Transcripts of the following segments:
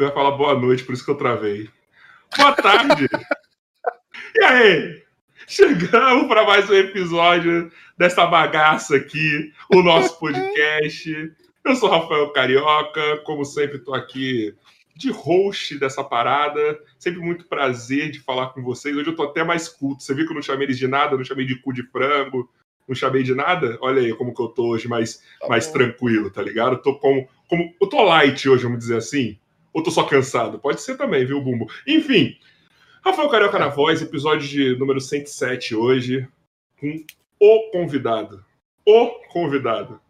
vai falar boa noite, por isso que eu travei. Boa tarde! e aí? Chegamos para mais um episódio dessa bagaça aqui, o nosso podcast. Eu sou Rafael Carioca, como sempre estou aqui de host dessa parada. Sempre muito prazer de falar com vocês. Hoje eu tô até mais culto. Você viu que eu não chamei eles de nada, não chamei de cu de frango, não chamei de nada? Olha aí como que eu tô hoje mais, tá mais tranquilo, tá ligado? Eu tô como, como. Eu tô light hoje, vamos dizer assim. Ou tô só cansado? Pode ser também, viu, Bumbo? Enfim, Rafael Carioca na voz, episódio de número 107 hoje, com o convidado. O convidado.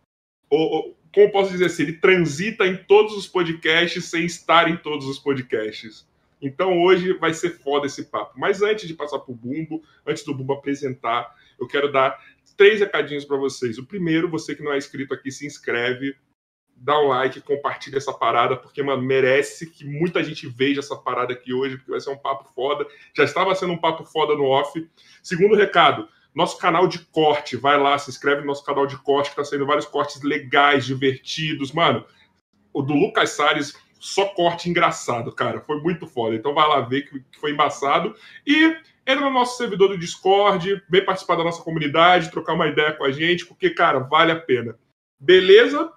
O, o, como posso dizer assim, ele transita em todos os podcasts sem estar em todos os podcasts. Então hoje vai ser foda esse papo. Mas antes de passar pro Bumbo, antes do Bumbo apresentar, eu quero dar três recadinhos para vocês. O primeiro, você que não é inscrito aqui, se inscreve, dá um like, compartilha essa parada, porque, mano, merece que muita gente veja essa parada aqui hoje, porque vai ser um papo foda. Já estava sendo um papo foda no off. Segundo recado, nosso canal de corte, vai lá, se inscreve no nosso canal de corte, que tá saindo vários cortes legais, divertidos. Mano, o do Lucas Salles, só corte engraçado, cara. Foi muito foda. Então vai lá ver que foi embaçado. E entra no nosso servidor do Discord, vem participar da nossa comunidade, trocar uma ideia com a gente, porque, cara, vale a pena. Beleza?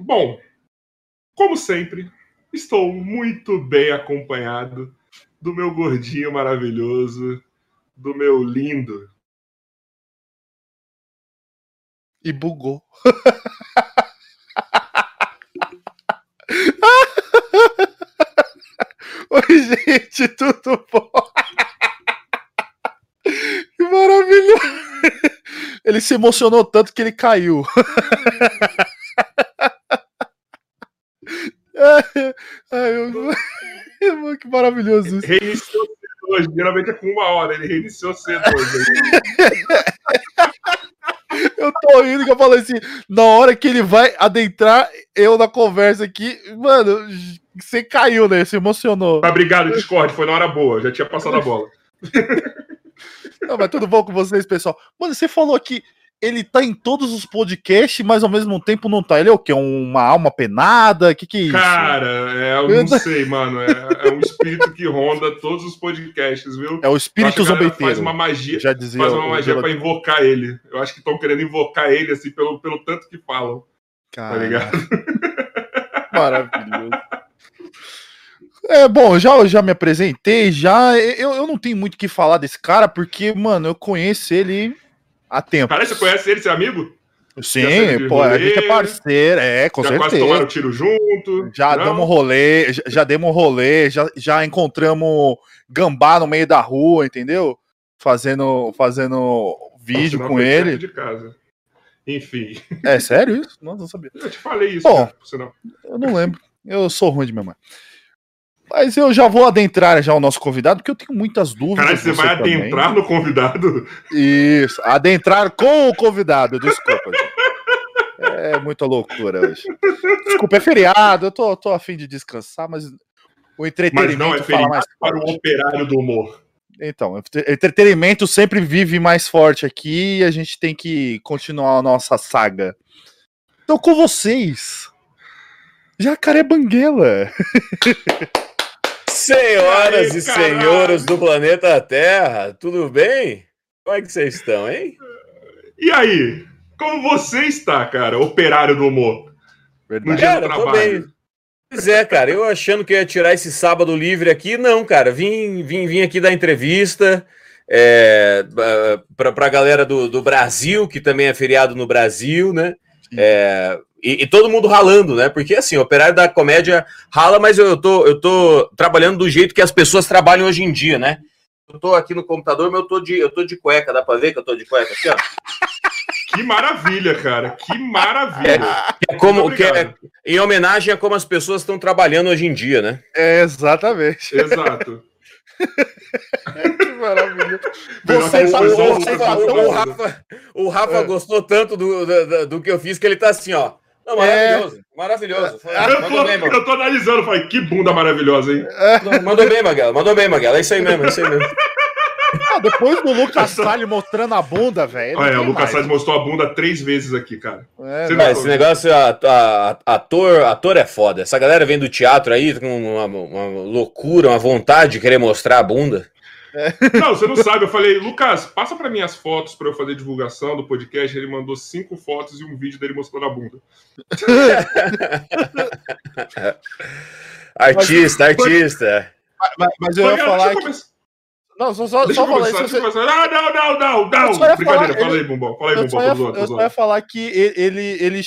Bom, como sempre, estou muito bem acompanhado do meu gordinho maravilhoso, do meu lindo. E bugou. Oi, gente, tudo bom? Que maravilhoso! Ele se emocionou tanto que ele caiu. Ai, eu... que maravilhoso isso. Reiniciou cedo hoje. Geralmente é com uma hora. Ele reiniciou cedo hoje. eu tô rindo que eu falei assim, na hora que ele vai adentrar eu na conversa aqui, mano, você caiu, né? Você emocionou. Mas obrigado, Discord. Foi na hora boa. Já tinha passado a bola. Não, mas tudo bom com vocês, pessoal? Mano, você falou que ele tá em todos os podcasts, mas ao mesmo tempo não tá. Ele é o quê? Uma alma penada? O que, que é isso? Cara, é, eu não sei, mano. É, é, um espírito que ronda todos os podcasts, viu? É o espírito zombeteiro. Faz uma magia, Já dizia faz uma magia pra invocar ele. Eu acho que estão querendo invocar ele, assim, pelo, pelo tanto que falam. Tá Cara. Tá ligado? Maravilhoso. É, bom, já, já me apresentei, já. Eu, eu não tenho muito o que falar desse cara, porque, mano, eu conheço ele há tempo. Parece que você conhece ele, seu amigo? Sim, pô, rolê, a gente é parceiro, é, com já certeza. quase tomaram tiro junto. Já não? demos rolê, já, já demos rolê, já, já encontramos gambá no meio da rua, entendeu? Fazendo, fazendo vídeo Nossa, com ele. De casa. Enfim. É sério isso? Não, não sabia. Eu te falei isso, Bom, cara, eu não lembro. Eu sou ruim de memória. Mas eu já vou adentrar já o nosso convidado, porque eu tenho muitas dúvidas. Caralho, você, você vai também. adentrar no convidado? Isso, adentrar com o convidado, desculpa. é muita loucura hoje. Desculpa, é feriado, eu tô, tô afim de descansar, mas o entretenimento mas não é fala mais para o operário do humor. Então, entretenimento sempre vive mais forte aqui e a gente tem que continuar a nossa saga. Então, com vocês, Jacaré Banguela. Senhoras aí, e senhores do planeta Terra, tudo bem? Como é que vocês estão, hein? E aí? Como você está, cara, operário do humor? No dia cara, do trabalho. Tô bem. Pois é, cara, eu achando que ia tirar esse sábado livre aqui, não, cara, vim, vim, vim aqui dar entrevista é, para a galera do, do Brasil, que também é feriado no Brasil, né? É, e, e, todo mundo ralando, né? Porque assim, o operário da comédia rala, mas eu, eu, tô, eu tô trabalhando do jeito que as pessoas trabalham hoje em dia, né? Eu tô aqui no computador, mas eu tô de, eu tô de cueca, dá pra ver que eu tô de cueca aqui, ó. Que maravilha, cara. Que maravilha. É, é como, que é, em homenagem a como as pessoas estão trabalhando hoje em dia, né? É, exatamente. Exato. que maravilha. Você, o, o, o, o, Rafa, o Rafa é. gostou tanto do, do, do, que eu fiz que ele tá assim, ó. Não, maravilhoso, é. maravilhoso. eu, tô, bem, eu tô analisando, falei, que bunda maravilhosa, hein? Mandou bem, Maguela, mandou bem, Maguela. É isso aí mesmo, é isso aí mesmo. Ah, depois do Lucas Salles mostrando a bunda, velho. Olha, o Lucas Salles mostrou a bunda três vezes aqui, cara. É, não, esse negócio, a, a, ator, ator é foda. Essa galera vem do teatro aí com uma, uma loucura, uma vontade de querer mostrar a bunda. É. Não, você não sabe. Eu falei, Lucas, passa para mim as fotos para eu fazer divulgação do podcast. Ele mandou cinco fotos e um vídeo dele mostrando a bunda. artista, mas, artista. Mas, mas eu ia falar que... Não, só, só, só falar isso. Você... Ah, não, não, não, não. Brincadeira, fala aí, Bumbão. Fala aí, Bumbão. Eu, só ia, eu só ia falar que ele, ele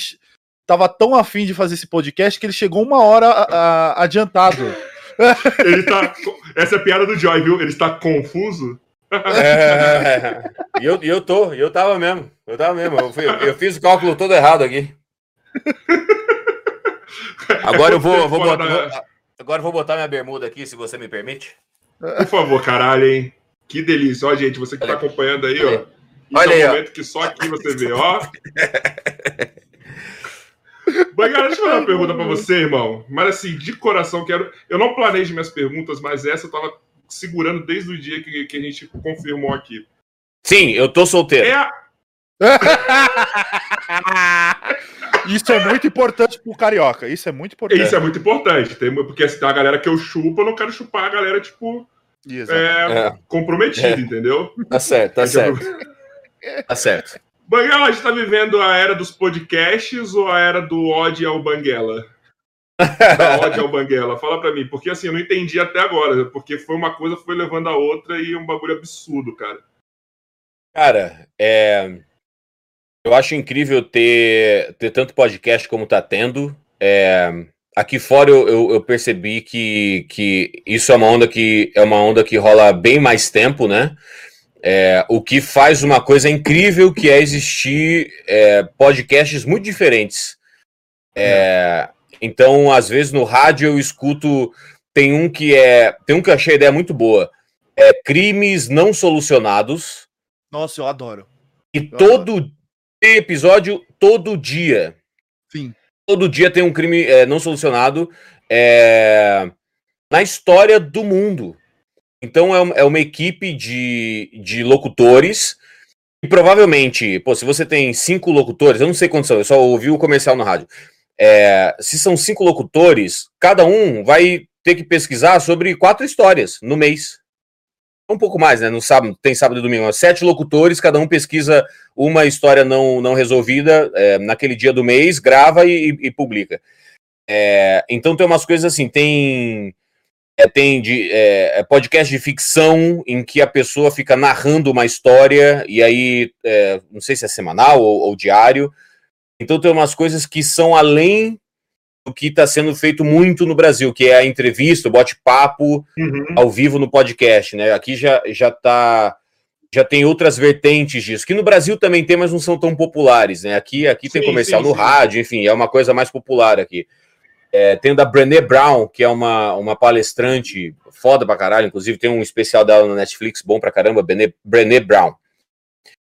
estava tão afim de fazer esse podcast que ele chegou uma hora a, a, adiantado. Ele tá. Essa é a piada do Joy, viu? Ele está confuso. É, e eu, eu tô, eu tava mesmo. Eu tava mesmo. Eu, fui, eu fiz o cálculo todo errado aqui. Agora eu vou, vou botar, vou, agora eu vou botar minha bermuda aqui, se você me permite. Por favor, caralho, hein? Que delícia. Ó, gente, você que tá acompanhando aí, ó. Olha é um aí, momento ó. que só aqui você vê, ó. Bagara, deixa eu fazer uma pergunta pra você, irmão. Mas assim, de coração, quero. Eu não planejei minhas perguntas, mas essa eu tava segurando desde o dia que, que a gente confirmou aqui. Sim, eu tô solteiro. É a... Isso é muito importante pro carioca. Isso é muito importante. Isso é muito importante. Tem, porque se tem uma galera que eu chupo, eu não quero chupar a galera, tipo, é, é. comprometida, é. entendeu? Tá certo, tá certo. tá certo. Banguela, a gente tá vivendo a era dos podcasts ou a era do ódio ao Banguela? da ódio ao Banguela. Fala pra mim, porque assim, eu não entendi até agora, porque foi uma coisa foi levando a outra e um bagulho absurdo, cara. Cara, é... eu acho incrível ter, ter tanto podcast como tá tendo. É... Aqui fora eu, eu, eu, percebi que, que isso é uma onda que é uma onda que rola bem mais tempo, né? É, o que faz uma coisa incrível que é existir é, podcasts muito diferentes. É, então, às vezes no rádio eu escuto. Tem um que é. Tem um que eu achei a ideia muito boa. É crimes não solucionados. Nossa, eu adoro. E eu todo adoro. episódio, todo dia. Sim. Todo dia tem um crime é, não solucionado é, na história do mundo. Então é, é uma equipe de, de locutores e provavelmente, pô, se você tem cinco locutores, eu não sei quantos são, eu só ouvi o comercial no rádio. É, se são cinco locutores, cada um vai ter que pesquisar sobre quatro histórias no mês. Um pouco mais, né? No sábado, tem sábado e domingo. Sete locutores, cada um pesquisa uma história não, não resolvida é, naquele dia do mês, grava e, e, e publica. É, então tem umas coisas assim, tem é, tem de, é, é, podcast de ficção em que a pessoa fica narrando uma história, e aí, é, não sei se é semanal ou, ou, diário. Então tem umas coisas que são além do que está sendo feito muito no Brasil, que é a entrevista, o bate-papo uhum. ao vivo no podcast, né? Aqui já, já tá. Já tem outras vertentes disso, que no Brasil também tem, mas não são tão populares, né? Aqui, aqui sim, tem comercial sim, no sim. rádio, enfim, é uma coisa mais popular aqui. É, da Brené Brown, que é uma, uma palestrante foda pra caralho, inclusive tem um especial dela no Netflix bom pra caramba, Brené, Brené Brown.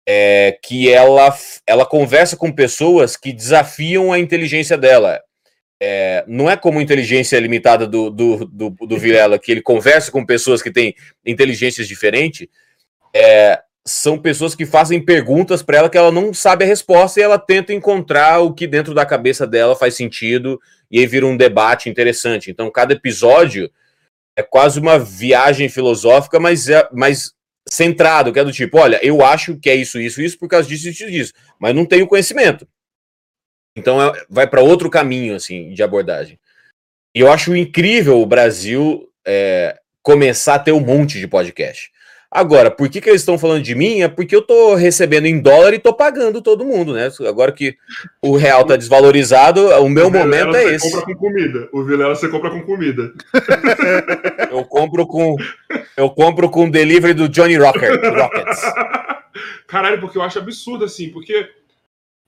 É, que ela, ela conversa com pessoas que desafiam a inteligência dela. É, não é como inteligência limitada do, do, do, do Vilela, que ele conversa com pessoas que têm inteligências diferentes. É, são pessoas que fazem perguntas para ela que ela não sabe a resposta e ela tenta encontrar o que dentro da cabeça dela faz sentido e aí vira um debate interessante. Então, cada episódio é quase uma viagem filosófica, mas, é, mas centrado, que é do tipo, olha, eu acho que é isso, isso, isso, por causa disso, isso, disso, mas não tenho conhecimento. Então, é, vai para outro caminho, assim, de abordagem. E eu acho incrível o Brasil é, começar a ter um monte de podcast. Agora, por que, que eles estão falando de mim? É porque eu tô recebendo em dólar e tô pagando todo mundo, né? Agora que o real tá desvalorizado, o meu o momento é você esse. compra com comida. O Vilela você compra com comida. eu compro com eu compro com delivery do Johnny Rocker, Rockets. Caralho, porque eu acho absurdo assim, porque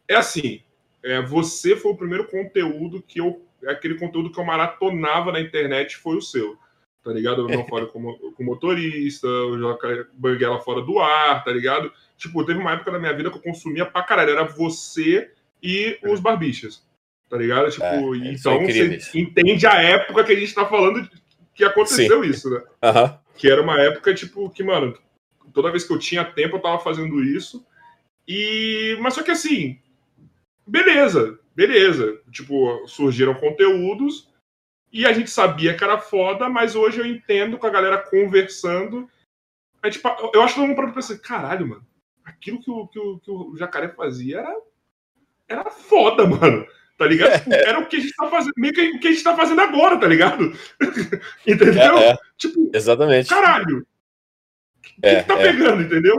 é assim, é, você foi o primeiro conteúdo que eu aquele conteúdo que eu maratonava na internet foi o seu tá ligado? Eu não falo com, com motorista, eu já banguei ela fora do ar, tá ligado? Tipo, teve uma época da minha vida que eu consumia pra caralho, era você e os barbichas, tá ligado? Tipo, é, então você entende a época que a gente tá falando que aconteceu Sim. isso, né? Uhum. Que era uma época, tipo, que, mano, toda vez que eu tinha tempo, eu tava fazendo isso. E. Mas só que assim. Beleza, beleza. Tipo, surgiram conteúdos e a gente sabia que era foda, mas hoje eu entendo com a galera conversando. É, tipo, eu acho que todo mundo para pensar, caralho, mano, aquilo que o, que o, que o jacaré fazia era, era foda, mano. Tá ligado? Tipo, era o que a gente tá fazendo, meio que o que a gente tá fazendo agora, tá ligado? entendeu? É, é. Tipo, exatamente. Caralho. O é, que, tá é. pegando, entendeu?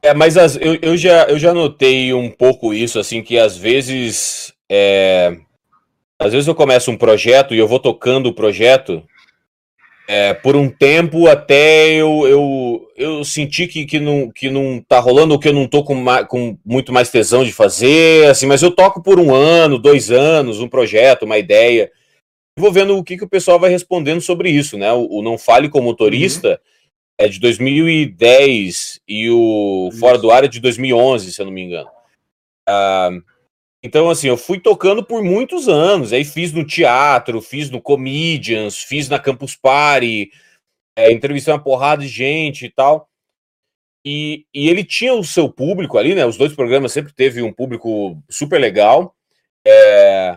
É, mas as, eu, eu, já, eu já notei um pouco isso, assim, que às vezes. É, às vezes eu começo um projeto e eu vou tocando o projeto é, por um tempo até eu, eu, eu sentir que, que, não, que não tá rolando ou que eu não tô com, com muito mais tesão de fazer, assim, mas eu toco por um ano, dois anos, um projeto, uma ideia. Vou vendo o que, que o pessoal vai respondendo sobre isso, né? O, o Não Fale com Motorista uhum. é de 2010 e o isso. Fora do Ar é de 2011, se eu não me engano. Ah, então, assim, eu fui tocando por muitos anos. Aí fiz no teatro, fiz no Comedians, fiz na Campus Party, é, entrevistei uma porrada de gente e tal. E, e, ele tinha o seu público ali, né? Os dois programas sempre teve um público super legal. É,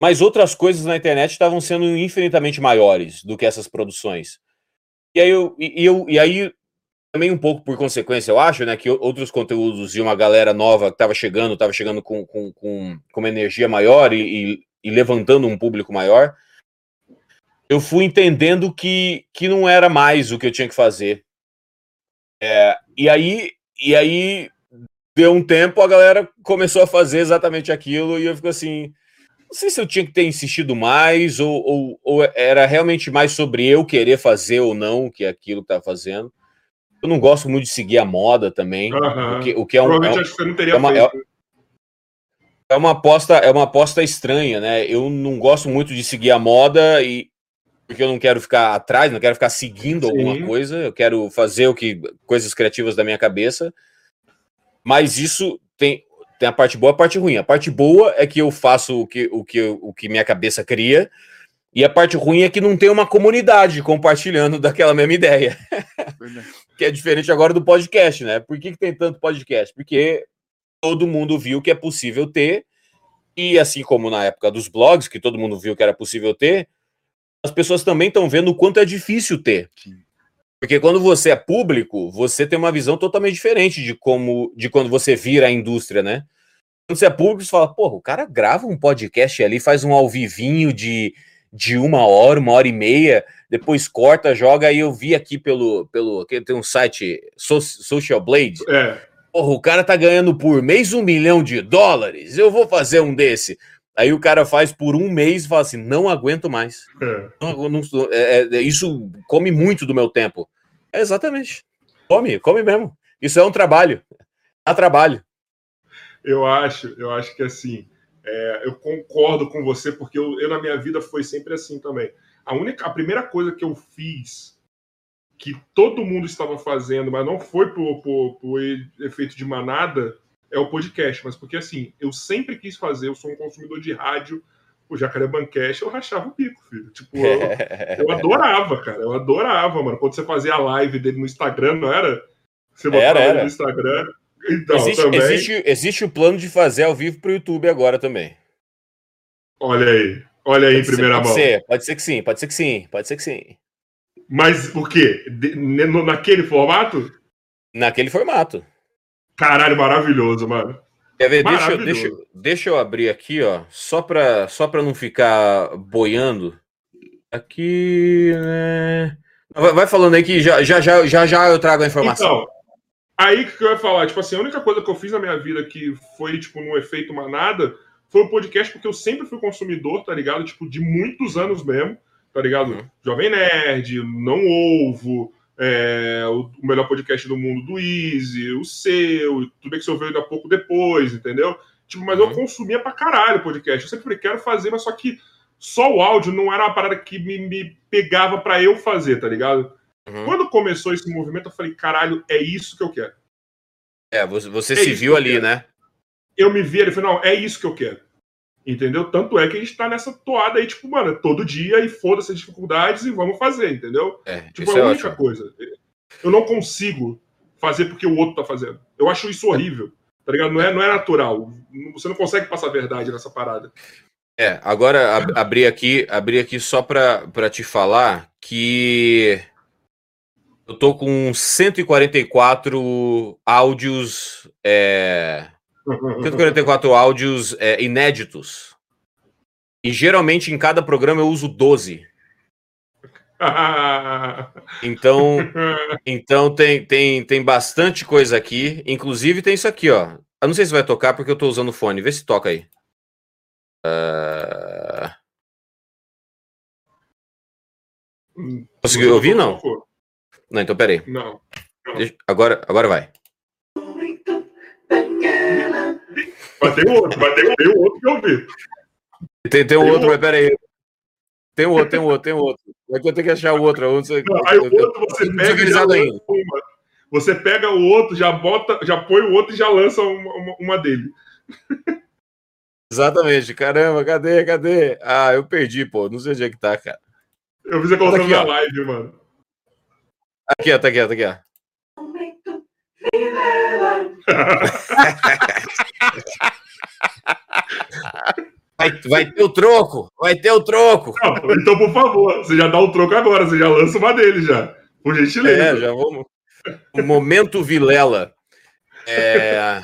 mas outras coisas na internet estavam sendo infinitamente maiores do que essas produções. E aí, eu, e, eu, e aí também um pouco por consequência, eu acho, né, que outros conteúdos e uma galera nova que estava chegando, estava chegando com, com, com, uma energia maior e, e, e, levantando um público maior, eu fui entendendo que, que não era mais o que eu tinha que fazer. É, e aí, e aí deu um tempo, a galera começou a fazer exatamente aquilo e eu fico assim, não sei se eu tinha que ter insistido mais ou, ou, ou era realmente mais sobre eu querer fazer ou não que aquilo que estava fazendo. Eu não gosto muito de seguir a moda também. Uhum. O, que, o que é um. Provavelmente é, acho que você não teria é uma, feito. É, é, uma aposta, é uma aposta estranha, né? Eu não gosto muito de seguir a moda e porque eu não quero ficar atrás, não quero ficar seguindo Sim. alguma coisa, eu quero fazer o que coisas criativas da minha cabeça. Mas isso tem, tem a parte boa e a parte ruim. A parte boa é que eu faço o que, o que, o que minha cabeça cria, e a parte ruim é que não tem uma comunidade compartilhando daquela mesma ideia. Que é diferente agora do podcast, né? Por que, que tem tanto podcast? Porque todo mundo viu que é possível ter, e assim como na época dos blogs, que todo mundo viu que era possível ter, as pessoas também estão vendo o quanto é difícil ter. Porque quando você é público, você tem uma visão totalmente diferente de como de quando você vira a indústria, né? Quando você é público, você fala, porra, o cara grava um podcast ali, faz um ao vivinho de de uma hora, uma hora e meia, depois corta, joga, aí eu vi aqui pelo, pelo tem um site Social Blade, é. Porra, o cara tá ganhando por mês um milhão de dólares, eu vou fazer um desse. Aí o cara faz por um mês e fala assim, não aguento mais. É. Não, não, é, é, isso come muito do meu tempo. É exatamente. Come, come mesmo. Isso é um trabalho. Dá trabalho. Eu acho, eu acho que assim, é, eu concordo com você, porque eu, eu, na minha vida foi sempre assim também. A única, a primeira coisa que eu fiz que todo mundo estava fazendo, mas não foi por, por, por efeito de manada, é o podcast. Mas porque assim, eu sempre quis fazer, eu sou um consumidor de rádio, o Jacaré Bancast, eu rachava o bico, filho. Tipo, eu, eu, adorava, cara. Eu adorava, mano. Quando você fazia a live dele no Instagram, não era? Você botava era, era. no Instagram. Então, existe, também... existe, existe o plano de fazer ao vivo para o YouTube agora também. Olha aí. Olha aí pode em primeira ser, mão. Ser, pode ser que sim, pode ser que sim, pode ser que sim. Mas o quê? De, naquele formato? Naquele formato. Caralho, maravilhoso, mano. Quer ver? Deixa, deixa, deixa eu abrir aqui, ó, só para só pra não ficar boiando. Aqui, né? Vai, vai falando aí que já, já, já, já, já eu trago a informação. Então, Aí que eu ia falar, tipo assim, a única coisa que eu fiz na minha vida que foi, tipo, no efeito manada foi o podcast, porque eu sempre fui consumidor, tá ligado? Tipo, de muitos anos mesmo, tá ligado? Jovem Nerd, Não Ovo, é, o, melhor podcast do mundo do Easy, o seu, tudo bem que você ouviu ainda pouco depois, entendeu? Tipo, mas uhum. eu consumia pra caralho podcast. Eu sempre falei, quero fazer, mas só que só o áudio não era uma parada que me, me pegava para eu fazer, tá ligado? Uhum. Quando começou esse movimento, eu falei, caralho, é isso que eu quero. É, você, você é se viu ali, né? Eu me vi ali e falei, não, é isso que eu quero. Entendeu? Tanto é que a gente tá nessa toada aí, tipo, mano, todo dia e foda-se as dificuldades e vamos fazer, entendeu? É, tipo, é a única ótimo. coisa. Eu não consigo fazer porque o outro tá fazendo. Eu acho isso horrível. Tá ligado? Não é, não é natural. Você não consegue passar a verdade nessa parada. É, agora ab abri aqui, abri aqui só para te falar que eu tô com 144 áudios. É, 144 áudios é, inéditos. E geralmente em cada programa eu uso 12. Então, então tem, tem, tem bastante coisa aqui. Inclusive tem isso aqui, ó. Eu não sei se vai tocar porque eu tô usando fone. Vê se toca aí. Uh... Conseguiu ouvir, não? Não, então peraí. Não. não. Deixa... Agora, agora vai. Mas tem outro, mas tem, tem outro que eu ouvi. Tem, tem um outro, outro, mas peraí. Tem um outro, tem um outro, tem um outro. É que eu tenho que achar o outro. Você, não, aí o outro você eu, pega já ainda. Uma. Você pega o outro, já bota, já põe o outro e já lança uma, uma, uma dele. Exatamente. Caramba, cadê, cadê? Ah, eu perdi, pô. Não sei onde é que tá, cara. Eu vi você colocando na live, mano. Aqui, ó, tá aqui, ó, tá aqui, ó. Vai, vai ter o troco, vai ter o troco. Não, então, por favor, você já dá o troco agora, você já lança uma dele já. Por gentileza. É, já vamos. O momento Vilela. É...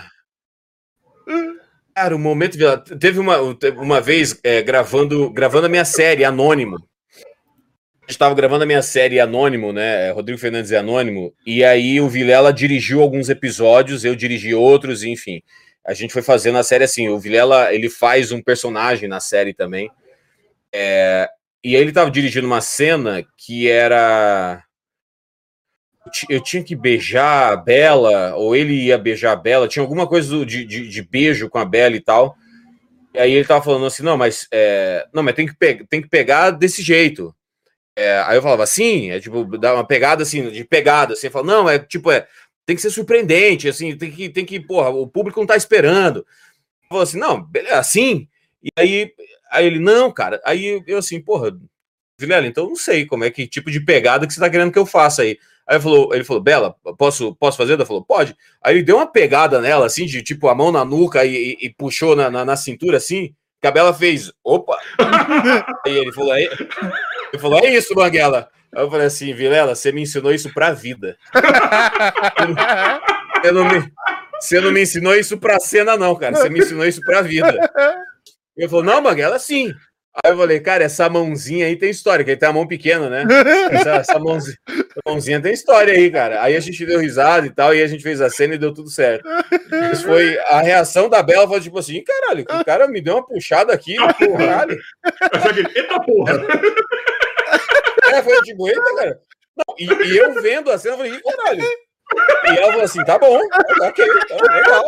Cara, o momento Vilela. Teve uma, uma vez é, gravando, gravando a minha série, Anônimo. Estava gravando a minha série Anônimo, né? Rodrigo Fernandes é Anônimo. E aí o Vilela dirigiu alguns episódios, eu dirigi outros, enfim a gente foi fazendo a série assim. O Vilela ele faz um personagem na série também. É, e aí ele estava dirigindo uma cena que era eu tinha que beijar a Bela, ou ele ia beijar a Bela, tinha alguma coisa de, de, de beijo com a Bela e tal. E aí ele tava falando assim, não, mas é, não, mas tem que, tem que pegar desse jeito. É, aí eu falava assim, é tipo, dar uma pegada assim, de pegada, assim, fala, não, é tipo, é, tem que ser surpreendente, assim, tem que, tem que, porra, o público não tá esperando. Falou assim, não, beleza, assim. E aí, aí ele, não, cara, aí eu assim, porra, Vilela, então não sei como é que tipo de pegada que você tá querendo que eu faça aí. Aí ele falou, ele falou, Bela, posso, posso fazer? Ela falou, pode. Aí ele deu uma pegada nela, assim, de tipo a mão na nuca e, e, e puxou na, na, na, cintura, assim, que a Bela fez, opa! aí ele falou, é, ele falou, é isso, Banguela. Aí eu falei assim, Vilela, você me ensinou isso pra vida. você, não me, você não me ensinou isso pra cena, não, cara. Você me ensinou isso pra vida. Ele falou, não, Maguela, sim. Aí eu falei, cara, essa mãozinha aí tem história, que ele tem a mão pequena, né? Essa, essa, mãozinha, essa, mãozinha, tem história aí, cara. Aí a gente deu risada e tal, e a gente fez a cena e deu tudo certo. Isso foi a reação da Bela, foi tipo assim, caralho, o cara me deu uma puxada aqui, caralho. Eita porra! É, foi tipo, eita, cara. Não, e, e, eu vendo a cena, eu falei, caralho. E ela falou assim: tá bom, ok, tá, legal,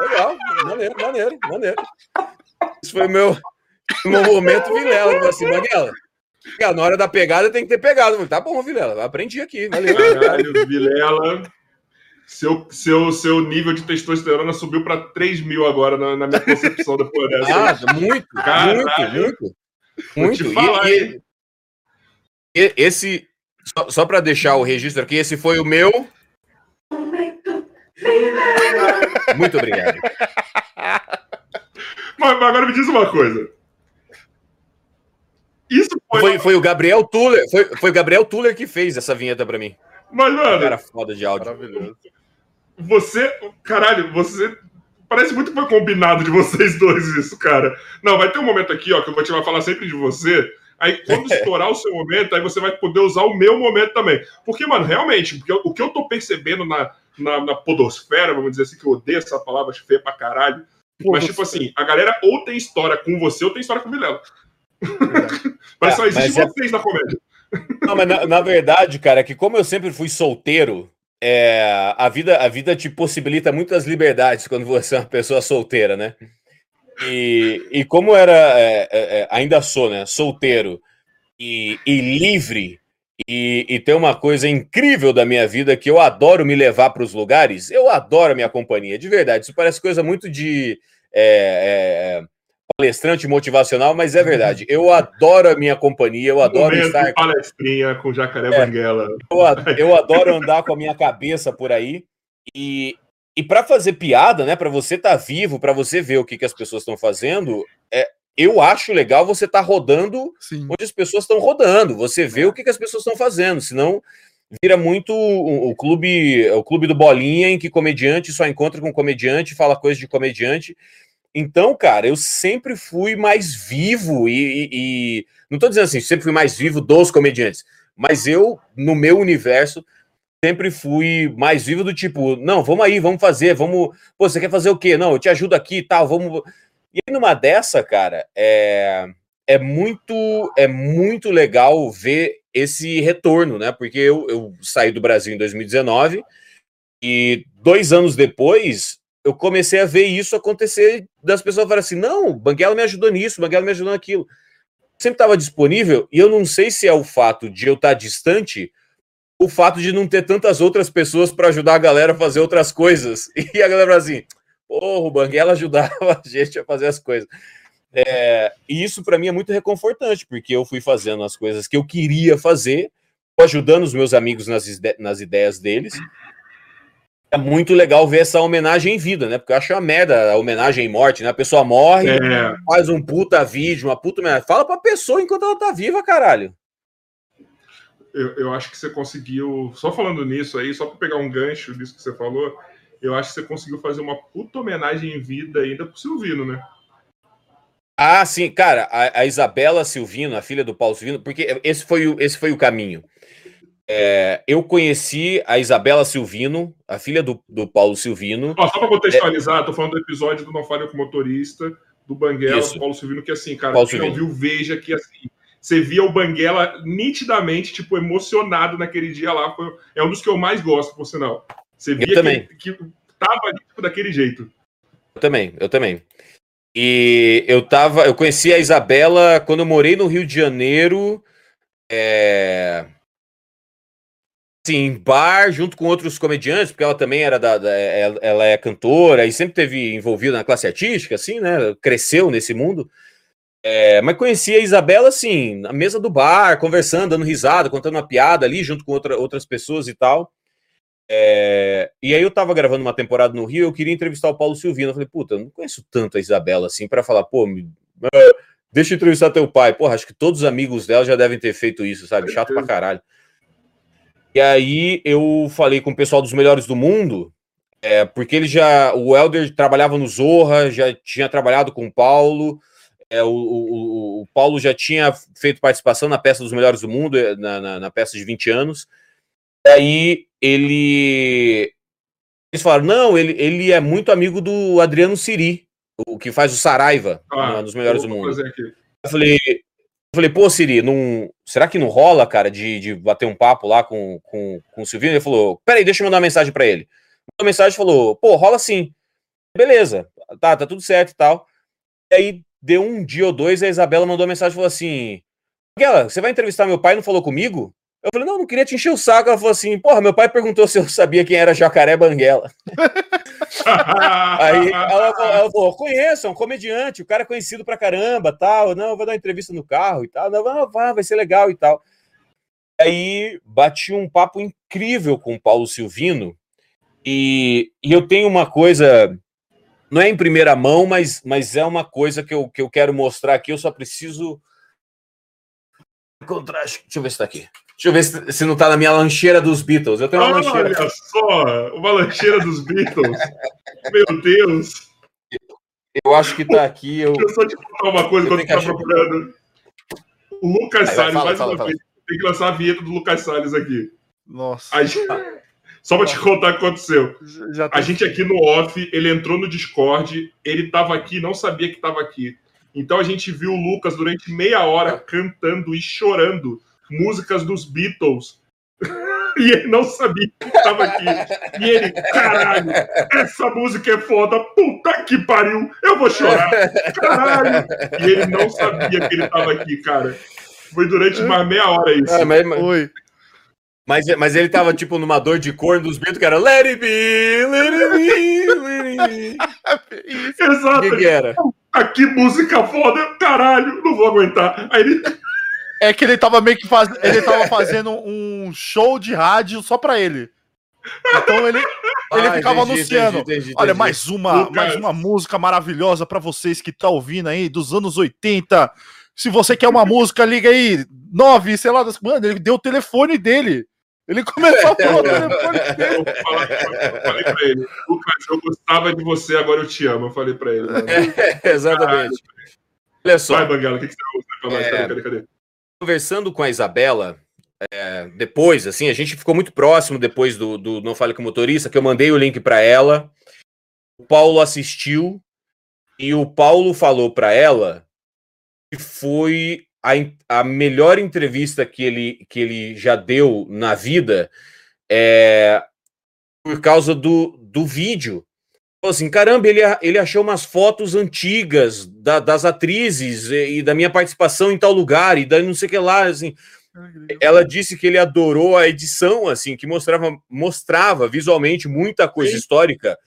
legal, maneiro, maneiro, maneiro. Isso foi o meu, meu momento Vilela. Assim, Maguela, na hora da pegada tem que ter pegado. Falei, tá bom, Vilela, aprendi aqui, valeu. Caralho, Vilela. Seu, seu, seu nível de testosterona subiu para 3 mil agora na, na minha concepção depois dessa. Ah, muito, Caralho. muito, muito. Muito. Falar, e, e, esse, só, só para deixar o registro aqui, esse foi o meu. Muito obrigado. Mas, agora me diz uma coisa. Isso foi... Foi, foi o Gabriel Tuller. Foi, foi o Gabriel Tuller que fez essa vinheta para mim. Mas, mano. Cara foda de áudio. Maravilhoso. Você. Caralho, você. Parece muito que foi combinado de vocês dois isso, cara. Não, vai ter um momento aqui, ó, que eu vou te falar sempre de você Aí quando estourar o seu momento, aí você vai poder usar o meu momento também. Porque, mano, realmente, porque o que eu tô percebendo na, na, na podosfera, vamos dizer assim, que eu odeio essa palavra feia pra caralho. Mas, tipo assim, a galera ou tem história com você ou tem história com o Vilela. Mas é, só existe é- vocês é... na comédia. Não, mas na, na, verdade, cara, é que como eu sempre fui solteiro, é, a, vida, a vida te possibilita muitas liberdades quando você é uma pessoa solteira, né? E, e como era, é, é, é, ainda sou, né, solteiro e, e livre, e, e, tem uma coisa incrível da minha vida que eu adoro me levar para os lugares, eu adoro a minha companhia, de verdade. Isso parece coisa muito de é, palestrante motivacional, mas é verdade. Eu adoro a minha companhia, eu adoro Momento estar. Palestrinha com Jacaré é, Banguela. Eu, eu adoro andar com a minha cabeça por aí. E, e para fazer piada, né, para você estar tá vivo, para você ver o que, que as pessoas estão fazendo, é, eu acho legal você estar tá rodando Sim. onde as pessoas estão rodando, você vê é. o que, que as pessoas estão fazendo, senão vira muito o, o, clube o clube do bolinha em que comediante só encontra com comediante, fala coisa de comediante. Então, cara, eu sempre fui mais vivo e, e, e não estou dizendo assim, sempre fui mais vivo dos comediantes, mas eu no meu universo sempre fui mais vivo do tipo, não, vamos aí, vamos fazer, vamos, pô, você quer fazer o quê? Não, eu te ajudo aqui e tal, vamos. E aí, numa dessa, cara, é, é muito é muito legal ver esse retorno, né? Porque eu, eu saí do Brasil em 2019 e dois anos depois eu comecei a ver isso acontecer das pessoas falarem assim: não, Banguela me ajudou nisso, Banguela me ajudou naquilo. Sempre estava disponível e eu não sei se é o fato de eu estar distante o fato de não ter tantas outras pessoas para ajudar a galera a fazer outras coisas. E a galera assim, porra, o Banguela ajudava a gente a fazer as coisas. É, e isso para mim é muito reconfortante, porque eu fui fazendo as coisas que eu queria fazer, ajudando os meus amigos nas, nas ideias deles. É muito legal ver essa homenagem em vida, né? Porque eu acho uma merda a homenagem em morte, né? A pessoa morre, é. faz um puta vídeo, uma puta homenagem. Fala pra pessoa enquanto ela tá viva, caralho. Eu, eu acho que você conseguiu, só falando nisso aí, só para pegar um gancho disso que você falou, eu acho que você conseguiu fazer uma puta homenagem em vida ainda pro Silvino, né? Ah, sim, cara, a, a, Isabela Silvino, a filha do Paulo Silvino, porque esse foi o, esse foi o caminho. É, eu conheci a Isabela Silvino, a filha do, do Paulo Silvino. só para contextualizar, é... tô falando do episódio do Não Fale com Motorista, do Banguela, Isso. do Paulo Silvino, que assim, cara, Paulo quem Silvino. não viu, veja que assim, você via o Banguela nitidamente, tipo, emocionado naquele dia lá. Foi, é um dos que eu mais gosto, por sinal. Você via que, que tava tipo, daquele jeito. Eu também, eu também. E eu tava, eu conheci a Isabela quando eu morei no Rio de Janeiro, é... Sim, bar, junto com outros comediantes, porque ela também era da, da, ela é cantora e sempre teve envolvida na classe artística, assim, né? Cresceu nesse mundo. É, mas conheci a Isabela, assim, na mesa do bar, conversando, dando risada, contando uma piada ali, junto com outra, outras pessoas e tal. É, e aí eu tava gravando uma temporada no Rio, eu queria entrevistar o Paulo Silvino. Eu falei, puta, eu não conheço tanto a Isabela assim para falar, pô, me, uh, deixa eu entrevistar teu pai. Porra, acho que todos os amigos dela já devem ter feito isso, sabe? Chato pra caralho. E aí eu falei com o pessoal dos melhores do mundo, é, porque ele já. O Helder trabalhava no Zorra, já tinha trabalhado com o Paulo. É, o, o, o, Paulo já tinha feito participação na peça dos melhores do mundo, na, na, na peça de 20 anos. E aí ele. Eles falaram, não, ele, ele é muito amigo do Adriano Siri, o que faz o Saraiva, ah, dos melhores do mundo. Eu falei, falei, pô, Siri, não, será que não rola, cara, de, de bater um papo lá com, com, com o Silvino? Ele falou, peraí, deixa eu mandar uma mensagem para ele. Mandou mensagem falou, pô, rola sim. Beleza, tá, tá tudo certo e tal. E aí, deu um dia ou dois, a Isabela mandou uma mensagem e falou assim: Miguel, você vai entrevistar meu pai não falou comigo? Eu falei, não, não queria te encher o saco. Ela falou assim, porra, meu pai perguntou se eu sabia quem era Jacaré Banguela. Aí ela, ela falou, conheço, é um comediante, o cara é conhecido pra caramba, tal. Não, eu vou dar uma entrevista no carro e tal. Não, vai, vai ser legal e tal. Aí bati um papo incrível com o Paulo Silvino. E, e eu tenho uma coisa, não é em primeira mão, mas, mas é uma coisa que eu, que eu quero mostrar aqui. Eu só preciso encontrar. Deixa eu ver se tá aqui. Deixa eu ver se, se não tá na minha lancheira dos Beatles. Eu tenho uma Olha lancheira. Olha só, uma lancheira dos Beatles. Meu Deus. Eu acho que tá aqui. Eu... Deixa eu só te contar uma coisa quando você tá procurando. O Lucas Aí, Salles, fala, mais fala, uma fala. vez. Tem que lançar a vinheta do Lucas Salles aqui. Nossa. Gente... Só pra te contar o que aconteceu. A gente aqui no off, ele entrou no Discord, ele tava aqui, não sabia que tava aqui. Então a gente viu o Lucas durante meia hora cantando e chorando músicas dos Beatles. e ele não sabia que estava aqui. E ele, caralho, essa música é foda, puta que pariu, eu vou chorar, caralho. E ele não sabia que ele estava aqui, cara. Foi durante mais meia hora isso. É, mas, mas, mas, mas, ele tava tipo numa dor de corno dos Beatles que era Let it be, let it be, let it be. Exato. Que, que era? Aqui música foda, caralho, não vou aguentar. Aí ele é que ele tava meio que faz... ele tava fazendo um show de rádio só pra ele. Então ele, ele ah, ficava entendi, anunciando. Entendi, entendi, Olha, mais uma, mais uma música maravilhosa para vocês que tá ouvindo aí dos anos 80. Se você quer uma música, liga aí. Nove, sei lá, mano, ele deu o telefone dele. Ele começou a falar o telefone dele. Eu falei pra ele, Lucas, eu gostava de você, agora eu te amo. Eu falei pra ele. É, exatamente. Olha só. Vai, Banguela, o que, que você vai falar? É... Cadê, cadê, cadê? Conversando com a Isabela, é, depois, assim, a gente ficou muito próximo depois do, do Não Fale com o Motorista, que eu mandei o link para ela. O Paulo assistiu e o Paulo falou para ela que foi a, a melhor entrevista que ele, que ele já deu na vida é, por causa do, do vídeo. Assim, caramba, ele, ele achou umas fotos antigas da, das atrizes e, e, da minha participação em tal lugar, e daí não sei o que lá, assim. Ela disse que ele adorou a edição, assim, que mostrava, mostrava visualmente muita coisa Sim. histórica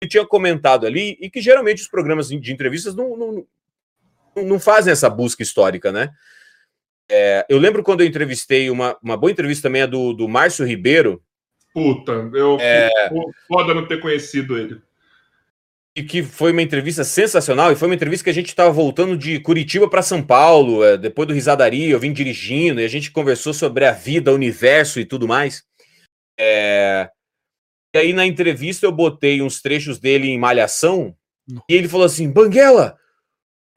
que tinha comentado ali, e que geralmente os programas de entrevistas não, não, não fazem essa busca histórica, né? É, eu lembro quando eu entrevistei, uma, uma boa entrevista também é do, do Márcio Ribeiro. Puta, eu é... foda não ter conhecido ele. E que foi uma entrevista sensacional, e foi uma entrevista que a gente estava voltando de Curitiba para São Paulo, é, depois do Risadaria, eu vim dirigindo, e a gente conversou sobre a vida, o universo e tudo mais. É... E aí na entrevista eu botei uns trechos dele em Malhação, e ele falou assim, Banguela,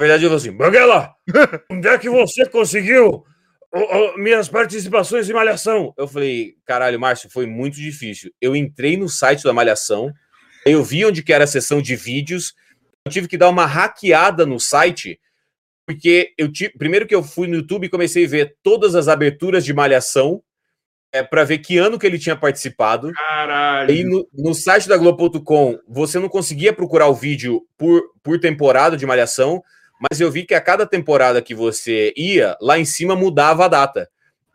verdade, eu falei assim: Banguela, onde é que você conseguiu minhas participações em Malhação? Eu falei: caralho, Márcio, foi muito difícil. Eu entrei no site da Malhação, eu vi onde que era a seção de vídeos, eu tive que dar uma hackeada no site, porque eu tive, primeiro que eu fui no YouTube e comecei a ver todas as aberturas de Malhação, é, para ver que ano que ele tinha participado. Caralho. E no, no site da Globo.com, você não conseguia procurar o vídeo por, por temporada de Malhação mas eu vi que a cada temporada que você ia, lá em cima mudava a data.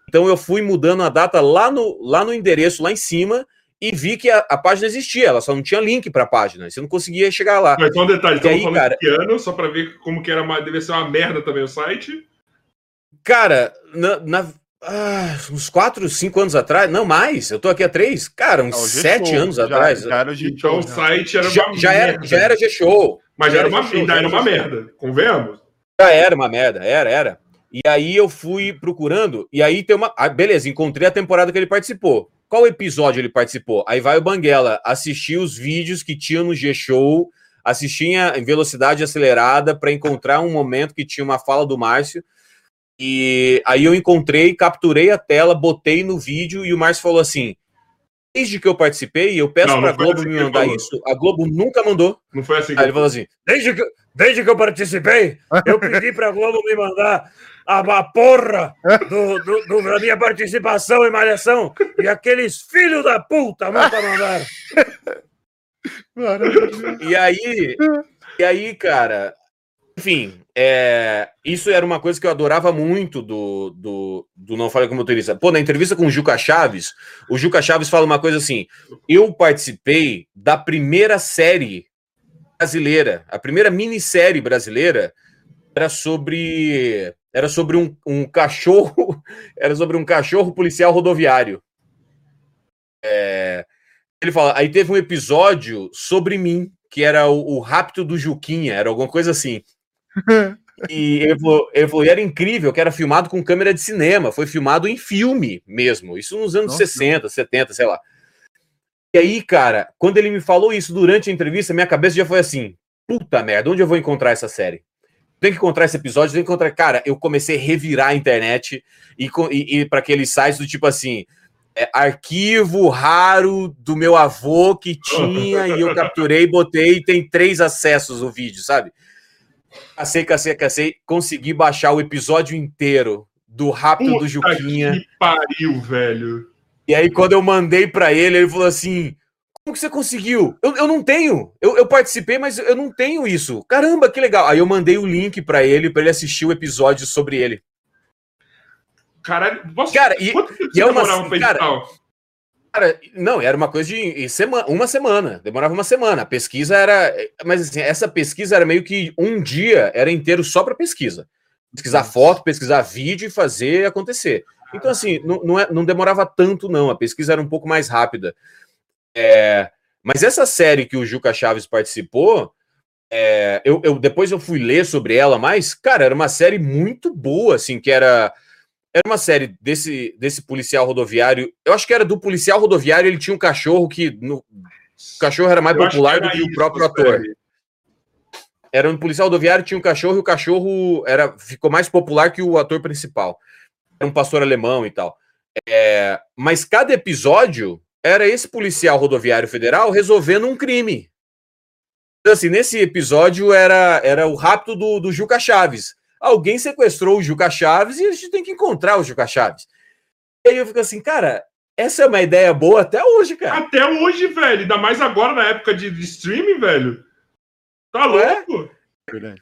Então eu fui mudando a data lá no, lá no endereço, lá em cima, e vi que a, a página existia, ela só não tinha link para a página, você não conseguia chegar lá. Mas só um detalhe, estamos falando cara, de ano, só para ver como que era uma, deve ser uma merda também o site. Cara, na, na ah, uns 4, 5 anos atrás, não mais, eu tô aqui há 3, cara, uns 7 anos já, atrás. Já era então o site era já, já era, já era G-Show. Mas já era, uma, ainda era uma merda, convenhamos? Já era uma merda, era, era. E aí eu fui procurando, e aí tem uma. Ah, beleza, encontrei a temporada que ele participou. Qual episódio ele participou? Aí vai o Banguela assistir os vídeos que tinha no G-Show, assistia em velocidade acelerada para encontrar um momento que tinha uma fala do Márcio. E aí eu encontrei, capturei a tela, botei no vídeo e o Márcio falou assim: desde que eu participei, eu peço para a Globo assim me mandar isso. A Globo nunca mandou. Não foi assim. Aí ele falou assim: desde que, desde que eu participei, eu pedi para a Globo me mandar a, a porra do, do, do, da minha participação em Malhação e aqueles filhos da puta nunca mandaram. e aí, e aí, cara, enfim, é, isso era uma coisa que eu adorava muito do, do, do Não Fale com Motorista. Pô, na entrevista com o Juca Chaves, o Juca Chaves fala uma coisa assim: eu participei da primeira série brasileira, a primeira minissérie brasileira era sobre era sobre um, um cachorro, era sobre um cachorro policial rodoviário. É, ele fala, aí teve um episódio sobre mim, que era o, o rapto do Juquinha, era alguma coisa assim. E ele falou, ele falou, e era incrível que era filmado com câmera de cinema, foi filmado em filme mesmo, isso nos anos Nossa. 60, 70, sei lá. E aí, cara, quando ele me falou isso durante a entrevista, minha cabeça já foi assim: puta merda, onde eu vou encontrar essa série? Tem que encontrar esse episódio, tem que encontrar. Cara, eu comecei a revirar a internet e, e, e para aqueles sites do tipo assim: é, arquivo raro do meu avô que tinha e eu capturei, botei e tem três acessos o vídeo, sabe? Cacei, cacei, cacei. Consegui baixar o episódio inteiro do Rápido Puta do Juquinha. Que pariu, velho. E aí, quando eu mandei para ele, ele falou assim: Como que você conseguiu? Eu, eu não tenho. Eu, eu participei, mas eu não tenho isso. Caramba, que legal. Aí eu mandei o link para ele, para ele assistir o episódio sobre ele. Caralho, posso... cara, e, e é uma. Cara, Cara, não, era uma coisa de semana, uma semana, demorava uma semana. A pesquisa era. Mas assim, essa pesquisa era meio que um dia era inteiro só para pesquisa. Pesquisar foto, pesquisar vídeo e fazer acontecer. Então, assim, não, não, é, não demorava tanto, não. A pesquisa era um pouco mais rápida. É, mas essa série que o Juca Chaves participou, é, eu, eu, depois eu fui ler sobre ela, mas, cara, era uma série muito boa, assim, que era. Era uma série desse, desse policial rodoviário. Eu acho que era do policial rodoviário, ele tinha um cachorro que. No, o cachorro era mais eu popular do que o próprio ator. Era um policial rodoviário, tinha um cachorro e o cachorro era, ficou mais popular que o ator principal. Era um pastor alemão e tal. É, mas cada episódio era esse policial rodoviário federal resolvendo um crime. Então, assim, nesse episódio era, era o rapto do, do Juca Chaves. Alguém sequestrou o Juca Chaves e a gente tem que encontrar o Juca Chaves. E aí eu fico assim, cara, essa é uma ideia boa até hoje, cara. Até hoje, velho. Ainda mais agora na época de, de streaming, velho. Tá é? louco? É?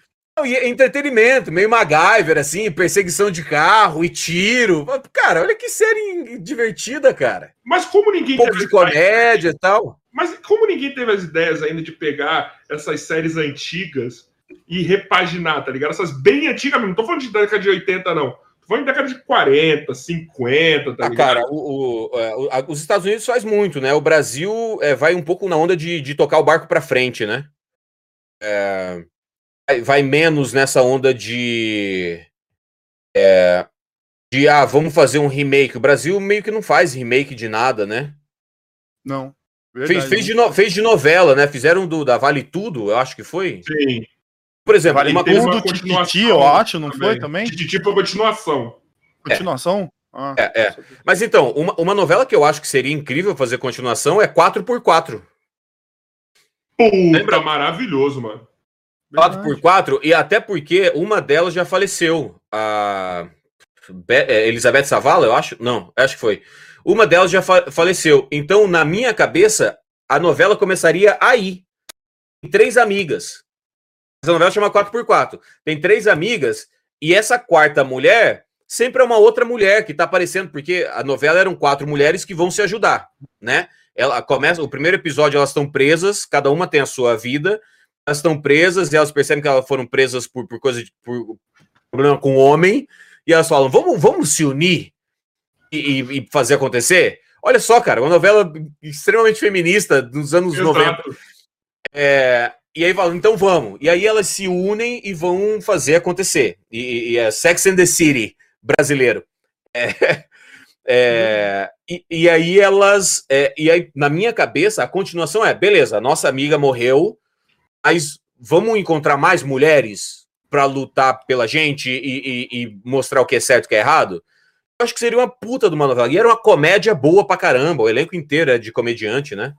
E entretenimento, meio MacGyver, assim, perseguição de carro e tiro. Cara, olha que série divertida, cara. Mas como ninguém. Um pouco de comédia e tal. Mas como ninguém teve as ideias ainda de pegar essas séries antigas e repaginar, tá ligado? Essas bem antigas mesmo. Não tô falando de década de 80, não. Tô falando de década de 40, 50, tá ah, Cara, o, o, é, o, os Estados Unidos faz muito, né? O Brasil é, vai um pouco na onda de, de tocar o barco pra frente, né? É vai menos nessa onda de. É, de, ah, vamos fazer um remake. O Brasil meio que não faz remake de nada, né? Não. fez, fez, de no, fez de novela, né? Fizeram do da Vale Tudo, eu acho que foi. Sim. Por exemplo, vale uma coisa do Tititi, eu acho, não também. foi também? Tititi foi continuação. Continuação? É. Ah, é, é. Mas então, uma, uma novela que eu acho que seria incrível fazer continuação é 4x4. Puta, Lembra? maravilhoso, mano. 4x4, e até porque uma delas já faleceu. A é, Elizabeth Savala, eu acho? Não, acho que foi. Uma delas já fa faleceu. Então, na minha cabeça, a novela começaria aí. Três amigas. Essa novela chama 4x4. Tem três amigas, e essa quarta mulher sempre é uma outra mulher que tá aparecendo, porque a novela eram quatro mulheres que vão se ajudar, né? Ela começa, o primeiro episódio elas estão presas, cada uma tem a sua vida, elas estão presas e elas percebem que elas foram presas por, por coisa de por problema com o homem, e elas falam: vamos, vamos se unir e, e, fazer acontecer. Olha só, cara, uma novela extremamente feminista dos anos Exato. 90. É, e aí falam, então vamos. E aí elas se unem e vão fazer acontecer. E, e é Sex and the City brasileiro. É, é, e, e, aí elas. É, e aí, na minha cabeça, a continuação é: beleza, nossa amiga morreu, mas vamos encontrar mais mulheres para lutar pela gente e, e, e, mostrar o que é certo e o que é errado? Eu acho que seria uma puta de uma novela. E era uma comédia boa pra caramba. O elenco inteiro é de comediante, né?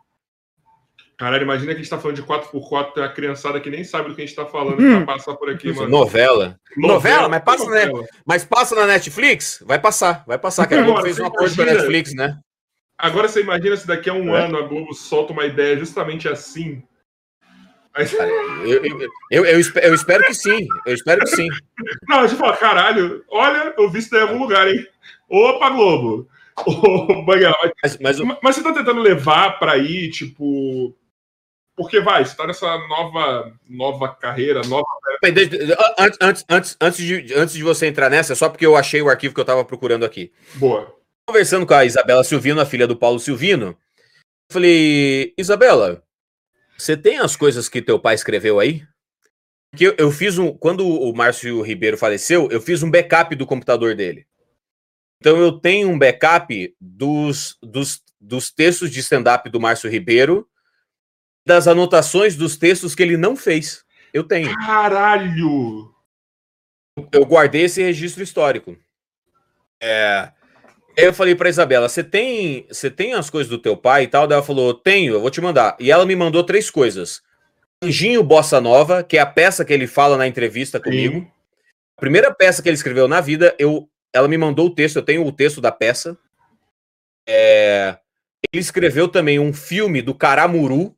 Caralho, imagina que a gente tá falando de 4x4, tem a criançada que nem sabe do que a gente tá falando, hum. que vai passar por aqui, mano. Novela. Novela, novela mas, passa novela. Na, mas passa na Netflix? Vai passar, vai passar. Que a Globo fez um acordo com a Netflix, né? Agora você imagina se daqui a um é? ano a Globo solta uma ideia justamente assim, eu, eu, eu, eu, espero que sim. Eu espero que sim. Não, a gente fala, caralho, olha, eu vi isso daí em algum lugar, hein? Opa, Globo! Ô, Banguela, mas, mas, mas, você tá tentando levar para aí, tipo. Porque vai, você tá nessa nova, nova carreira, nova. Antes, antes, antes, antes, de, antes de você entrar nessa, só porque eu achei o arquivo que eu tava procurando aqui. Boa. Conversando com a Isabela Silvino, a filha do Paulo Silvino, falei, Isabela, você tem as coisas que teu pai escreveu aí? Que eu, eu, fiz um. Quando o Márcio Ribeiro faleceu, eu fiz um backup do computador dele. Então eu tenho um backup dos, dos, dos textos de stand-up do Márcio Ribeiro, das anotações dos textos que ele não fez. Eu tenho. Caralho! Eu guardei esse registro histórico. É, eu falei para Isabela, você tem, você tem as coisas do teu pai e tal? Daí ela falou, tenho, eu vou te mandar. E ela me mandou três coisas. Anjinho Bossa Nova, que é a peça que ele fala na entrevista comigo. Sim. A primeira peça que ele escreveu na vida, eu, ela me mandou o texto, eu tenho o texto da peça. É, ele escreveu também um filme do Caramuru,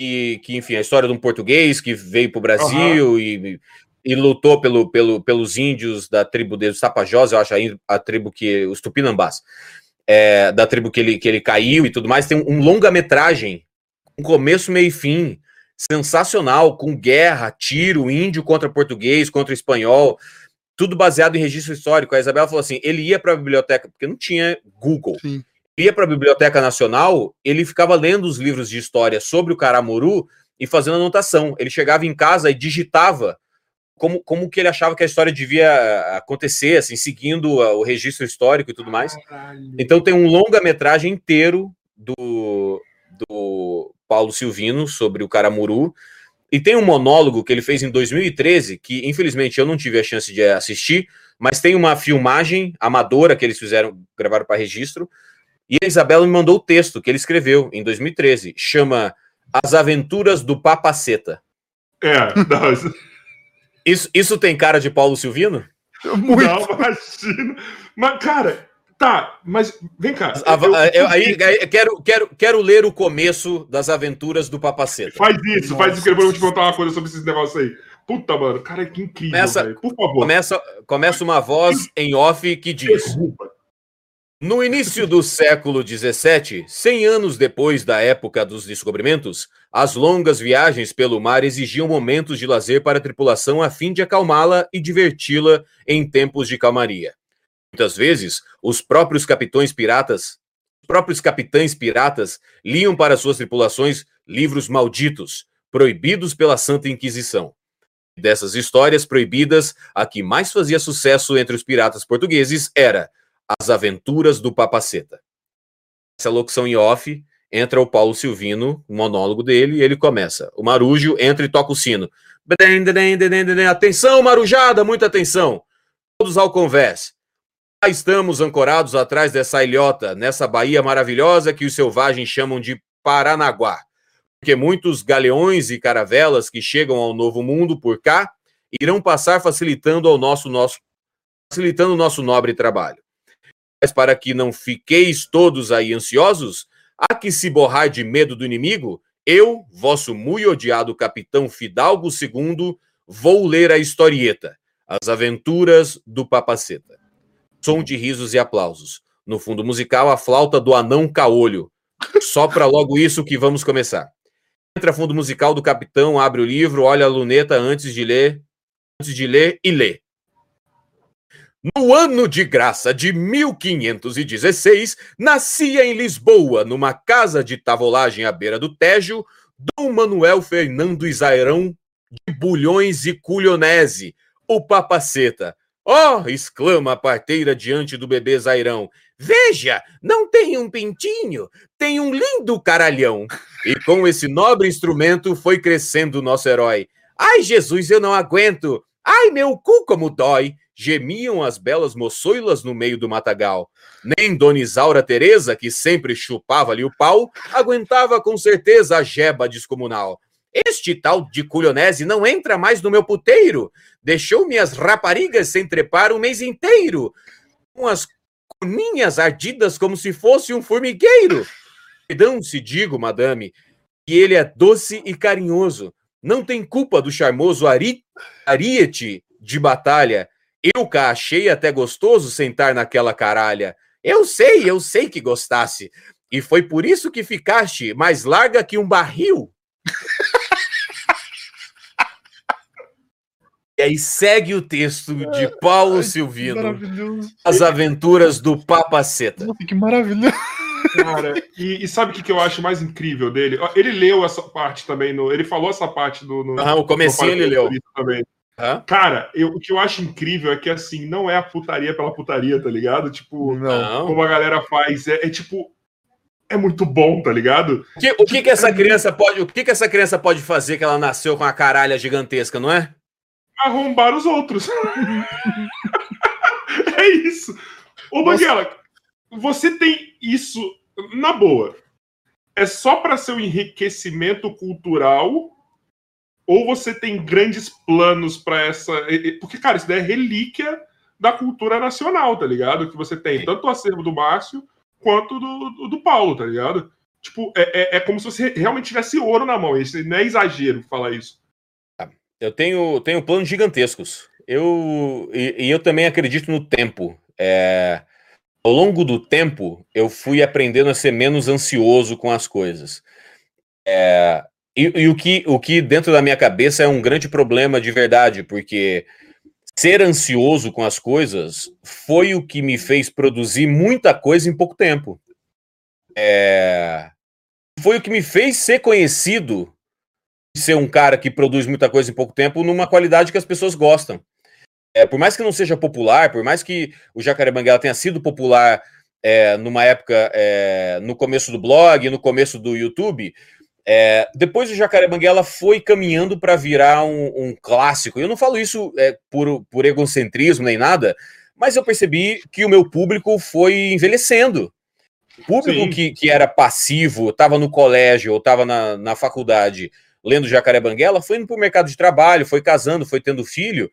que, que enfim, a história de um português que veio para o Brasil uhum. e e lutou pelo, pelo, pelos índios da tribo dos Tapajós, eu acho a, a tribo que. os Tupinambás, é, da tribo que ele, que ele caiu e tudo mais. Tem um, um longa-metragem, um começo, meio e fim, sensacional, com guerra, tiro, índio contra português, contra espanhol, tudo baseado em registro histórico. A Isabela falou assim: ele ia para a biblioteca, porque não tinha Google. Sim. Ia para a Biblioteca Nacional, ele ficava lendo os livros de história sobre o Caramuru e fazendo anotação. Ele chegava em casa e digitava como, como que ele achava que a história devia acontecer, assim, seguindo o registro histórico e tudo mais. Então tem um longa-metragem inteiro do, do Paulo Silvino sobre o Caramuru, e tem um monólogo que ele fez em 2013, que infelizmente eu não tive a chance de assistir, mas tem uma filmagem amadora que eles fizeram, gravaram para registro, e a Isabela me mandou o texto que ele escreveu em 2013, chama As Aventuras do Papaceta. É, não, isso, isso tem cara de Paulo Silvino? Muito. Não, imagina. Mas, cara, tá, mas vem cá. A, eu, eu, aí, aí quero, quero, quero ler o começo das aventuras do Papaceta. Faz isso, Nossa. faz isso que eu vou te contar uma coisa sobre esses negócios aí. Puta, mano, cara, que incrível, começa, Por favor. Começa, começa uma voz em off que diz... Desculpa. No início do século XVII, 100 anos depois da época dos descobrimentos, as longas viagens pelo mar exigiam momentos de lazer para a tripulação a fim de acalmá-la e diverti-la em tempos de calmaria. Muitas vezes, os próprios capitães piratas, os próprios capitães piratas liam para suas tripulações livros malditos, proibidos pela Santa Inquisição. Dessas histórias proibidas, a que mais fazia sucesso entre os piratas portugueses era as Aventuras do Papaceta. Essa locução em off, entra o Paulo Silvino, o monólogo dele, e ele começa. O Marujo entra e toca o sino. Atenção, Marujada, muita atenção. Todos ao convés. Já estamos ancorados atrás dessa ilhota, nessa baía maravilhosa que os selvagens chamam de Paranaguá. Porque muitos galeões e caravelas que chegam ao Novo Mundo por cá irão passar facilitando ao nosso, nosso facilitando o nosso nobre trabalho. Mas para que não fiqueis todos aí ansiosos, há que se borrar de medo do inimigo, eu, vosso muito odiado capitão Fidalgo II, vou ler a historieta, As Aventuras do Papaceta. Som de risos e aplausos. No fundo musical, a flauta do anão caolho. Só para logo isso que vamos começar. Entra fundo musical do capitão, abre o livro, olha a luneta antes de ler, antes de ler e lê. No ano de graça de 1516, nascia em Lisboa, numa casa de tavolagem à beira do Tejo, Dom Manuel Fernando Isairão de Bulhões e Culionese, o papaceta. Oh! exclama a parteira diante do bebê Zairão. Veja, não tem um pintinho, tem um lindo caralhão. E com esse nobre instrumento foi crescendo o nosso herói. Ai, Jesus, eu não aguento. Ai, meu cu como dói gemiam as belas moçoilas no meio do matagal. Nem Dona Isaura Teresa, que sempre chupava-lhe o pau, aguentava com certeza a jeba descomunal. Este tal de Culionese não entra mais no meu puteiro. Deixou minhas raparigas sem trepar o mês inteiro. Com as coninhas ardidas como se fosse um formigueiro. Perdão se digo, madame, que ele é doce e carinhoso. Não tem culpa do charmoso ari ariete de batalha eu cá achei até gostoso sentar naquela caralha. Eu sei, eu sei que gostasse. E foi por isso que ficaste mais larga que um barril. e aí segue o texto de Paulo Ai, Silvino. As aventuras do Papaceta. Nossa, que maravilhoso. Cara, e, e sabe o que, que eu acho mais incrível dele? Ele leu essa parte também, no, ele falou essa parte do. No, ah, o comecinho ele leu. Também. Hã? Cara, eu, o que eu acho incrível é que, assim, não é a putaria pela putaria, tá ligado? Tipo, não. como a galera faz. É, é tipo. É muito bom, tá ligado? O que, o que, que essa criança pode. O que, que essa criança pode fazer que ela nasceu com a caralha gigantesca, não é? Arrombar os outros. é isso. Ô, Banguela, você tem isso na boa. É só para seu enriquecimento cultural ou você tem grandes planos para essa. Porque, cara, isso daí é relíquia da cultura nacional, tá ligado? Que você tem tanto o acervo do Márcio quanto do, do, Paulo, tá ligado? Tipo, é, é, é, como se você realmente tivesse ouro na mão. Isso não é exagero falar isso. Eu tenho, tenho planos gigantescos. Eu, e, e eu também acredito no tempo. É, ao longo do tempo, eu fui aprendendo a ser menos ansioso com as coisas. É, e, e, o, que, o que dentro da minha cabeça é um grande problema de verdade, porque ser ansioso com as coisas foi o que me fez produzir muita coisa em pouco tempo. É... Foi o que me fez ser conhecido, ser um cara que produz muita coisa em pouco tempo, numa qualidade que as pessoas gostam. É, por mais que não seja popular, por mais que o Jacaré Banguela tenha sido popular é, numa época, é, no começo do blog, no começo do YouTube, é, depois o Jacaré Banguela foi caminhando para virar um, um, clássico. Eu não falo isso é, por, por egocentrismo nem nada, mas eu percebi que o meu público foi envelhecendo. O público que, que era passivo, estava no colégio ou estava na, na faculdade lendo Jacaré Banguela, foi indo para o mercado de trabalho, foi casando, foi tendo filho.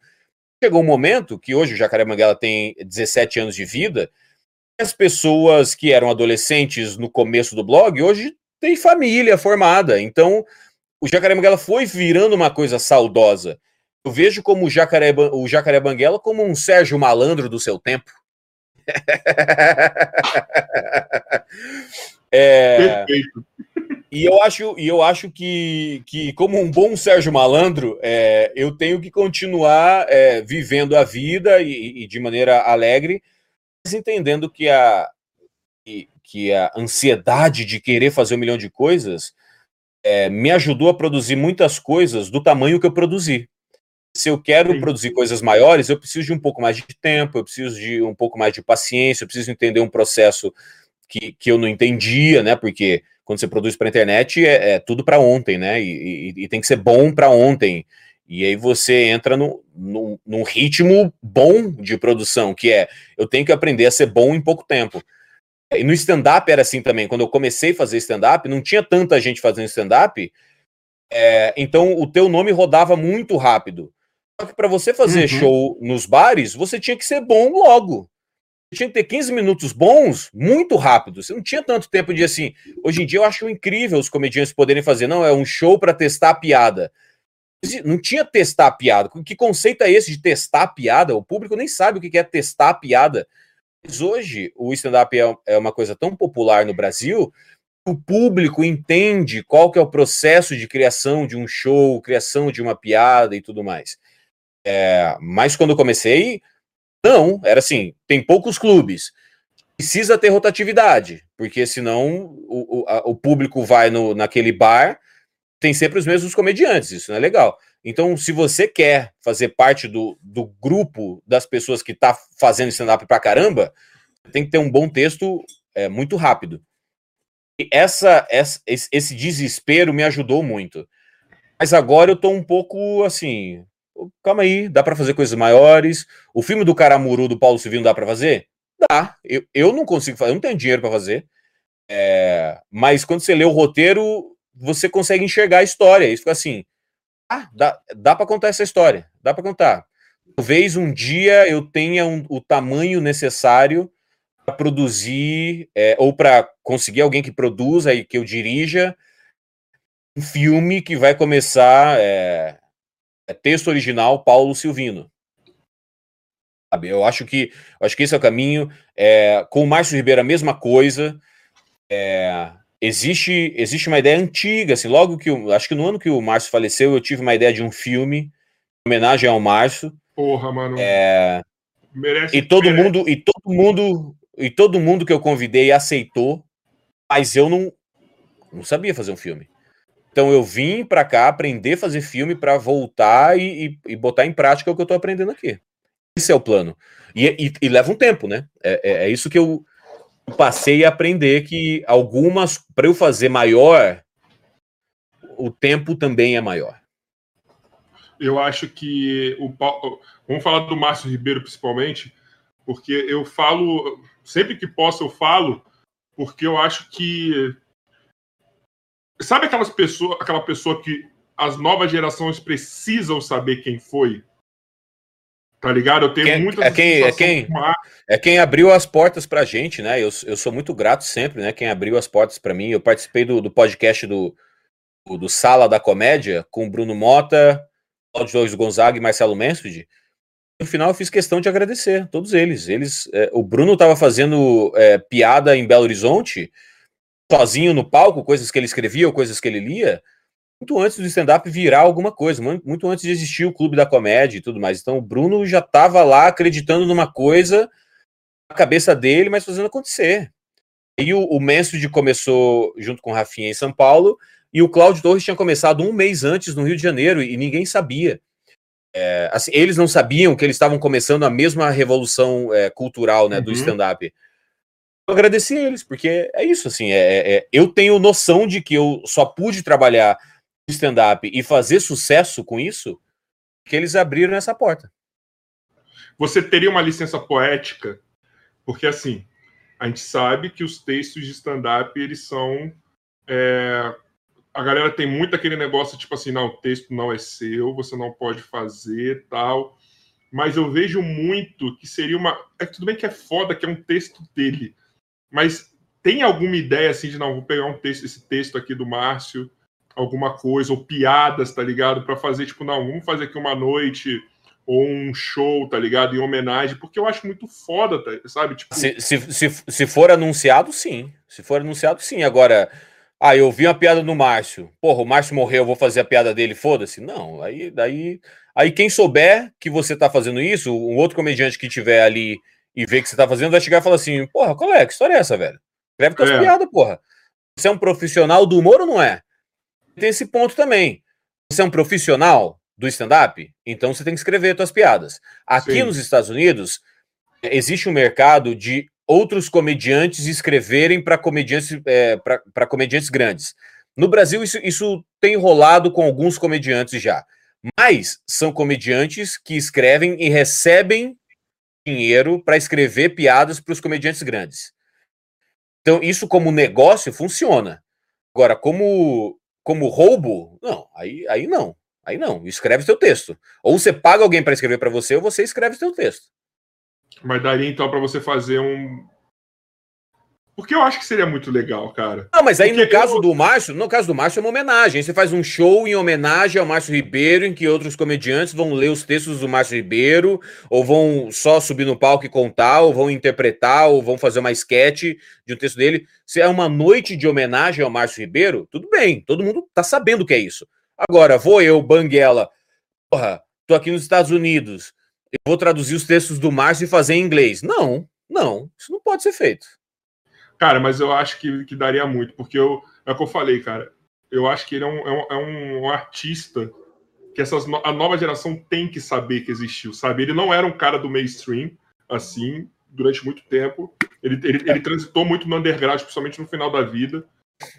Chegou um momento que hoje o Jacaré Banguela tem 17 anos de vida, as pessoas que eram adolescentes no começo do blog hoje têm família formada. Então, o Jacaré Banguela foi virando uma coisa saudosa. Eu vejo como o Jacaré, o Jacaré Banguela como um Sérgio Malandro do seu tempo. é, Perfeito. E eu acho, e eu acho que, que, como um bom Sérgio Malandro, é, eu tenho que continuar é, vivendo a vida e, e, de maneira alegre, mas entendendo que a, que, a ansiedade de querer fazer um milhão de coisas é, me ajudou a produzir muitas coisas do tamanho que eu produzi. Se eu quero Sim. produzir coisas maiores, eu preciso de um pouco mais de tempo, eu preciso de um pouco mais de paciência, eu preciso entender um processo que, que eu não entendia, né? Porque quando você produz para a internet é, é tudo para ontem, né? E, e, e, tem que ser bom para ontem. E aí você entra no, no, num ritmo bom de produção, que é eu tenho que aprender a ser bom em pouco tempo. E no stand-up era assim também. Quando eu comecei a fazer stand-up, não tinha tanta gente fazendo stand-up, é, então o teu nome rodava muito rápido. Só que para você fazer uhum. show nos bares, você tinha que ser bom logo tinha que ter 15 minutos bons muito rápido. Você não tinha tanto tempo de assim. Hoje em dia eu acho incrível os comediantes poderem fazer. Não, é um show para testar a piada. Não tinha testar a piada. Que conceito é esse de testar a piada? O público nem sabe o que é testar a piada. Mas hoje o stand-up é, é uma coisa tão popular no Brasil o público entende qual que é o processo de criação de um show, criação de uma piada e tudo mais. É, mas quando eu comecei, não, era assim: tem poucos clubes, precisa ter rotatividade, porque senão o, o, a, o público vai no, naquele bar, tem sempre os mesmos comediantes, isso não é legal. Então, se você quer fazer parte do, do grupo das pessoas que tá fazendo stand-up pra caramba, tem que ter um bom texto é, muito rápido. E essa, essa, esse desespero me ajudou muito. Mas agora eu tô um pouco assim, calma aí, dá para fazer coisas maiores. O filme do Caramuru do Paulo Silvino dá para fazer? Dá. Eu, eu não consigo fazer, eu não tenho dinheiro para fazer. É, mas quando você lê o roteiro, você consegue enxergar a história. Isso fica assim: dá, dá para contar essa história, dá para contar. Talvez um dia eu tenha um, o tamanho necessário para produzir, é, ou para conseguir alguém que produza e que eu dirija um filme que vai começar. É, é texto original Paulo Silvino. Sabe? Eu acho que acho que esse é o caminho. É, com o Márcio Ribeiro a mesma coisa. É, existe existe uma ideia antiga, assim, logo que acho que no ano que o Márcio faleceu, eu tive uma ideia de um filme em homenagem ao Márcio. Porra, mano. É, merece, e todo merece. mundo e todo mundo e todo mundo que eu convidei aceitou, mas eu não não sabia fazer um filme. Então eu vim para cá aprender a fazer filme para voltar e, e, e, botar em prática o que eu estou aprendendo aqui. Esse é o plano. E, e, e leva um tempo, né? É, é, é, isso que eu passei a aprender que algumas, para eu fazer maior, o tempo também é maior. Eu acho que o vamos falar do Márcio Ribeiro principalmente, porque eu falo sempre que posso eu falo, porque eu acho que Sabe aquelas pessoas, aquela pessoa que as novas gerações precisam saber quem foi? Tá ligado? Eu tenho quem, muitas é quem, é quem, é quem abriu as portas pra gente, né? Eu, eu sou muito grato sempre, né? Quem abriu as portas para mim. Eu participei do, do podcast do, do, do, Sala da Comédia com Bruno Mota, Claudio Luiz Gonzaga e Marcelo Mansfield. No final, eu fiz questão de agradecer todos eles. Eles, é, o Bruno estava fazendo é, piada em Belo Horizonte sozinho no palco, coisas que ele escrevia ou coisas que ele lia, muito antes do stand-up virar alguma coisa, muito antes de existir o clube da comédia e tudo mais. Então o Bruno já estava lá acreditando numa coisa na cabeça dele, mas fazendo acontecer. E o, o Mansfield começou junto com o Rafinha em São Paulo, e o Cláudio Torres tinha começado um mês antes no Rio de Janeiro, e ninguém sabia. É, assim, eles não sabiam que eles estavam começando a mesma revolução é, cultural né, do uhum. stand-up. Eu agradeci eles, porque é isso, assim, é, é, é, eu tenho noção de que eu só pude trabalhar stand-up e fazer sucesso com isso, que eles abriram essa porta. Você teria uma licença poética, porque assim, a gente sabe que os textos de stand-up, eles são é, a galera tem muito aquele negócio, tipo assim, não, o texto não é seu, você não pode fazer tal. Mas eu vejo muito que seria uma. É tudo bem que é foda, que é um texto dele. Mas tem alguma ideia assim de não, vou pegar um texto, esse texto aqui do Márcio, alguma coisa, ou piadas, tá ligado? para fazer, tipo, não, vamos fazer aqui uma noite ou um show, tá ligado? Em homenagem, porque eu acho muito foda, tá, sabe? Tipo... Se, se, se, se for anunciado, sim. Se for anunciado, sim. Agora, ah, eu vi uma piada no Márcio. Porra, o Márcio morreu, eu vou fazer a piada dele, foda-se. Não, aí, daí, aí quem souber que você tá fazendo isso, um outro comediante que tiver ali e ver que você tá fazendo, vai chegar e falar assim: Porra, qual é? Que história é essa, velho? Escreve tuas é. piadas, porra. Você é um profissional do humor ou não é? Tem esse ponto também. Você é um profissional do stand-up? Então você tem que escrever suas piadas. Aqui Sim. nos Estados Unidos, existe um mercado de outros comediantes escreverem para comediantes, é, para comediantes grandes. No Brasil, isso, isso tem rolado com alguns comediantes já. Mas são comediantes que escrevem e recebem dinheiro para escrever piadas para os comediantes grandes. Então, isso como negócio funciona. Agora, como, como roubo, não, aí, aí não. Aí não, escreve seu texto. Ou você paga alguém para escrever para você, ou você escreve seu texto. Mas daria então para você fazer um. Porque eu acho que seria muito legal, cara. Não, mas aí Porque no caso eu... do Márcio, no caso do Márcio é uma homenagem. Você faz um show em homenagem ao Márcio Ribeiro, em que outros comediantes vão ler os textos do Márcio Ribeiro, ou vão só subir no palco e contar, ou vão interpretar, ou vão fazer uma sketch de um texto dele. Se é uma noite de homenagem ao Márcio Ribeiro, tudo bem, todo mundo tá sabendo o que é isso. Agora, vou eu, Banguela, porra, tô aqui nos Estados Unidos, eu vou traduzir os textos do Márcio e fazer em inglês. Não, não, isso não pode ser feito. Cara, mas eu acho que, que daria muito, porque eu, é o que eu falei, cara. Eu acho que ele é um, é um, é um artista que essas, a nova geração tem que saber que existiu, sabe? Ele não era um cara do mainstream, assim, durante muito tempo. Ele, ele, ele transitou muito no underground, principalmente no final da vida.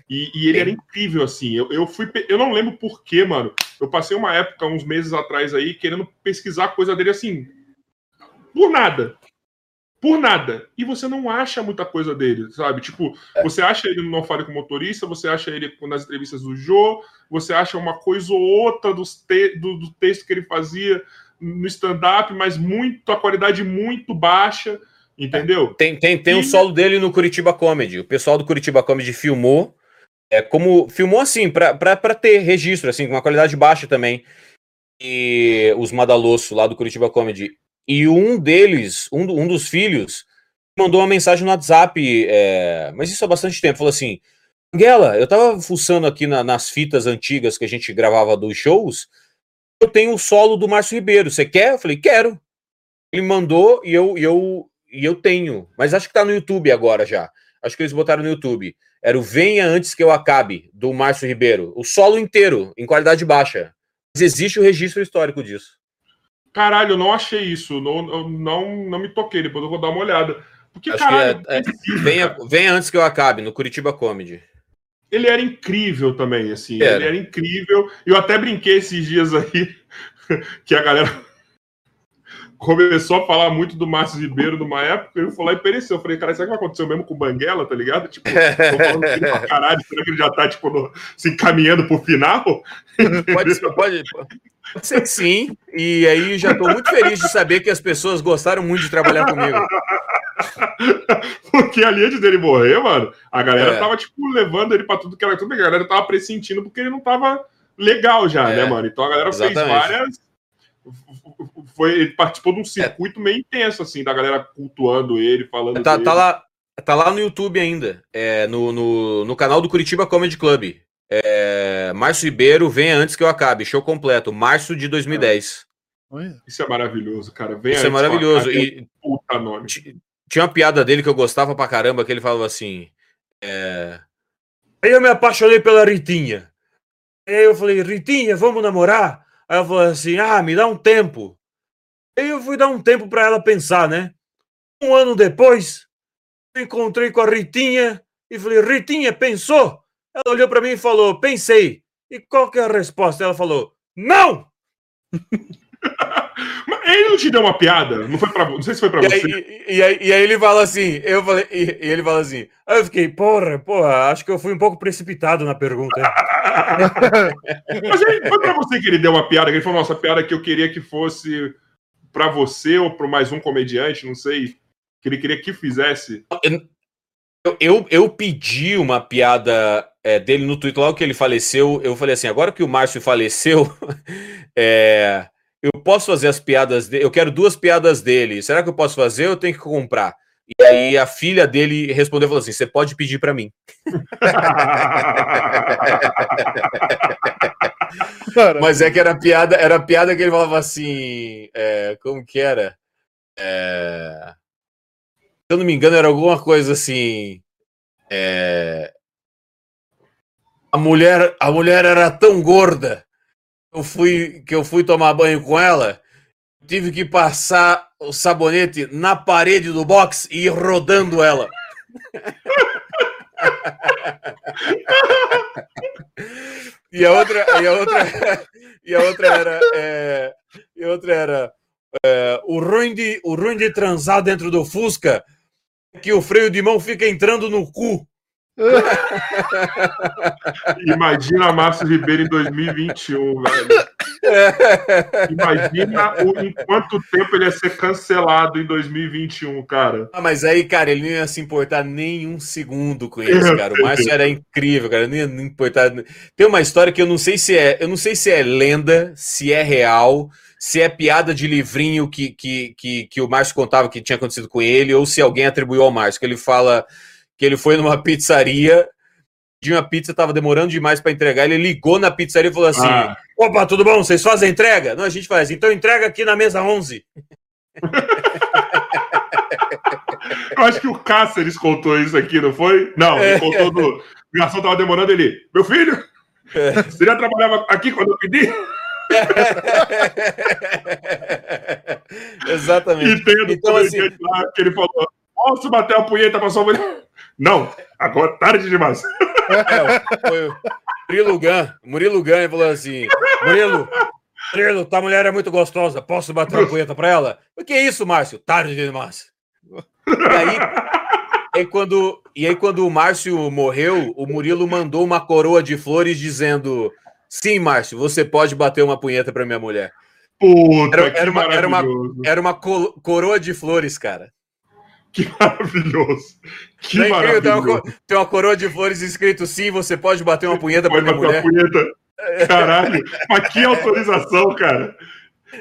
E, e ele era incrível, assim. Eu, eu fui. Eu não lembro porquê, mano. Eu passei uma época, uns meses atrás aí, querendo pesquisar coisa dele assim. Por nada. Por nada. E você não acha muita coisa dele, sabe? Tipo, é. você acha ele no Não Fale com Motorista, você acha ele nas entrevistas do Jô, você acha uma coisa ou outra dos te, do, do texto que ele fazia no stand-up, mas muito, a qualidade muito baixa. Entendeu? Tem, tem, tem e... um solo dele no Curitiba Comedy. O pessoal do Curitiba Comedy filmou. É como. Filmou assim, para ter registro, assim, com uma qualidade baixa também. E os Madalosso lá do Curitiba Comedy. E um deles, um, um dos filhos, mandou uma mensagem no WhatsApp, é, mas isso há bastante tempo, falou assim: Guela, eu tava fuçando aqui na, nas fitas antigas que a gente gravava dos shows. Eu tenho o solo do Márcio Ribeiro. Você quer? Eu falei, quero. Ele mandou e eu, eu e eu tenho, mas acho que tá no YouTube agora já. Acho que eles botaram no YouTube. Era o Venha Antes Que Eu Acabe, do Márcio Ribeiro. O solo inteiro, em qualidade baixa. Mas existe o registro histórico disso. Caralho, eu não achei isso. Não, não, não me toquei. Depois eu vou dar uma olhada. Porque, Acho caralho. É, é, venha, venha Antes Que Eu Acabe, no Curitiba Comedy. Ele era incrível também, assim. Era. Ele era incrível. Eu até brinquei esses dias aí que a galera começou a falar muito do Márcio Ribeiro numa época, ele falou lá e pereceu. Eu falei, cara, será que vai acontecer mesmo com o Banguela, tá ligado? Tipo, tô falando dele pra caralho, será que ele já tá, tipo, no, se encaminhando pro final? Pode ser, pode, pode ser que sim, e aí já tô muito feliz de saber que as pessoas gostaram muito de trabalhar comigo. Porque ali antes dele morrer, mano, a galera é. tava, tipo, levando ele pra tudo que era tudo, a galera tava pressentindo porque ele não tava legal já, é. né, mano? Então a galera Exatamente. fez várias foi, ele participou de um circuito é. meio intenso, assim, da galera cultuando ele, falando. Tá, tá, lá, tá lá no YouTube ainda, é, no, no, no canal do Curitiba Comedy Club. É, Márcio Ribeiro, venha antes que eu acabe. Show completo, março de 2010. Isso é maravilhoso, cara. Venha Isso é maravilhoso. E, puta nome. Tinha uma piada dele que eu gostava pra caramba, que ele falava assim: É... Aí eu me apaixonei pela Ritinha. Aí eu falei, Ritinha, vamos namorar? Aí ela falou assim: ah, me dá um tempo. Aí eu fui dar um tempo para ela pensar, né? Um ano depois, encontrei com a Ritinha e falei: Ritinha, pensou? Ela olhou para mim e falou: pensei. E qual que é a resposta? Ela falou: não! ele não te deu uma piada? Não foi para, não sei se foi para você. Aí, e, aí, e, aí, ele fala assim, eu falei, e, e, ele fala assim, aí eu fiquei, porra, porra, acho que eu fui um pouco precipitado na pergunta. Mas aí, foi para você que ele deu uma piada, que ele falou, nossa, piada que eu queria que fosse para você ou para mais um comediante, não sei, que ele queria que fizesse. Eu, eu, eu pedi uma piada é, dele no Twitter logo que ele faleceu. Eu falei assim: agora que o Márcio faleceu, é, eu posso fazer as piadas dele. Eu quero duas piadas dele. Será que eu posso fazer ou eu tenho que comprar? E aí a filha dele respondeu falou assim: você pode pedir para mim. Mas é que era piada, era piada que ele falava assim, é, como que era? É, se eu não me engano, era alguma coisa assim. É, a mulher, a mulher era tão gorda eu fui que eu fui tomar banho com ela, tive que passar o sabonete na parede do box e ir rodando ela. e a outra, e a outra, e a outra era, é, e a outra era é, o ruim de o ruim de transar dentro do Fusca é que o freio de mão fica entrando no cu. Imagina Márcio Ribeiro em 2021, velho. Imagina o, em quanto tempo ele ia ser cancelado em 2021, cara. Ah, mas aí, cara, ele não ia se importar nem um segundo com isso, cara. O Márcio era incrível, cara. Não ia não importar. Tem uma história que eu não sei se é, eu não sei se é lenda, se é real, se é piada de livrinho que, que, que, que o Márcio contava que tinha acontecido com ele, ou se alguém atribuiu ao Márcio, que ele fala que ele foi numa pizzaria, de uma pizza estava demorando demais para entregar, ele ligou na pizzaria e falou assim: ah. "Opa, tudo bom? Vocês fazem entrega?" Não, a gente faz. Então entrega aqui na mesa 11. Eu acho que o Cáceres contou isso aqui, não foi? Não, ele é. contou do. O garçom tava demorando ele. Meu filho, é. você já trabalhava aqui quando eu pedi? Exatamente. E tem então, assim... lá que ele falou: posso bater a punheta pra sua mulher? Não, agora tarde demais. É, foi o Murilo Gun. Murilo Gun falou assim: Murilo, Murilo, tua mulher é muito gostosa, posso bater uma punheta pra ela? O que é isso, Márcio? Tarde demais. E aí, aí, quando, e aí, quando o Márcio morreu, o Murilo mandou uma coroa de flores dizendo: Sim, Márcio, você pode bater uma punheta pra minha mulher. Puta, era, era, uma, era, uma, era uma coroa de flores, cara. Que maravilhoso. Que é maravilhoso. Tem uma, tem uma, coroa de flores escrito sim, você pode bater uma punheta para minha mulher. Punheta. Caralho, mas que autorização, cara.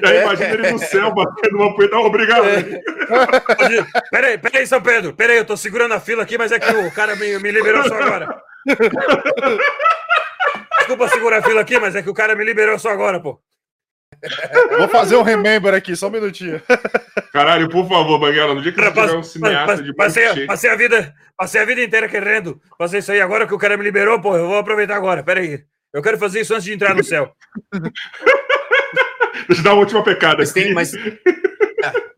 Aí, é. imagina ele no céu batendo uma punheta. Obrigado. É. Peraí, peraí, São Pedro. Peraí, eu tô segurando a fila aqui, mas é que o cara me, me liberou só agora. Desculpa segurar a fila aqui, mas é que o cara me liberou só agora, pô. Vou fazer um remember aqui, só um minutinho. Caralho, por favor, Banguela, no dia que você tiver um cineasta de passei, passei a vida Passei a vida inteira querendo fazer isso aí. Agora que o cara me liberou, pô, eu vou aproveitar agora. Pera aí. Eu quero fazer isso antes de entrar no céu. Deixa eu dar uma última pecada mas Tem, mas,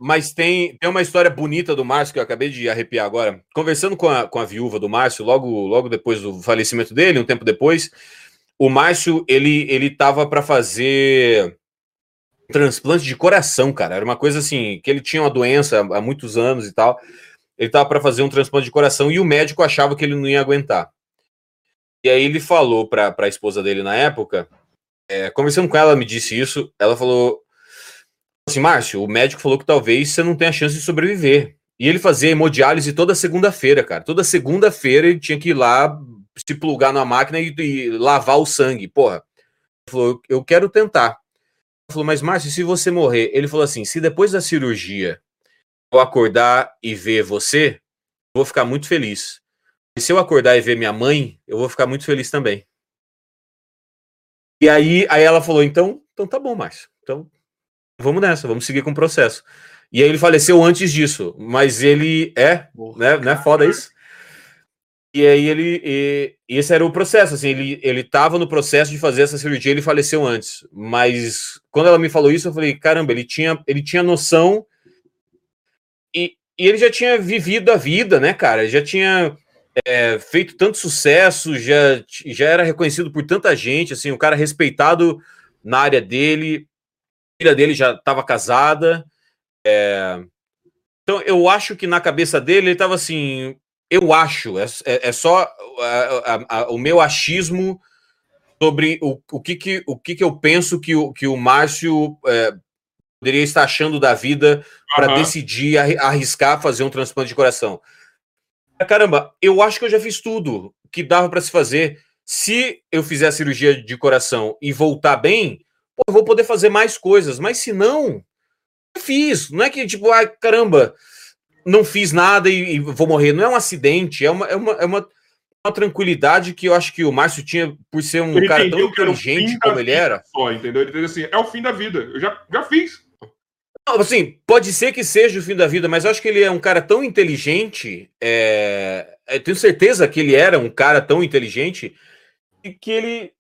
mas tem, tem uma história bonita do Márcio que eu acabei de arrepiar agora. Conversando com a, com a viúva do Márcio, logo, logo depois do falecimento dele, um tempo depois, o Márcio, ele, ele tava para fazer transplante de coração, cara. Era uma coisa assim, que ele tinha uma doença há muitos anos e tal. Ele tava para fazer um transplante de coração e o médico achava que ele não ia aguentar. E aí ele falou para a esposa dele na época, é, conversando com ela, me disse isso. Ela falou assim: Márcio, o médico falou que talvez você não tenha chance de sobreviver. E ele fazia hemodiálise toda segunda-feira, cara. Toda segunda-feira ele tinha que ir lá se plugar na máquina e, e lavar o sangue. Porra. Falou: eu quero tentar falou, mas Márcio, se você morrer? Ele falou assim: se depois da cirurgia eu acordar e ver você, eu vou ficar muito feliz. E se eu acordar e ver minha mãe, eu vou ficar muito feliz também. E aí, aí ela falou: então, então tá bom, Márcio. Então vamos nessa, vamos seguir com o processo. E aí ele faleceu antes disso, mas ele é, né, não é foda isso? E aí ele. E, esse era o processo, assim, ele, ele tava no processo de fazer essa cirurgia, ele faleceu antes. Mas quando ela me falou isso, eu falei, caramba, ele tinha, ele tinha noção e, e ele já tinha vivido a vida, né, cara? Ele já tinha é, feito tanto sucesso, já, já era reconhecido por tanta gente, assim, um cara respeitado na área dele, a filha dele já estava casada. É... Então eu acho que na cabeça dele ele estava assim, eu acho, é, é, é só a, a, a, o meu achismo sobre o, o, que, que, o que, que eu penso que o, que o Márcio é, poderia estar achando da vida para uhum. decidir arriscar fazer um transplante de coração. Caramba, eu acho que eu já fiz tudo que dava para se fazer. Se eu fizer a cirurgia de coração e voltar bem, pô, eu vou poder fazer mais coisas. Mas se não, eu fiz. Não é que tipo, ai, caramba, não fiz nada e, e, vou morrer. Não é um acidente, é uma, é uma, é uma, uma tranquilidade que eu acho que o Márcio tinha por ser um ele cara tão inteligente como ele era. Só, entendeu? Ele assim, é o fim da vida. Eu já, já fiz. Assim, pode ser que seja o fim da vida, mas eu acho que ele é um cara tão inteligente. É... Eu tenho certeza que ele era um cara tão inteligente que ele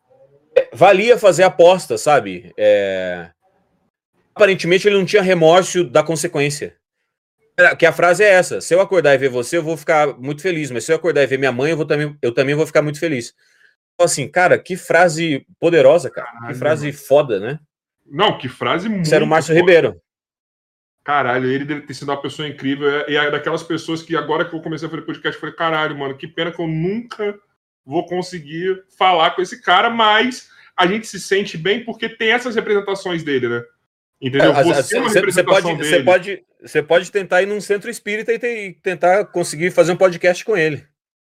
é, valia fazer aposta, sabe? É... Aparentemente ele não tinha remorso da consequência. Que a frase é essa: se eu acordar e ver você, eu vou ficar muito feliz, mas se eu acordar e ver minha mãe, eu, vou também, eu também vou ficar muito feliz. Então, assim, cara, que frase poderosa, cara. Caralho, que frase foda, né? Não, que frase muito. Isso era o Márcio foda. Ribeiro. Caralho, ele deve ter sido uma pessoa incrível. E é daquelas pessoas que agora que eu comecei a fazer podcast, eu falei, caralho, mano, que pena que eu nunca vou conseguir falar com esse cara, mas a gente se sente bem porque tem essas representações dele, né? Entendeu? É, você, é você, pode, dele. Você, pode, você pode tentar ir num centro espírita e, ter, tentar conseguir fazer um podcast com ele.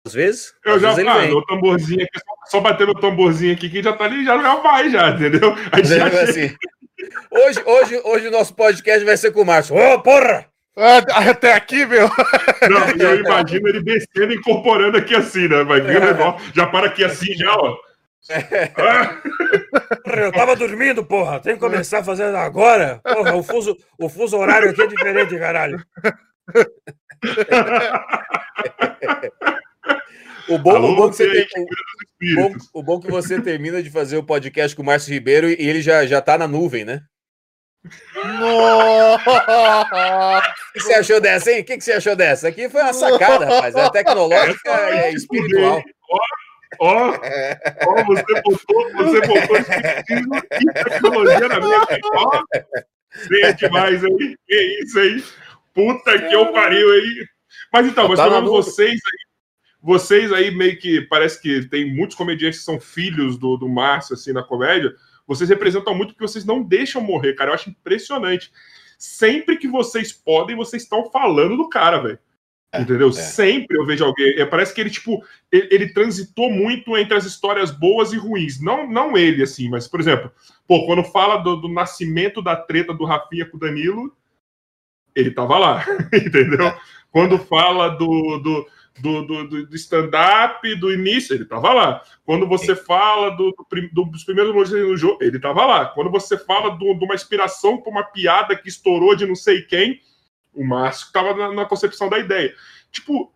Às vezes. Eu às já vezes ah, meu tamborzinho aqui, só, só bater no tamborzinho aqui que já tá ali, já, já vai, já, entendeu? Aí já assim, hoje, hoje, hoje o nosso podcast vai ser com o Márcio. Ô, oh, porra! Ah, até aqui, meu. Não, eu imagino ele descendo e incorporando aqui assim, né? Vai vir o negócio, já para aqui assim, já, ó. Eu tava dormindo, porra. Tem que começar fazendo agora. Porra, o fuso, o fuso horário aqui é diferente, caralho. O bom, Alô, o, bom que você tem, o, bom, o bom que você termina de fazer o podcast com o Márcio Ribeiro e ele já, já tá na nuvem, né? Nossa! O que você achou dessa, hein? O que você achou dessa? Aqui foi uma sacada, rapaz. É tecnológica e é espiritual. Ó, ó, você botou, você botou espiritismo e tecnologia na minha frente. Ó, é demais aí. Que isso aí? Puta que eu pariu aí. Mas então, mas tá falando vocês aí, vocês aí meio que parece que tem muitos comediantes que são filhos do, do Márcio, assim, na comédia. Vocês representam muito porque vocês não deixam morrer, cara. Eu acho impressionante. Sempre que vocês podem, vocês estão falando do cara, velho. É, Entendeu? É. Sempre eu vejo alguém. É, parece que ele, tipo, ele, ele, transitou muito entre as histórias boas e ruins. Não, não ele, assim, mas, por exemplo, pô, quando fala do, do nascimento da treta do Rafinha com o Danilo, ele tava lá, entendeu? É. Quando fala do, do, do, do, do stand-up, do início, ele tava lá. Quando você fala do, do, dos primeiros momentos no jogo, ele tava lá. Quando você fala de uma inspiração para uma piada que estourou de não sei quem, o Márcio estava na, na, concepção da ideia. Tipo,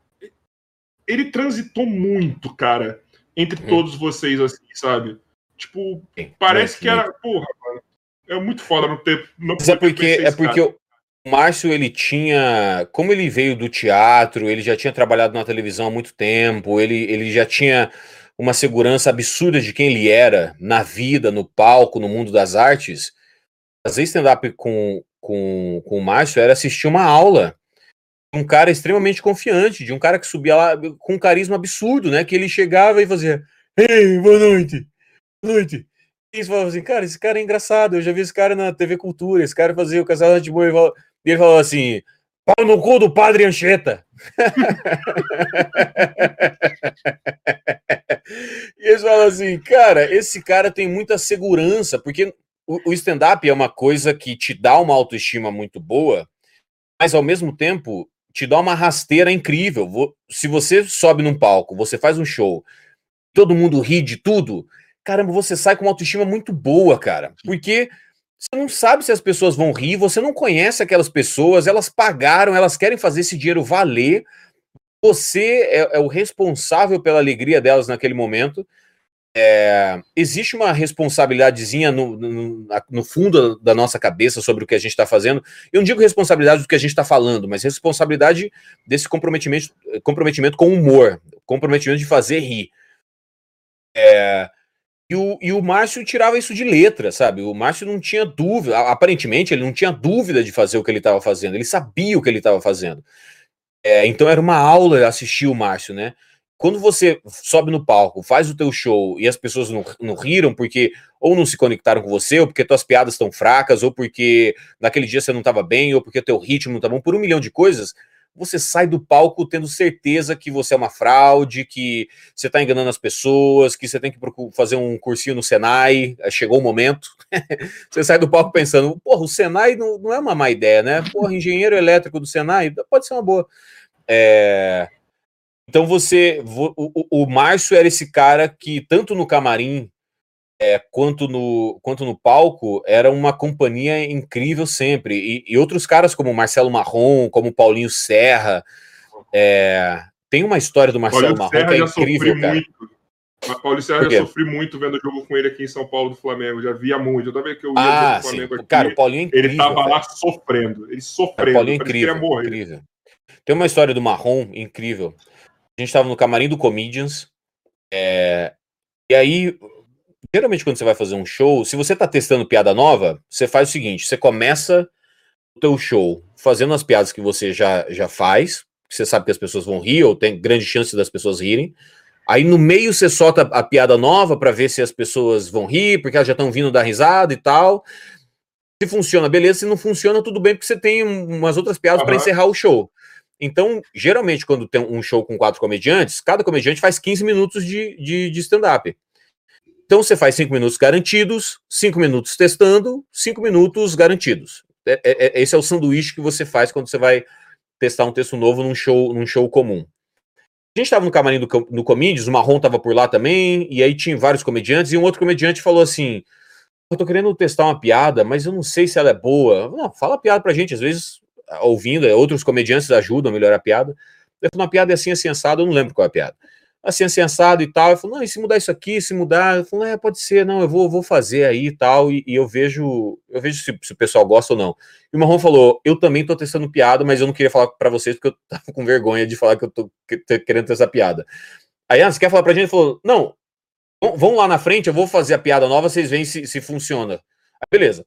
ele transitou muito, cara, entre uhum. todos vocês, assim, sabe? Tipo, parece que era. Porra, mano. É muito foda não ter. Não Mas é porque, é porque o Márcio, ele tinha. Como ele veio do teatro, ele já tinha trabalhado na televisão há muito tempo, ele, ele já tinha uma segurança absurda de quem ele era na vida, no palco, no mundo das artes. Fazer stand-up com, com, com o Márcio era assistir uma aula um cara extremamente confiante, de um cara que subia lá com um carisma absurdo, né? Que ele chegava e fazia: Ei, boa noite, boa noite. E eles falavam assim, cara, esse cara é engraçado, eu já vi esse cara na TV Cultura, esse cara fazia o casal de boi. E ele falou assim: pau no cu do padre Ancheta. e eles falam assim, cara, esse cara tem muita segurança, porque o, stand-up é uma coisa que te dá uma autoestima muito boa, mas ao mesmo tempo te dá uma rasteira incrível. Se você sobe num palco, você faz um show, todo mundo ri de tudo, caramba, você sai com uma autoestima muito boa, cara. Porque você não sabe se as pessoas vão rir, você não conhece aquelas pessoas, elas pagaram, elas querem fazer esse dinheiro valer. Você é, é o responsável pela alegria delas naquele momento. É, existe uma responsabilidadezinha no, no, no, fundo da nossa cabeça sobre o que a gente está fazendo. Eu não digo responsabilidade do que a gente está falando, mas responsabilidade desse comprometimento, comprometimento com humor, comprometimento de fazer rir. É, e, o, e o Márcio tirava isso de letra, sabe? O Márcio não tinha dúvida, aparentemente ele não tinha dúvida de fazer o que ele estava fazendo, ele sabia o que ele estava fazendo. É, então era uma aula assistir o Márcio, né? Quando você sobe no palco, faz o teu show e as pessoas não, não riram porque ou não se conectaram com você, ou porque tuas piadas estão fracas, ou porque naquele dia você não estava bem, ou porque teu ritmo não tá bom, por um milhão de coisas, você sai do palco tendo certeza que você é uma fraude, que você está enganando as pessoas, que você tem que fazer um cursinho no Senai, chegou o momento. você sai do palco pensando, porra, o Senai não, não é uma má ideia, né? Porra, engenheiro elétrico do Senai pode ser uma boa. É... Então você, o, o Márcio era esse cara que tanto no camarim é, quanto, no, quanto no palco, era uma companhia incrível sempre. E, e outros caras como Marcelo Marrom, como Paulinho Serra. É, tem uma história do Marcelo Marrom Serra que é incrível, cara. Muito. Paulo Serra já sofri muito vendo o jogo com ele aqui em São Paulo do Flamengo. Já via muito. Eu também que eu ia ah, do Flamengo sim. aqui. Cara, o Paulinho é incrível, Ele tava lá sofrendo. Ele sofrendo. O Paulinho é incrível, incrível. Tem uma história do Marrom incrível. A gente tava no camarim do Comedians. É, e aí geralmente quando você vai fazer um show, se você tá testando piada nova, você faz o seguinte, você começa o teu show fazendo as piadas que você já, já faz, que você sabe que as pessoas vão rir, ou tem grande chance das pessoas rirem. Aí no meio você solta a piada nova para ver se as pessoas vão rir, porque elas já estão vindo dar risada e tal. Se funciona, beleza. Se não funciona, tudo bem, porque você tem umas outras piadas uhum. para encerrar o show. Então, geralmente, quando tem um show com quatro comediantes, cada comediante faz 15 minutos de, de, de stand-up. Então você faz cinco minutos garantidos, cinco minutos testando, cinco minutos garantidos. É, é, é, esse é o sanduíche que você faz quando você vai testar um texto novo num show, num show comum. A gente estava no camarim do, do Comedians, o Marrom estava por lá também, e aí tinha vários comediantes, e um outro comediante falou assim: Eu tô querendo testar uma piada, mas eu não sei se ela é boa. Não, fala a piada pra gente, às vezes, ouvindo, outros comediantes ajudam a melhorar a piada. Eu falei, uma piada é assim, assim, assado, eu não lembro qual é a piada assim, sensado e tal. Eu falei, não, e se mudar isso aqui, se mudar, eu falei, é, pode ser, não, eu vou, vou fazer aí e tal, e, e eu vejo, eu vejo se, se, o pessoal gosta ou não. E o Marrom falou, eu também tô testando piada, mas eu não queria falar para vocês porque eu tava com vergonha de falar que eu tô querendo testar piada. Aí, ah, você quer falar pra gente? Ele falou, não, vão lá na frente, eu vou fazer a piada nova, vocês veem se, se funciona. Aí, beleza.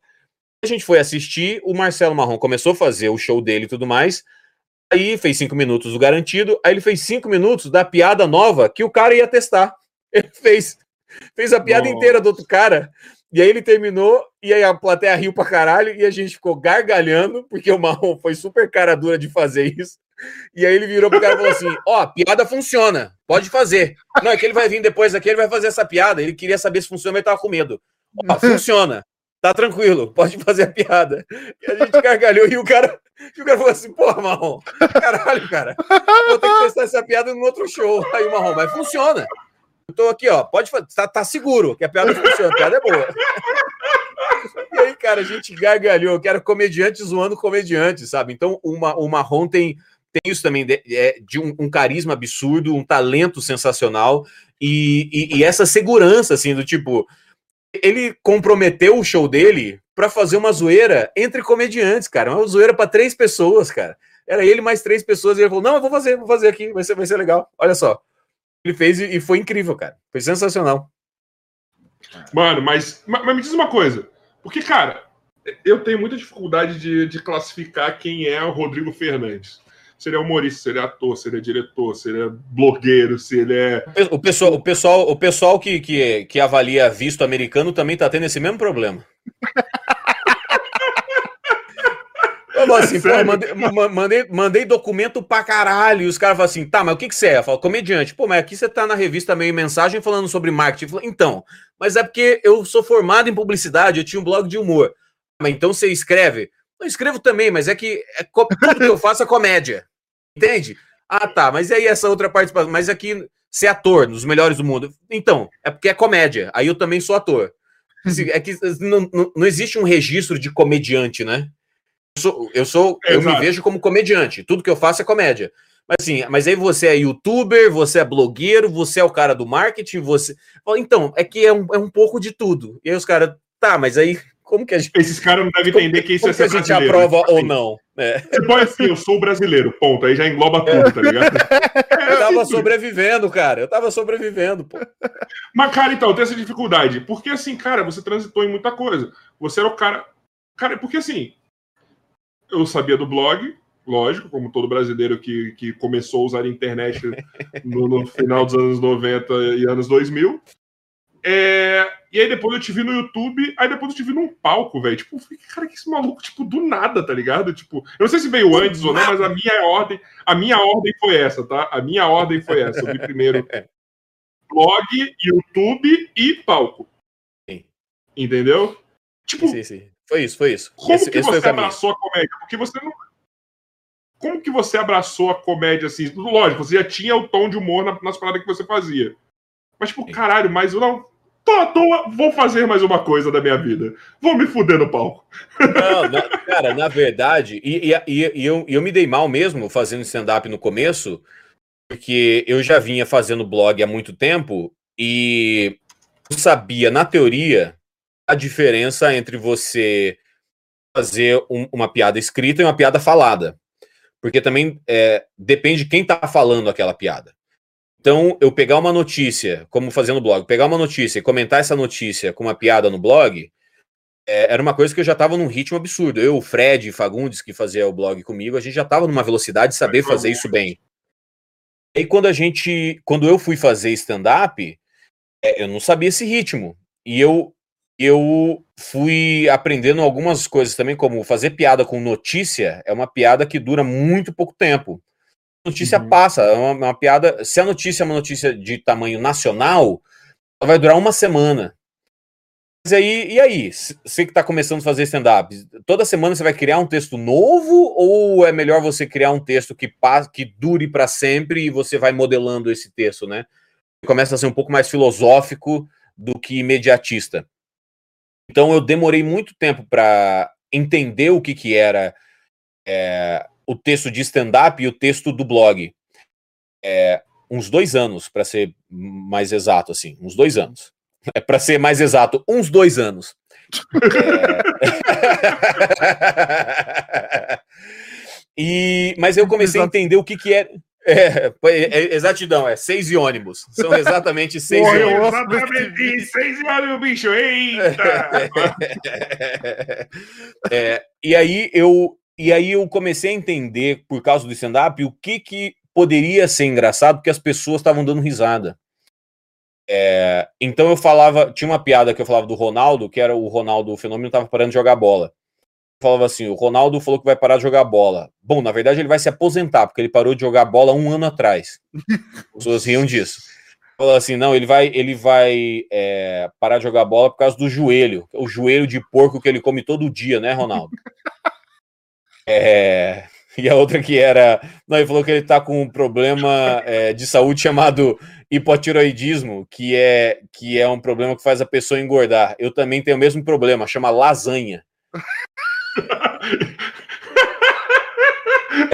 A gente foi assistir, o Marcelo Marrom começou a fazer o show dele e tudo mais, Aí fez cinco minutos do garantido, aí ele fez cinco minutos da piada nova que o cara ia testar. Ele fez, fez a piada Nossa. inteira do outro cara, e aí ele terminou, e aí a plateia riu pra caralho, e a gente ficou gargalhando, porque o Marrom foi super cara dura de fazer isso. E aí ele virou pro cara e falou assim: Ó, oh, piada funciona, pode fazer. Não, é que ele vai vir depois aqui, ele vai fazer essa piada. Ele queria saber se funciona, mas ele tava com medo. Ó, oh, funciona tá tranquilo, pode fazer a piada. E a gente gargalhou e o cara, e o cara falou assim, porra, Marrom, caralho, cara, vou ter que testar essa piada no outro show. Aí o Marrom, mas funciona. Eu tô aqui, ó, pode fazer, tá, tá seguro que a piada funciona, a piada é boa. E aí, cara, a gente gargalhou, que era comediante zoando comediante, sabe? Então, uma, o Marrom tem, tem isso também, de, é, de um, um, carisma absurdo, um talento sensacional e, e, e essa segurança, assim, do tipo ele comprometeu o show dele para fazer uma zoeira entre comediantes, cara. Uma zoeira para três pessoas, cara. Era ele mais três pessoas e ele falou: Não, eu vou fazer, vou fazer aqui, vai ser, vai ser legal. Olha só. Ele fez e, foi incrível, cara. Foi sensacional. Mano, mas, mas, me diz uma coisa. Porque, cara, eu tenho muita dificuldade de, de classificar quem é o Rodrigo Fernandes se ele é humorista, se ele é ator, se ele é diretor, se ele é blogueiro, se ele é. O pessoal, o pessoal, o pessoal que, que, que avalia visto americano também tá tendo esse mesmo problema. Eu assim, é mandei, mandei, mandei, documento pra caralho. E os caras falam assim: tá, mas o que, que você é? Eu falo, comediante. Pô, mas aqui você tá na revista meio mensagem falando sobre marketing. Falo, então, mas é porque eu sou formado em publicidade, eu tinha um blog de humor. Mas então você escreve? Eu escrevo também, mas é que é, tudo que eu faço é comédia. Entende? Ah, tá, mas aí essa outra participação? Mas aqui, ser ator, nos melhores do mundo. Então, é porque é comédia. Aí eu também sou ator. É que não, não, não existe um registro de comediante, né? Eu sou, eu, sou, eu me vejo como comediante. Tudo que eu faço é comédia. Mas assim, mas aí você é youtuber, você é blogueiro, você é o cara do marketing, você. Então, é que é um, é um pouco de tudo. E aí os caras, tá, mas aí como que a gente. Esses caras não devem entender que isso como é ser que a gente aprova tipo ou assim, não. É. Você pode assim, eu sou brasileiro, ponto. Aí já engloba tudo, tá ligado? eu tava assim, sobrevivendo, cara. Eu tava sobrevivendo, pô. Mas, cara, então, tem essa dificuldade. Porque, assim, cara, você transitou em muita coisa. Você era o cara. Cara, porque assim. Eu sabia do blog, lógico, como todo brasileiro que, que começou a usar a internet no, no final dos anos 90 e anos 2000. É, e aí depois eu te vi no YouTube, aí depois eu te vi num palco, velho. Tipo, cara, que esse maluco, tipo, do nada, tá ligado? Tipo, eu não sei se veio antes ou não, mas a minha ordem, a minha ordem foi essa, tá? A minha ordem foi essa. Eu vi primeiro blog, YouTube e palco. Sim. Entendeu? Tipo, sim, sim. Foi isso, foi isso. Como esse, que esse você abraçou a comédia? Porque você não. Como que você abraçou a comédia assim? Lógico, você já tinha o tom de humor nas paradas que você fazia. Mas, tipo, caralho, mas não tô à toa, vou fazer mais uma coisa da minha vida. Vou me fuder no palco. Não, na, cara, na verdade, e, e, e, eu, eu me dei mal mesmo fazendo stand-up no começo, porque eu já vinha fazendo blog há muito tempo e eu sabia, na teoria, a diferença entre você fazer um, uma piada escrita e uma piada falada. Porque também é, depende de quem tá falando aquela piada. Então, eu pegar uma notícia, como fazendo blog, pegar uma notícia e comentar essa notícia com uma piada no blog, é, era uma coisa que eu já estava num ritmo absurdo. Eu, o Fred Fagundes, que fazia o blog comigo, a gente já estava numa velocidade de saber fazer isso bem. E quando a gente, quando eu fui fazer stand-up, é, eu não sabia esse ritmo. E eu, eu fui aprendendo algumas coisas também, como fazer piada com notícia é uma piada que dura muito pouco tempo notícia uhum. passa, é uma, uma, piada. Se a notícia é uma notícia de tamanho nacional, ela vai durar uma semana. Mas aí, e aí? Você que está começando a fazer stand-up, toda semana você vai criar um texto novo ou é melhor você criar um texto que, que dure para sempre e você vai modelando esse texto, né? Começa a ser um pouco mais filosófico do que imediatista. Então eu demorei muito tempo para entender o que, que era é, o texto de stand-up e o texto do blog. É, uns dois anos, para ser mais exato, assim, uns dois anos. É para ser mais exato, uns dois anos. É... e, mas eu comecei a entender o que, que é. É, é, exatidão, é seis e ônibus. São exatamente seis Porra, ônibus. Exatamente seis e ônibus, bicho. Eita! É, e aí eu, e aí eu comecei a entender, por causa do stand-up, o que, que poderia ser engraçado, porque as pessoas estavam dando risada. É, então eu falava, tinha uma piada que eu falava do Ronaldo, que era o Ronaldo, o fenômeno estava parando de jogar bola. Eu falava assim: o Ronaldo falou que vai parar de jogar bola. Bom, na verdade ele vai se aposentar, porque ele parou de jogar bola um ano atrás. As pessoas riam disso. Falou assim: não, ele vai, ele vai é, parar de jogar bola por causa do joelho, o joelho de porco que ele come todo dia, né, Ronaldo? É, e a outra que era. Não, ele falou que ele está com um problema é, de saúde chamado hipotiroidismo, que é, que é um problema que faz a pessoa engordar. Eu também tenho o mesmo problema, chama lasanha.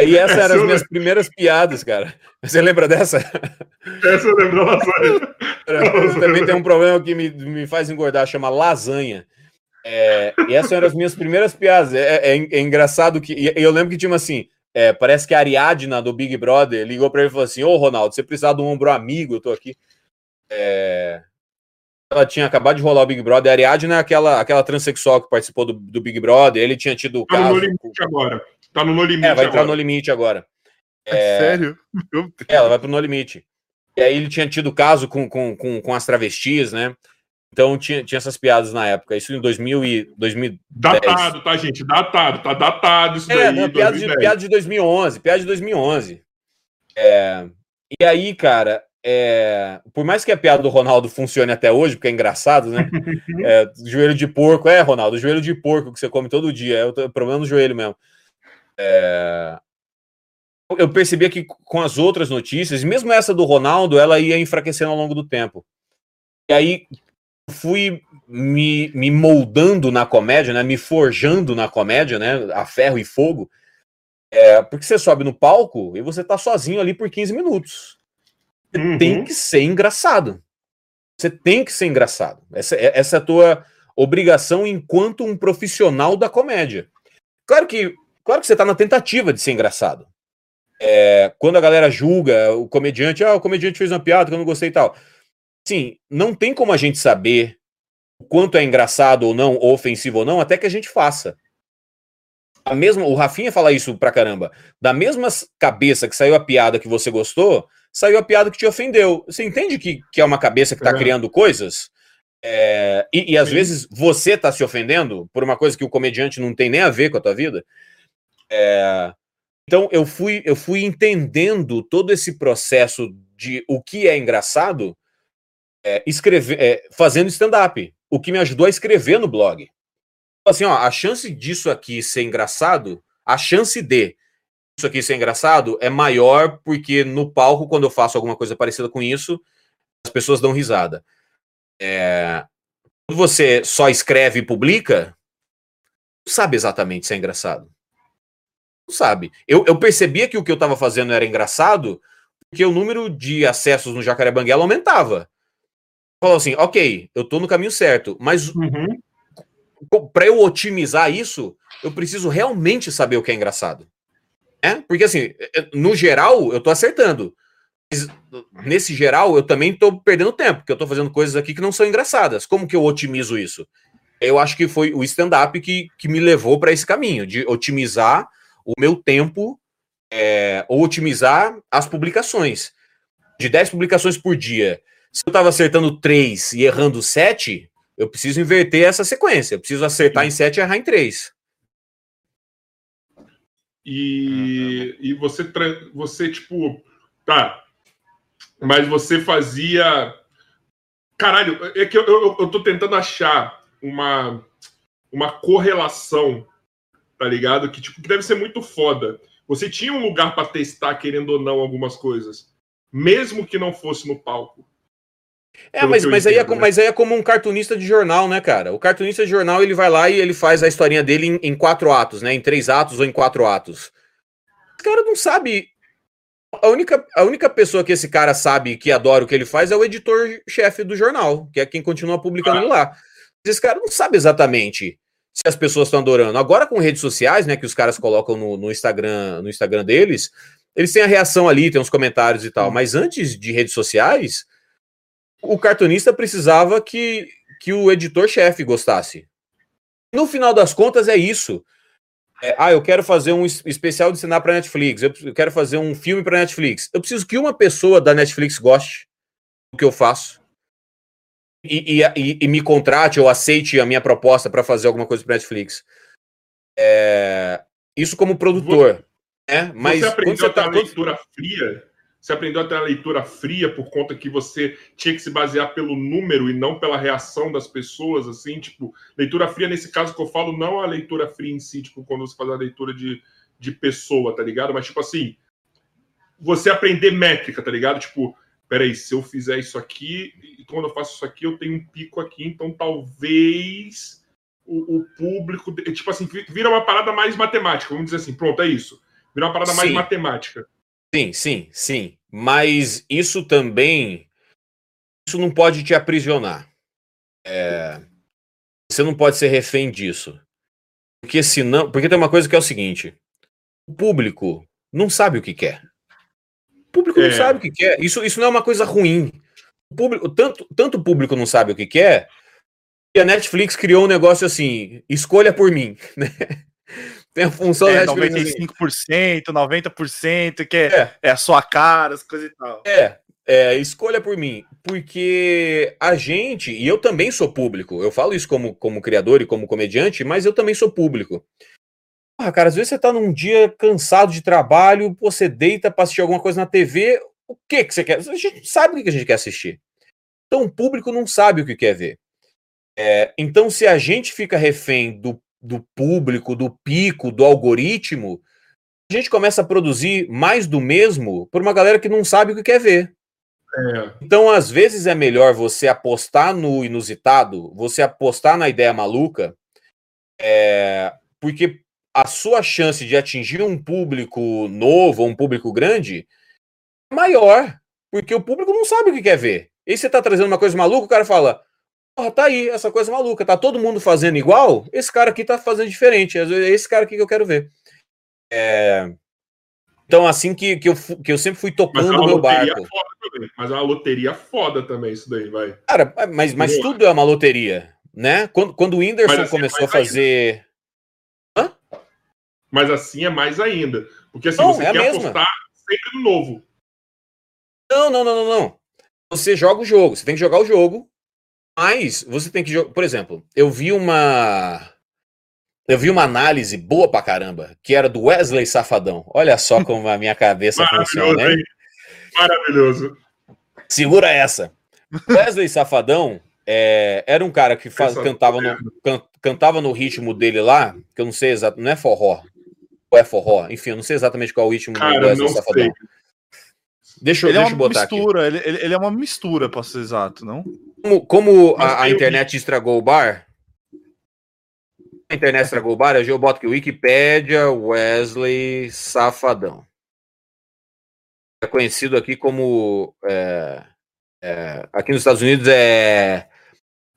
E essa eram as minhas primeiras piadas, cara. Você lembra dessa? Essa eu lembro da lasanha. Eu também tem um problema que me, me faz engordar, chama lasanha. É, e essas eram as minhas primeiras piadas. É, é, é engraçado que. eu lembro que tinha assim. É, parece que a Ariadna do Big Brother ligou para ele e falou assim: Ô Ronaldo, você precisar de um ombro amigo, eu tô aqui. É, ela tinha acabado de rolar o Big Brother. A Ariadna é aquela, aquela transexual que participou do, do Big Brother. Ele tinha tido. Tá caso, no limite com... agora. Tá no No Limite. É, vai entrar no limite agora. É, é sério? ela vai pro No Limite. E aí ele tinha tido caso com, com, com, com as travestis, né? Então tinha, tinha essas piadas na época. Isso em 2000 e 2010. Datado, tá, gente? Datado. Tá datado isso é, daí. Não, piada, de, piada de 2011. Piada de 2011. É, e aí, cara, é, por mais que a piada do Ronaldo funcione até hoje, porque é engraçado, né? é, joelho de porco. É, Ronaldo, joelho de porco que você come todo dia. É o problema do joelho mesmo. É, eu percebia que com as outras notícias, mesmo essa do Ronaldo, ela ia enfraquecendo ao longo do tempo. E aí, fui me, me moldando na comédia, né? Me forjando na comédia, né? A ferro e fogo. É, porque você sobe no palco e você tá sozinho ali por 15 minutos. Você uhum. tem que ser engraçado. Você tem que ser engraçado. Essa, é, essa é a tua obrigação enquanto um profissional da comédia. Claro que, claro que você tá na tentativa de ser engraçado. É, quando a galera julga o comediante, ah, o comediante fez uma piada que eu não gostei e tal. Sim, não tem como a gente saber o quanto é engraçado ou não, ou ofensivo ou não, até que a gente faça. A mesma, o Rafinha fala isso pra caramba. Da mesma cabeça que saiu a piada que você gostou, saiu a piada que te ofendeu. Você entende que, que é uma cabeça que tá é. criando coisas? É, e, e, às Sim. vezes você tá se ofendendo por uma coisa que o comediante não tem nem a ver com a tua vida. É, então eu fui, eu fui entendendo todo esse processo de o que é engraçado é, escrever, é, fazendo stand-up, o que me ajudou a escrever no blog. Assim, ó, a chance disso aqui ser engraçado, a chance de isso aqui ser engraçado é maior porque no palco, quando eu faço alguma coisa parecida com isso, as pessoas dão risada. É, quando você só escreve e publica, não sabe exatamente se é engraçado sabe. Eu, eu percebia que o que eu estava fazendo era engraçado porque o número de acessos no Jacaré Banguela aumentava. Falou assim, ok, eu estou no caminho certo, mas uhum. para eu otimizar isso, eu preciso realmente saber o que é engraçado. É? Porque assim, no geral, eu estou acertando. Mas, nesse geral, eu também estou perdendo tempo, porque eu estou fazendo coisas aqui que não são engraçadas. Como que eu otimizo isso? Eu acho que foi o stand-up que, que me levou para esse caminho, de otimizar o meu tempo é, ou otimizar as publicações. De 10 publicações por dia, se eu estava acertando 3 e errando 7, eu preciso inverter essa sequência. Eu preciso acertar Sim. em 7 e errar em 3. E, e você, você, tipo, tá. Mas você fazia. Caralho, é que eu, eu, eu tô tentando achar uma, uma correlação tá ligado? Que, tipo, que deve ser muito foda. Você tinha um lugar para testar, querendo ou não, algumas coisas. Mesmo que não fosse no palco. É, mas, mas, entendo, aí é, né? mas aí é como um cartunista de jornal, né, cara? O cartunista de jornal, ele vai lá e ele faz a historinha dele em, em quatro atos, né? Em três atos ou em quatro atos. O cara não sabe... A única, a única pessoa que esse cara sabe que adora o que ele faz é o editor-chefe do jornal, que é quem continua publicando ah. lá. Esse cara não sabe exatamente se as pessoas estão adorando. Agora com redes sociais, né, que os caras colocam no, no, Instagram, no Instagram deles, eles têm a reação ali, tem uns comentários e tal. Uhum. Mas antes de redes sociais, o cartunista precisava que, que o editor-chefe gostasse. No final das contas, é isso. É, ah, eu quero fazer um especial de cenário para Netflix, eu quero fazer um filme para Netflix. Eu preciso que uma pessoa da Netflix goste do que eu faço e, e, e, me contrate ou aceite a minha proposta para fazer alguma coisa para Netflix. É, isso como produtor. Você, né? Mas você aprendeu você tá, a leitura fria? Você aprendeu a ter a leitura fria por conta que você tinha que se basear pelo número e não pela reação das pessoas, assim, tipo, leitura fria nesse caso que eu falo, não a leitura fria em si, tipo, quando você faz a leitura de, de pessoa, tá ligado? Mas, tipo assim, você aprender métrica, tá ligado? Tipo, peraí, se eu fizer isso aqui, e quando eu faço isso aqui, eu tenho um pico aqui, então talvez o, o público. Tipo assim, vira uma parada mais matemática, vamos dizer assim, pronto, é isso. Vira uma parada sim. mais matemática. Sim, sim, sim. Mas isso também. Isso não pode te aprisionar. É, você não pode ser refém disso. Porque senão. Porque tem uma coisa que é o seguinte: o público não sabe o que quer. O público é. não sabe o que quer. Isso, isso não é uma coisa ruim. O público, tanto, tanto o público não sabe o que quer, que a Netflix criou um negócio assim: escolha por mim. Né? Tem a função é, Netflix. 95%, 90%, que é, é. é a sua cara, as coisas e tal. É, é, escolha por mim, porque a gente, e eu também sou público, eu falo isso como, como criador e como comediante, mas eu também sou público. Ah, cara, às vezes você tá num dia cansado de trabalho, você deita pra assistir alguma coisa na TV, o que que você quer? A gente sabe o que a gente quer assistir. Então o público não sabe o que quer ver. É, então, se a gente fica refém do, do público, do pico, do algoritmo, a gente começa a produzir mais do mesmo por uma galera que não sabe o que quer ver. É. Então, às vezes, é melhor você apostar no inusitado, você apostar na ideia maluca, é, porque a sua chance de atingir um público novo, um público grande, é maior. Porque o público não sabe o que quer ver. E você tá trazendo uma coisa maluca, o cara fala: Porra, tá aí, essa coisa maluca. Tá todo mundo fazendo igual? Esse cara aqui tá fazendo diferente. É esse cara aqui que eu quero ver. É... Então, assim que, que, eu, que eu sempre fui tocando o meu barco. Mas é uma loteria foda também, isso daí, vai. Cara, mas, mas tudo é uma loteria, né? Quando, quando o Whindersson assim, começou a fazer. Hã? Mas assim é mais ainda. Porque assim, não, você é quer apostar sempre no novo. Não, não, não, não, não. Você joga o jogo, você tem que jogar o jogo, mas você tem que jogar. Por exemplo, eu vi uma. Eu vi uma análise boa pra caramba, que era do Wesley Safadão. Olha só como a minha cabeça funciona, hein? Maravilhoso. Segura essa. Wesley Safadão é, era um cara que faz, cantava, no, can, cantava no ritmo dele lá, que eu não sei exatamente, não é forró. Ou é forró? Enfim, eu não sei exatamente qual é o ritmo cara, do Wesley Safadão. Sei. Deixa, ele é deixa é eu botar mistura, aqui. Ele, ele, é uma mistura, para ser exato, não? Como, como a, a internet estragou o bar, a internet estragou o bar, eu boto aqui Wikipédia Wesley Safadão. É conhecido aqui como. É, é, aqui nos Estados Unidos é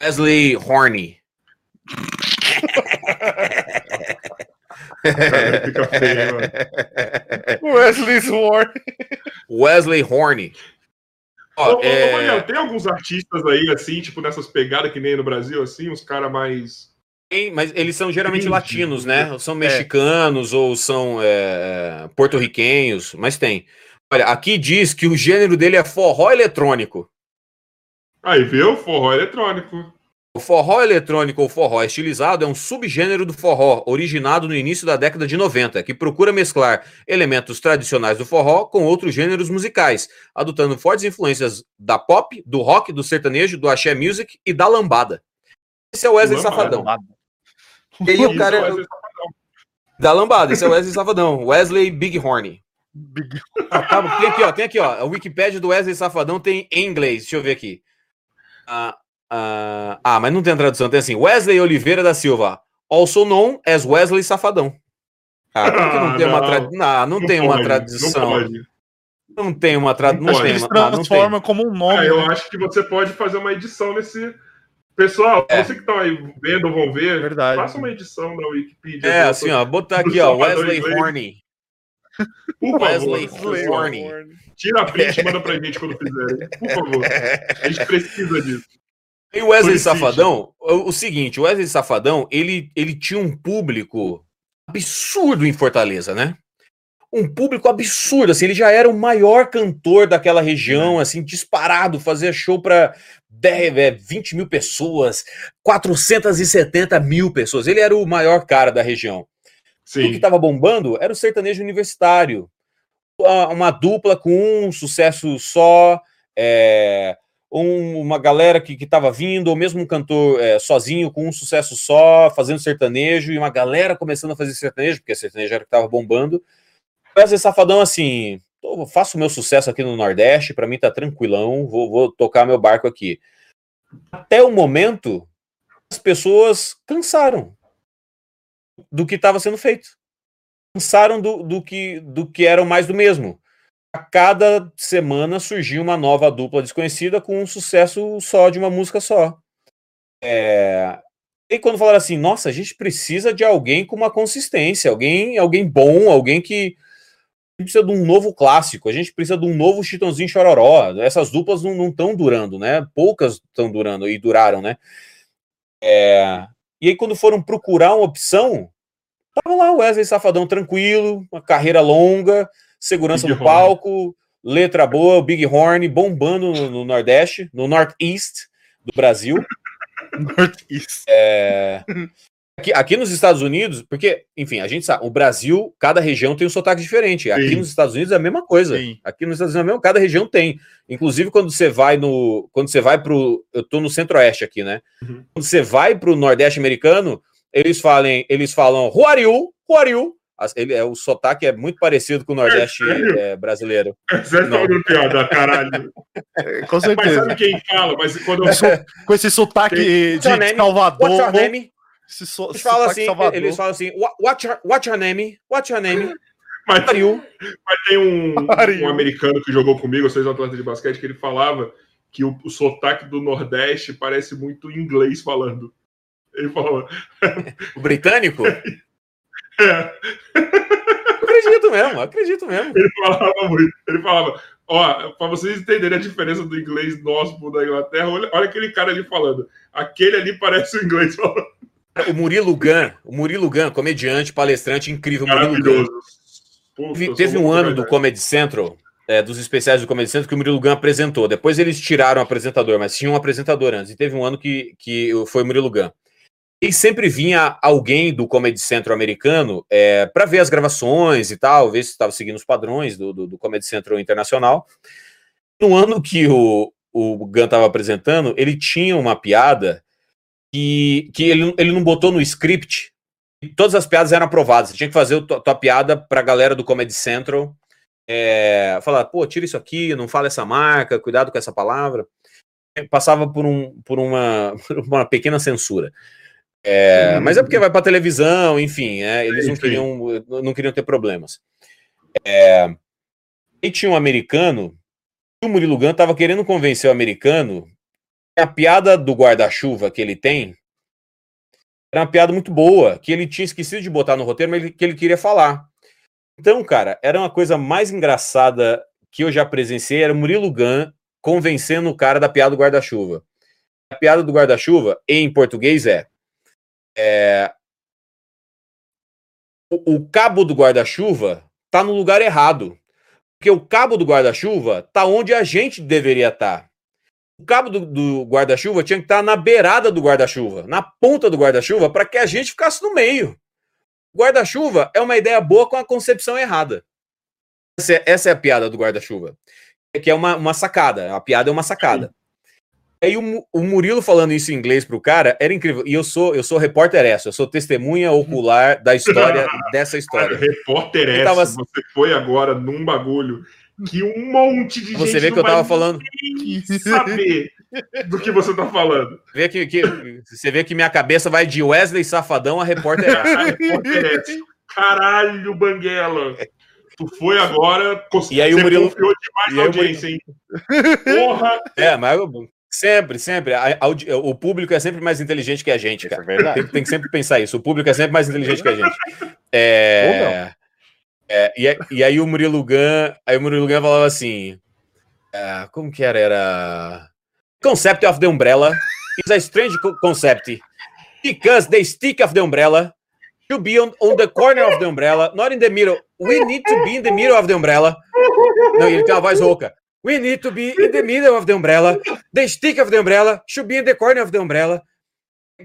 Wesley Horny. fica feio, Wesley Horny. Wesley Horny. Ó, ô, é... ô, tem alguns artistas aí, assim, tipo, nessas pegadas que nem no Brasil, assim, uns caras mais. Tem, mas eles são geralmente latinos, né? São é. mexicanos é. ou são é, porto-riquenhos, mas tem. Olha, aqui diz que o gênero dele é forró eletrônico. Aí, viu? Forró eletrônico. O forró eletrônico ou forró estilizado é um subgênero do forró, originado no início da década de 90, que procura mesclar elementos tradicionais do forró com outros gêneros musicais, adotando fortes influências da pop, do rock, do sertanejo, do axé music e da lambada. Esse é o Wesley lambada. Safadão. E aí o cara... É da lambada, esse é o Wesley Safadão. Wesley Big Horny. Big... Ah, tá, tem aqui, ó, tem aqui, ó. A Wikipedia do Wesley Safadão tem em inglês. Deixa eu ver aqui. Ah, Uh, ah, mas não tem tradução. Tem assim: Wesley Oliveira da Silva, also known as Wesley Safadão. Ah, por que não tem uma tra... não, não, tem uma tradição. Não, tem uma tradução. Não, tem, transforma como um nome. Ah, eu acho que você pode fazer uma edição nesse. Pessoal, é. você que estão aí vendo ou vão ver, Verdade. faça uma edição na Wikipedia. É, assim, ó, botar aqui, ó, Wesley Horny. Por Wesley favor, Horny. Tira a print e manda pra gente quando fizerem. Por favor. A gente precisa disso. E o Wesley Safadão, o, seguinte, o Wesley Safadão, ele, ele tinha um público absurdo em Fortaleza, né? Um público absurdo, assim, ele já era o maior cantor daquela região, assim, disparado, fazia show para 20 mil pessoas, 470 mil pessoas. Ele era o maior cara da região. Sim. O que estava bombando era o sertanejo universitário. Uma dupla com um sucesso só, é, um, uma galera que estava vindo, ou mesmo um cantor é, sozinho, com um sucesso só, fazendo sertanejo, e uma galera começando a fazer sertanejo, porque sertanejo era que estava bombando. Wesley Safadão, assim, faço meu sucesso aqui no Nordeste, para mim tá tranquilão, vou, vou tocar meu barco aqui. Até o momento, as pessoas cansaram do que estava sendo feito. Cansaram do, do, que, do que era mais do mesmo a cada semana surgia uma nova dupla desconhecida com um sucesso só de uma música só. É... E quando falaram assim, nossa, a gente precisa de alguém com uma consistência, alguém, alguém bom, alguém que precisa de um novo clássico, a gente precisa de um novo Chitãozinho Chororó. Essas duplas não estão durando, né? Poucas estão durando e duraram, né? É... E aí, quando foram procurar uma opção, tava lá o Wesley Safadão tranquilo, uma carreira longa, segurança Big no palco, letra boa, o Big Horn bombando no, no Nordeste, no Northeast do Brasil. Northeast. É... Aqui, aqui, nos Estados Unidos, porque, enfim, a gente sabe, o Brasil, cada região tem um sotaque diferente. Aqui Sim. nos Estados Unidos é a mesma coisa. Sim. Aqui nos Estados Unidos é a mesma, cada região tem. Inclusive, quando você vai no. Quando você vai pro. Eu tô no centro-oeste aqui, né? Uhum. Quando você vai pro Nordeste americano, eles falam, eles falam, who are Ele, é, o sotaque é muito parecido com o Nordeste é, brasileiro. Você tá falando piada, caralho. É, com certeza. Mas sabe quem fala? Mas quando eu... com esse sotaque de, de Salvador. What's your name? Se so, eles, falam assim, eles falam assim, what's your, what's your name? What's your name? Mas, mas tem um, um, americano que jogou comigo, vocês atletas de basquete, que ele falava que o, o sotaque do Nordeste parece muito inglês falando. Ele falou. O britânico? É. Acredito mesmo, acredito mesmo. Ele falava muito. Ele falava, ó, para vocês entenderem a diferença do inglês nosso pro da Inglaterra, olha, olha aquele cara ali falando. Aquele ali parece o inglês falando. O Murilo Gun, o Murilo Gun, comediante, palestrante incrível. Maravilhoso. Puta, teve um ano do Comedy Central, é, dos especiais do Comedy Central, que o Murilo Gun apresentou. Depois eles tiraram o apresentador, mas tinha um apresentador antes. E teve um ano que, que foi o Murilo Gun. E sempre vinha alguém do Comedy Central americano é, para ver as gravações e tal, ver se estava seguindo os padrões do, do, do, Comedy Central internacional. No ano que o, o Gun estava apresentando, ele tinha uma piada que, que ele, ele não botou no script. E todas as piadas eram aprovadas. Você tinha que fazer a tua, tua piada para a galera do Comedy Central. É, falar, pô, tira isso aqui, não fala essa marca, cuidado com essa palavra. Passava por, um, por, uma, por uma pequena censura. É, mas é porque vai para televisão, enfim, é, eles não queriam, não queriam ter problemas. É, e tinha um americano, o Murilo Gun estava querendo convencer o americano que a piada do guarda-chuva que ele tem era uma piada muito boa, que ele tinha esquecido de botar no roteiro, mas que ele queria falar. Então, cara, era uma coisa mais engraçada que eu já presenciei, era o Murilo Gun convencendo o cara da piada do guarda-chuva. A piada do guarda-chuva, em português, é é, o, o cabo do guarda-chuva tá no lugar errado. Porque o cabo do guarda-chuva tá onde a gente deveria estar. Tá. O cabo do, do guarda-chuva tinha que estar tá na beirada do guarda-chuva, na ponta do guarda-chuva, para que a gente ficasse no meio. Guarda-chuva é uma ideia boa com a concepção errada. Essa é, essa é a piada do guarda-chuva. Que é uma, uma sacada. A piada é uma sacada. Aí o, o Murilo falando isso em inglês pro cara era incrível. E eu sou, eu sou repórter essa, eu sou testemunha ocular da história dessa história. Cara, repórter essa, tava... você foi agora num bagulho que um monte de você gente. Vê que eu tava falando. Saber do que você tá falando. Vê que, que, você vê que minha cabeça vai de Wesley Safadão a repórter essa. Caralho, Banguela. Tu foi agora, e aí o Murilo confiou demais na audiência, hein? Porra! É, mas Sempre, sempre. A, a, o público é sempre mais inteligente que a gente, cara. É tem, tem, que sempre pensar isso. O público é sempre mais inteligente que a gente. É, é, e, e, aí o Murilo Gun, aí o Murilo Gun falava assim, uh, como que era? Era concept of the umbrella is a strange concept because the stick of the umbrella should be on, on the corner of the umbrella, not in the middle. We need to be in the middle of the umbrella. Não, ele tem uma voz rouca. We need to be in the middle of the umbrella. The stick of the umbrella should be in the corner of the umbrella.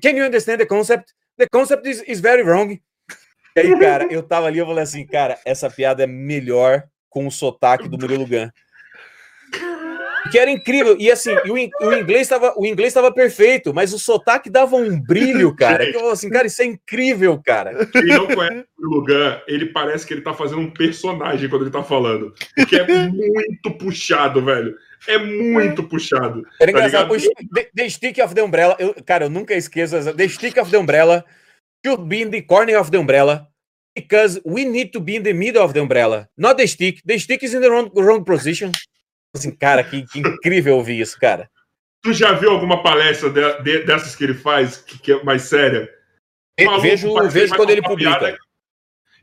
Can you understand the concept? The concept is, is very wrong. E aí, cara, eu tava ali, eu falei assim, cara, essa piada é melhor com o sotaque do Murilo Gun que era incrível. E assim, o, o inglês estava o inglês estava perfeito, mas o sotaque dava um brilho, cara. Que eu falei assim, cara, isso é incrível, cara. Quem não conhece o Lugan, ele parece que ele tá fazendo um personagem quando ele tá falando. Porque é muito puxado, velho. É muito puxado. Era tá engraçado. The, the, Stick of the Umbrella, eu, cara, eu nunca esqueço essa. The Stick of the Umbrella should be in the corner of the umbrella because we need to be in the middle of the umbrella, not the stick. The stick is in the wrong, wrong position. Assim, cara, que, que incrível ouvir isso, cara. Tu já viu alguma palestra de, de, dessas que ele faz, que, que é mais séria? Maluco, vejo vejo quando ele publica. Piada.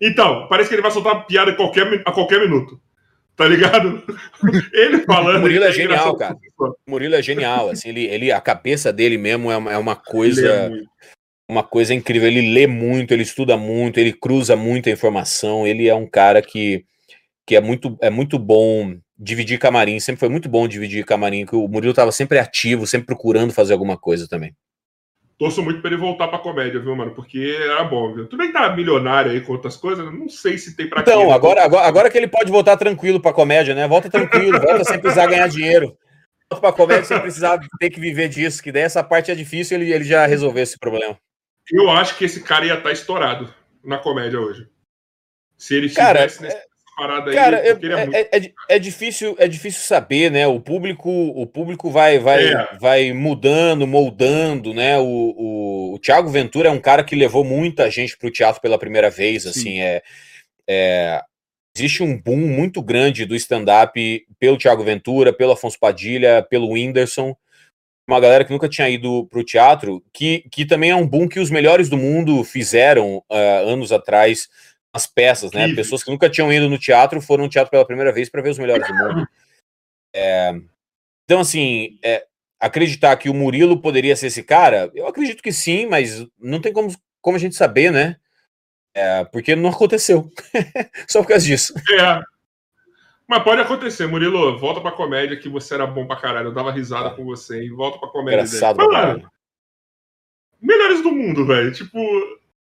Então, parece que ele vai soltar piada a qualquer, a qualquer minuto. Tá ligado? Ele falando. O Murilo é, é genial, cara. O Murilo é genial. Assim, ele, ele, a cabeça dele mesmo é uma, é uma coisa. É uma coisa incrível. Ele lê muito, ele estuda muito, ele cruza muita informação. Ele é um cara que, que é, muito, é muito bom dividir camarim, sempre foi muito bom dividir camarim, que o Murilo estava sempre ativo, sempre procurando fazer alguma coisa também. Torço muito para ele voltar para comédia, viu, mano? Porque era bom, viu? Tudo bem que tá milionário aí com outras coisas, não sei se tem para Então, agora, agora, agora que ele pode voltar tranquilo para comédia, né? Volta tranquilo, volta sem precisar ganhar dinheiro. Volta para comédia sem precisar ter que viver disso, que daí essa parte é difícil, ele, ele já resolveu esse problema. Eu acho que esse cara ia estar tá estourado na comédia hoje. Se ele Cara, é, paradas Cara, aí. Cara, é, é, é, é, difícil, é difícil saber, né? O público, o público vai, vai, é. vai mudando, moldando, né? O, o, o Thiago Ventura é um cara que levou muita gente para o teatro pela primeira vez, Sim. assim, é, é existe um boom muito grande do stand-up pelo Thiago Ventura, pelo Afonso Padilha, pelo Whindersson, uma galera que nunca tinha ido para o teatro, que, que também é um boom que os melhores do mundo fizeram uh, anos atrás as peças, né? Sim. Pessoas que nunca tinham ido no teatro foram no teatro pela primeira vez para ver os melhores do mundo. É, então, assim, é, acreditar que o Murilo poderia ser esse cara, eu acredito que sim, mas não tem como, como a gente saber, né? É, porque não aconteceu. Só por causa disso. É. Mas pode acontecer, Murilo. Volta pra comédia que você era bom pra caralho. Eu dava risada é. com você e volta pra comédia. Engraçado, dele. Mano, melhores do mundo, velho. Tipo,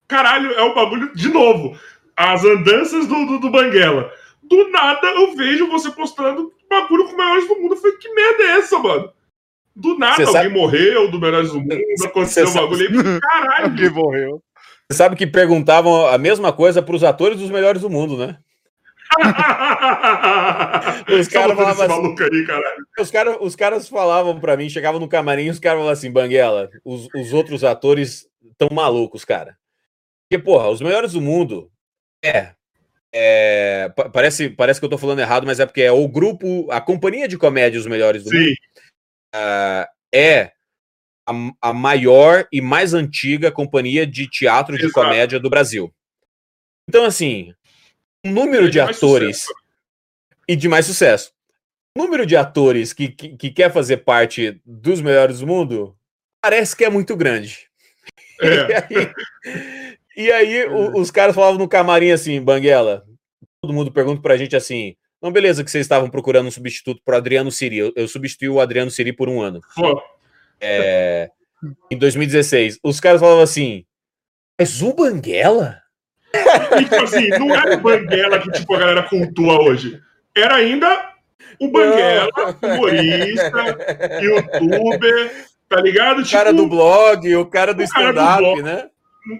caralho, é o bagulho de novo. As andanças do, do, do Banguela. Do nada eu vejo você postando bagulho com melhores do mundo. Eu falei, que merda é essa, mano? Do nada, Cê alguém sabe... morreu do Melhores do Mundo, aconteceu um bagulho aí, caralho. alguém morreu. Você sabe que perguntavam a mesma coisa para os atores dos melhores do mundo, né? os caras falavam assim, aí, os, cara, os caras falavam para mim, chegavam no camarim, os caras falavam assim, Banguela, os, os outros atores estão malucos, cara. Porque, porra, os melhores do mundo é, é, parece, parece que eu tô falando errado, mas é porque é o grupo, a companhia de comédia Os Melhores do Sim. Mundo uh, é a, a maior e mais antiga companhia de teatro de Exato. comédia do Brasil. Então, assim, o número de, atores sucesso. e de mais sucesso. O número de atores que, que, que, quer fazer parte dos melhores do mundo parece que é muito grande. É. Aí, e aí é. o, os caras falavam no camarim assim, Banguela, todo mundo pergunta pra gente assim, não, beleza que vocês estavam procurando um substituto para Adriano Siri. Eu, eu substituí o Adriano Siri por um ano. É, em 2016. Os caras falavam assim: mas o Banguela? E, tipo assim, não era o Banguela que tipo, a galera cultua hoje. Era ainda o Banguela, humorista, youtuber, tá ligado? O cara tipo, do blog, o cara do stand-up, né?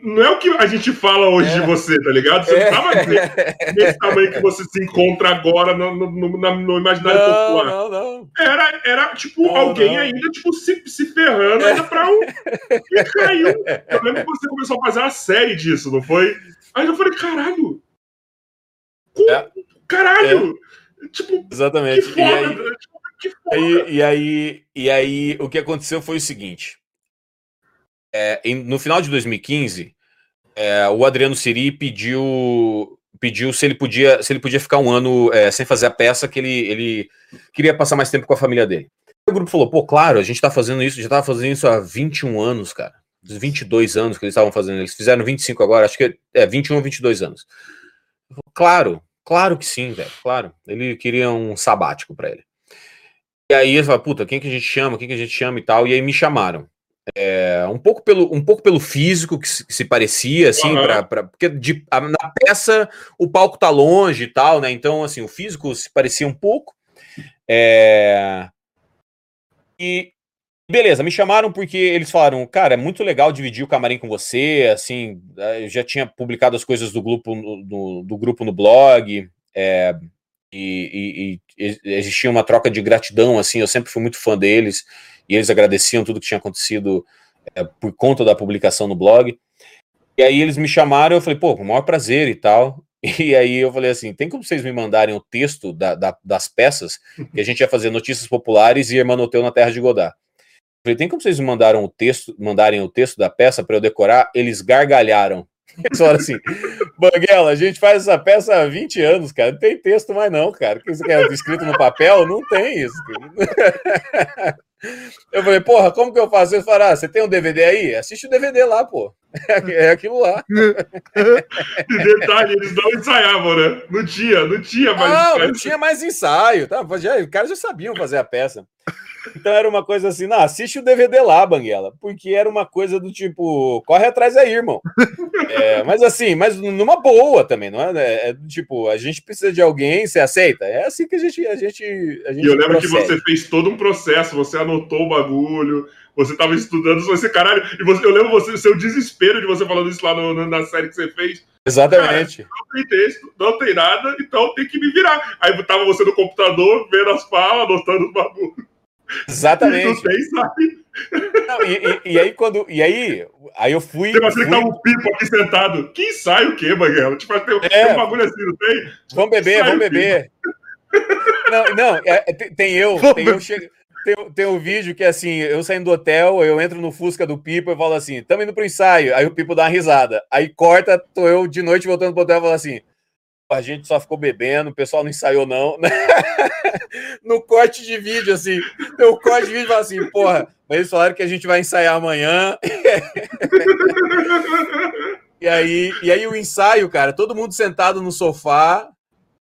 Não é o que a gente fala hoje é. de você, tá ligado? Você é. não tava nesse tamanho que você se encontra agora no, no, no, no imaginário não, popular. Não, não. Era, era tipo, não, alguém não. ainda tipo, se, se ferrando ainda pra um. E caiu. Eu lembro que você começou a fazer uma série disso, não foi? Aí eu falei, caralho! É. Caralho! É. Tipo, Exatamente. Foda, e, aí, tipo, aí, e, aí, e aí, o que aconteceu foi o seguinte é, em, no final de 2015, é, o Adriano Siri pediu pediu se ele podia se ele podia ficar um ano é, sem fazer a peça que ele, ele queria passar mais tempo com a família dele. O grupo falou, pô, claro, a gente tá fazendo isso, já tava fazendo isso há 21 anos, cara. 22 anos que eles estavam fazendo, eles fizeram 25 agora, acho que é 21 ou 22 anos. Claro, claro que sim, velho, claro. Ele queria um sabático para ele. E aí ele falou, puta, quem que a gente chama, quem que a gente chama e tal, e aí me chamaram. É, um, pouco pelo, um pouco pelo físico que se, que se parecia, assim, uhum. Pra, pra, porque de, a, na peça o palco tá longe e tal, né? Então, assim, o físico se parecia um pouco. É, e beleza, me chamaram porque eles falaram, cara, é muito legal dividir o camarim com você, assim, é, eu já tinha publicado as coisas do grupo no, do grupo no blog, é, e, e, e existia uma troca de gratidão, assim, eu sempre fui muito fã deles e eles agradeciam tudo que tinha acontecido é, por conta da publicação no blog. E aí eles me chamaram, eu falei, pô, com o maior prazer e tal. E aí eu falei assim, tem como vocês me mandarem o texto da, da, das peças, que a gente ia fazer notícias populares e Hermanoteu na Terra de Godard. Eu falei, tem como vocês me mandaram o texto, mandarem o texto da peça para eu decorar? Eles gargalharam. Eles falaram assim, Banguela, a gente faz essa peça há 20 anos, cara. Não tem texto mais, não, cara. O que você quer escrito no papel? Não tem isso. Eu falei, porra, como que eu faço? Eles falaram, ah, você tem um DVD aí? Assiste o DVD lá, pô. É aquilo lá. E detalhe, eles não ensaiavam, né? Não tinha, não tinha mais Não, ensaio. não tinha mais ensaio. Tá? Já, os caras já sabiam fazer a peça. Então era uma coisa assim, não, assiste o DVD lá, Banguela, porque era uma coisa do tipo, corre atrás aí, irmão. É, mas assim, mas numa boa também, não é? é? é? tipo, a gente precisa de alguém, você aceita? É assim que a gente. A gente, a gente e eu lembro procede. que você fez todo um processo, você anotou o bagulho, você estava estudando, você, caralho, e você, eu lembro você, seu desespero de você falando isso lá no, na série que você fez. Exatamente. Cara, não tem texto, não tem nada, então tem que me virar. Aí tava você no computador, vendo as falas, anotando os bagulhos. Exatamente. Não tem, e, e, e, aí, quando. E aí, aí eu fui. Tem fui... que um pipo aqui sentado. Que ensaio o quê, Maguela? Tipo, tem, é, tem um bagulho assim, não tem? Vamos beber, vamos beber. Não, não é, é tem eu, tem eu chego. Tem, tem um vídeo que é assim, eu saindo do hotel, eu entro no Fusca do Pipo e falo assim, tamo indo pro ensaio. Aí o Pipo dá uma risada. Aí corta, tô eu de noite voltando pro hotel e falo assim, a gente só ficou bebendo, o pessoal não ensaiou, não. no corte de vídeo, assim, o corte de vídeo assim, porra, mas eles falaram que a gente vai ensaiar amanhã. e, aí, e aí o ensaio, cara, todo mundo sentado no sofá,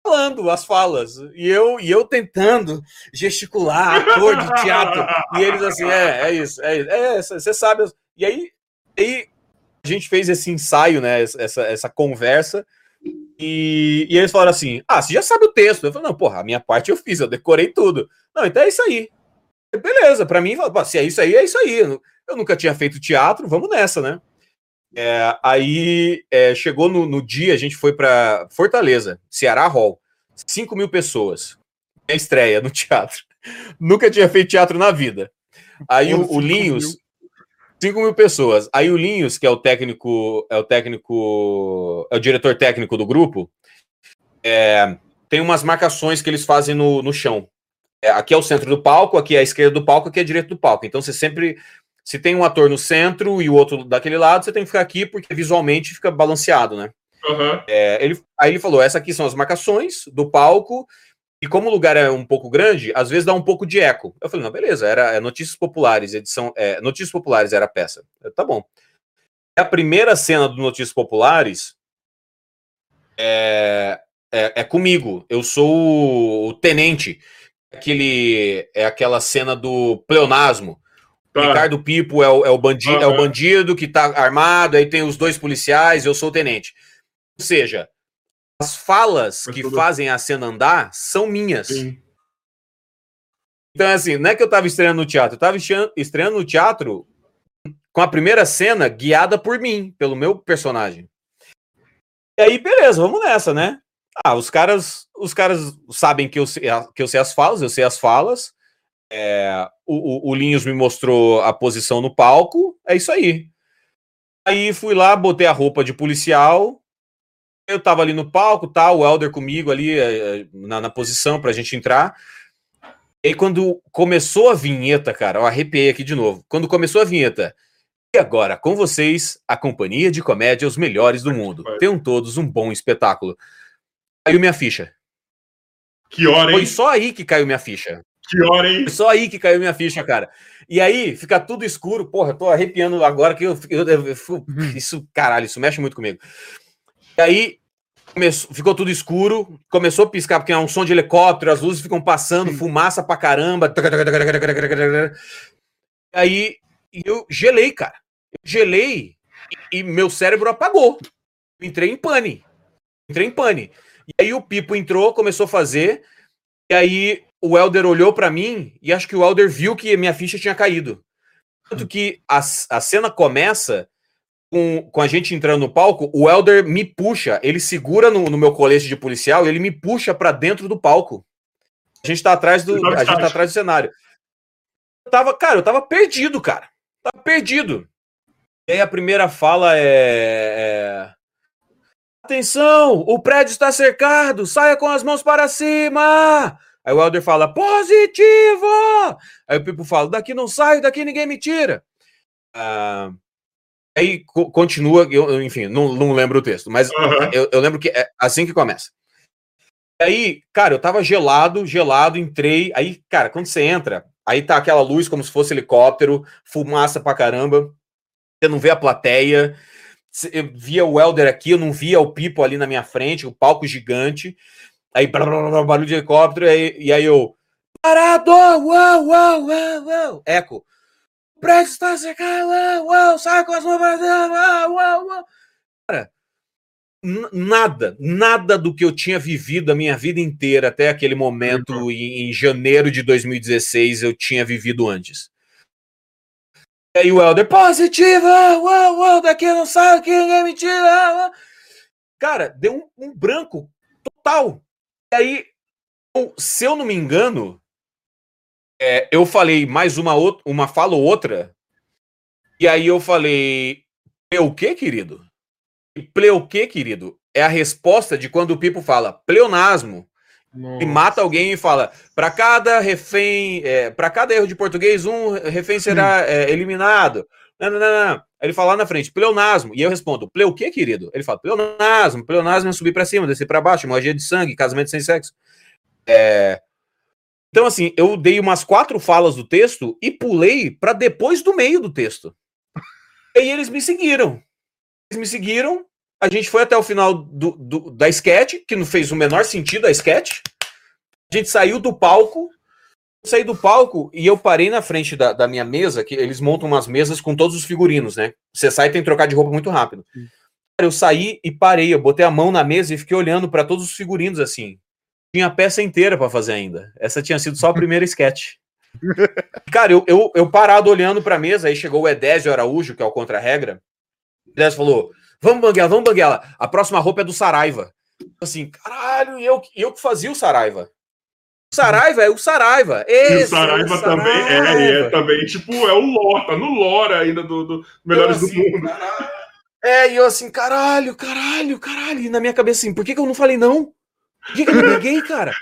falando as falas. E eu, e eu tentando gesticular, ator de teatro. E eles assim, é, é isso, é isso. É, você sabe. E aí, aí a gente fez esse ensaio, né? Essa, essa conversa. E, e eles falaram assim: Ah, você já sabe o texto. Eu falei, não, porra, a minha parte eu fiz, eu decorei tudo. Não, então é isso aí. Beleza, para mim, se é isso aí, é isso aí. Eu nunca tinha feito teatro, vamos nessa, né? É, aí é, chegou no, no, dia, a gente foi para Fortaleza, Ceará Hall. 5 mil pessoas. Minha estreia no teatro. Nunca tinha feito teatro na vida. Aí o, o Linhos. 5 mil pessoas. Aí o Linhos, que é o técnico, é o técnico, é o diretor técnico do grupo, é, tem umas marcações que eles fazem no, no chão. É, aqui é o centro do palco, aqui é a esquerda do palco, aqui é a direita do palco. Então você sempre se tem um ator no centro e o outro daquele lado, você tem que ficar aqui porque visualmente fica balanceado, né? Uhum. É, ele, aí ele falou: essa aqui são as marcações do palco, e como o lugar é um pouco grande, às vezes dá um pouco de eco. Eu falei: não, beleza, era é, Notícias Populares, edição. É, Notícias Populares era a peça. Eu, tá bom. A primeira cena do Notícias Populares é, é, é comigo. Eu sou o tenente. Aquele, é aquela cena do pleonasmo Tá. Ricardo Pipo é o, é, o bandido, é o bandido que tá armado, aí tem os dois policiais, eu sou o tenente. Ou seja, as falas Mas que tudo... fazem a cena andar são minhas. Sim. Então, assim, não é que eu tava estreando no teatro, eu tava estreando no teatro com a primeira cena guiada por mim, pelo meu personagem. E aí, beleza, vamos nessa, né? Ah, os caras, os caras sabem que eu sei, que eu sei as falas, eu sei as falas. É, o, o, Linhos me mostrou a posição no palco, é isso aí. Aí fui lá, botei a roupa de policial, eu tava ali no palco, tá, o Elder comigo ali é, é, na, na posição pra gente entrar. E aí, quando começou a vinheta, cara, eu arrepiei aqui de novo. Quando começou a vinheta, e agora, com vocês, a companhia de comédia Os Melhores do Mundo. Tenham todos um bom espetáculo. Caiu minha ficha. Que hora, hein? Foi só aí que caiu minha ficha. Que hora, hein? Só aí que caiu minha ficha, cara. E aí fica tudo escuro. Porra, eu tô arrepiando agora que eu, eu, eu, eu isso, caralho, isso mexe muito comigo. E aí começou, ficou tudo escuro, começou a piscar, porque é um som de helicóptero, as luzes ficam passando, Sim. fumaça pra caramba. E aí eu gelei, cara. Eu gelei e, e meu cérebro apagou. entrei em pane. Entrei em pane. E aí o Pipo entrou, começou a fazer. E aí o Elder olhou para mim e acho que o Elder viu que minha ficha tinha caído. Tanto que a, a cena começa com, com a gente entrando no palco, o Elder me puxa, ele segura no, no meu colete de policial e ele me puxa para dentro do palco. A gente tá atrás do, a gente tá atrás do cenário. Eu tava, cara, eu tava perdido, cara. Tava perdido. E aí a primeira fala é, é... Atenção, o prédio está cercado, saia com as mãos para cima! Aí o Helder fala, positivo! Aí o Pipo fala, daqui não sai, daqui ninguém me tira. Ah, aí co continua, eu, enfim, não, não lembro o texto, mas uhum. eu, eu, lembro que é assim que começa. Aí, cara, eu tava gelado, gelado, entrei. Aí, cara, quando você entra, aí tá aquela luz como se fosse helicóptero, fumaça pra caramba. Você não vê a plateia. Eu via o Helder aqui, eu não via o Pipo ali na minha frente, o palco gigante. Aí, blá, blá, blá, barulho de helicóptero, e aí, e aí eu. Parado! Uau, uau, uau, uau! Eco. Prédio está secando! Uau! Sai com as mãos Uau, uau, uau! Cara, nada, nada do que eu tinha vivido a minha vida inteira até aquele momento, uhum. em, em, janeiro de 2016, eu tinha vivido antes. E aí o Helder, positiva! Uau, uau! Daqui não sai, aqui ninguém me tira! Uau. cara, deu um, um branco total. E aí, se eu não me engano, é, eu falei mais uma, outra, uma fala ou outra, e aí eu falei, o quê, querido? Pleu o quê, querido? É a resposta de quando o Pipo fala pleonasmo. Nossa. E mata alguém e fala: para cada refém, é, para cada erro de português, um refém será é, eliminado. Não, não, não, não. Ele fala lá na frente, pleonasmo. E eu respondo, pleu o quê, querido? Ele fala, pleonasmo. Pleonasmo é subir para cima, descer para baixo, magia de sangue, casamento sem sexo. É... Então, assim, eu dei umas quatro falas do texto e pulei para depois do meio do texto. E eles me seguiram. Eles me seguiram. A gente foi até o final do, do, da sketch, que não fez o menor sentido a sketch. A gente saiu do palco. Saí do palco e eu parei na frente da, da minha mesa, que eles montam umas mesas com todos os figurinos, né? Você sai e tem que trocar de roupa muito rápido. Eu saí e parei, eu botei a mão na mesa e fiquei olhando para todos os figurinos assim. Tinha a peça inteira para fazer ainda. Essa tinha sido só a primeira sketch. Cara, eu, eu, eu parado olhando pra mesa, aí chegou o Edésio Araújo, que é o contra-regra. O Edésio falou: Vamos, Banguela, vamos, Banguela. A próxima roupa é do Saraiva. Assim, caralho, eu, eu que fazia o Saraiva. O Saraiva é o Saraiva. Esse e o Saraiva, é o Saraiva. também é, é também, tipo, é o Lore, tá no Lore ainda do, do Melhores assim, do Mundo. Caralho. É, e eu assim, caralho, caralho, caralho. E na minha cabeça assim, por que, que eu não falei não? Por que, que eu não neguei, cara?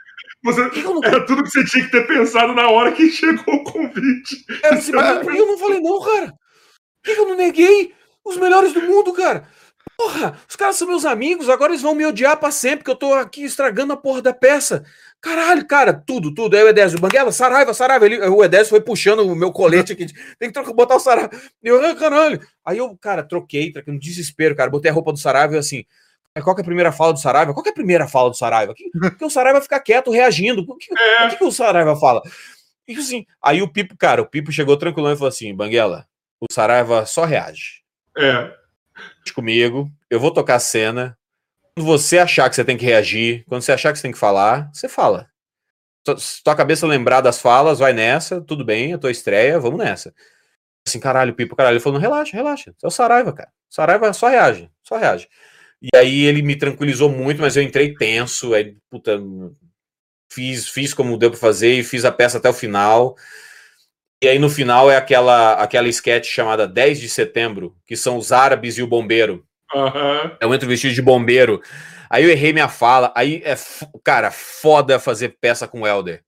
Você, não... Era tudo que você tinha que ter pensado na hora que chegou o convite. Assim, por que eu não falei não, cara? Por que, que eu não neguei os melhores do mundo, cara? Porra, os caras são meus amigos, agora eles vão me odiar pra sempre, que eu tô aqui estragando a porra da peça. Caralho, cara, tudo, tudo. Aí o Edésio, Banguela, Saraiva, Saraiva. Ele, o Edésio foi puxando o meu colete aqui. Tem que trocar, botar o Saraiva. Eu, ah, caralho. Aí eu, cara, troquei, troquei no desespero, cara. Botei a roupa do Saraiva e assim, qual que é a primeira fala do Saraiva? Qual que é a primeira fala do Saraiva? Porque o Saraiva fica quieto, reagindo. O que, é. que, que o Saraiva fala? E assim, aí o Pipo, cara, o Pipo chegou tranquilo e falou assim: Banguela, o Saraiva só reage. É. Comigo, eu vou tocar a cena. Quando você achar que você tem que reagir, quando você achar que você tem que falar, você fala. Se tua cabeça lembrar das falas, vai nessa, tudo bem, a tua estreia, vamos nessa. Assim, caralho, Pipo, caralho. Ele falou: não, relaxa, relaxa. É o Saraiva, cara. O Saraiva só reage, só reage. E aí ele me tranquilizou muito, mas eu entrei tenso, aí, puta, fiz, fiz como deu para fazer e fiz a peça até o final. E aí no final é aquela aquela sketch chamada 10 de setembro, que são os árabes e o bombeiro. Uhum. Eu entro vestido de bombeiro. Aí eu errei minha fala. Aí é, cara, foda fazer peça com o Helder.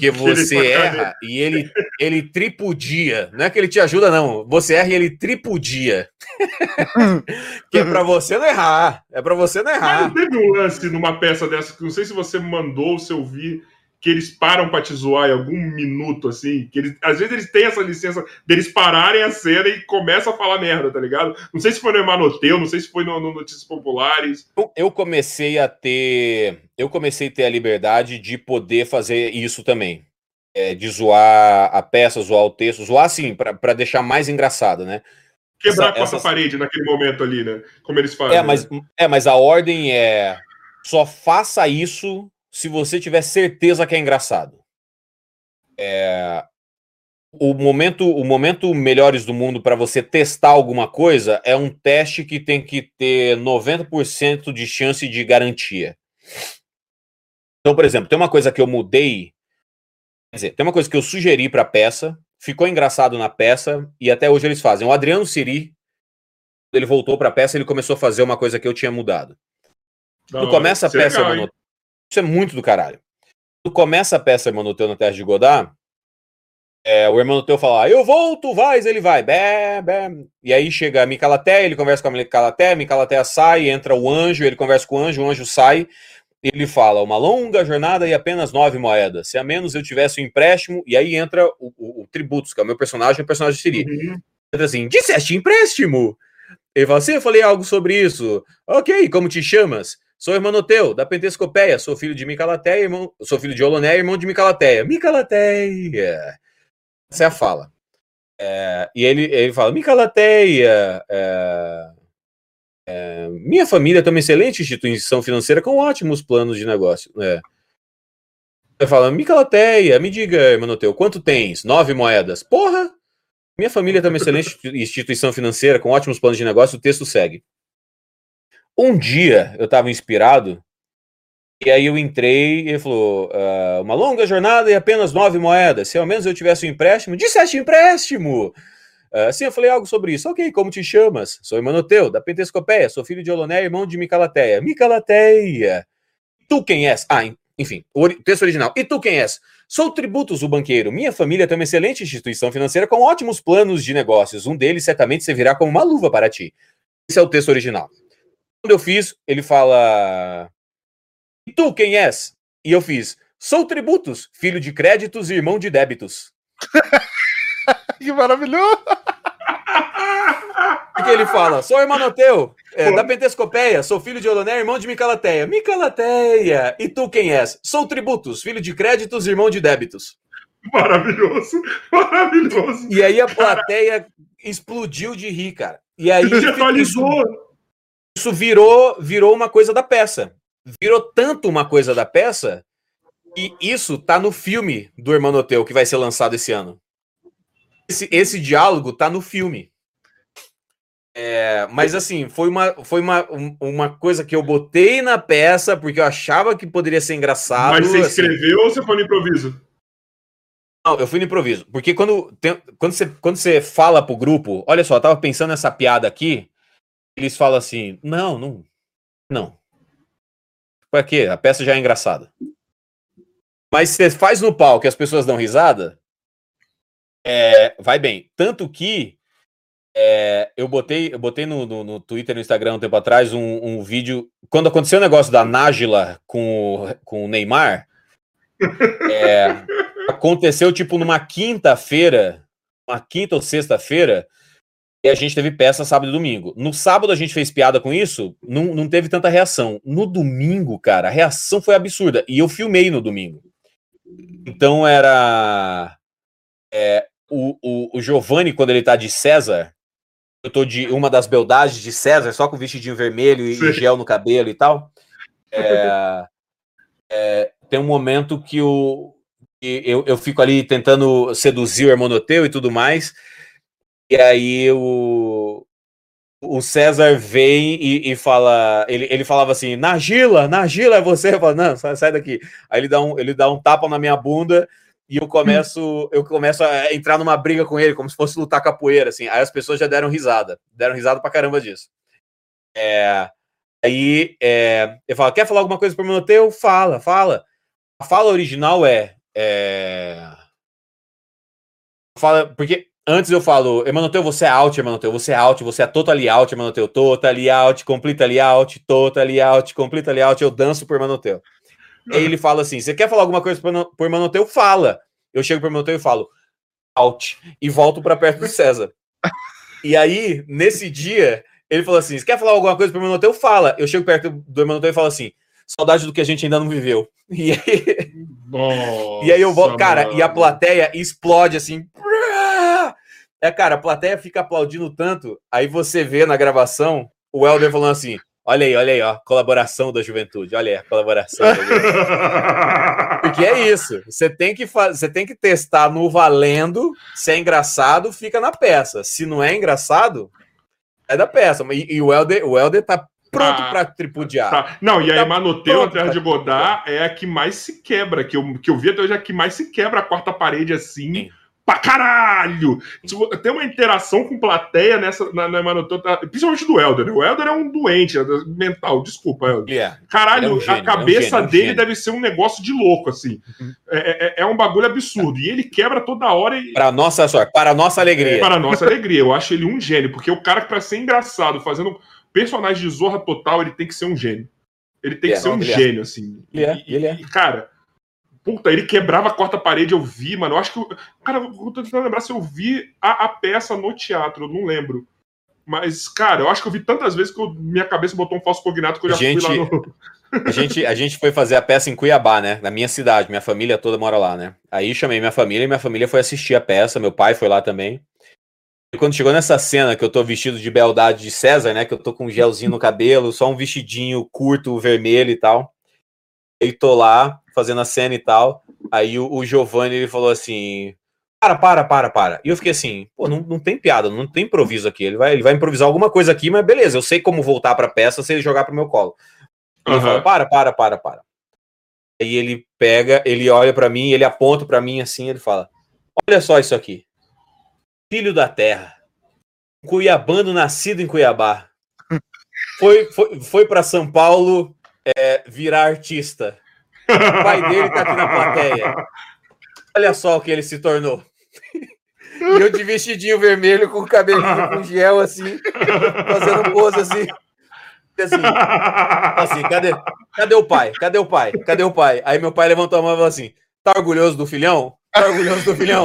Porque você erra e ele, ele tripudia. Não é que ele te ajuda, não. Você erra e ele tripudia. que é pra você não errar. É pra você não errar. Mas teve um lance numa peça dessa que não sei se você mandou, se eu vi, que eles param pra te zoar em algum minuto, assim. Que eles, às vezes eles têm essa licença deles pararem a cena e começam a falar merda, tá ligado? Não sei se foi no Emanoteu, não sei se foi no, no Notícias Populares. Eu comecei a ter. Eu comecei a ter a liberdade de poder fazer isso também. É, de zoar a peça, zoar o texto, zoar assim, para deixar mais engraçado, né? Quebrar essa, a quarta parede naquele momento ali, né? Como eles fazem. É, mas, né? é, mas a ordem é só faça isso se você tiver certeza que é engraçado. É, o momento, o momento melhores do mundo para você testar alguma coisa é um teste que tem que ter 90% de chance de garantia. Então, por exemplo, tem uma coisa que eu mudei, quer dizer, tem uma coisa que eu sugeri para a peça, ficou engraçado na peça e até hoje eles fazem. O Adriano Siri, ele voltou para a peça, ele começou a fazer uma coisa que eu tinha mudado. Quando começa a peça, legal, mano, isso é muito do caralho. Quando começa a peça Hermanoteu no teste de Godard, é, o Hermanoteu fala, eu vou, tu vais, ele vai, bé, bé. E aí chega a Micalaté, ele conversa com a Micalaté, Micalaté sai, entra o anjo, ele conversa com o anjo, o anjo sai, ele fala, uma longa jornada e apenas nove moedas. Se a menos eu tivesse o um empréstimo, e aí entra o, o, o Tributos, que é o meu personagem, o personagem Siri. Uhum. Entra assim, disseste empréstimo? Ele fala assim, eu falei algo sobre isso. Ok, como te chamas? Sou Hermanoteu, da Pentescopeia, sou filho de Micalateia, irmão, sou filho de Oloné, irmão de Micalateia. Micalateia! Essa é a fala. É, e ele, ele fala, Micalateia, é, é, minha família tem uma excelente instituição financeira com ótimos planos de negócio. É. Ele fala, Micalateia, me diga, Hermanoteu, quanto tens? Nove moedas. Porra! Minha família tem uma excelente instituição financeira com ótimos planos de negócio, o texto segue. Um dia eu estava inspirado, e aí eu entrei e ele falou: uh, uma longa jornada e apenas nove moedas. Se ao menos eu tivesse um empréstimo, disseste empréstimo! Uh, assim eu falei algo sobre isso. Ok, como te chamas? Sou Emanoteu, da Pentescopeia, sou filho de Oloné, irmão de Micalateia. Micalateia! Tu quem és? Ah, enfim, o texto original. E tu quem és? Sou Tributos, o banqueiro. Minha família tem uma excelente instituição financeira com ótimos planos de negócios. Um deles certamente servirá como uma luva para ti. Esse é o texto original. Quando eu fiz, ele fala: E tu quem és? E eu fiz: Sou Tributos, filho de créditos e irmão de débitos. que maravilhoso! O que ele fala? Sou Hermanoteu, é, da Pentescopeia, sou filho de Oloné, irmão de Micalateia. Micalateia! E tu quem és? Sou Tributos, filho de créditos, irmão de débitos. Maravilhoso, maravilhoso. E aí a plateia cara. explodiu de rir, cara. E aí isso, isso virou, virou uma coisa da peça. Virou tanto uma coisa da peça que isso tá no filme do Hermanoteu que vai ser lançado esse ano. Esse, esse diálogo tá no filme. É, mas assim, foi, uma, foi uma, uma coisa que eu botei na peça porque eu achava que poderia ser engraçado. Mas você assim. escreveu ou você foi no improviso? Não, eu fui no improviso. Porque quando, tem, quando, você, quando você fala pro grupo, olha só, eu tava pensando nessa piada aqui, eles falam assim: não, não. Não. Pra quê? A peça já é engraçada. Mas você faz no palco que as pessoas dão risada, é, vai bem. Tanto que é, eu botei, eu botei no, no, no, Twitter e no Instagram um tempo atrás um, um, vídeo. Quando aconteceu o negócio da Nájila com, o, com o Neymar, é, aconteceu tipo numa quinta-feira, uma quinta ou sexta-feira, e a gente teve peça sábado e domingo. No sábado a gente fez piada com isso, não, não teve tanta reação. No domingo, cara, a reação foi absurda. E eu filmei no domingo. Então era. É, o, o, o Giovanni, quando ele tá de César, eu tô de uma das beldades de César, só com vestidinho vermelho e, e gel no cabelo e tal. É, é, tem um momento que o, eu, eu fico ali tentando seduzir o Hermonoteu e tudo mais. E aí o, o César vem e, e, fala, ele, ele falava assim, Nagila, Nagila é você? Eu falo, não, sai, sai daqui. Aí ele dá, um, ele dá um tapa na minha bunda e eu começo, eu começo a entrar numa briga com ele, como se fosse lutar capoeira, assim. Aí as pessoas já deram risada, deram risada pra caramba disso. É, aí é, eu falo, quer falar alguma coisa pro Monoteu? Fala, fala. A fala original é, é... Fala, porque antes eu falo, Emanoteu, você é out, Emanoteu, você é out, você é totally out, Emanoteu, totally out, completely out, totally out, completely out, eu danço por Emanoteu. Aí ele fala assim: você quer falar alguma coisa por Manoteu? Fala. Eu chego pro Manoteu e falo, out. E volto para perto do César. E aí, nesse dia, ele falou assim: você quer falar alguma coisa pro Manoteu? Fala. Eu chego perto do Manoteu e falo assim: saudade do que a gente ainda não viveu. E aí, Nossa, e aí eu volto, cara, mano. e a plateia explode assim. É, cara, a plateia fica aplaudindo tanto. Aí você vê na gravação o Helder falando assim: Olha aí, olha aí, ó, colaboração da juventude. Olha aí, a colaboração. Porque é isso. Você tem que você tem que testar no valendo. Se é engraçado, fica na peça. Se não é engraçado, é da peça. E, e o Helder, o Helder tá pronto ah, para tripudiar. Tá. Não, e a tá Emanoteu, atrás de Godard, é a que mais se quebra, que eu, que eu vi até hoje, é a que mais se quebra a quarta parede assim. Sim pra caralho! Tem uma interação com plateia nessa, na, na Manotota, principalmente do Helder. Né? O Helder é um doente é mental, desculpa, Helder. Yeah. Caralho, é um gênio, a cabeça é um gênio, dele deve ser um negócio de louco, assim. Uhum. É, é, um bagulho absurdo. E ele quebra toda hora. E... Para nossa sorte, para nossa alegria. para nossa alegria. Eu acho ele um gênio, porque o cara pra ser engraçado, fazendo personagem de Zorra Total, ele tem que ser um gênio. Ele tem que ser um gênio, assim. Ele é, ele é. E, cara Puta, ele quebrava a quarta parede, eu vi, mano. Eu acho que. Cara, eu tô tentando lembrar se eu vi a, a, peça no teatro, eu não lembro. Mas, cara, eu acho que eu vi tantas vezes que eu, minha cabeça botou um falso cognato que eu já gente, fui lá no. a, gente, a gente foi fazer a peça em Cuiabá, né? Na minha cidade, minha família toda mora lá, né? Aí chamei minha família e minha família foi assistir a peça, meu pai foi lá também. E quando chegou nessa cena que eu tô vestido de beldade de César, né? Que eu tô com um gelzinho no cabelo, só um vestidinho curto, vermelho e tal. E tô lá, fazendo a cena e tal. Aí o, o Giovanni ele falou assim: para, para, para, para. E eu fiquei assim, pô, não, não tem piada, não tem improviso aqui. Ele vai, ele vai improvisar alguma coisa aqui, mas beleza, eu sei como voltar pra peça se ele jogar pro meu colo. Ele uhum. fala, para, para, para, para. Aí ele pega, ele olha para mim, ele aponta para mim assim, ele fala: Olha só isso aqui. Filho da terra. Cuiabano nascido em Cuiabá. Foi, foi, foi para São Paulo é, virar artista. O pai dele tá aqui na plateia. Olha só o que ele se tornou. E eu de vestidinho vermelho com o cabelinho com gel assim, fazendo pose assim. Assim, assim, cadê, cadê o pai? Cadê o pai? Cadê o pai? Aí meu pai levantou a mão e falou assim: tá orgulhoso do filhão? Tá orgulhoso do filhão?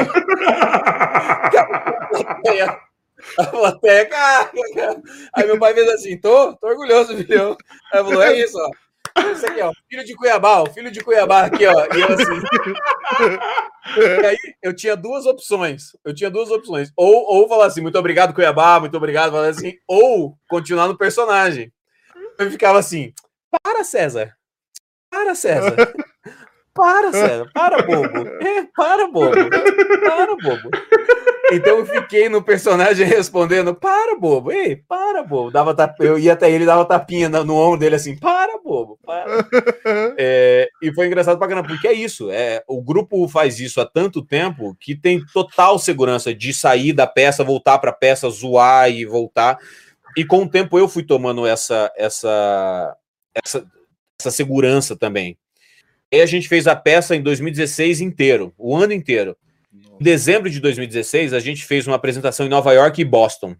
A plateia, Aí meu pai fez assim: tô, tô orgulhoso do filhão. Aí falou: é isso, ó. Aqui, ó, filho de Cuiabá, ó, filho de Cuiabá aqui, ó. E eu assim. e aí eu tinha duas opções. Eu tinha duas opções. Ou, ou falar assim, muito obrigado, Cuiabá, muito obrigado, falar assim, ou continuar no personagem. Eu ficava assim: para, César. Para, César. Para, César. Para, bobo. É, para, bobo. Para, bobo. Então eu fiquei no personagem respondendo: para, bobo. Ei, para, bobo. Dava tap... Eu ia até ele dava tapinha no ombro dele assim: para, bobo. Para. É, e foi engraçado pra caramba, porque é isso. É, o grupo faz isso há tanto tempo que tem total segurança de sair da peça, voltar pra peça, zoar e voltar. E com o tempo eu fui tomando essa, essa, essa, essa segurança também. E a gente fez a peça em 2016 inteiro, o ano inteiro. Em dezembro de 2016, a gente fez uma apresentação em Nova York e Boston.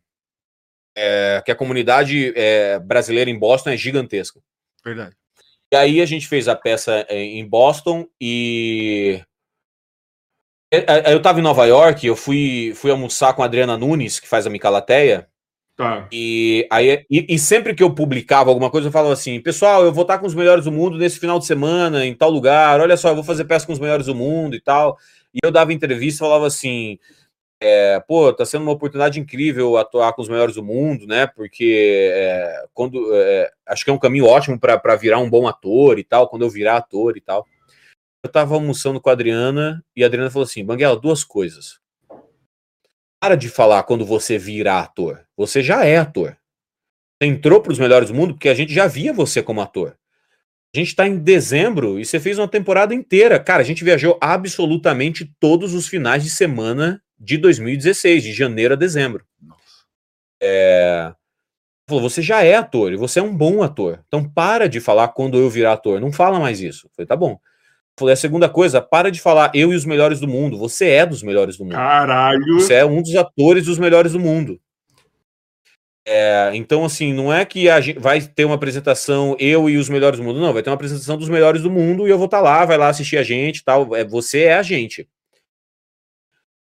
É, que a comunidade é, brasileira em Boston é gigantesca. Verdade. E aí a gente fez a peça é, em Boston e é, é, eu estava em Nova York, eu fui, fui almoçar com a Adriana Nunes, que faz a Micalateia, Tá. E, aí, e, e, sempre que eu publicava alguma coisa, eu falava assim: pessoal, eu vou estar com os melhores do mundo nesse final de semana, em tal lugar. Olha só, eu vou fazer peça com os melhores do mundo e tal. E eu dava entrevista e falava assim: é, pô, tá sendo uma oportunidade incrível atuar com os melhores do mundo, né? Porque é, quando é, acho que é um caminho ótimo para virar um bom ator e tal, quando eu virar ator e tal. Eu tava almoçando com a Adriana e a Adriana falou assim: Banguela, duas coisas para de falar quando você vira ator. Você já é ator. Você entrou para os melhores do mundo porque a gente já via você como ator. A gente está em dezembro e você fez uma temporada inteira. Cara, a gente viajou absolutamente todos os finais de semana de 2016, de janeiro a dezembro. É... Falou, você já é ator e você é um bom ator. Então para de falar quando eu virar ator. Não fala mais isso. Eu falei, tá bom. Falei, a segunda coisa, para de falar eu e os melhores do mundo. Você é dos melhores do mundo. Caralho! Você é um dos atores dos melhores do mundo. É, então, assim, não é que vai ter uma apresentação eu e os melhores do mundo, não. Vai ter uma apresentação dos melhores do mundo e eu vou estar tá lá, vai lá assistir a gente tal. É, você é a gente.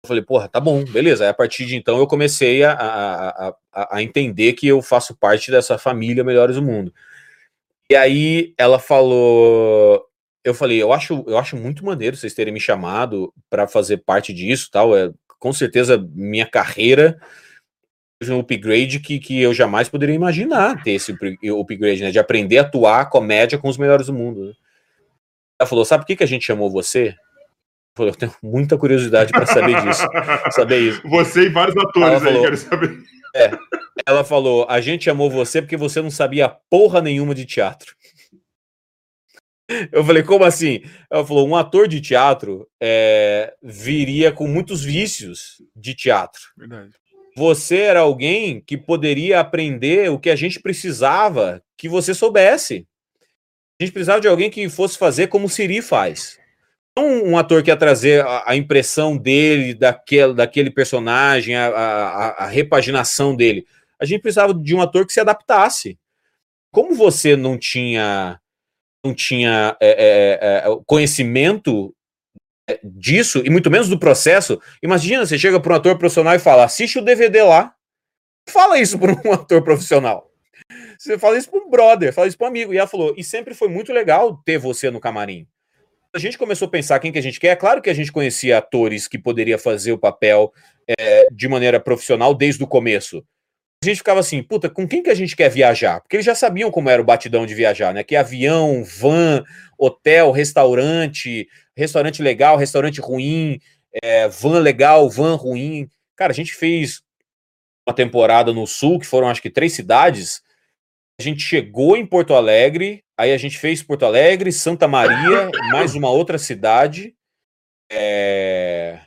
Eu falei, porra, tá bom, beleza. Aí, a partir de então eu comecei a, a, a, a entender que eu faço parte dessa família Melhores do Mundo. E aí ela falou: eu falei, eu acho, eu acho muito maneiro vocês terem me chamado para fazer parte disso, tal. É com certeza minha carreira um upgrade que, que eu jamais poderia imaginar ter esse upgrade, né? De aprender a atuar comédia com os melhores do mundo. Né? Ela falou, sabe por que, que a gente chamou você? Eu tenho muita curiosidade para saber disso. saber isso. Você e vários atores falou, aí, quero saber. É, ela falou, a gente chamou você porque você não sabia porra nenhuma de teatro. Eu falei, como assim? Ela falou, um ator de teatro é, viria com muitos vícios de teatro. Verdade. Você era alguém que poderia aprender o que a gente precisava que você soubesse. A gente precisava de alguém que fosse fazer como o Siri faz. Não um ator que ia trazer a, impressão dele, daquele, daquele personagem, a, a, a repaginação dele. A gente precisava de um ator que se adaptasse. Como você não tinha não tinha é, é, é, conhecimento é, disso, e muito menos do processo, imagina, você chega para um ator profissional e fala, assiste o DVD lá. Fala isso para um ator profissional. Você fala isso para um brother, fala isso para um amigo. E ela falou, e sempre foi muito legal ter você no camarim. A gente começou a pensar quem que a gente quer. É claro que a gente conhecia atores que poderia fazer o papel é, de maneira profissional desde o começo a gente ficava assim, puta, com quem que a gente quer viajar? Porque eles já sabiam como era o batidão de viajar, né? Que avião, van, hotel, restaurante, restaurante legal, restaurante ruim, é, van legal, van ruim. Cara, a gente fez uma temporada no sul, que foram acho que três cidades. A gente chegou em Porto Alegre, aí a gente fez Porto Alegre, Santa Maria, mais uma outra cidade. É...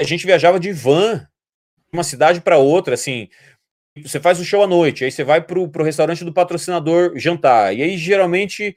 A gente viajava de van, uma cidade para outra, assim. Você faz o show à noite, aí você vai pro, pro restaurante do patrocinador jantar. E aí, geralmente,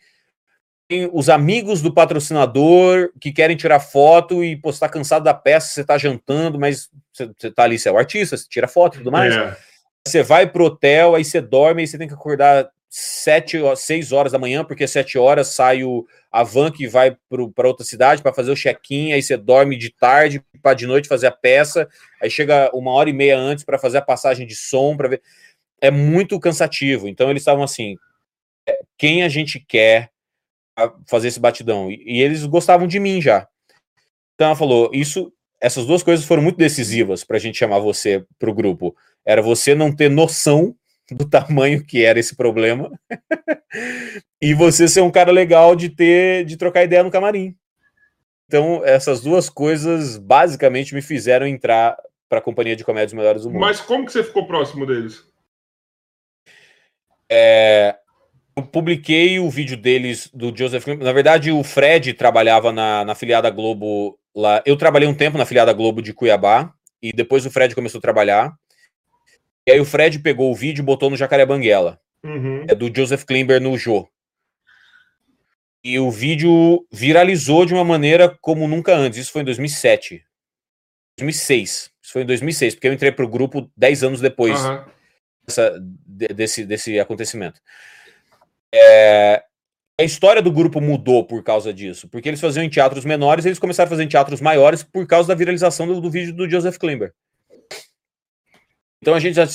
tem os amigos do patrocinador que querem tirar foto e postar tá cansado da peça, você tá jantando, mas você, você tá ali, você é o artista, você tira foto e tudo mais. É. Você vai pro hotel, aí você dorme, aí você tem que acordar sete, seis horas da manhã, porque sete horas sai o, a van que vai para outra cidade para fazer o check-in, aí você dorme de tarde para de noite fazer a peça, aí chega uma hora e meia antes para fazer a passagem de som, para ver. É muito cansativo. Então eles estavam assim: é, quem a gente quer fazer esse batidão? E, e eles gostavam de mim já. Então ela falou: isso, essas duas coisas foram muito decisivas para a gente chamar você para o grupo. Era você não ter noção do tamanho que era esse problema e você ser um cara legal de ter de trocar ideia no camarim. Então, essas duas coisas basicamente me fizeram entrar para a companhia de comédias melhores do mundo. Mas como que você ficou próximo deles? É, eu publiquei o vídeo deles do Joseph Na verdade, o Fred trabalhava na, na filiada Globo lá. Eu trabalhei um tempo na filiada Globo de Cuiabá e depois o Fred começou a trabalhar. E aí o Fred pegou o vídeo e botou no Jacaré Banguela. Uhum. É do Joseph Klimber no Jô. E o vídeo viralizou de uma maneira como nunca antes. Isso foi em 2007. 2006. Isso foi em 2006, porque eu entrei para o grupo 10 anos depois uhum. dessa, desse, desse acontecimento. É, a história do grupo mudou por causa disso, porque eles faziam em teatros menores, eles começaram a fazer em teatros maiores por causa da viralização do, do vídeo do Joseph Klimber. Então a gente já,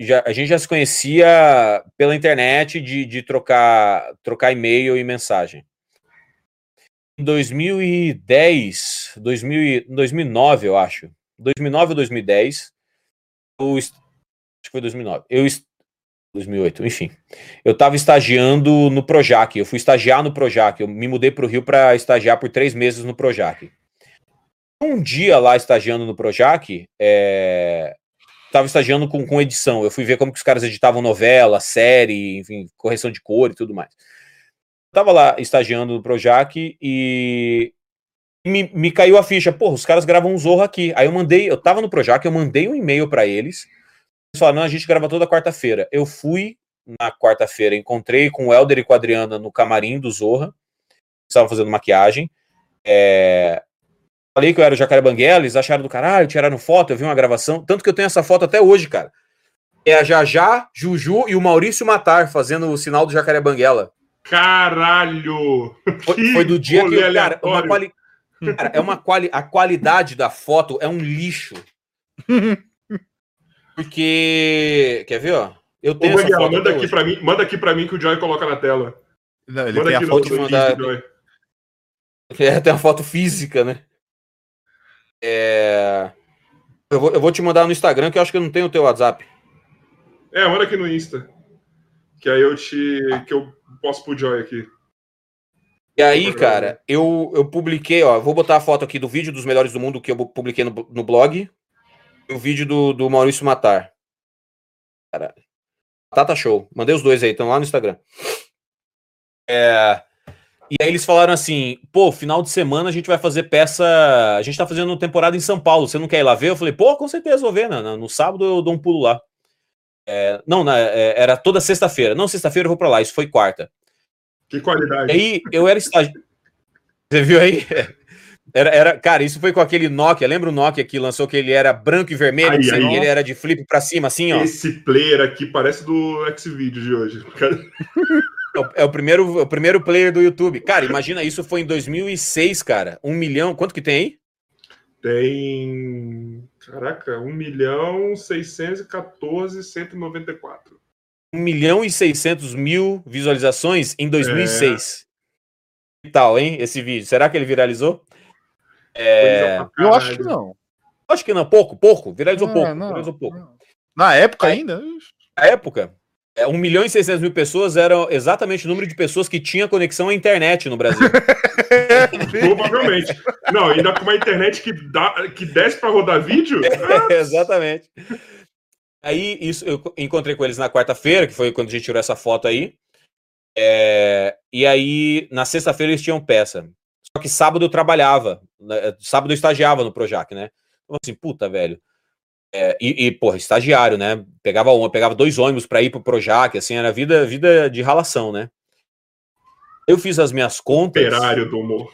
já, a gente já se conhecia pela internet de, de trocar, trocar e-mail e mensagem. Em 2010, 2000, 2009, eu acho. 2009 ou 2010, eu, acho que foi 2009. Eu 2008, enfim. Eu estava estagiando no Projac. Eu fui estagiar no Projac. Eu me mudei para o Rio para estagiar por três meses no Projac. Um dia lá estagiando no Projac, é, estava estagiando com, com edição. Eu fui ver como que os caras editavam novela, série, enfim, correção de cor e tudo mais. Tava lá estagiando no Projac e me, me caiu a ficha. Porra, os caras gravam um Zorro aqui. Aí eu mandei, eu tava no Projac, eu mandei um e-mail para eles. Eles falaram, não, a gente grava toda quarta-feira. Eu fui na quarta-feira, encontrei com o Helder e com a Adriana no camarim do Zorra. Estavam fazendo maquiagem. É, falei que eu era o Jacaré Banguela, eles acharam do caralho, tiraram foto, eu vi uma gravação, tanto que eu tenho essa foto até hoje, cara. É a Jajá, Juju e o Maurício Matar fazendo o sinal do Jacaré Banguela. Caralho! Foi, foi do dia que, cara, uma quali... cara, é uma quali... a qualidade da foto é um lixo. Porque, quer ver, ó? Eu tenho Ô, Banguela, manda aqui para mim, manda aqui para mim que o Joy coloca na tela. Não, ele manda tem a foto mandar... É, tem a foto física, né? É... Eu, vou, eu vou te mandar no Instagram, que eu acho que eu não tenho o teu WhatsApp. É, manda aqui no Insta. Que aí eu te. que eu posso pro Joy aqui. E aí, cara, eu, eu publiquei, ó, vou botar a foto aqui do vídeo dos melhores do mundo que eu publiquei no, no blog. E o vídeo do, do Maurício Matar. Caralho. Tata Show. Mandei os dois aí, estão lá no Instagram. É, e aí eles falaram assim: pô, final de semana a gente vai fazer peça. A gente tá fazendo temporada em São Paulo, você não quer ir lá ver? Eu falei, pô, com certeza vou ver. No, no sábado eu dou um pulo lá. É, não, na, é, era toda sexta-feira. Não, sexta-feira eu vou pra lá, isso foi quarta. Que qualidade. E aí eu era estágio. Você viu aí? Era, era, cara, isso foi com aquele Nokia. Lembra o Nokia que lançou que ele era branco e vermelho? Aí, aí, ele era de flip pra cima, assim, ó. Esse player aqui parece do X-Video de hoje. É, é o, primeiro, o primeiro player do YouTube. Cara, imagina, isso foi em 2006, cara. Um milhão, quanto que tem aí? Tem. Caraca, 1 milhão 614 194. 1 milhão e 600 mil visualizações em 2006. É. Que tal, hein, esse vídeo? Será que ele viralizou? É... Eu acho que não. Acho que não, pouco, pouco. Viralizou não, pouco. Não, viralizou pouco. Na época ainda? Na época, É, 1 milhão e 600 mil pessoas eram exatamente o número de pessoas que tinha conexão à internet no Brasil. Provavelmente. Não, ainda com uma internet que, dá, que desce para rodar vídeo. É, exatamente. Aí isso, eu encontrei com eles na quarta-feira, que foi quando a gente tirou essa foto aí. É, e aí, na sexta-feira, eles tinham peça. Só que sábado eu trabalhava. Né, sábado eu estagiava no Projac, né? Então, assim, puta, velho. É, e, e, porra, estagiário, né? Pegava um, pegava dois ônibus para ir pro Projac, assim, era vida, vida de ralação, né? Eu fiz as minhas contas. Operário do humor.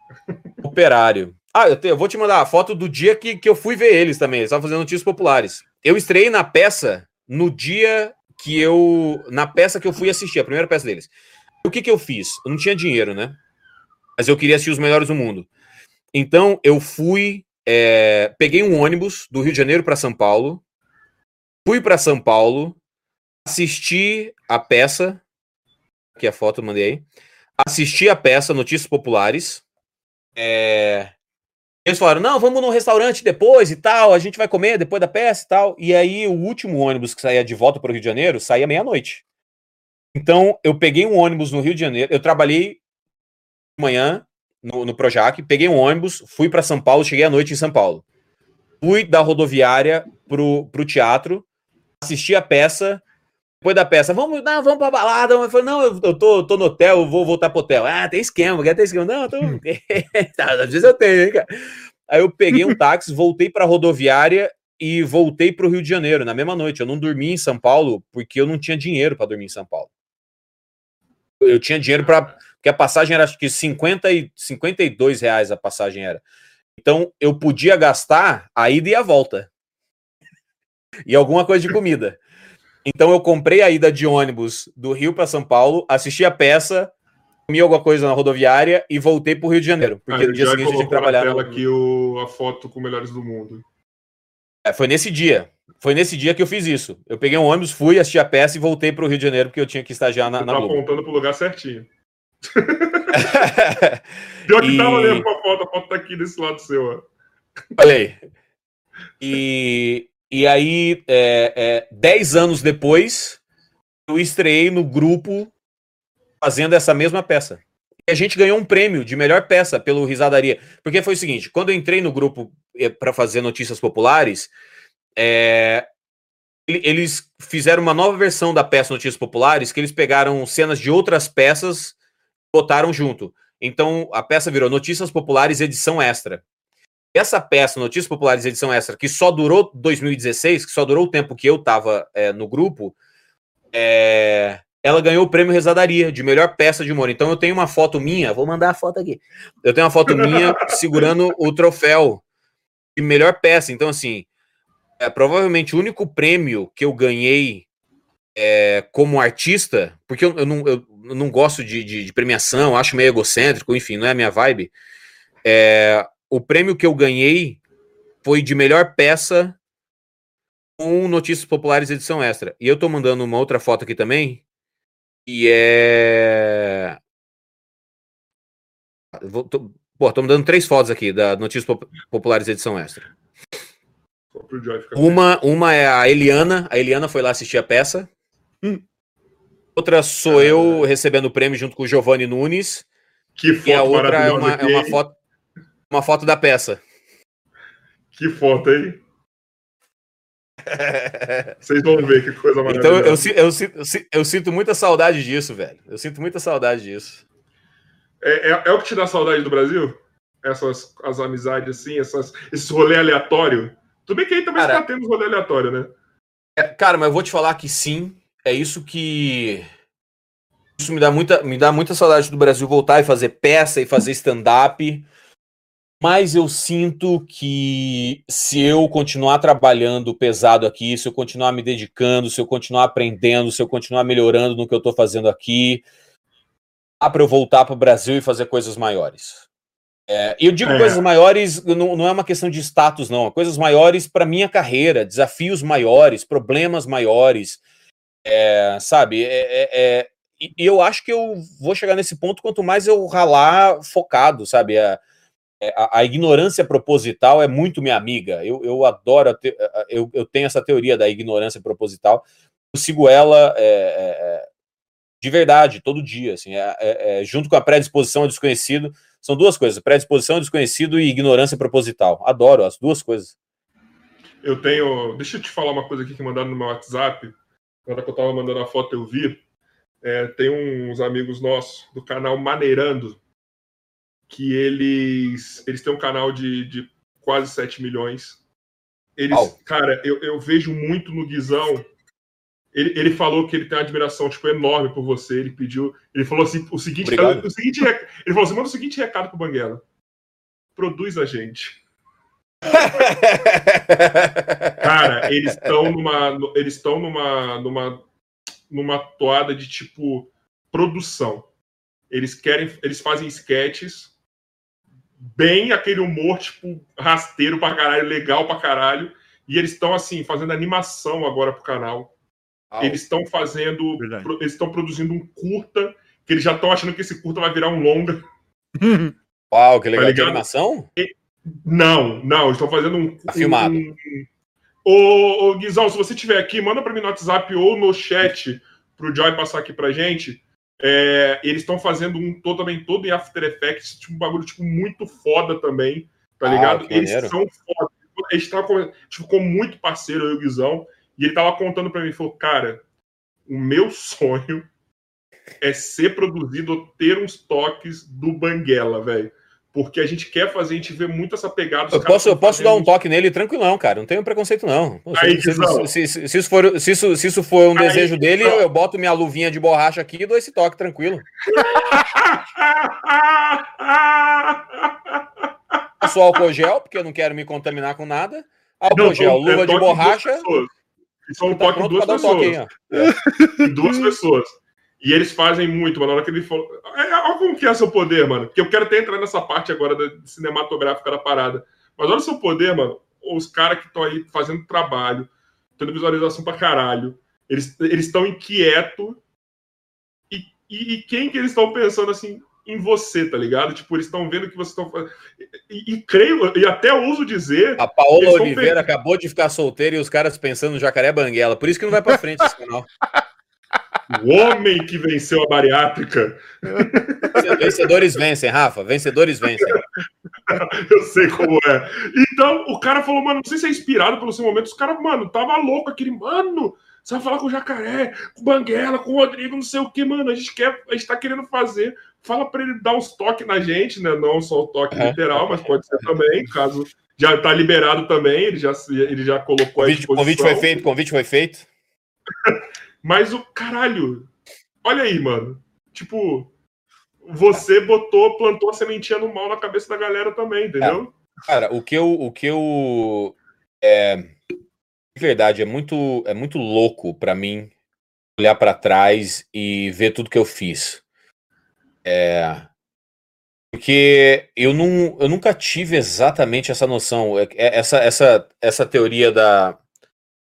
Operário. Ah, eu, te, eu, vou te mandar a foto do dia que, que eu fui ver eles também. Eles estavam fazendo notícias populares. Eu estreiei na peça no dia que eu. Na peça que eu fui assistir, a primeira peça deles. O que, que eu fiz? Eu não tinha dinheiro, né? Mas eu queria assistir os melhores do mundo. Então eu fui é, peguei um ônibus do Rio de Janeiro para São Paulo, fui para São Paulo, assisti a peça, que é a foto eu mandei aí, assisti a peça Notícias Populares. É, eles falaram: não, vamos num restaurante depois e tal, a gente vai comer depois da peça e tal. E aí o último ônibus que saía de volta para o Rio de Janeiro saía meia-noite. Então eu peguei um ônibus no Rio de Janeiro, eu trabalhei de manhã, no, no Projac, peguei um ônibus, fui para São Paulo, cheguei à noite em São Paulo. Fui da rodoviária pro, pro teatro, assisti a peça. Depois da peça, vamos, não, vamos pra balada. Eu falei, não, eu, eu tô, tô no hotel, eu vou voltar pro hotel. Ah, tem esquema, quer ter esquema? Não, tô... Tá, às vezes eu tenho, hein, cara. Aí eu peguei um táxi, voltei pra rodoviária e voltei pro Rio de Janeiro na mesma noite. Eu não dormi em São Paulo porque eu não tinha dinheiro para dormir em São Paulo. Eu tinha dinheiro para porque a passagem era acho que 50 e 52 reais a passagem era. Então eu podia gastar a ida e a volta. E alguma coisa de comida. Então eu comprei a ida de ônibus do Rio para São Paulo, assisti a peça, comi alguma coisa na rodoviária e voltei para o Rio de Janeiro. Porque ah, no dia seguinte eu tinha que trabalhar. Na tela no... aqui o, a foto com melhores do mundo. É, foi nesse dia. Foi nesse dia que eu fiz isso. Eu peguei um ônibus, fui, assisti a peça e voltei para o Rio de Janeiro porque eu tinha que estagiar na. Você na tá apontando para o lugar certinho. Pior que e... tava olhando pra foto, a foto tá aqui desse lado seu, ó. Olha aí. E, e aí, é, é, dez anos depois, eu estreiei no grupo fazendo essa mesma peça. E a gente ganhou um prêmio de melhor peça pelo Risadaria. Porque foi o seguinte: quando eu entrei no grupo é, para fazer notícias populares, é, eles fizeram uma nova versão da peça Notícias Populares, que eles pegaram cenas de outras peças botaram junto. Então a peça virou Notícias Populares edição extra. Essa peça, Notícias Populares edição extra, que só durou 2016, que só durou o tempo que eu estava é, no grupo, é, ela ganhou o prêmio Rezadaria de melhor peça de humor. Então eu tenho uma foto minha, vou mandar a foto aqui. Eu tenho uma foto minha segurando o troféu de melhor peça. Então, assim, é provavelmente o único prêmio que eu ganhei é, como artista, porque eu, eu, não, eu não gosto de, de, de, premiação, acho meio egocêntrico, enfim, não é a minha vibe. É, o prêmio que eu ganhei foi de melhor peça com Notícias Populares edição extra. E eu tô mandando uma outra foto aqui também, e é. Vou, tô, pô, tô mandando três fotos aqui da Notícias Populares edição extra. Uma, uma é a Eliana, a Eliana foi lá assistir a peça. Hum. Outra sou ah, eu recebendo o prêmio junto com o Giovanni Nunes. Que foto e a outra é uma, é uma, foto, uma foto da peça. Que foto, hein? Vocês vão ver que coisa maravilhosa. Então eu, eu, eu, eu, sinto muita saudade disso, velho. Eu sinto muita saudade disso. É, é, é o que te dá saudade do Brasil? Essas as amizades assim, essas, esse rolê aleatório? Tudo bem que aí também cara, está tendo rolê aleatório, né? É, cara, mas eu vou te falar que sim é isso que isso me dá muita me dá muita saudade do Brasil voltar e fazer peça e fazer stand-up. Mas eu sinto que se eu continuar trabalhando pesado aqui, se eu continuar me dedicando, se eu continuar aprendendo, se eu continuar melhorando no que eu estou fazendo aqui, dá para eu voltar para o Brasil e fazer coisas maiores. É, eu digo é. coisas maiores, não, não, é uma questão de status, não. É coisas maiores para minha carreira, desafios maiores, problemas maiores. É, sabe? É, é, é e eu acho que eu vou chegar nesse ponto quanto mais eu ralar focado, sabe? É, é, a, a, ignorância proposital é muito minha amiga. Eu, eu adoro, te, eu, eu tenho essa teoria da ignorância proposital. Eu sigo ela é, é, de verdade, todo dia. Assim, é, junto com a predisposição ao desconhecido, são duas coisas: predisposição ao desconhecido e ignorância proposital. Adoro as duas coisas. Eu tenho. Deixa eu te falar uma coisa aqui que mandaram no meu WhatsApp. Na hora que eu tava mandando a foto, eu vi. tem uns amigos nossos do canal Maneirando que eles eles têm um canal de, de quase 7 milhões. Eles, oh. cara, eu, eu vejo muito no Guizão. Ele, ele falou que ele tem uma admiração tipo, enorme por você. Ele pediu. Ele falou assim: o seguinte, o seguinte ele falou assim: manda o seguinte recado pro Banguela. Produz a gente. Cara, eles estão numa. Eles estão numa, numa, numa toada de tipo produção. Eles querem. Eles fazem sketches bem aquele humor, tipo, rasteiro pra caralho, legal pra caralho. E eles estão, assim, fazendo animação agora pro canal. Oh. Eles estão fazendo. Pro, eles estão produzindo um curta, que eles já estão achando que esse curta vai virar um longa. Uau, que legal. Tá de animação? E, não, não, estão fazendo um. Tá filmado. Um, ô, ô, Guizão, se você estiver aqui, manda para mim no WhatsApp ou no chat pro Joy passar aqui pra gente é, eles estão fazendo um todo também todo em After Effects, tipo, um bagulho tipo, muito foda também, tá ah, ligado? Eles maneiro. são foda. A gente tava, tipo, ficou muito parceiro, eu e o Guizão, e ele tava contando para mim, falou, cara, o meu sonho é ser produzido ou ter uns toques do Banguela, velho porque a gente quer fazer, a gente vê muito essa pegada. Eu posso, eu posso dar um toque nele tranquilão, cara. Não tenho preconceito, não. Aí, se, se, se, se, isso for, se, isso, se isso for um Aí, desejo dele, eu, eu, boto minha luvinha de borracha aqui e dou esse toque tranquilo. Passo álcool gel, porque eu não quero me contaminar com nada. Álcool gel, luva é de borracha. Isso é um tá toque de duas pessoas. Um aí, duas pessoas. E eles fazem muito, mano. Na hora que ele falou. É, olha como que é seu poder, mano. Porque eu quero até entrar nessa parte agora da cinematográfica da parada. Mas olha o seu poder, mano. Os caras que estão aí fazendo trabalho, tendo visualização pra caralho. Eles estão inquietos. E, e, e, quem que eles estão pensando assim? Em você, tá ligado? Tipo, eles estão vendo que vocês estão fazendo. E, e, creio, e até ouso dizer. A Paola Oliveira acabou de ficar solteira e os caras pensando no jacaré banguela. Por isso que não vai pra frente esse canal. O homem que venceu a bariátrica. Vencedores vencem, Rafa. Vencedores vencem. Eu sei como é. Então, o cara falou, mano, não sei se é inspirado pelo seu momento. Os caras, mano, tava louco aquele, mano. Você vai falar com o Jacaré, com o Banguela, com o Rodrigo, não sei o que, mano. A gente quer, a gente tá querendo fazer. Fala para ele dar uns toques na gente, né? Não só o toque é. literal, mas pode ser também, caso já tá liberado também. Ele já, ele já colocou convite, a Convite foi feito, convite foi feito. Mas o caralho, olha aí, mano. Tipo, você botou, plantou a sementinha no mal na cabeça da galera também, entendeu? É, cara, o que eu, o que eu é, de verdade é muito, é muito louco para mim olhar para trás e ver tudo que eu fiz. É, porque eu, não, eu nunca tive exatamente essa noção, é, é, essa, essa, essa teoria da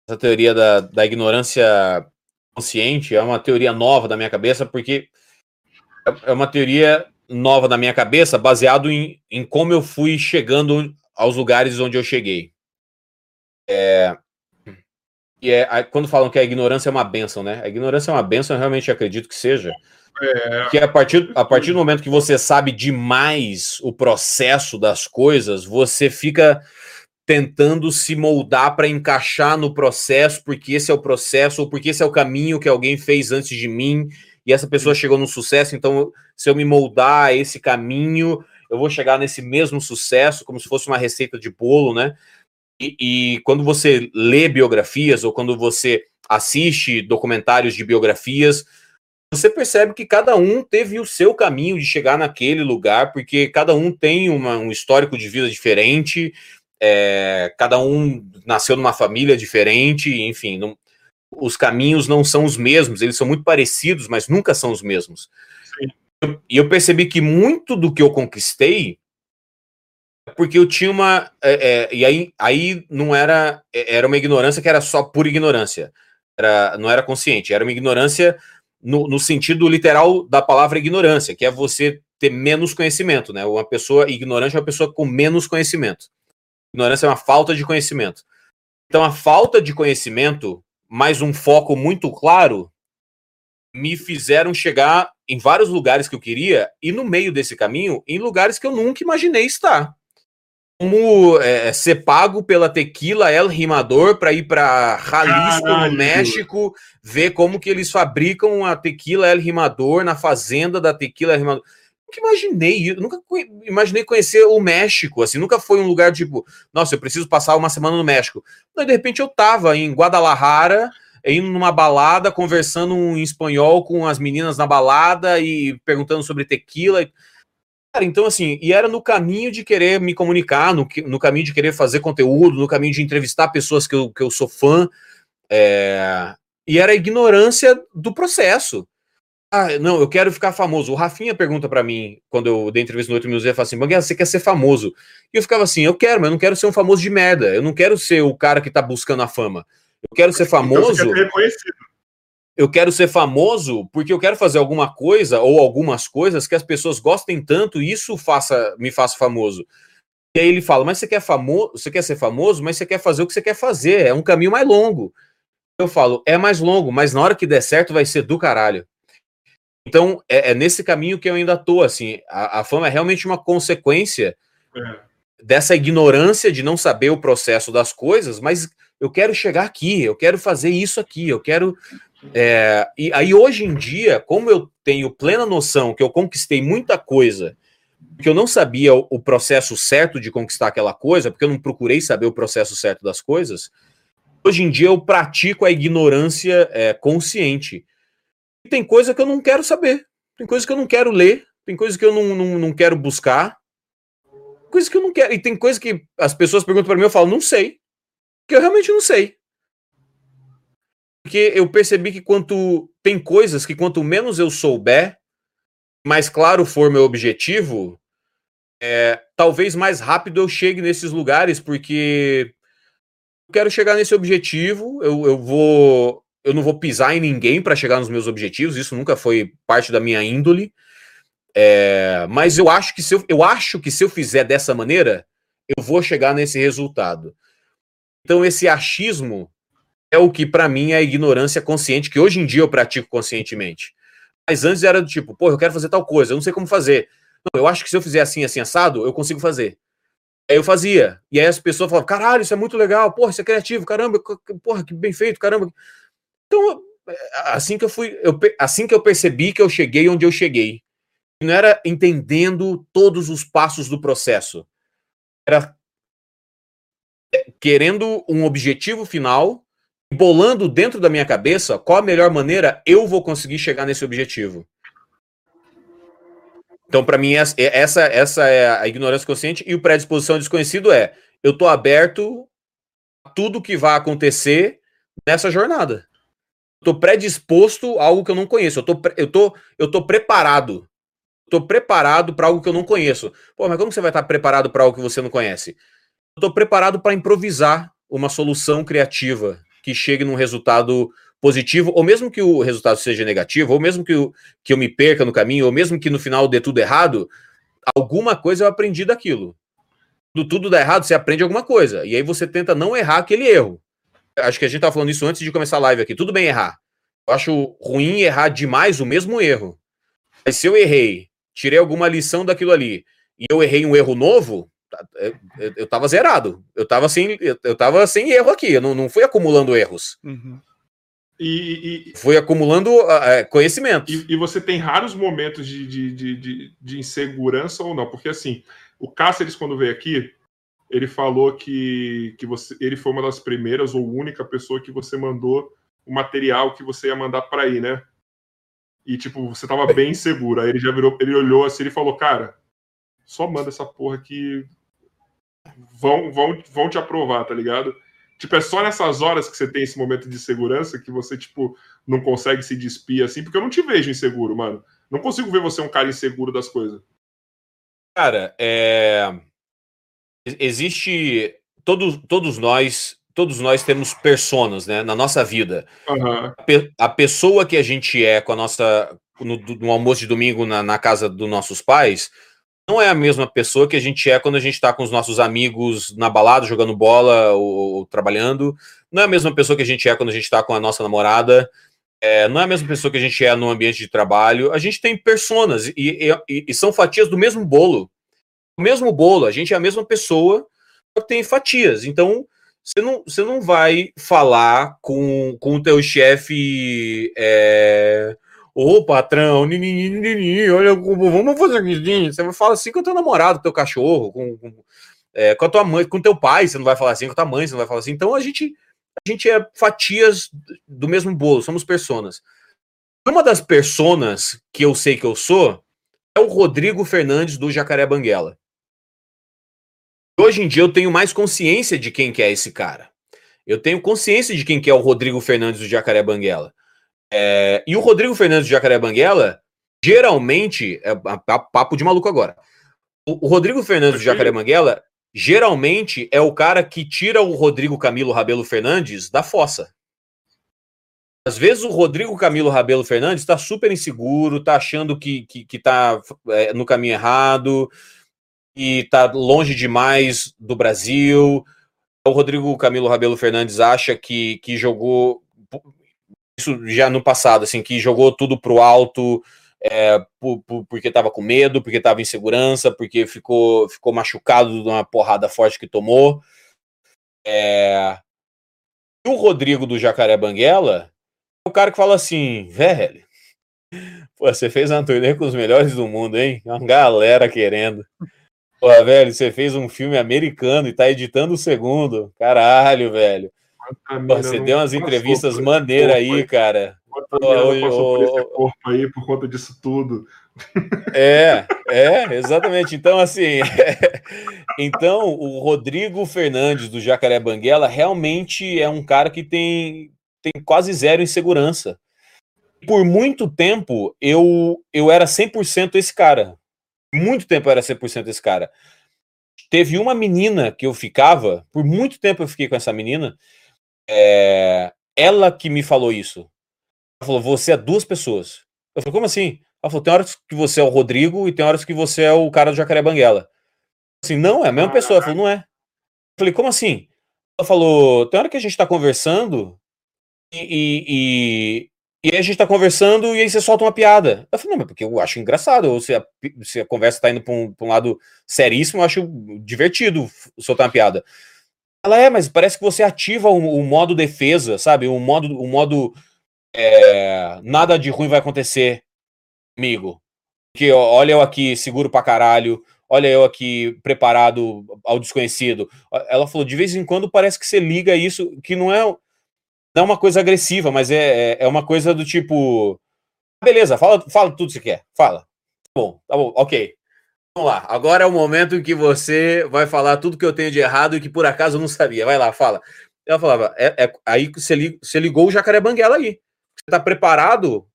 essa teoria da, da ignorância consciente é uma teoria nova da minha cabeça, porque é, é uma teoria nova da minha cabeça, baseado em, em como eu fui chegando aos lugares onde eu cheguei. É, e é, quando falam que a ignorância é uma benção, né? A ignorância é uma benção, eu realmente acredito que seja. É... Que a partir, a partir do momento que você sabe demais o processo das coisas, você fica tentando se moldar para encaixar no processo, porque esse é o processo, ou porque esse é o caminho que alguém fez antes de mim, e essa pessoa chegou no sucesso, então se eu me moldar a esse caminho, eu vou chegar nesse mesmo sucesso, como se fosse uma receita de bolo, né? E, e quando você lê biografias, ou quando você assiste documentários de biografias, você percebe que cada um teve o seu caminho de chegar naquele lugar, porque cada um tem uma, um histórico de vida diferente, é, cada um nasceu numa família diferente, enfim, não, os caminhos não são os mesmos, eles são muito parecidos, mas nunca são os mesmos. E eu percebi que muito do que eu conquistei porque eu tinha uma. É, é, e aí, aí não era. É, era uma ignorância que era só por ignorância. Era, não era consciente, era uma ignorância no, no sentido literal da palavra ignorância, que é você ter menos conhecimento, né? Uma pessoa ignorante é uma pessoa com menos conhecimento. Ignorância é uma falta de conhecimento. Então, a falta de conhecimento, mais um foco muito claro, me fizeram chegar em vários lugares que eu queria e no meio desse caminho, em lugares que eu nunca imaginei estar. Como é, ser pago pela Tequila El Rimador para ir para Jalisco, Caralho. no México, ver como que eles fabricam a Tequila El Rimador na fazenda da Tequila El Rimador nunca imaginei, nunca imaginei conhecer o México, assim, nunca foi um lugar tipo, nossa, eu preciso passar uma semana no México. Não, de repente eu tava em Guadalajara, indo numa balada, conversando em espanhol com as meninas na balada e perguntando sobre tequila. Cara, então assim, e era no caminho de querer me comunicar, no, no caminho de querer fazer conteúdo, no caminho de entrevistar pessoas que eu, que eu sou fã. É, e era a ignorância do processo. Ah, não, eu quero ficar famoso. O Rafinha pergunta para mim, quando eu dei entrevista no 8 Museu, fala assim: Banguela, você quer ser famoso? E eu ficava assim: eu quero, mas eu não quero ser um famoso de merda. Eu não quero ser o cara que tá buscando a fama. Eu quero ser famoso. Então eu quero ser famoso porque eu quero fazer alguma coisa ou algumas coisas que as pessoas gostem tanto e isso faça, me faça famoso. E aí ele fala: Mas você quer famoso, você quer ser famoso, mas você quer fazer o que você quer fazer. É um caminho mais longo. Eu falo, é mais longo, mas na hora que der certo vai ser do caralho. Então, é, é, nesse caminho que eu ainda tô, assim, a, a fama é realmente uma consequência é. dessa ignorância de não saber o processo das coisas, mas eu quero chegar aqui, eu quero fazer isso aqui, eu quero. É, e aí, hoje em dia, como eu tenho plena noção que eu conquistei muita coisa, que eu não sabia o, o processo certo de conquistar aquela coisa, porque eu não procurei saber o processo certo das coisas, hoje em dia eu pratico a ignorância é, consciente tem coisa que eu não quero saber, tem coisa que eu não quero ler, tem coisa que eu não, não, não quero buscar, coisa que eu não quero. E tem coisa que as pessoas perguntam para mim, eu falo, não sei. Porque eu realmente não sei. Porque eu percebi que quanto tem coisas que quanto menos eu souber, mais claro for meu objetivo, é, talvez mais rápido eu chegue nesses lugares, porque eu quero chegar nesse objetivo, eu, eu vou eu não vou pisar em ninguém para chegar nos meus objetivos, isso nunca foi parte da minha índole. É, mas eu acho que se eu, eu acho que se eu fizer dessa maneira, eu vou chegar nesse resultado. Então esse achismo é o que para mim é a ignorância consciente que hoje em dia eu pratico conscientemente. Mas antes era do tipo, pô, eu quero fazer tal coisa, eu não sei como fazer. Não, eu acho que se eu fizer assim, assim, assado, eu consigo fazer. Aí eu fazia. E aí as pessoas falavam, caralho, isso é muito legal, porra, isso é criativo, caramba, porra, que bem feito, caramba. Então, assim que eu fui, eu, assim que eu percebi que eu cheguei onde eu cheguei, não era entendendo todos os passos do processo, era querendo um objetivo final, bolando dentro da minha cabeça qual a melhor maneira eu vou conseguir chegar nesse objetivo. Então, para mim, essa, essa é a ignorância consciente e o predisposição desconhecido é eu tô aberto a tudo que vai acontecer nessa jornada tô predisposto a algo que eu não conheço. Eu tô, eu tô, eu tô preparado. Tô preparado para algo que eu não conheço. Pô, mas como você vai estar preparado para algo que você não conhece? Eu tô preparado para improvisar uma solução criativa que chegue num resultado positivo, ou mesmo que o resultado seja negativo, ou mesmo que, eu, que eu me perca no caminho, ou mesmo que no final dê tudo errado, alguma coisa eu aprendi daquilo. Do tudo dá errado, você aprende alguma coisa. E aí você tenta não errar aquele erro acho que a gente tava falando isso antes de começar a live aqui. Tudo bem errar. Eu acho ruim errar demais o mesmo erro. Mas se eu errei, tirei alguma lição daquilo ali, e eu errei um erro novo, tá, é, eu, eu tava zerado. Eu tava sem, eu tava sem erro aqui. Eu não, não fui acumulando erros. Uhum. E, e, fui acumulando uh, conhecimento. E, e, você tem raros momentos de, de, de, de, insegurança ou não? Porque assim, o Cáceres, quando veio aqui, ele falou que, que você, ele foi uma das primeiras ou única pessoa que você mandou o material que você ia mandar para ir, né? E tipo, você tava bem seguro. Aí ele já virou, ele olhou assim e falou: "Cara, só manda essa porra que vão vão vão te aprovar, tá ligado?" Tipo, é só nessas horas que você tem esse momento de segurança que você tipo não consegue se despir assim, porque eu não te vejo inseguro, mano. Não consigo ver você um cara inseguro das coisas. Cara, é existe todos, todos nós todos nós temos personas, né, na nossa vida. Uhum. A, pe a, pessoa que a gente é com a nossa no, no almoço de domingo na, na, casa dos nossos pais não é a mesma pessoa que a gente é quando a gente está com os nossos amigos na balada jogando bola ou, ou, trabalhando. Não é a mesma pessoa que a gente é quando a gente está com a nossa namorada. É, não é a mesma pessoa que a gente é no ambiente de trabalho. A gente tem personas e, e, e são fatias do mesmo bolo. O mesmo bolo, a gente é a mesma pessoa, tem fatias. Então, você não, você não vai falar com, com o teu chefe. É, Ô, patrão, nini, olha, vamos fazer aqui. Você vai falar assim com o teu namorado, com o teu cachorro, com, com, é, com a tua mãe, com o teu pai, você não vai falar assim, com a tua mãe, você não vai falar assim. Então a gente, a gente é fatias do mesmo bolo, somos personas. Uma das personas que eu sei que eu sou é o Rodrigo Fernandes do Jacaré Banguela. Hoje em dia eu tenho mais consciência de quem que é esse cara. Eu tenho consciência de quem que é o Rodrigo Fernandes do Jacaré Banguela. É, e o Rodrigo Fernandes do Jacaré Banguela, geralmente, é, é papo de maluco agora. O, o Rodrigo Fernandes do Jacaré Banguela, geralmente, é o cara que tira o Rodrigo Camilo Rabelo Fernandes da fossa. Às vezes o Rodrigo Camilo Rabelo Fernandes está super inseguro, está achando que, que, que tá é, no caminho errado, e tá longe demais do Brasil. O Rodrigo Camilo Rabelo Fernandes acha que, que jogou isso já no passado, assim, que jogou tudo pro alto é, por, por, porque estava com medo, porque estava em segurança, porque ficou, ficou machucado de uma porrada forte que tomou. É... E o Rodrigo do Jacaré Banguela é o cara que fala assim, velho, você fez uma turnê com os melhores do mundo, hein? Uma galera querendo. Pô, velho, você fez um filme americano e tá editando o segundo. Caralho, velho. Pô, você deu umas entrevistas maneiras aí, cara. Pô, passou por esse corpo aí por conta disso tudo. É, é, exatamente. Então, assim, então o Rodrigo Fernandes do Jacaré Banguela realmente é um cara que tem, tem quase zero insegurança. Por muito tempo eu, eu era 100% esse cara muito tempo eu era 100% esse cara. Teve uma menina que eu ficava, por muito tempo eu fiquei com essa menina, é, ela que me falou isso. Ela falou: você é duas pessoas. Eu falei: como assim? Ela falou: tem horas que você é o Rodrigo e tem horas que você é o cara do Jacaré Banguela. Assim, não, é a mesma pessoa. Ela falou: não é. Eu falei: como assim? Ela falou: tem hora que a gente tá conversando e, e, e aí a gente tá conversando e aí você solta uma piada. Eu falei, não, mas porque eu acho engraçado. Ou se a, se a conversa tá indo pra um, pra um lado seríssimo, eu acho divertido soltar uma piada. Ela é, mas parece que você ativa o, o modo defesa, sabe? O modo, o modo é, nada de ruim vai acontecer comigo. Porque olha eu aqui seguro pra caralho, olha eu aqui preparado ao desconhecido. Ela falou, de vez em quando parece que você liga isso, que não é não é uma coisa agressiva, mas é, é, é uma coisa do tipo. Beleza, fala, fala tudo que você quer. Fala. Tá bom, tá bom, ok. Vamos lá. Agora é o momento em que você vai falar tudo que eu tenho de errado e que por acaso eu não sabia. Vai lá, fala. Ela falava, é, é aí você, você ligou o jacaré banguela aí. Você tá preparado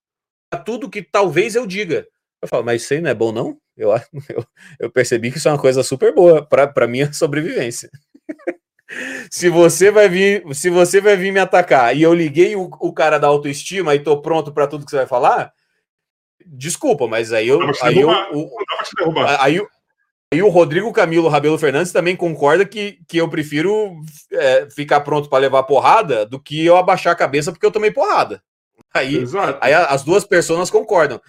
para tudo que talvez eu diga. Eu falo, mas isso aí não é bom, não? Eu, eu, eu percebi que isso é uma coisa super boa para minha sobrevivência. Se você vai vir, se você vai vir me atacar e eu liguei o, o cara da autoestima e tô pronto para tudo que você vai falar, desculpa, mas aí eu, aí, eu, o, aí, aí o Rodrigo Camilo Rabelo Fernandes também concorda que, que eu prefiro é, ficar pronto para levar porrada do que eu abaixar a cabeça porque eu tomei porrada. Aí, aí as duas pessoas concordam.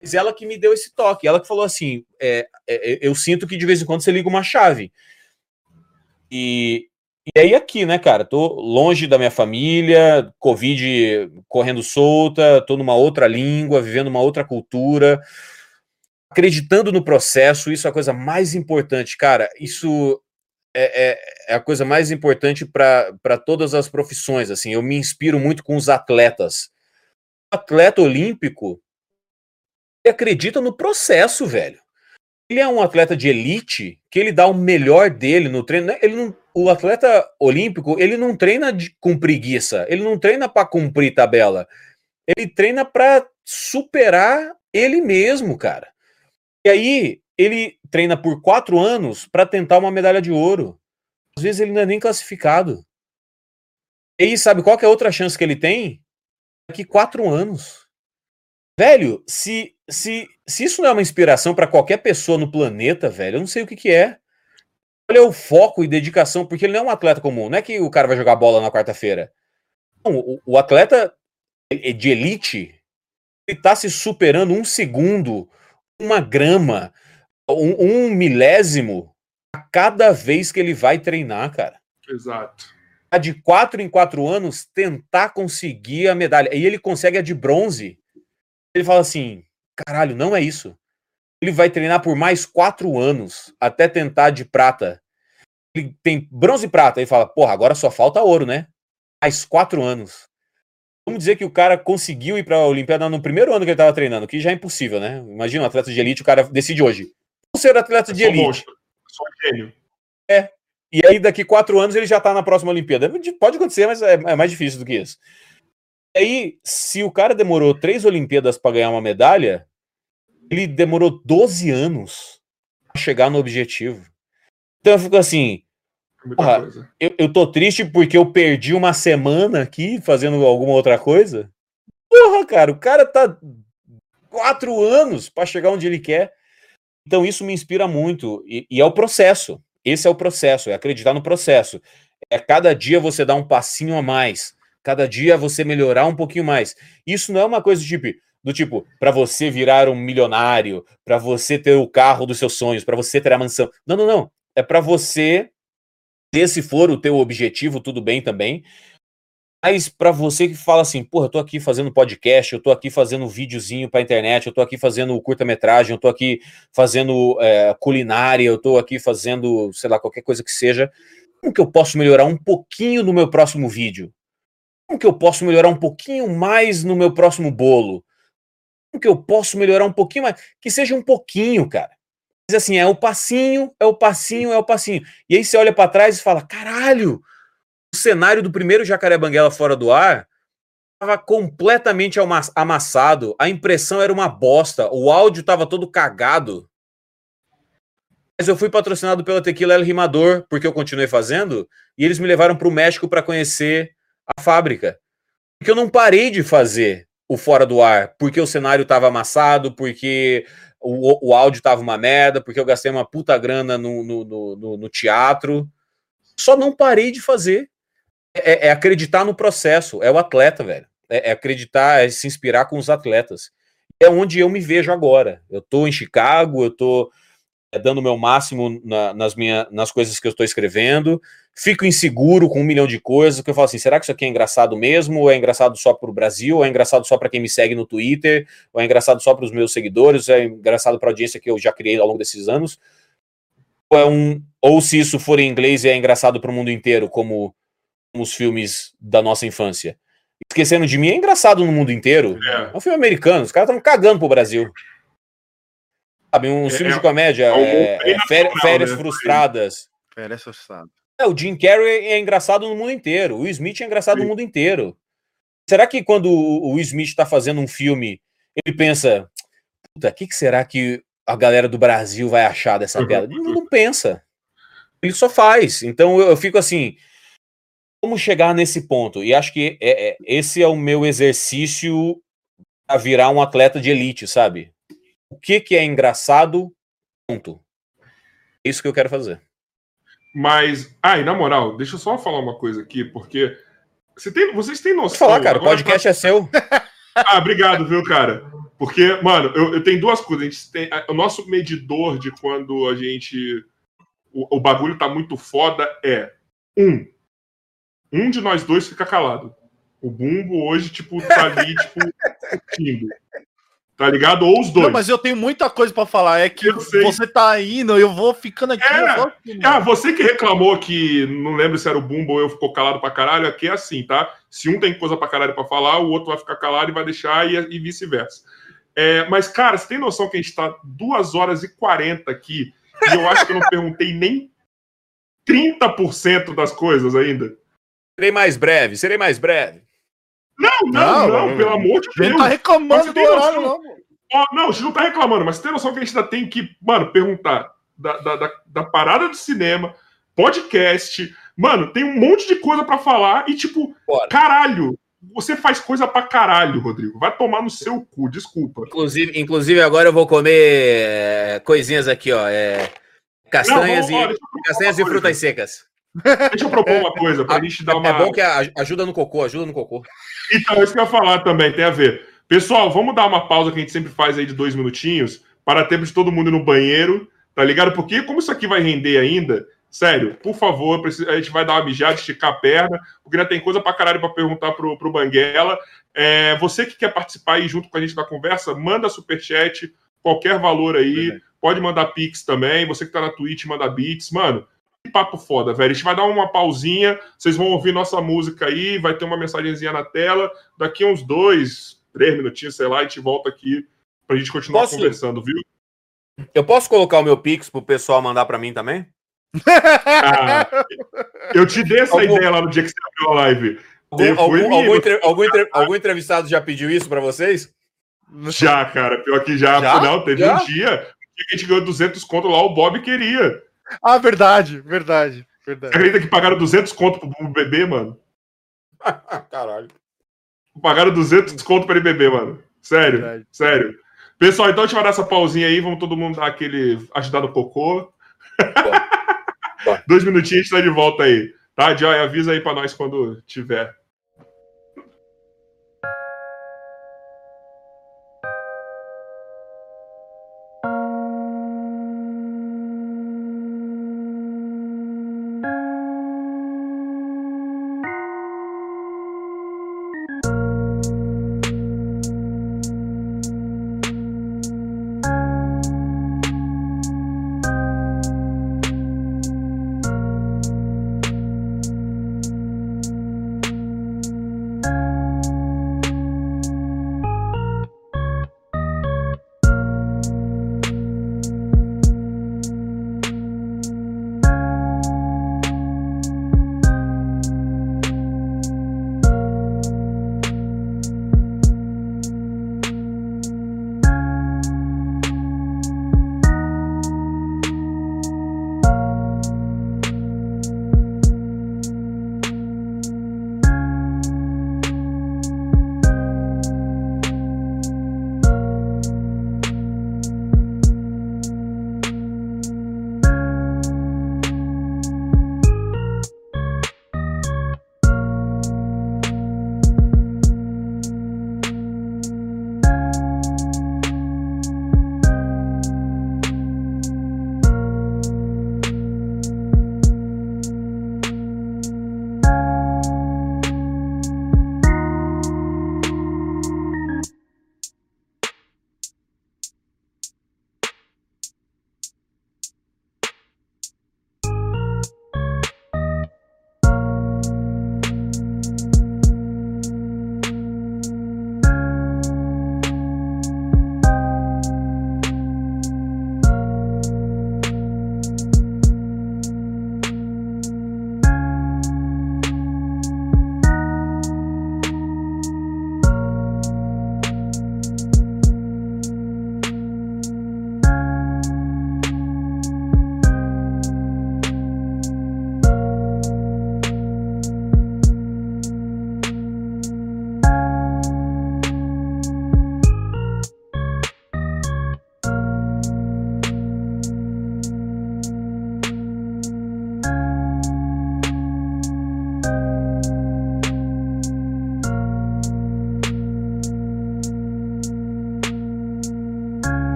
Mas ela que me deu esse toque, ela que falou assim: é, é, eu sinto que de vez em quando você liga uma chave. E, e aí aqui, né, cara, tô longe da minha família, Covid correndo solta, tô numa outra língua, vivendo uma outra cultura, acreditando no processo, isso é a coisa mais importante, cara, isso é, é, é a coisa mais importante para todas as profissões, assim, eu me inspiro muito com os atletas. O atleta olímpico, acredita no processo, velho ele é um atleta de elite que ele dá o melhor dele no treino. Né? Ele não, o atleta olímpico ele não treina de, com preguiça, ele não treina para cumprir tabela, ele treina para superar ele mesmo, cara. E aí ele treina por quatro anos para tentar uma medalha de ouro. Às vezes ele não é nem classificado. E aí, sabe qual é a outra chance que ele tem? Daqui quatro anos. Velho, se, se, se isso não é uma inspiração para qualquer pessoa no planeta, velho, eu não sei o que, que é. Olha o foco e dedicação, porque ele não é um atleta comum. Não é que o cara vai jogar bola na quarta-feira. O, o, atleta de elite, ele tá se superando um segundo, uma grama, um, um milésimo a cada vez que ele vai treinar, cara. Exato. De quatro em quatro anos, tentar conseguir a medalha. E ele consegue a de bronze. Ele fala assim: caralho, não é isso. Ele vai treinar por mais quatro anos até tentar de prata. Ele tem bronze e prata. Ele fala: porra, agora só falta ouro, né? Mais quatro anos. Vamos dizer que o cara conseguiu ir para a Olimpíada no primeiro ano que ele estava treinando, que já é impossível, né? Imagina um atleta de elite, o cara decide hoje. Vou ser atleta de elite. Monstro. Sou gênio. É. E aí, daqui quatro anos, ele já está na próxima Olimpíada. Pode acontecer, mas é, é mais difícil do que isso. E aí, se o cara demorou três Olimpíadas para ganhar uma medalha, ele demorou 12 anos para chegar no objetivo. Então eu fico assim, Porra, eu, eu tô triste porque eu perdi uma semana aqui fazendo alguma outra coisa. Porra, cara, o cara tá quatro anos para chegar onde ele quer. Então isso me inspira muito. E, e, é o processo. Esse é o processo, é acreditar no processo. É cada dia você dar um passinho a mais. Cada dia você melhorar um pouquinho mais. Isso não é uma coisa do tipo, do tipo para você virar um milionário, para você ter o carro dos seus sonhos, para você ter a mansão. Não, não, não. É para você se esse for o teu objetivo, tudo bem também. Mas para você que fala assim, porra, eu tô aqui fazendo podcast, eu tô aqui fazendo videozinho pra internet, eu tô aqui fazendo curta-metragem, eu tô aqui fazendo é, culinária, eu tô aqui fazendo, sei lá, qualquer coisa que seja. Como que eu posso melhorar um pouquinho no meu próximo vídeo? Como que eu posso melhorar um pouquinho mais no meu próximo bolo? Como que eu posso melhorar um pouquinho mais? Que seja um pouquinho, cara assim, é o passinho, é o passinho, é o passinho. E aí você olha para trás e fala: caralho, o cenário do primeiro Jacaré Banguela fora do ar estava completamente amassado, a impressão era uma bosta, o áudio estava todo cagado. Mas eu fui patrocinado pela Tequila El Rimador, porque eu continuei fazendo, e eles me levaram para o México para conhecer a fábrica. Porque eu não parei de fazer o fora do ar, porque o cenário estava amassado, porque o, o áudio tava uma merda, porque eu gastei uma puta grana no, no, no, no teatro. Só não parei de fazer. É, é, acreditar no processo, é o atleta, velho. É, é, acreditar, é se inspirar com os atletas. É onde eu me vejo agora. Eu tô em Chicago, eu tô é, dando o meu máximo na, nas, minha, nas coisas que eu estou escrevendo. Fico inseguro com um milhão de coisas, que eu falo assim, será que isso aqui é engraçado mesmo, ou é engraçado só para o Brasil, ou é engraçado só para quem me segue no Twitter, ou é engraçado só para os meus seguidores, ou é engraçado para a audiência que eu já criei ao longo desses anos, ou, é um, ou se isso for em inglês é engraçado para o mundo inteiro, como, como os filmes da nossa infância. Esquecendo de mim é engraçado no mudo inteiro. É, é um filme americano, os caras estão cagando pro Brasil. Sabe, um é, filme de comédia, é, é, férias, férias né? frustradas. Férias frustradas. É, o Jim Carrey é engraçado no mundo inteiro. O Smith é engraçado Sim. no mundo inteiro. Será que quando o Smith está fazendo um filme, ele pensa, puta, o que, que, será que a galera do Brasil vai achar dessa uhum. piada? Não, não pensa. Ele só faz. Então eu, eu, fico assim, como chegar nesse ponto? E acho que é, é, esse é o meu exercício a virar um atleta de elite, sabe? O que, que é engraçado? Ponto. É isso que eu quero fazer. Mas, ah, e na moral, deixa eu só falar uma coisa aqui, porque você tem, vocês têm noção. Pode falar, cara, o podcast tá... é seu. ah, obrigado, viu, cara? Porque, mano, eu, eu tenho duas coisas. A gente tem, o nosso medidor de quando a gente. O, o bagulho tá muito foda é. Um. Um de nós dois fica calado. O Bumbo hoje, tipo, tá ali, tipo, curtindo. Tá ligado? Ou os dois. Não, mas eu tenho muita coisa para falar. É que você tá indo, eu vou ficando aqui. É, ah, você que reclamou que não lembro se era o Bumbo ou eu ficou calado pra caralho, aqui é assim, tá? Se um tem coisa pra caralho pra falar, o outro vai ficar calado e vai deixar e, e vice-versa. É, mas, cara, você tem noção que a gente tá 2 horas e 40 aqui e eu acho que eu não perguntei nem 30% das coisas ainda? Serei mais breve, serei mais breve. Não, não, não, não, pelo amor de Deus. Não tá reclamando do horário, não. Oh, não, a gente não tá reclamando, mas tem noção que a gente ainda tem que, mano, perguntar da, da, da, da parada do cinema, podcast, Mano, tem um monte de coisa para falar e, tipo, Bora. caralho, você faz coisa pra caralho, Rodrigo. Vai tomar no seu cu, desculpa. Inclusive, inclusive agora eu vou comer é, coisinhas aqui, ó. É, castanhas Não, e, castanhas e frutas secas. Deixa eu propor uma coisa pra a, gente dar é uma. É bom que ajuda no cocô, ajuda no cocô. Então, isso que eu ia falar também, tem a ver. Pessoal, vamos dar uma pausa que a gente sempre faz aí de dois minutinhos, para tempo de todo mundo ir no banheiro, tá ligado? Porque como isso aqui vai render ainda, sério, por favor, a gente vai dar uma mijada, esticar a perna, porque ainda tem coisa pra caralho pra perguntar pro, pro Banguela. É, você que quer participar aí junto com a gente da conversa, manda superchat, qualquer valor aí, pode mandar pix também, você que tá na Twitch, manda bits, mano, papo foda, velho. A gente vai dar uma pausinha, vocês vão ouvir nossa música aí, vai ter uma mensagenzinha na tela, daqui uns dois, três minutinhos, sei lá, a gente volta aqui pra gente continuar posso... conversando, viu? Eu posso colocar o meu Pix pro pessoal mandar para mim também? Ah, eu te dei essa algum... ideia lá no dia que você abriu a live. Algum, algum, algum, entre... entre... algum, entrevistado já pediu isso para vocês? Já, cara. Pior que já. já? Não, teve já? um dia que a gente ganhou 200 conto lá, o Bob queria. Ah, verdade, verdade. verdade. Acredita que pagaram 200 conto pro bebê, mano? Caralho. Pagaram 200 conto pra ele beber, mano. Sério, verdade. sério. Pessoal, então a gente vai dar essa pausinha aí, vamos todo mundo dar aquele. ajudar no cocô. Dois minutinhos a gente tá de volta aí. Tá, Joy? Avisa aí pra nós quando tiver.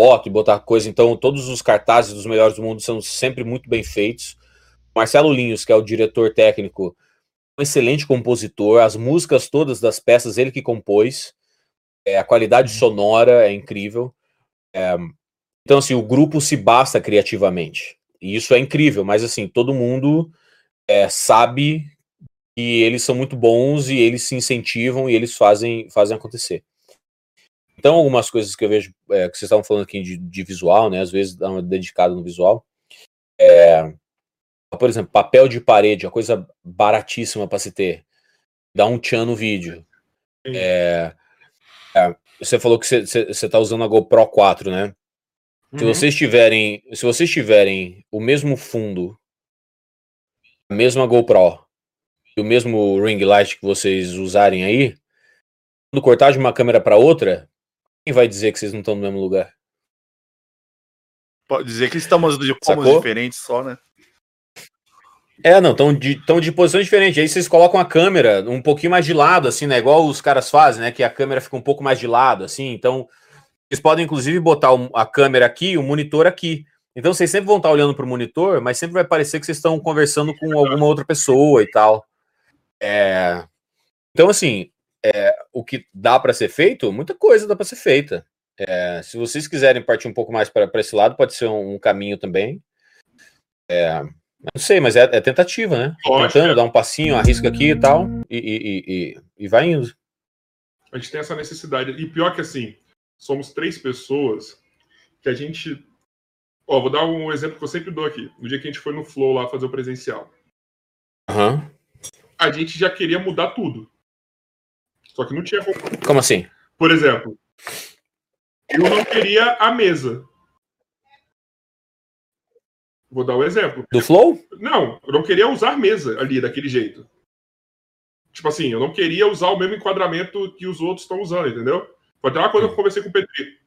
Foto e botar coisa. Então, todos os cartazes dos melhores do mundo são sempre muito bem feitos. Marcelo Linhos, que é o diretor técnico, um excelente compositor. As músicas todas das peças ele que compôs. É, a qualidade uhum. sonora é incrível. É, então, assim, o grupo se basta criativamente. E isso é incrível, mas assim, todo mundo é, sabe que eles são muito bons e eles se incentivam e eles fazem, fazem acontecer. Então, algumas coisas que eu vejo, é, que vocês estavam falando aqui de, de, visual, né? Às vezes dá uma dedicada no visual. É, por exemplo, papel de parede, uma coisa baratíssima para se ter. Dá um tchan no vídeo. É, é, você falou que você está usando a GoPro 4, né? Uhum. Se vocês tiverem, se vocês tiverem o mesmo fundo, a mesma GoPro e o mesmo ring light que vocês usarem aí, quando cortar de uma câmera para outra, quem vai dizer que vocês não estão no mesmo lugar? Pode dizer que estamos de cômodos diferentes só, né? É, não, estão de, tão de posição diferente. Aí vocês colocam a câmera um pouquinho mais de lado, assim, né? Igual os caras fazem, né? Que a câmera fica um pouco mais de lado, assim. Então, vocês podem, inclusive, botar a câmera aqui o monitor aqui. Então, vocês sempre vão estar olhando para o monitor, mas sempre vai parecer que vocês estão conversando com alguma outra pessoa e tal. É... Então, assim, é, o que dá para ser feito, muita coisa dá para ser feita. É, se vocês quiserem partir um pouco mais para esse lado, pode ser um, um caminho também. É, não sei, mas é, é tentativa, né? Tentando dar um passinho, arrisca aqui e tal, e, e, e, e, vai indo. A gente tem essa necessidade. E pior que assim, somos três pessoas que a gente. Ó, vou dar um exemplo que eu sempre dou aqui. No dia que a gente foi no Flow lá fazer o presencial. Uhum. A gente já queria mudar tudo. Só que não tinha como. Como assim? Por exemplo, eu não queria a mesa. Vou dar um exemplo. Do Flow? Não, eu não queria usar mesa ali daquele jeito. Tipo assim, eu não queria usar o mesmo enquadramento que os outros estão usando, entendeu? Foi até uma coisa que eu conversei com o Petri.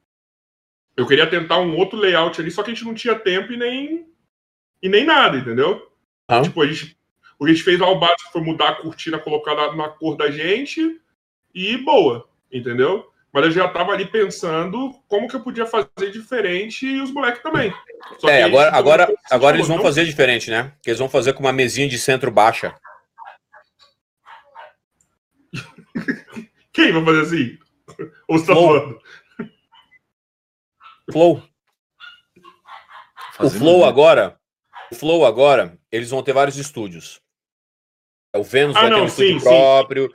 Eu queria tentar um outro layout ali, só que a gente não tinha tempo e nem, e nem nada, entendeu? Ah. Tipo, a gente, o que a gente fez lá o básico foi mudar a cortina, colocar na, na cor da gente e boa, entendeu? Mas eu já tava ali pensando como que eu podia fazer diferente e os moleques também. Só é, agora, agora, agora eles vão não... fazer diferente, né? Que eles vão fazer com uma mesinha de centro baixa. Quem vai fazer assim? Ou você tá falando? Flow. Fazendo o Flow agora, o Flow agora, eles vão ter vários estúdios. O Vênus ah, vai não, ter um sim, estúdio sim. próprio.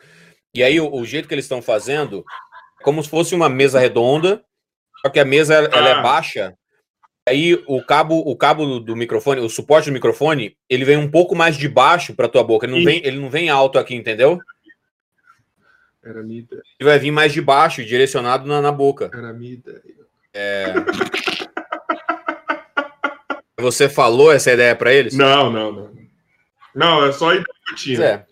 E aí o, o jeito que eles estão fazendo como se fosse uma mesa redonda, só que a mesa ela é ah. baixa. Aí o cabo, o cabo do microfone, o suporte do microfone, ele vem um pouco mais de baixo para tua boca. Ele não, vem, ele não vem alto aqui, entendeu? Era minha ideia. Ele vai vir mais de baixo, direcionado na, na boca. Era minha ideia. É... Você falou essa ideia para eles? Não, não, não. Não, é só a ideia que eu tinha. É.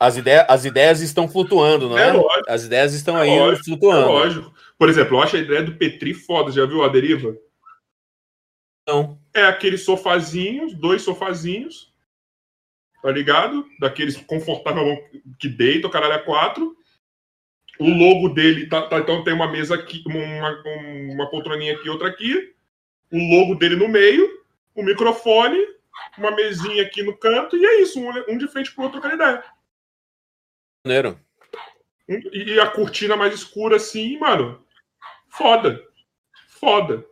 As, ideias, as ideias estão flutuando, não é? é? As ideias estão é aí lógico, flutuando. É lógico. Por exemplo, eu acho a ideia do Petri foda. Já viu a deriva? Não. É aqueles sofazinhos, dois sofazinhos, tá ligado? Daqueles confortável que deita, o caralho é quatro. O logo dele, tá, tá, então tem uma mesa aqui, uma, uma poltroninha aqui, outra aqui. O logo dele no meio, o microfone, uma mesinha aqui no canto, e é isso, um, um de frente pro outro, trocando ideia. Maneiro. E a cortina mais escura, assim, mano. Foda. Foda.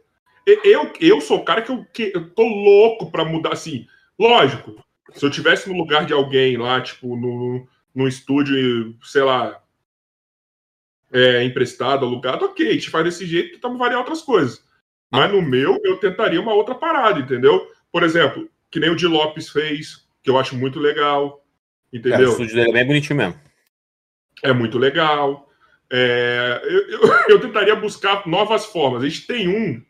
Eu, eu sou o cara que eu, que eu tô louco pra mudar, assim. Lógico, se eu tivesse no lugar de alguém lá, tipo, no, no estúdio, sei lá, é, emprestado, alugado, ok, a gente faz desse jeito, tentamos variar outras coisas. Mas no meu, eu tentaria uma outra parada, entendeu? Por exemplo, que nem o de Lopes fez, que eu acho muito legal. Entendeu? É, o estúdio dele é bem bonitinho mesmo. É muito legal. É, eu, eu, eu, tentaria buscar novas formas. A gente tem um.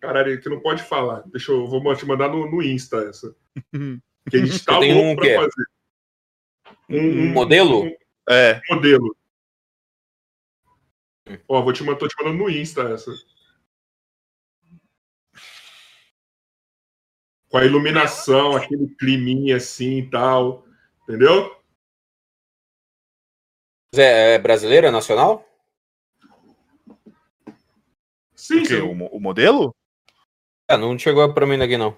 Caralho, que não pode falar. Deixa eu vou te mandar no, no Insta essa. Que a gente tá louco um pra fazer. Um, um modelo? Um, é. modelo. Ó, vou te, tô te mandando no Insta essa. Com a iluminação, aquele climinha assim e tal. Entendeu? É, é brasileira, nacional? Sim, o, sim. O, o, modelo? É, não chegou pra mim aqui, não.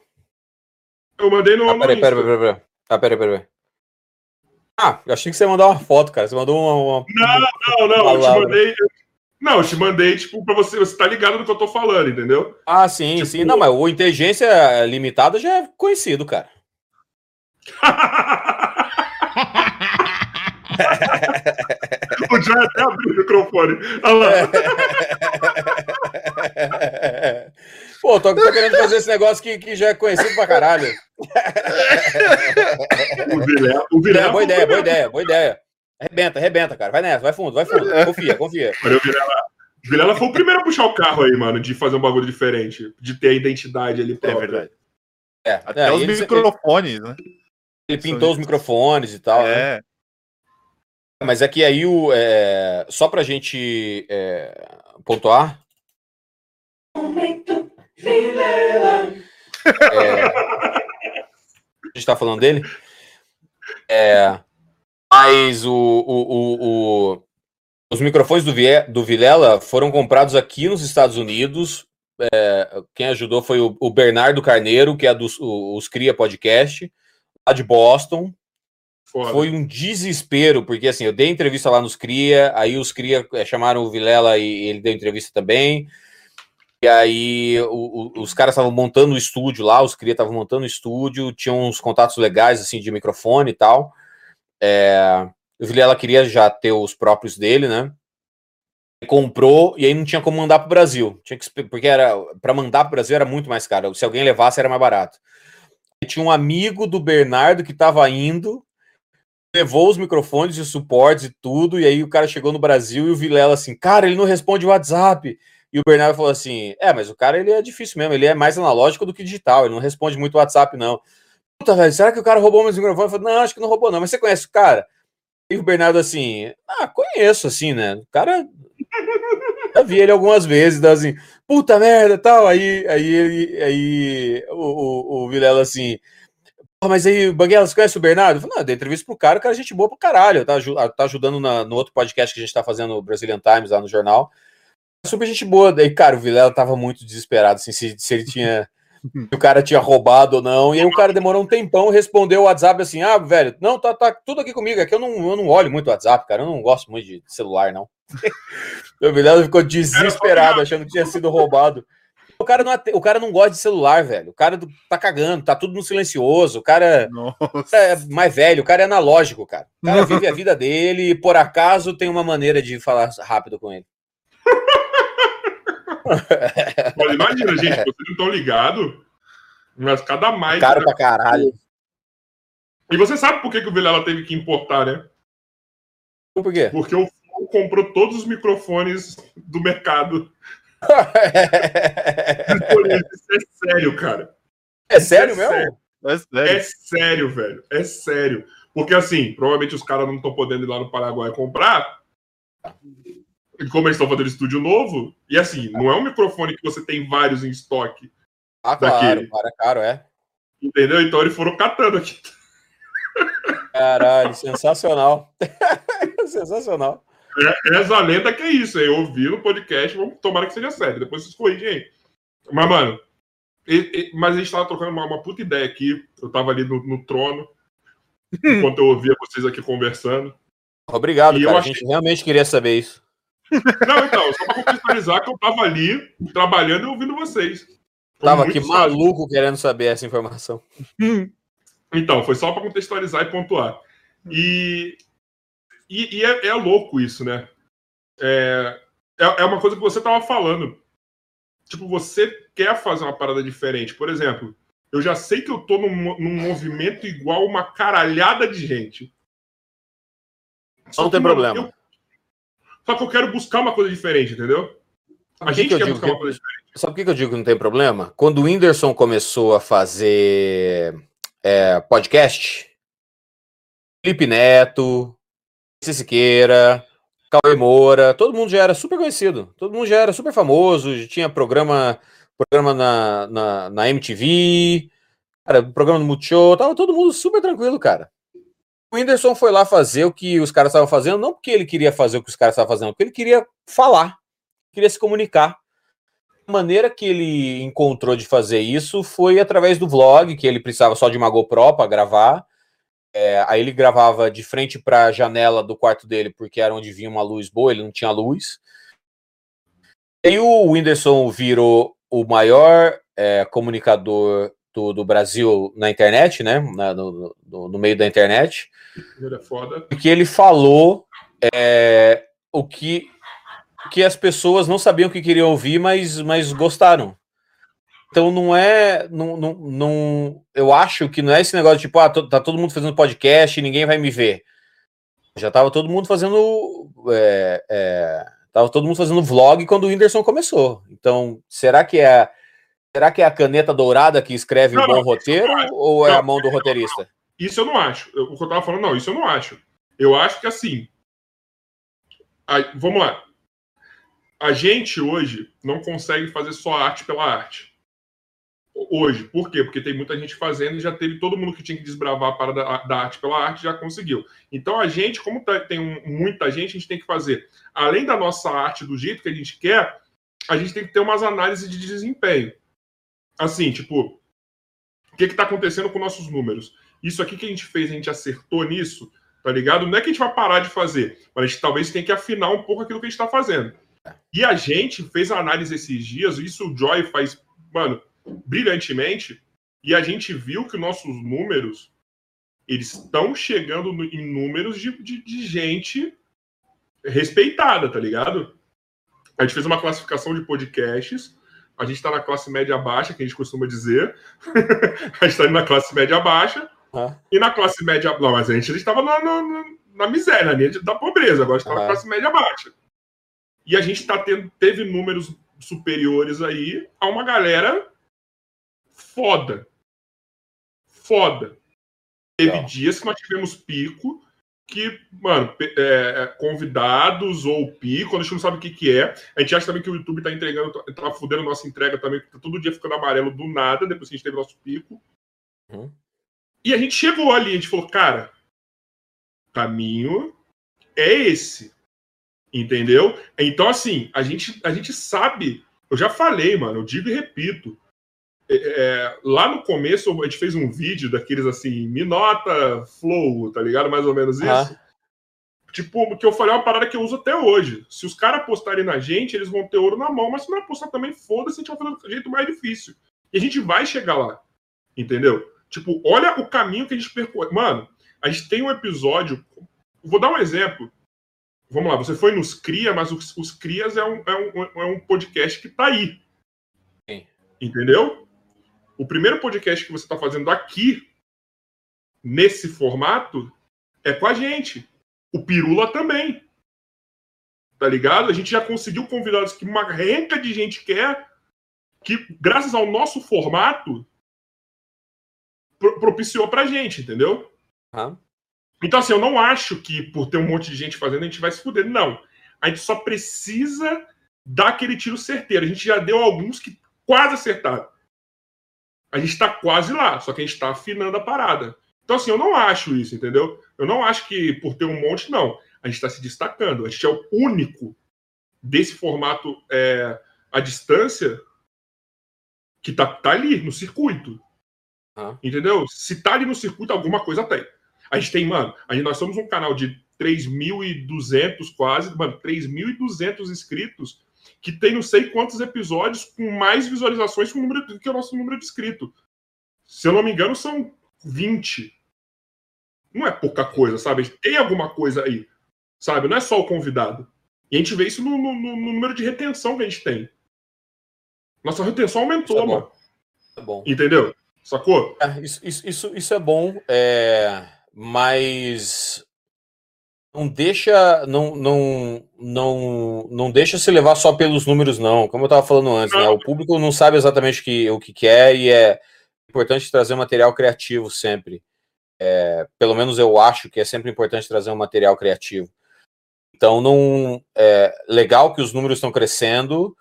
Eu mandei no. Ah, peraí, peraí, peraí, peraí. Ah, peraí, peraí. Ah, eu achei que você ia mandar uma foto, cara. Você mandou uma. uma não, não, não. Eu te mandei. Não, eu te mandei, tipo, pra você. Você tá ligado no que eu tô falando, entendeu? Ah, sim, tipo... sim. Não, mas o inteligência limitada já é conhecido, cara. o John até abriu o microfone. Olha lá. Pô, tô, tô, querendo fazer esse negócio que, que já é conhecido pra caralho. o Vilela. O Vilela é, boa ideia, boa ideia, boa ideia. Arrebenta, arrebenta, cara. Vai nessa, vai fundo, vai fundo. Confia, confia. Olha, o Vilela. O Vilela foi o primeiro a puxar o carro aí, mano, de fazer um bagulho diferente, de ter a identidade ali própria. É verdade. É, até é, os microfones, né? Ele pintou os microfones e tal. É. Né? Mas é que aí o. É, só pra gente é, pontuar. É, a gente tá falando dele. É, mas o, o, o, o, os microfones do, Vie, do Vilela foram comprados aqui nos Estados Unidos. É, quem ajudou foi o, o, Bernardo Carneiro, que é dos os Cria Podcast, lá de Boston. Foda. Foi um desespero, porque assim, eu dei entrevista lá nos Cria, aí os Cria é, chamaram o Vilela e ele deu entrevista também. E aí o, o, os caras estavam montando o estúdio lá, os Cria estavam montando o estúdio, tinham uns contatos legais assim de microfone e tal. É, o Vilela queria já ter os próprios dele, né? comprou e aí não tinha como mandar para o Brasil. Tinha que, porque era para mandar para o Brasil era muito mais caro. Se alguém levasse era mais barato. E tinha um amigo do Bernardo que estava indo, levou os microfones e suportes e tudo, e aí o cara chegou no Brasil e o Vilela assim, cara, ele não responde o WhatsApp. E o Bernardo falou assim: é, mas o cara ele é difícil mesmo, ele é mais analógico do que digital, ele não responde muito WhatsApp, não. Puta, velho, será que o cara roubou meus microfones? Falei, não, acho que não roubou, não. Mas você conhece o cara? E o Bernardo assim, ah, conheço, assim, né? O cara. Já vi ele algumas vezes, dá assim, puta merda tal. Aí, aí, ele, aí o, o, o Vilela assim. Mas aí, Banguela, você conhece o Bernardo? Eu falei, não, eu dei entrevista pro cara, o cara é gente boa pro caralho. Tá, tá ajudando na, no outro podcast que a gente tá fazendo, o Brazilian Times, lá no jornal super gente boa. Daí, cara, o Vilela tava muito desesperado, assim, se, se ele tinha. se o cara tinha roubado ou não. E aí o cara demorou um tempão, respondeu o WhatsApp assim: ah, velho, não, tá, tá tudo aqui comigo. É que eu não, eu não olho muito o WhatsApp, cara. Eu não gosto muito de celular, não. o Vilela ficou desesperado, achando que tinha sido roubado. O cara, não, o cara não gosta de celular, velho. O cara tá cagando, tá tudo no silencioso. O cara Nossa. é mais velho, o cara é analógico, cara. O cara vive a vida dele e por acaso tem uma maneira de falar rápido com ele. Olha, imagina, gente, vocês não estão ligados, mas cada mais. Caro pra caralho. E você sabe por que, que o Vilela teve que importar, né? Por quê? Porque o comprou todos os microfones do mercado. Isso é sério, cara. É sério é mesmo? Sério. É sério. é sério, velho. É sério. Porque assim, provavelmente os caras não estão podendo ir lá no Paraguai comprar como eles estão fazendo estúdio novo, e assim, não é um microfone que você tem vários em estoque. Ah, claro, para caro, é. Entendeu? Então eles foram catando aqui. Caralho, sensacional. sensacional. É, essa lenda que é isso, eu ouvi no podcast, vamos tomara que seja sério, depois vocês corrigem aí. Mas, mano, e, e, mas a gente tava trocando uma, uma, puta ideia aqui, eu tava ali no, no trono, enquanto eu ouvia vocês aqui conversando. Obrigado, cara, achei... a gente realmente queria saber isso. Não, então, só para contextualizar que eu tava ali trabalhando e ouvindo vocês. Foi tava aqui maluco querendo saber essa informação. Então, foi só para contextualizar e pontuar. E, e, e é, é, louco isso, né? É, é, é uma coisa que você tava falando. Tipo, você quer fazer uma parada diferente. Por exemplo, eu já sei que eu tô num, num movimento igual uma caralhada de gente. Só Não tem problema. Eu, só que eu quero buscar uma coisa diferente, entendeu? A gente que quer buscar que... uma coisa diferente. Sabe por que eu digo que não tem problema? Quando o Whindersson começou a fazer é, podcast, Felipe Neto, Siqueira, Cauê Moura, todo mundo já era super conhecido, todo mundo já era super famoso, tinha programa, programa na, na, na MTV, cara, programa no Multishow, tava todo mundo super tranquilo, cara. O Whindersson foi lá fazer o que os caras estavam fazendo, não porque ele queria fazer o que os caras estavam fazendo, porque ele queria falar, queria se comunicar. A maneira que ele encontrou de fazer isso foi através do vlog, que ele precisava só de uma GoPro para gravar. É, aí ele gravava de frente para a janela do quarto dele, porque era onde vinha uma luz boa, ele não tinha luz. E o Whindersson virou o maior é, comunicador do, do, Brasil na internet, né? Na, no, no, no, meio da internet. Ele é foda. Porque ele falou é, o que, que as pessoas não sabiam que queriam ouvir, mas, mas gostaram. Então não é. Não, não, não, eu acho que não é esse negócio de tipo, ah, tá todo mundo fazendo podcast e ninguém vai me ver. Já tava todo mundo fazendo. É, é, tava todo mundo fazendo vlog quando o Whindersson começou. Então, será que é. Será que é a caneta dourada que escreve não, o bom roteiro ou é a mão do roteirista? Isso eu não acho. o que eu tava falando, não, isso eu não acho. Eu acho que assim. vamos lá. A gente hoje não consegue fazer só arte pela arte hoje. Por quê? Porque tem muita gente fazendo e já teve todo mundo que tinha que desbravar a parada da arte pela arte já conseguiu. Então a gente, como tá, tem muita gente, a gente tem que fazer, além da nossa arte do jeito que a gente quer, a gente tem que ter umas análises de desempenho. Assim, tipo, o que está acontecendo com nossos números? Isso aqui que a gente fez, a gente acertou nisso, tá ligado? Não é que a gente vai parar de fazer, mas a gente talvez tenha que afinar um pouco aquilo que a gente está fazendo. E a gente fez a análise esses dias, isso o Joy faz, mano, brilhantemente e a gente viu que nossos números eles estão chegando no, em números de, de, de, gente respeitada, tá ligado? A gente fez uma classificação de podcasts. A gente está na classe média baixa, que a gente costuma dizer. a gente está na classe média baixa. Ah. E na classe média. Não, mas a gente estava na, na, na, miséria, na linha da pobreza. Agora a gente está ah. na classe média baixa. E a gente tá tendo, teve números superiores aí a uma galera foda. Foda. Teve dias que nós tivemos pico que, mano, é, é, convidados ou pico, a gente não sabe o que, que é. A gente acha também que o YouTube tá entregando, tá, tá fudendo nossa entrega também, tá todo dia ficando amarelo do nada, depois que a gente teve nosso pico. Uhum. E a gente chegou ali, a gente falou, cara, caminho é esse. Entendeu? Então, assim, a gente, a gente sabe. Eu já falei, mano, eu digo e repito. É, é, lá no começo a gente fez um vídeo daqueles assim, Minota Flow, tá ligado? Mais ou menos isso. Ah. Tipo, que eu falei é uma parada que eu uso até hoje. Se os caras apostarem na gente, eles vão ter ouro na mão, mas se não apostar também, foda-se, a gente vai fazer do jeito mais difícil. E a gente vai chegar lá. Entendeu? Tipo, olha o caminho que a gente percorre. Mano, a gente tem um episódio. Vou dar um exemplo. Vamos lá, você foi nos Cria, mas os, os Crias é um, é, um, é um podcast que tá aí. Sim. Entendeu? O primeiro podcast que você está fazendo aqui, nesse formato, é com a gente. O Pirula também. Tá ligado? A gente já conseguiu convidados que uma renca de gente quer, que graças ao nosso formato, pro propiciou pra gente, entendeu? Ah. Então, assim, eu não acho que por ter um monte de gente fazendo a gente vai se fuder. Não. A gente só precisa dar aquele tiro certeiro. A gente já deu alguns que quase acertaram a gente está quase lá, só que a gente está afinando a parada. Então, assim, eu não acho isso, entendeu? Eu não acho que por ter um monte, não. A gente está se destacando. A gente é o único desse formato é, à distância que tá, tá ali no circuito. Ah. Entendeu? Se tá ali no circuito, alguma coisa tem. A gente tem, mano, a gente, nós somos um canal de 3.200 quase, mano, 3.200 inscritos que tem não sei quantos episódios com mais visualizações que o, número, que o nosso número de inscrito. Se eu não me engano, são 20. Não é pouca coisa, sabe? Tem alguma coisa aí, sabe? Não é só o convidado. E a gente vê isso no, no, no número de retenção que a gente tem. Nossa retenção aumentou, é mano. É bom. Entendeu? Sacou? É, isso, isso, isso, isso é bom, é... mas não deixa não, não, não, não deixa se levar só pelos números, não. Como eu estava falando antes, né? O público não sabe exatamente o que, o que quer e é importante trazer material criativo sempre. É, pelo menos eu acho que é sempre importante trazer um material criativo. Então, não é legal que os números estão crescendo,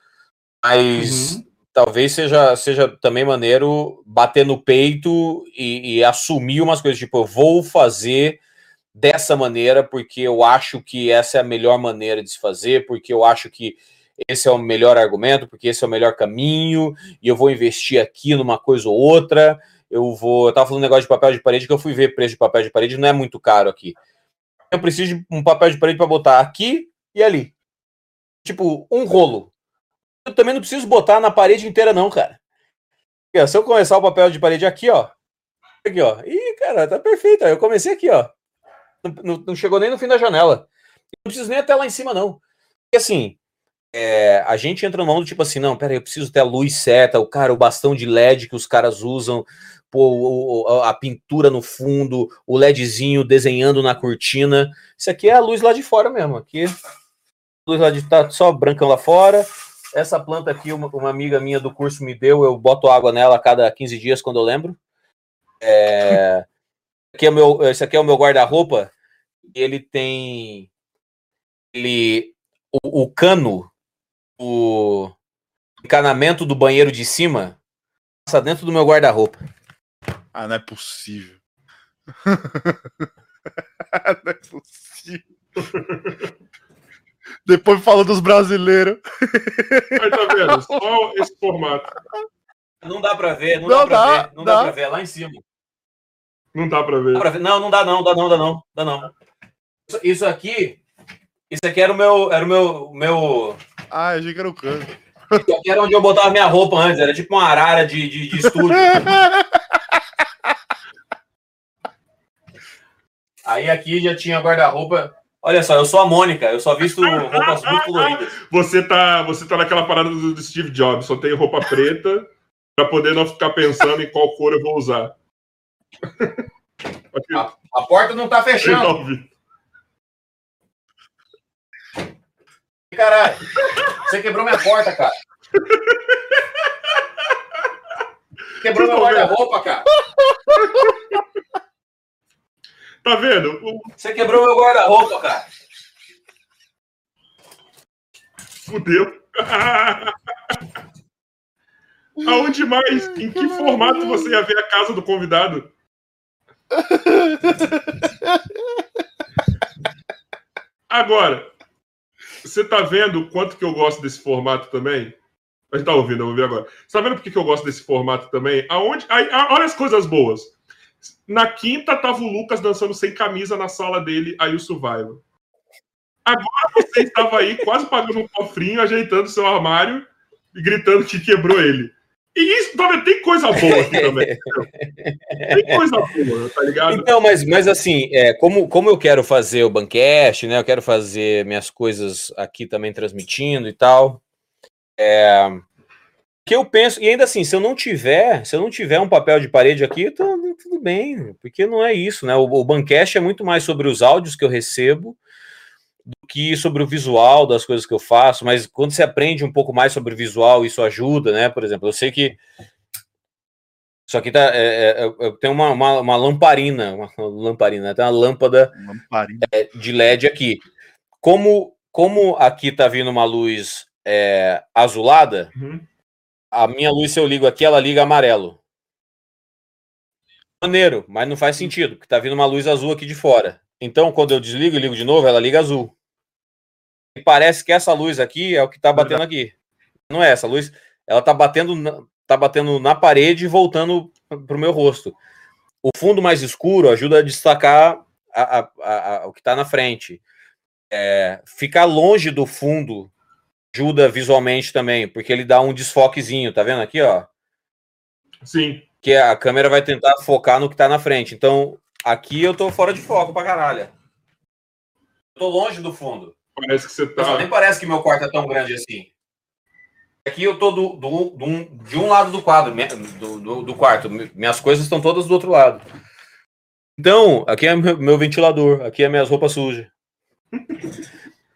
mas uhum. talvez seja, seja também maneiro bater no peito e, e assumir umas coisas, tipo, eu vou fazer dessa maneira, porque eu acho que essa é a melhor maneira de se fazer, porque eu acho que esse é o melhor argumento, porque esse é o melhor caminho, e eu vou investir aqui numa coisa ou outra. Eu vou. Eu tava falando um negócio de papel de parede que eu fui ver preço de papel de parede, não é muito caro aqui. Eu preciso de um papel de parede para botar aqui e ali. Tipo, um rolo. Eu também não preciso botar na parede inteira, não, cara. Se eu começar o papel de parede aqui, ó. Aqui, ó. Ih, cara, tá perfeito. Eu comecei aqui, ó. Não, não chegou nem no fim da janela. Não preciso nem até lá em cima, não. Porque assim, é, a gente entra no mundo tipo assim, não, pera aí, eu preciso ter a luz certa, o cara, o bastão de LED que os caras usam, pô, a pintura no fundo, o LEDzinho desenhando na cortina. Isso aqui é a luz lá de fora mesmo. Aqui, luz lá de tá só brancão lá fora. Essa planta aqui, uma, uma, amiga minha do curso me deu, eu boto água nela a cada 15 dias quando eu lembro. É, aqui é meu, esse aqui é o meu guarda-roupa. Ele tem ele o, o cano, o encanamento do banheiro de cima passa dentro do meu guarda-roupa. Ah, não é possível. não é possível. Depois fala dos brasileiros. Aí tá vendo? Só esse formato. Não dá pra ver, não, não dá, pra ver. Não dá. dá pra ver, é lá em cima. Não dá pra ver. Dá pra ver. Não, não dá não, dá não, dá não, dá não. Isso aqui, isso aqui era o meu, era o meu, meu... Ah, eu achei que era o canto. Isso aqui era onde eu botava minha roupa antes, era tipo uma arara de, de, de estúdio. Aí aqui já tinha guarda-roupa. Olha só, eu sou a Mônica, eu só visto roupas muito coloridas. Você tá, você tá naquela parada do, do Steve Jobs, só tem roupa preta para poder não ficar pensando em qual cor eu vou usar. A, a porta não tá fechando. Caralho, você quebrou minha porta, cara. Quebrou meu guarda-roupa, cara. Tá vendo? Você quebrou meu guarda-roupa, cara. Fudeu. Aonde mais? Em que formato você ia ver a casa do convidado? Agora, você tá vendo o quanto que eu gosto desse formato também? A gente tá ouvindo, eu vou ver agora. Você tá vendo por que eu gosto desse formato também? Aonde, aí, olha as coisas boas. Na quinta, tava o Lucas dançando sem camisa na sala dele, aí o Survival. Agora você estava aí quase pagando um cofrinho, ajeitando seu armário e gritando que quebrou ele. E isso também tem coisa boa aqui também. tem coisa boa, tá ligado? Então, mas, mas assim, é, como, como eu quero fazer o Bancast, né? Eu quero fazer minhas coisas aqui também transmitindo e tal. É, que eu penso, e ainda assim, se eu não tiver, se eu não tiver um papel de parede aqui, tô, tudo bem, porque não é isso, né? O, o Bancast é muito mais sobre os áudios que eu recebo do que sobre o visual das coisas que eu faço, mas quando você aprende um pouco mais sobre o visual, isso ajuda, né? Por exemplo, eu sei que isso aqui tá, é, é, é tem uma, uma, uma, lamparina, uma lamparina, tem uma lâmpada é, de LED aqui. Como, como aqui tá vindo uma luz é, azulada, uhum a minha luz, se eu ligo aqui, ela liga amarelo. Maneiro, mas não faz sentido, porque tá vindo uma luz azul aqui de fora. Então, quando eu desligo e ligo de novo, ela liga azul. E parece que essa luz aqui é o que tá batendo aqui. Não é essa luz, ela tá batendo na, tá batendo na parede e voltando pro meu rosto. O fundo mais escuro ajuda a destacar a, a, a, o que tá na frente. É, ficar longe do fundo ajuda visualmente também, porque ele dá um desfoquezinho, tá vendo aqui, ó? Sim. Que a câmera vai tentar focar no que tá na frente. Então, aqui eu tô fora de foco pra caralho. Eu tô longe do fundo. Parece que você tá. nem parece que meu quarto é tão grande assim. Aqui eu tô do, do, do de um lado do quadro, do, do, do, quarto. Minhas coisas estão todas do outro lado. Então, aqui é meu ventilador, aqui é minhas roupas sujas.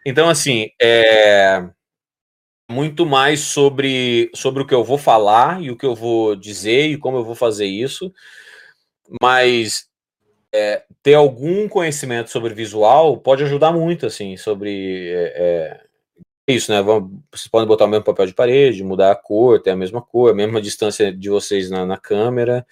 Então, assim, é muito mais sobre, sobre o que eu vou falar e o que eu vou dizer e como eu vou fazer isso, mas é, ter algum conhecimento sobre visual pode ajudar muito, assim, sobre é, é, isso, né? vocês podem botar o mesmo papel de parede, mudar a cor, ter a mesma cor, a mesma distância de vocês na, na câmera.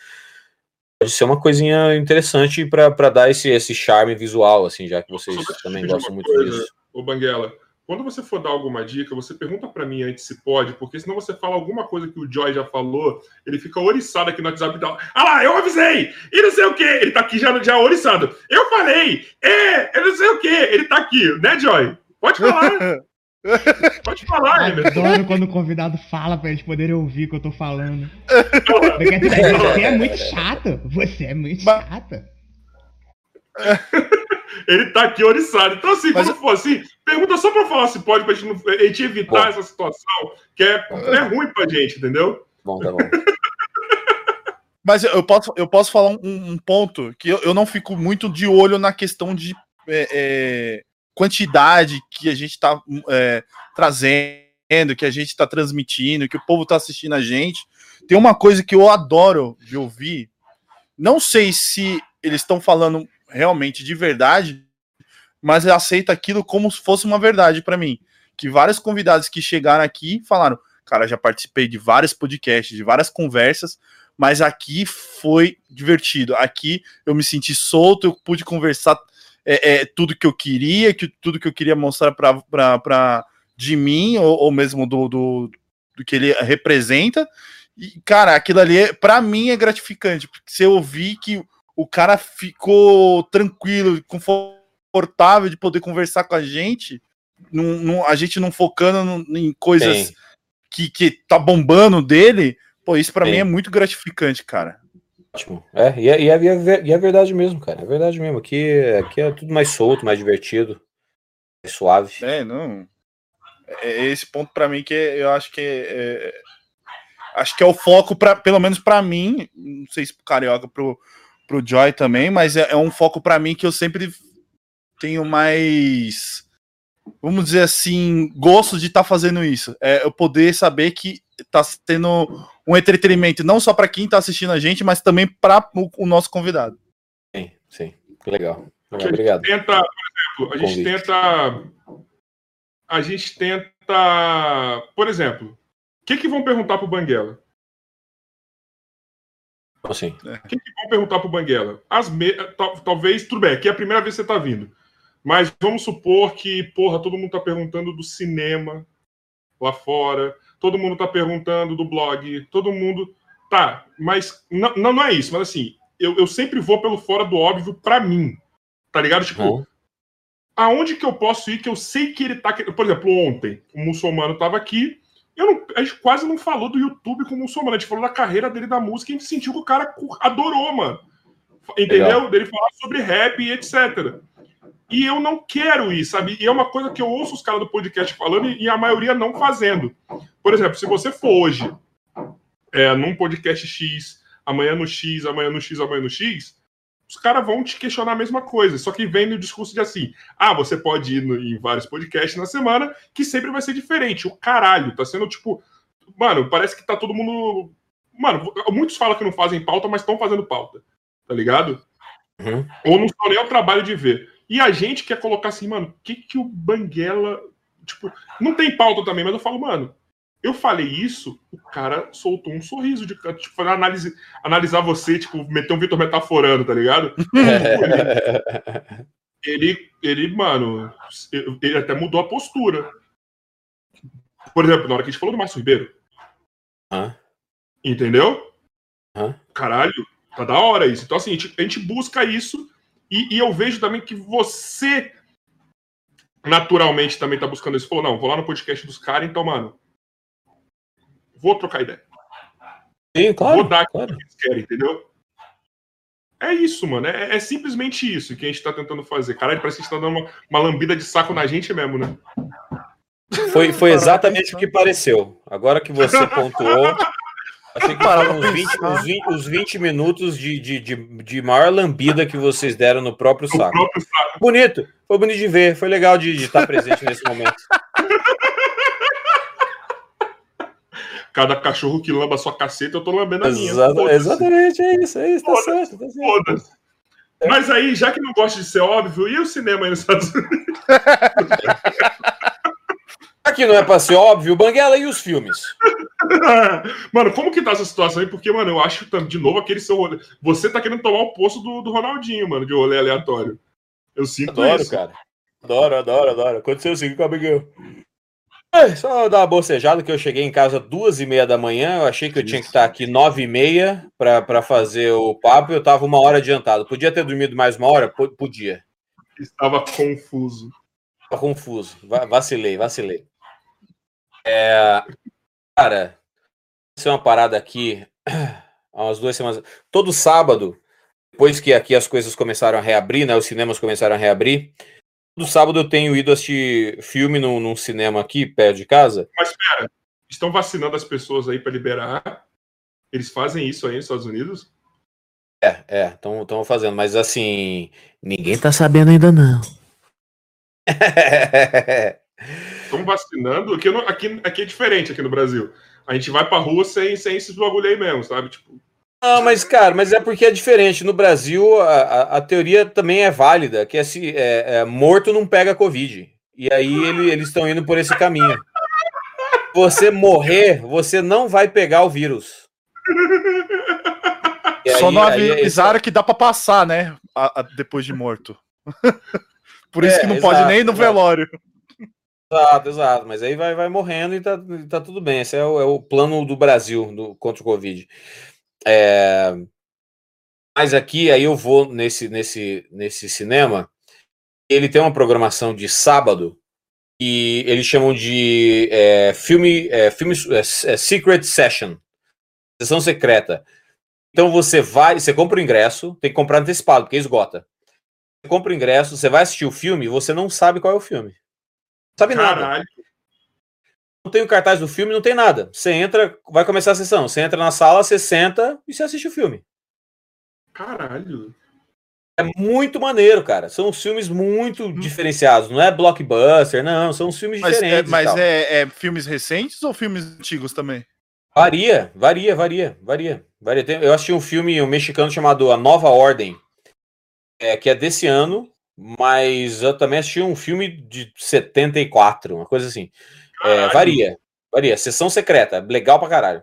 Pode ser uma coisinha interessante para dar esse, esse charme visual, assim, já que vocês também gostam muito disso. Ô, Banguela, quando você for dar alguma dica, você pergunta para mim antes se pode, porque senão você fala alguma coisa que o Joy já falou, ele fica oriçado aqui no WhatsApp e tal. Ah lá, eu avisei! E não sei o que, ele tá aqui já, já oriçado. Eu falei! É, eu não sei o que, ele tá aqui, né, Joy? Pode falar. Pode falar, Emerson. Adoro quando o convidado fala pra eles poderem ouvir o que eu tô falando. você é muito chato. Você é muito chata. ele tá aqui oriçado. Então, assim, Mas... quando for assim, pergunta só pra falar se pode, pra gente, não, a gente evitar bom. essa situação, que é, é ruim pra gente, entendeu? Bom, tá bom. Mas eu posso, eu posso falar um, um ponto que eu, eu, não fico muito de olho na questão de é, é, quantidade que a gente está é, trazendo, que a gente está transmitindo, que o povo está assistindo a gente. Tem uma coisa que eu adoro de ouvir. Não sei se eles estão falando realmente de verdade, mas eu aceito aquilo como se fosse uma verdade para mim. Que vários convidados que chegaram aqui falaram: Cara, já participei de vários podcasts, de várias conversas, mas aqui foi divertido. Aqui eu me senti solto, eu pude conversar é, é tudo que eu queria, que, tudo que eu queria mostrar para de mim, ou, ou mesmo do, do, do, que ele representa. E, cara, aquilo ali, para mim, é gratificante, porque eu ouvir que o cara ficou tranquilo, confortável de poder conversar com a gente, não, não, a gente não focando em coisas que, que tá bombando dele, pô, isso para mim é muito gratificante, cara. Ótimo. É, e é, e, é, e é verdade mesmo, cara. É verdade mesmo. Aqui, aqui é tudo mais solto, mais divertido, mais suave. É, não. É, é esse ponto para mim que eu acho que é, é, acho que é o foco para pelo menos para mim, não sei se pro carioca pro pro Joy também, mas é, é um foco para mim que eu sempre tenho mais, vamos dizer assim, gosto de estar tá fazendo isso. É eu poder saber que está sendo um entretenimento não só para quem está assistindo a gente, mas também para o, o, nosso convidado. Sim, sim, legal. legal obrigado. A gente tenta, por exemplo, a gente tenta, a gente tenta, por exemplo, o que que vão perguntar pro Banguela? Assim. O que, que vão perguntar pro Banguela? As me... Talvez, tudo bem, aqui é a primeira vez que você tá vindo. Mas vamos supor que, porra, todo mundo tá perguntando do cinema lá fora, todo mundo tá perguntando do blog, todo mundo. Tá, mas não, não é isso, mas assim, eu, eu sempre vou pelo fora do óbvio para mim. Tá ligado? Tipo, uhum. aonde que eu posso ir que eu sei que ele tá. Por exemplo, ontem, o muçulmano tava aqui não, a gente quase não falou do YouTube como muçulmano, a gente falou da carreira dele da música e a gente sentiu que o cara adorou, mano. Entendeu? Legal. Dele falar sobre rap e etc. E eu não quero ir, sabe? E é uma coisa que eu ouço os caras do podcast falando e a maioria não fazendo. Por exemplo, se você for hoje é, num podcast X, amanhã no X, amanhã no X, amanhã no X, os caras vão te questionar a mesma coisa, só que vem no discurso de assim: ah, você pode ir no, em vários podcasts na semana, que sempre vai ser diferente. O caralho, tá sendo tipo. Mano, parece que tá todo mundo. Mano, muitos falam que não fazem pauta, mas estão fazendo pauta, tá ligado? Uhum. Ou não estão nem ao trabalho de ver. E a gente quer colocar assim, mano, o que, que o Banguela. Tipo, não tem pauta também, mas eu falo, mano, eu falei isso, o cara soltou um sorriso de tipo, análise, analisar você, tipo, meter um Vitor metaforando, tá ligado? ele, ele, mano, ele até mudou a postura. Por exemplo, na hora que a gente falou do Márcio Ribeiro. Ah. Entendeu? Ah. Caralho, tá da hora isso. Então, assim, a gente, a gente busca isso e, e, eu vejo também que você naturalmente também tá buscando isso. Falou, não, vou lá no podcast dos caras, então, mano, vou trocar ideia. Sim, claro. Vou dar claro. o que eles querem, entendeu? É isso, mano. É, é, simplesmente isso que a gente tá tentando fazer. Caralho, parece que a gente tá dando uma, uma lambida de saco na gente mesmo, né? Foi, foi exatamente o que pareceu. Agora que você pontuou, achei que foram uns 20, uns 20, uns 20 minutos de, de, de, de, maior lambida que vocês deram no próprio saco. próprio saco. Bonito, foi bonito de ver, foi legal de, de estar presente nesse momento. Cada cachorro que lamba a sua caceta, eu tô lambendo a minha. exatamente, é isso, é isso, tá certo, tá certo. É. Mas aí, já que não gosta de ser óbvio, e o cinema aí nos Estados Unidos? Aqui não é pra ser óbvio, Banguela e os filmes? mano, como que tá essa situação aí? Porque, mano, eu acho, de novo, aquele seu rolê. Você tá querendo tomar o posto do, do Ronaldinho, mano, de rolê aleatório. Eu sinto Adoro, isso. cara. Adoro, adoro, adoro. Aconteceu o seguinte com o amigão. É, só dar uma bocejada que eu cheguei em casa duas e meia da manhã. Eu achei que eu tinha que estar aqui nove e meia para fazer o papo. Eu estava uma hora adiantado. Podia ter dormido mais uma hora? P podia. Estava confuso. Estava confuso. Vacilei, vacilei. É, cara, isso é uma parada aqui há umas duas semanas. Todo sábado, depois que aqui as coisas começaram a reabrir, né? Os cinemas começaram a reabrir do sábado eu tenho ido assistir filme num, num cinema aqui, perto de casa. Mas espera, estão vacinando as pessoas aí para liberar? Eles fazem isso aí nos Estados Unidos? É, é, estão fazendo, mas assim, ninguém tá sabendo ainda não. Estão vacinando? Aqui, aqui, aqui é diferente aqui no Brasil. A gente vai pra rua sem, sem esses bagulho aí mesmo, sabe? Tipo, não, mas, cara, mas é porque é diferente. No Brasil, a, a, a teoria também é válida, que é, se, é, é, morto não pega Covid. E aí ele, eles estão indo por esse caminho. Você morrer, você não vai pegar o vírus. E Só aí, não avisaram aí, que dá para passar, né? A, depois de morto. por isso é, que não exato, pode nem ir no velório. Exato, exato. Mas aí vai, vai morrendo e tá, tá tudo bem. Esse é o, é o plano do Brasil do, contra o Covid. É... Mas aqui, aí eu vou nesse, nesse, nesse cinema. Ele tem uma programação de sábado e eles chamam de é, filme, é, filme é, é, Secret Session, sessão secreta. Então você vai, você compra o ingresso, tem que comprar antecipado, porque esgota. Você compra o ingresso, você vai assistir o filme, você não sabe qual é o filme. Não sabe Caralho. nada não tem o cartaz do filme, não tem nada. Você entra, vai começar a sessão. Você entra na sala, você senta e você assiste o filme. Caralho. É muito maneiro, cara. São filmes muito hum. diferenciados. Não é blockbuster, não. São filmes mas é, diferentes. É, mas é, é, filmes recentes ou filmes antigos também? Varia, varia, varia, varia. varia. Eu assisti um filme um mexicano chamado A Nova Ordem, é, que é desse ano, mas eu também assisti um filme de 74, uma coisa assim. É, varia. Varia. Sessão secreta. Legal pra caralho.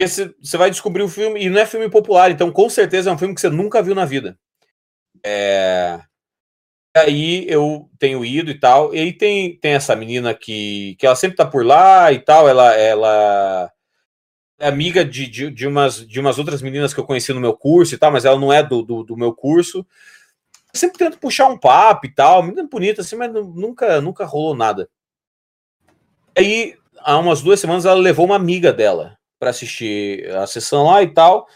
Você vai descobrir o filme, e não é filme popular, então com certeza é um filme que você nunca viu na vida. É... Aí eu tenho ido e tal, e aí tem, tem essa menina que, que ela sempre tá por lá e tal, ela, ela é amiga de, de, de, umas, de umas outras meninas que eu conheci no meu curso e tal, mas ela não é do, do, do meu curso. Eu sempre tento puxar um papo e tal, menina bonita assim, mas nunca, nunca rolou nada. Aí, há umas duas semanas, ela levou uma amiga dela para assistir a sessão lá e tal.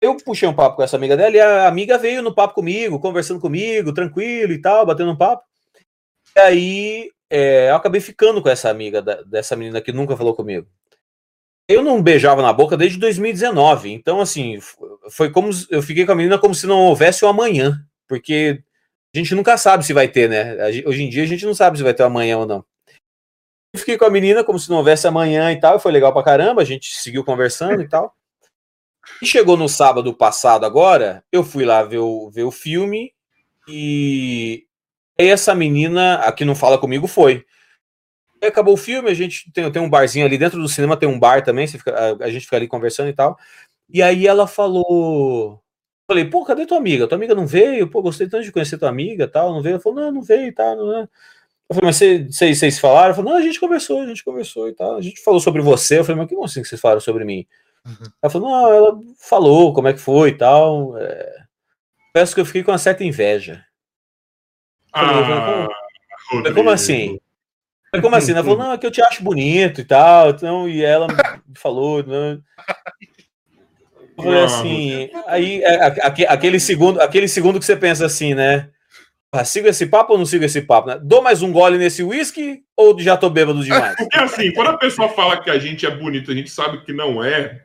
Eu puxei um papo com essa amiga dela e a amiga veio no papo comigo, conversando comigo, tranquilo e tal, batendo um papo. E aí é, eu acabei ficando com essa amiga da, dessa menina que nunca falou comigo. Eu não beijava na boca desde 2019, então assim, foi como eu fiquei com a menina como se não houvesse o amanhã, porque a gente nunca sabe se vai ter, né? Hoje em dia a gente não sabe se vai ter amanhã ou não fiquei com a menina como se não houvesse amanhã e tal, e foi legal pra caramba, a gente seguiu conversando e tal. E chegou no sábado passado agora, eu fui lá ver o, ver o filme e aí essa menina, a que não fala comigo, foi. Acabou o filme, a gente tem, tem um barzinho ali dentro do cinema, tem um bar também, fica, a, a, gente fica ali conversando e tal. E aí ela falou. Falei, pô, cadê tua amiga? Tua amiga não veio? Pô, gostei tanto de conhecer tua amiga tal, não veio? Ela falou, não, não veio e tal, não é. Eu falei, mas vocês, vocês falaram? Eu falei, não, a gente conversou, a gente conversou e tal. A gente falou sobre você. Eu falei, mas que assim que vocês falaram sobre mim? Uhum. Ela falou, não, ela falou como é que foi e tal. É... Peço que eu fiquei com uma certa inveja. Falei, ah, como, como assim? Como assim? Ela falou, não, é que eu te acho bonito e tal. Então, e ela falou. Né? Eu falei assim, aí é, aquele segundo, aquele segundo que você pensa assim, né? Ah, sigo esse papo ou não sigo esse papo? Né? Dou mais um gole nesse uísque ou já tô bêbado demais? Porque assim, quando a pessoa fala que a gente é bonito, a gente sabe que não é.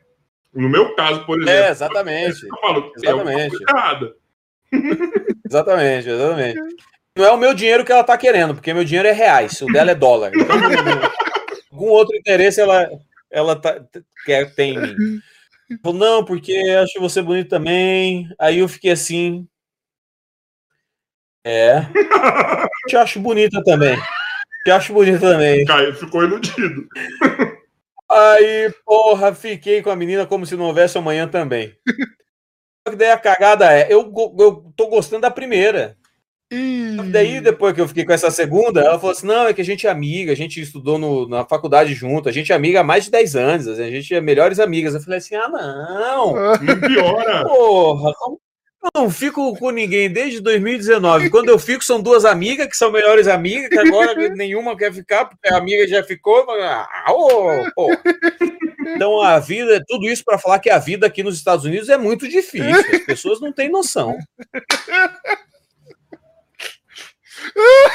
No meu caso, por exemplo. É, exatamente. Eu falo que exatamente. É exatamente, exatamente. Não é o meu dinheiro que ela tá querendo, porque meu dinheiro é reais, o dela é dólar. Então, algum outro interesse ela, ela tá, quer, tem em mim. Falou, não, porque acho você bonito também. Aí eu fiquei assim, é. Te acho bonita também. Te acho bonita também. Caio ficou iludido. Aí, porra, fiquei com a menina como se não houvesse amanhã também. Só que daí a cagada é, eu, eu tô gostando da primeira. E... Daí, depois que eu fiquei com essa segunda, ela falou assim: não, é que a gente é amiga, a gente estudou no, na faculdade junto, a gente é amiga há mais de 10 anos, a gente é melhores amigas. Eu falei assim: ah, não. Não piora. Porra, eu não fico com ninguém desde 2019. Quando eu fico, são duas amigas que são melhores amigas, que agora nenhuma quer ficar, porque a amiga já ficou. Ah, oh, então a vida, tudo isso para falar que a vida aqui nos Estados Unidos é muito difícil. As pessoas não têm noção.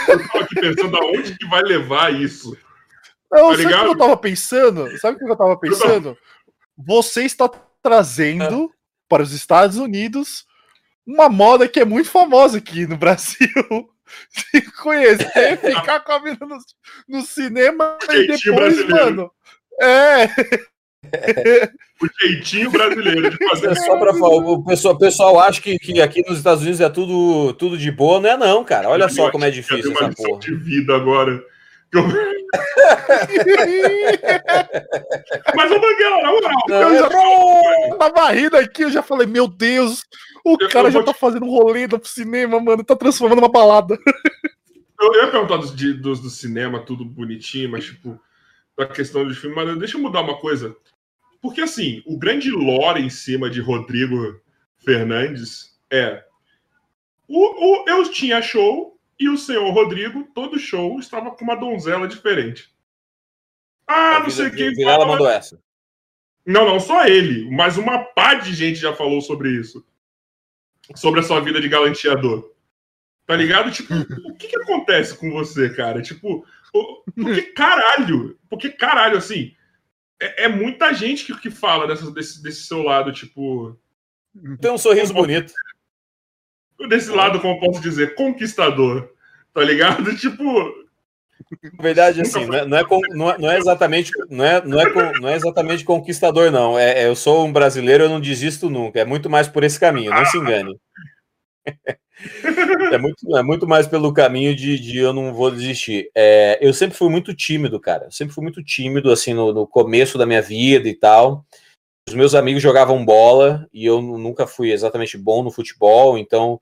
Eu tô aqui pensando aonde que vai levar isso. Não, tá sabe o que eu tava pensando? Sabe o que eu tava pensando? Você está trazendo para os Estados Unidos uma moda que é muito famosa aqui no Brasil. Se conhecer, ficar com a mina no, no cinema e depois, brasileiro. mano. É. o jeitinho brasileiro de fazer. É só para falar, o pessoal, o pessoal acha que, que aqui nos Estados Unidos é tudo, tudo de boa, não é não, cara. Olha só como é difícil essa porra. de vida agora. Mas o Banguela, na moral, eu já tava rindo aqui, eu já falei, meu Deus, o eu, cara eu já tá te... fazendo um rolê do cinema, mano, tá transformando uma balada. Eu ia perguntar dos, dos do cinema, tudo bonitinho, mas tipo, da questão do filme, mas deixa eu mudar uma coisa. Porque, assim, o grande lore em cima de Rodrigo Fernandes é. O, o, eu tinha show e o senhor Rodrigo, todo show, estava com uma donzela diferente. Ah, não sei quem. Ela mandou essa. Não, não, só ele. Mas uma pá de gente já falou sobre isso. Sobre a sua vida de galanteador. Tá ligado? Tipo, o que, que acontece com você, cara? Tipo, porque caralho, porque caralho, assim, é, é muita gente que, que fala dessa, desse, desse seu lado, tipo. Tem um sorriso bonito. Desse lado, como posso dizer, conquistador. Tá ligado? Tipo. Na verdade, assim, não é, não, é, não é, exatamente, não é, não, é, não é exatamente conquistador, não. É, é, eu sou um brasileiro, eu não desisto nunca. É muito mais por esse caminho, não se engane. é, muito, é muito mais pelo caminho de, de eu não vou desistir. É, eu sempre fui muito tímido, cara. sempre fui muito tímido, assim, no, no, começo da minha vida e tal. Os meus amigos jogavam bola e eu nunca fui exatamente bom no futebol, então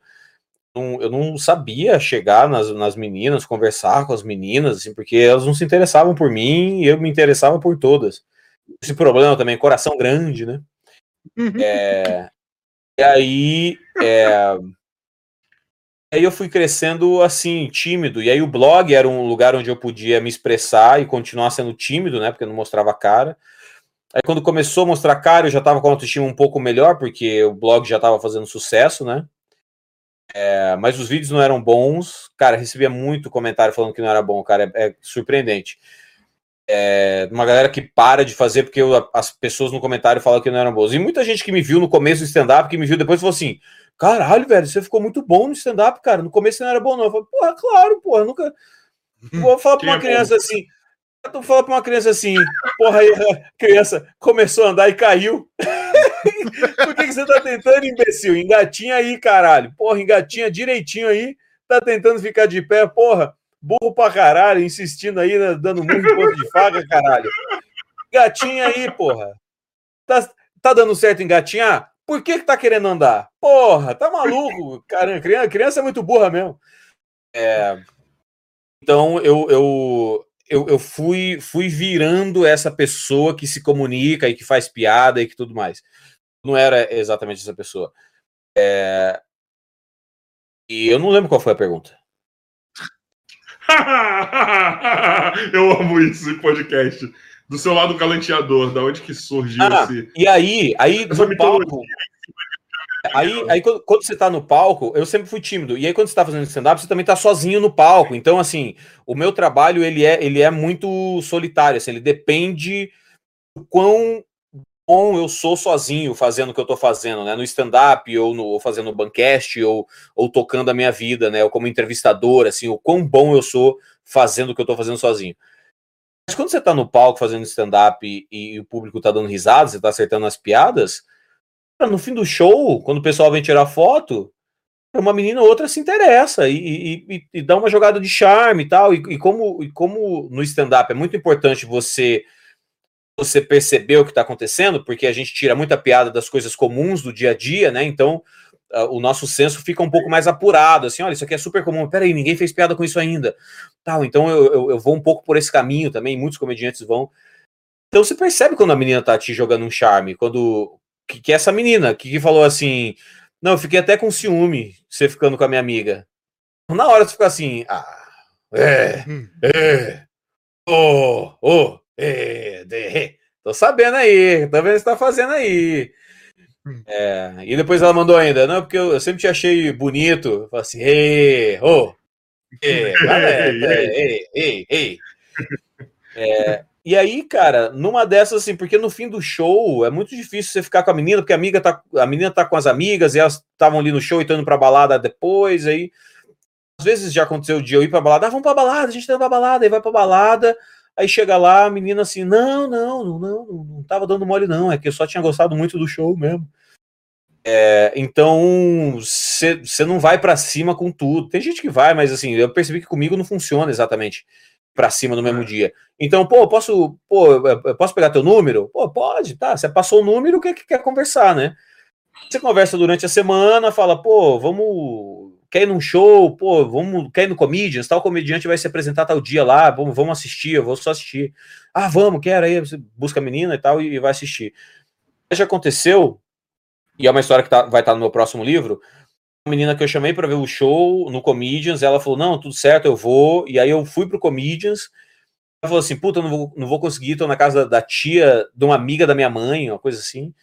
não, eu não sabia chegar nas, nas meninas, conversar com as meninas, assim, porque elas não se interessavam por mim e eu me interessava por todas. Esse problema também, coração grande, né? Uhum. É, e aí. É, aí eu fui crescendo assim, tímido. E aí o blog era um lugar onde eu podia me expressar e continuar sendo tímido, né? Porque eu não mostrava cara. Aí quando começou a mostrar cara, eu já estava com a autoestima um pouco melhor, porque o blog já estava fazendo sucesso, né? É, mas os vídeos não eram bons. Cara, recebia muito comentário falando que não era bom, cara. É, é surpreendente. É, uma galera que para de fazer porque eu, as pessoas no comentário falam que não eram boas. E muita gente que me viu no começo do stand-up, que me viu depois, falou assim: Caralho, velho, você ficou muito bom no stand-up, cara. No começo não era bom, não. Eu falei, porra, claro, porra, nunca. Vou falar pra uma é criança assim. Tu fala pra uma criança assim, porra, aí a criança começou a andar e caiu. Por que, que você tá tentando, imbecil? Engatinha aí, caralho. Porra, engatinha direitinho aí. Tá tentando ficar de pé, porra. Burro pra caralho, insistindo aí, né, dando muito ponto de faca, caralho. Engatinha aí, porra. Tá, tá dando certo engatinhar? Por que, que tá querendo andar? Porra, tá maluco? Caramba, criança, criança é muito burra mesmo. É, então eu, eu, eu, eu, fui, fui virando essa pessoa que se comunica e que faz piada e que tudo mais. Não era exatamente essa pessoa. É, e eu não lembro qual foi a pergunta. eu amo isso em podcast do seu lado galanteador, da onde que surgiu ah, esse. E aí, aí no palco. Aí, aí quando, quando, você tá no palco, eu sempre fui tímido. E aí, quando você tá fazendo stand-up, você também tá sozinho no palco. Então, assim, o meu trabalho ele é, ele é muito solitário. Assim, ele depende do quão bom eu sou sozinho fazendo o que eu tô fazendo, né? No stand-up, ou, no, ou fazendo bancast, ou, ou tocando a minha vida, né? Ou como entrevistador, assim, o quão bom eu sou fazendo o que eu tô fazendo sozinho. Mas quando você tá no palco fazendo stand-up e, e, o público tá dando risada, você tá acertando as piadas, no fim do show, quando o pessoal vem tirar foto, uma menina ou outra se interessa e, e, e dá uma jogada de charme e tal. E, como, e como no stand-up é muito importante você você perceber o que está acontecendo, porque a gente tira muita piada das coisas comuns do dia a dia, né? Então o nosso senso fica um pouco mais apurado, assim, olha, isso aqui é super comum, peraí, ninguém fez piada com isso ainda, tal, então eu, eu, eu, vou um pouco por esse caminho também, muitos comediantes vão. Então você percebe quando a menina tá te jogando um charme, quando, que, que é essa menina, que, que falou assim, não, eu fiquei até com ciúme, você ficando com a minha amiga. Na hora você fica assim, ah, é, hum. é, oh, oh, é, de, tô sabendo aí, tô vendo o que você tá fazendo aí. Hum. É, e depois ela mandou ainda, não, porque eu, eu sempre te achei bonito. Falei assim, ei, ô, ei, ei, ei, ei. É, e aí, cara, numa dessas, assim, porque no fim do show é muito difícil você ficar com a menina, porque a amiga tá, a menina tá com as amigas e elas estavam ali no show e estão indo pra balada depois, aí. Às vezes já aconteceu o dia eu ir pra balada, ah, vamos pra balada, a gente tá indo pra balada, aí vai pra balada, aí chega lá, a menina assim, não, não, não, não, não tava dando mole, não, é que eu só tinha gostado muito do show mesmo. É, então, você não vai para cima com tudo. Tem gente que vai, mas assim, eu percebi que comigo não funciona exatamente para cima no mesmo é. dia. Então, pô, posso, pô, posso pegar teu número? Pô, pode, tá. Você passou o número, o que, que quer conversar, né? Você conversa durante a semana, fala, pô, vamos. Quer ir num show? Pô, vamos. Quer ir no Comedians? Tal comediante vai se apresentar tal dia lá, vamos, vamos assistir, eu vou só assistir. Ah, vamos, quero aí, você busca a menina e tal e vai assistir. Já aconteceu e é uma história que tá, vai estar tá no meu próximo livro. Menina que eu chamei para ver o show no Comedians, ela falou: Não, tudo certo, eu vou. E aí eu fui pro Comedians. Ela falou assim: Puta, não vou, não vou conseguir, tô na casa da, da tia de uma amiga da minha mãe, uma coisa assim.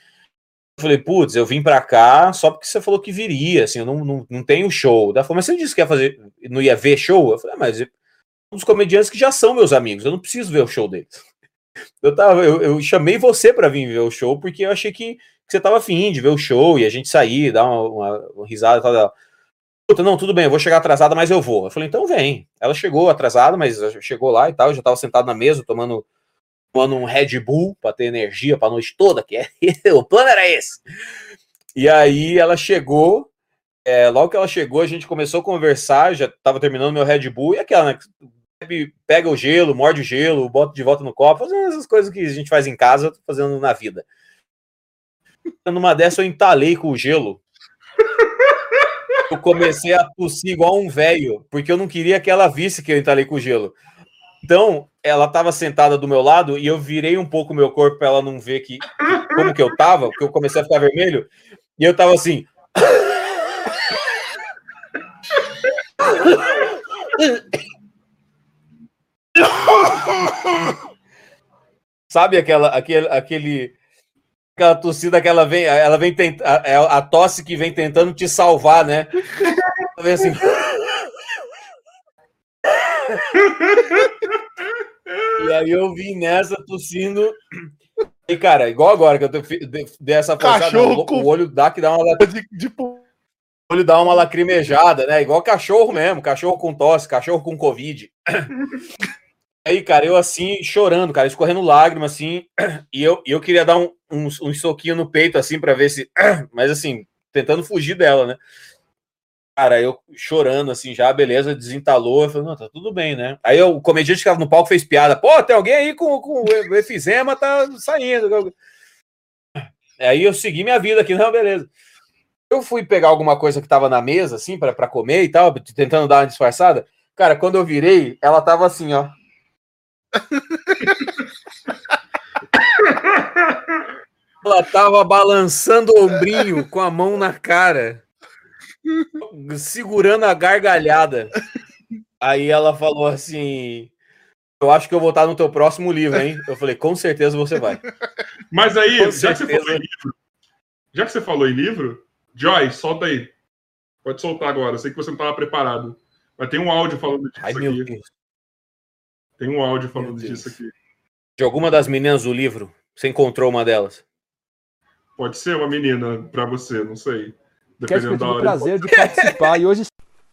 Eu falei, putz, eu vim pra cá só porque você falou que viria, assim, eu não, não, não tenho show. Ela falou, mas você disse que ia fazer, não ia ver show? Eu falei, ah, mas um dos comediantes que já são meus amigos, eu não preciso ver o show deles. Eu, tava, eu, eu chamei você para vir ver o show porque eu achei que que você tava afim de ver o show e a gente sair, dar uma, uma, uma risada e tal. Puta, não, tudo bem, eu vou chegar atrasada, mas eu vou. Eu falei, então vem. Ela chegou atrasada, mas chegou lá e tal, já tava sentado na mesa, tomando, tomando um Red Bull para ter energia pra noite toda, que é, o plano era esse. E aí ela chegou, é, logo que ela chegou, a gente começou a conversar, já tava terminando meu Red Bull, e aquela, né, pega o gelo, morde o gelo, bota de volta no copo, fazendo essas coisas que a gente faz em casa, fazendo na vida. Numa dessa eu entalei com o gelo. Eu comecei a tossir igual um velho, porque eu não queria que ela visse que eu entalei com o gelo. Então, ela estava sentada do meu lado e eu virei um pouco meu corpo para ela não ver que como que eu tava, porque eu comecei a ficar vermelho, e eu tava assim. Sabe aquela, aquele, aquele aquela torcida que ela vem, ela vem tentar, é a tosse que vem tentando te salvar, né? Vem assim. e aí eu vim nessa tossindo. E, cara, igual agora que eu dei essa forçada, cachorro com... o olho dá que dá uma de, de... o olho dá uma lacrimejada, né? Igual cachorro mesmo, cachorro com tosse, cachorro com covid. Aí, cara, eu assim, chorando, cara, escorrendo lágrimas, assim, e eu, eu queria dar um, um, um soquinho no peito, assim, para ver se. Mas, assim, tentando fugir dela, né? Cara, eu chorando, assim, já, beleza, desentalou. Eu falei, não, tá tudo bem, né? Aí eu, o comediante que estava no palco fez piada. Pô, tem alguém aí com, com efizema, tá saindo. Aí eu segui minha vida aqui, não, beleza. Eu fui pegar alguma coisa que tava na mesa, assim, para comer e tal, tentando dar uma disfarçada. Cara, quando eu virei, ela tava assim, ó. Ela tava balançando o ombrinho com a mão na cara, segurando a gargalhada. Aí ela falou assim: Eu acho que eu vou estar no teu próximo livro, hein? Eu falei: Com certeza você vai. Mas aí, com já que, você falou em livro, já que você falou em livro, Joy, solta aí. Pode soltar agora. Eu sei que você não estava preparado. Mas tem um áudio falando disso Ai, aqui. Deus. Tem um áudio falando disso aqui. De alguma das meninas do livro? Você encontrou uma delas? Pode ser uma menina para você, não sei. Dependendo da hora. prazer de participar e hoje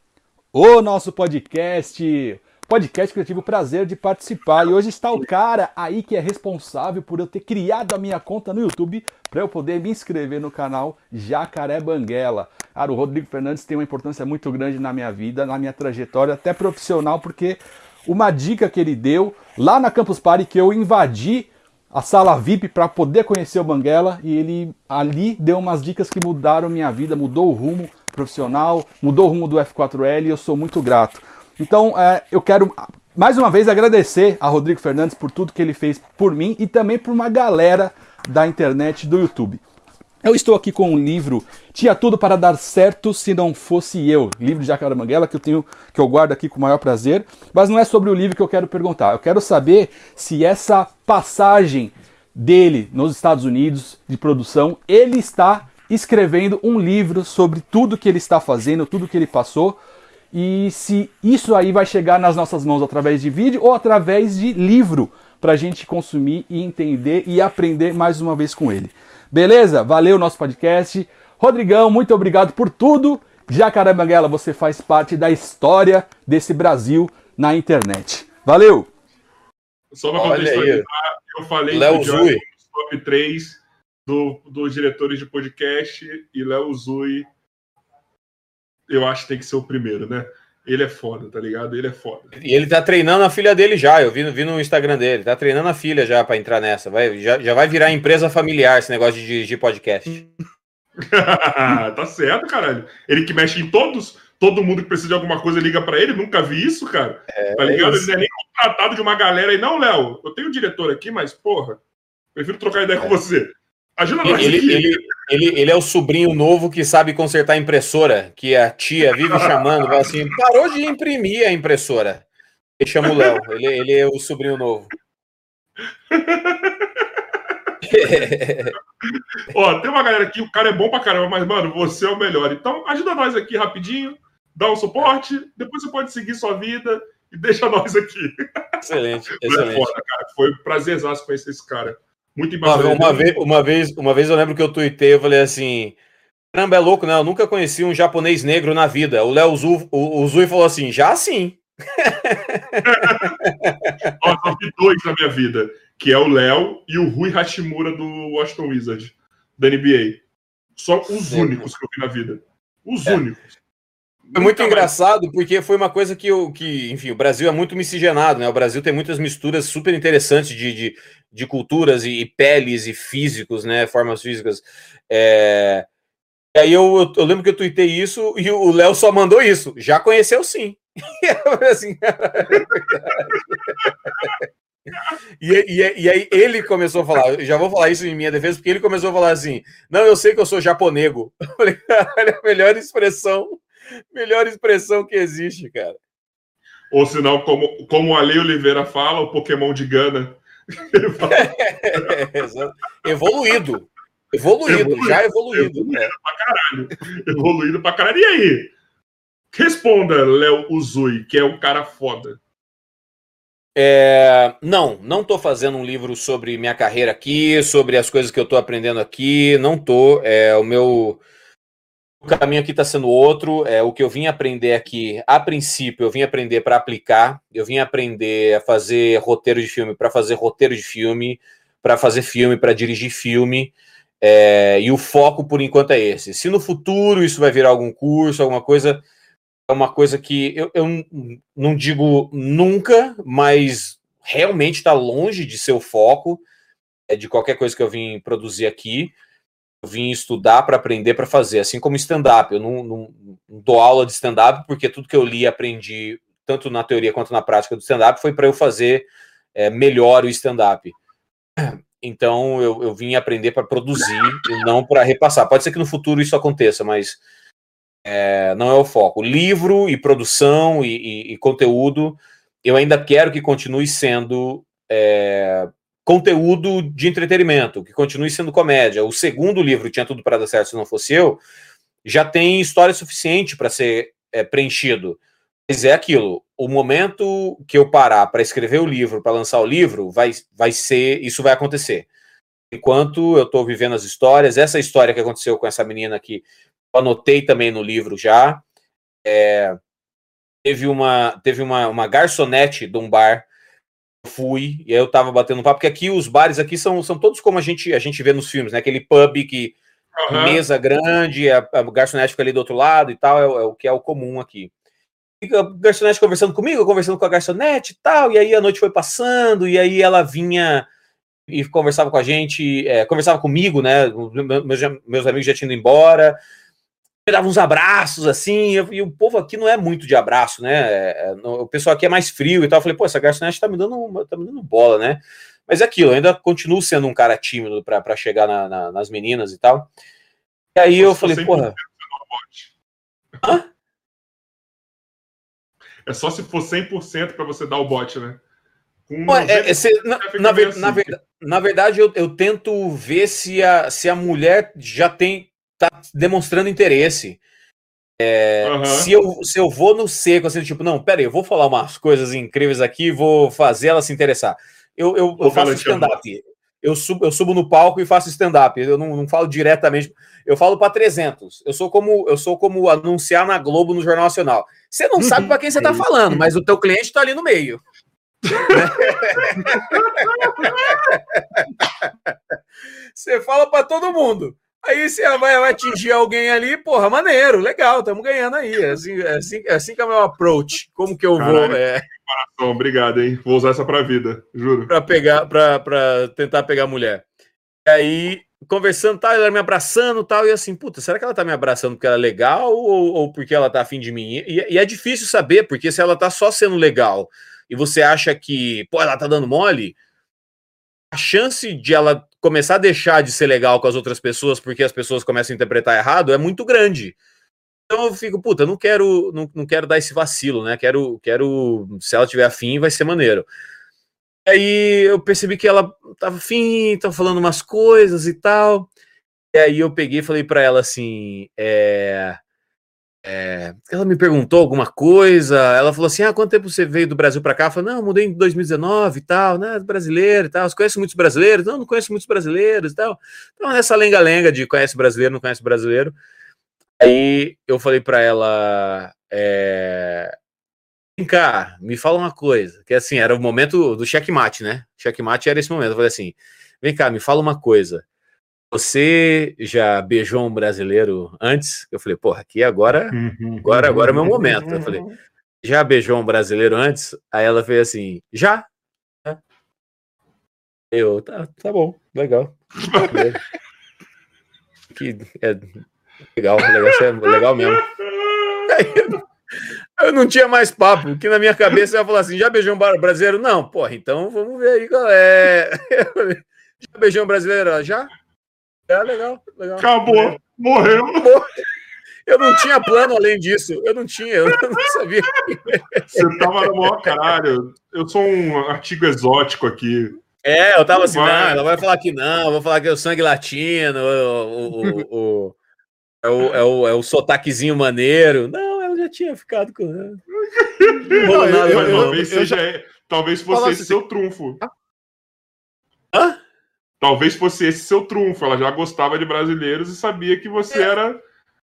o nosso podcast, podcast que eu tive o prazer de participar e hoje está o cara aí que é responsável por eu ter criado a minha conta no YouTube para eu poder me inscrever no canal Jacaré Banguela. Cara, o Rodrigo Fernandes tem uma importância muito grande na minha vida, na minha trajetória, até profissional, porque uma dica que ele deu lá na Campus Party que eu invadi a sala VIP para poder conhecer o Banguela e ele ali deu umas dicas que mudaram minha vida, mudou o rumo profissional, mudou o rumo do F4L e eu sou muito grato. Então é, eu quero mais uma vez agradecer a Rodrigo Fernandes por tudo que ele fez por mim e também por uma galera da internet do YouTube. Eu estou aqui com um livro Tinha tudo para dar certo se não fosse eu, livro de Jacaré Manguela que eu tenho que eu guardo aqui com o maior prazer, mas não é sobre o livro que eu quero perguntar. Eu quero saber se essa passagem dele nos Estados Unidos de produção, ele está escrevendo um livro sobre tudo que ele está fazendo, tudo que ele passou, e se isso aí vai chegar nas nossas mãos através de vídeo ou através de livro para a gente consumir e entender e aprender mais uma vez com ele. Beleza? Valeu nosso podcast. Rodrigão, muito obrigado por tudo. Jacaré Banguela, você faz parte da história desse Brasil na internet. Valeu! Só para contextualizar, eu falei Léo que o Zui. top 3 do, dos diretores de podcast e Léo Zui, eu acho que tem que ser o primeiro, né? Ele é foda, tá ligado? Ele é foda. E ele tá treinando a filha dele já. Eu vi, vi no Instagram dele. Tá treinando a filha já para entrar nessa. Vai, já, já vai virar empresa familiar esse negócio de dirigir podcast. tá certo, caralho. Ele que mexe em todos. Todo mundo que precisa de alguma coisa liga para ele. Nunca vi isso, cara. É, tá ligado? É ele não é nem contratado de uma galera aí. Não, Léo, eu tenho um diretor aqui, mas, porra, prefiro trocar ideia é. com você. Ajuda nós ele, aqui. Ele, ele, ele é o sobrinho novo que sabe consertar a impressora, que a tia vive chamando, vai assim, parou de imprimir a impressora. Ele chama o Léo, ele, ele é o sobrinho novo. Ó, tem uma galera aqui, o cara é bom pra caramba, mas, mano, você é o melhor. Então, ajuda nós aqui rapidinho, dá um suporte, depois você pode seguir sua vida e deixa nós aqui. Excelente, excelente. É foda, cara. Foi um prazerzaço conhecer esse cara. Muito uma, uma, vez, uma, vez, uma vez eu lembro que eu tuitei, eu falei assim. Caramba, é louco, né? Eu nunca conheci um japonês negro na vida. O Léo Zu, o, o Zui falou assim: já sim. Ó, só vi dois na minha vida, que é o Léo e o Rui Hashimura do Washington Wizards, da NBA. Só os únicos que eu vi na vida. Os é. únicos. Foi muito engraçado, porque foi uma coisa que, eu, que, enfim, o Brasil é muito miscigenado, né? O Brasil tem muitas misturas super interessantes de, de, de culturas e, e, peles e físicos, né? Formas físicas. É... E aí eu, eu, eu, lembro que eu tuitei isso e o Léo só mandou isso. Já conheceu sim. assim, e, e, e, aí ele começou a falar, já vou falar isso em minha defesa, porque ele começou a falar assim: não, eu sei que eu sou japonego. Eu a melhor expressão, melhor expressão que existe, cara. Ou senão, como, como o Ale Oliveira fala, o Pokémon de Gana. evoluído. Evoluído, evoluído, já evoluído. Evoluído é. pra caralho. Evoluído pra caralho. E aí? Responda, Léo Uzui, que é um cara foda. É, não, não tô fazendo um livro sobre minha carreira aqui, sobre as coisas que eu tô aprendendo aqui, não tô. É, o meu o caminho aqui está sendo outro. É o que eu vim aprender aqui. A princípio, eu vim aprender para aplicar. Eu vim aprender a fazer roteiro de filme para fazer roteiro de filme, para fazer filme, para dirigir filme. É, e o foco, por enquanto, é esse. Se no futuro isso vai virar algum curso, alguma coisa, é uma coisa que eu, eu não digo nunca, mas realmente está longe de ser o foco é, de qualquer coisa que eu vim produzir aqui vim estudar para aprender para fazer, assim como stand-up. Eu não, não, não, dou aula de stand-up porque tudo que eu li e aprendi, tanto na teoria quanto na prática do stand-up, foi para eu fazer é, melhor o stand-up. Então eu, eu vim aprender para produzir e não para repassar. Pode ser que no futuro isso aconteça, mas é, não é o foco. Livro e produção e, e, e, conteúdo, eu ainda quero que continue sendo é, conteúdo de entretenimento, que continue sendo comédia. O segundo livro, Tinha Tudo para Dar Certo Se Não Fosse Eu, já tem história suficiente para ser é, preenchido. Mas é aquilo, o momento que eu parar para escrever o livro, para lançar o livro, vai, vai ser, isso vai acontecer. Enquanto eu estou vivendo as histórias, essa história que aconteceu com essa menina aqui, eu anotei também no livro já. É, teve uma, teve uma, uma garçonete de um bar fui, e aí eu tava batendo papo, porque aqui os bares aqui são, são todos como a gente, a gente vê nos filmes, né? Aquele pub que uhum. mesa grande, a, a garçonete fica ali do outro lado e tal, é, é o que é o comum aqui. Fica a garçonete conversando comigo, conversando com a garçonete e tal, e aí a noite foi passando, e aí ela vinha e conversava com a gente, é, conversava comigo, né? Meus, meus amigos já tinham ido embora, dava uns abraços assim, e o povo aqui não é muito de abraço, né? É, é o pessoal aqui é mais frio e tal. Eu falei, pô, essa garçonete tá me dando, tá me dando bola, né? Mas é aquilo, eu ainda continuo sendo um cara tímido para chegar na, na, nas meninas e tal. E aí eu falei, porra. Hã? É só se for 100% para você dar o bote, né? É, é, na, na, ver, assim. na, verdade, na, verdade, eu, eu tento ver se a, se a mulher já tem tá demonstrando interesse. É, uhum. se, eu, se eu vou no seco, assim, tipo, não, pera aí, eu vou falar umas coisas incríveis aqui, vou fazer ela se interessar. Eu, eu, eu faço stand-up. Eu subo, eu subo no palco e faço stand-up. Eu não, não falo diretamente. Eu falo para 300. Eu sou como eu sou como anunciar na Globo no Jornal Nacional. Você não sabe para quem você está falando, mas o teu cliente está ali no meio. você fala para todo mundo. Aí você vai, vai, atingir alguém ali, porra, maneiro, legal, estamos ganhando aí. É assim, é, assim, é assim que é o meu approach. Como que eu Caralho, vou. É... Obrigado, hein? Vou usar essa pra vida, juro. Pra pegar, pra, pra tentar pegar mulher. E aí, conversando, tal, ela me abraçando tal, e assim, puta, será que ela tá me abraçando porque ela é legal ou, ou porque ela tá afim de mim? E, e é difícil saber, porque se ela tá só sendo legal e você acha que, pô, ela tá dando mole, a chance de ela começar a deixar de ser legal com as outras pessoas porque as pessoas começam a interpretar errado é muito grande. Então eu fico, puta, não quero, não, não quero dar esse vacilo, né? Quero, quero, se ela tiver afim, vai ser maneiro. Aí eu percebi que ela tava afim, tava falando umas coisas e tal. E aí eu peguei e falei para ela assim, é, é, ela me perguntou alguma coisa, ela falou assim: Ah, quanto tempo você veio do Brasil para cá? Eu falei, não, mudei em 2019 e tal, né? Brasileiro e tal. Você conhece muitos brasileiros? Não, não conheço muitos brasileiros e tal. Então, nessa lenga-lenga de conhece brasileiro, não conhece brasileiro. Aí eu falei para ela: é, Vem cá, me fala uma coisa. Que assim, era o momento do checkmate, né? Checkmate era esse momento. Eu falei assim: Vem cá, me fala uma coisa. Você já beijou um brasileiro antes? Eu falei, porra, aqui agora, agora, agora é meu momento. Eu falei, já beijou um brasileiro antes? Aí ela fez assim, já. Eu, tá, tá bom, legal. que é legal, legal, é legal mesmo. eu não tinha mais papo, que na minha cabeça eu ia falar assim, já beijou um brasileiro? Não, porra, então vamos ver aí é. Já beijou um brasileiro? Já? É legal, legal. Acabou, morreu. Eu não tinha plano além disso. Eu não tinha, eu não sabia. Você tava no maior caralho. Eu sou um artigo exótico aqui. É, eu tava assim, vai. não, ela vai falar que não, vou falar que é o sangue latino, o, o, o, é, o, é, o, é o sotaquezinho maneiro. Não, ela já tinha ficado com. Não, não, eu, eu, eu, talvez, seja, talvez fosse esse assim, seu trunfo. Hã? Talvez fosse esse seu trunfo. Ela já gostava de brasileiros e sabia que você é. era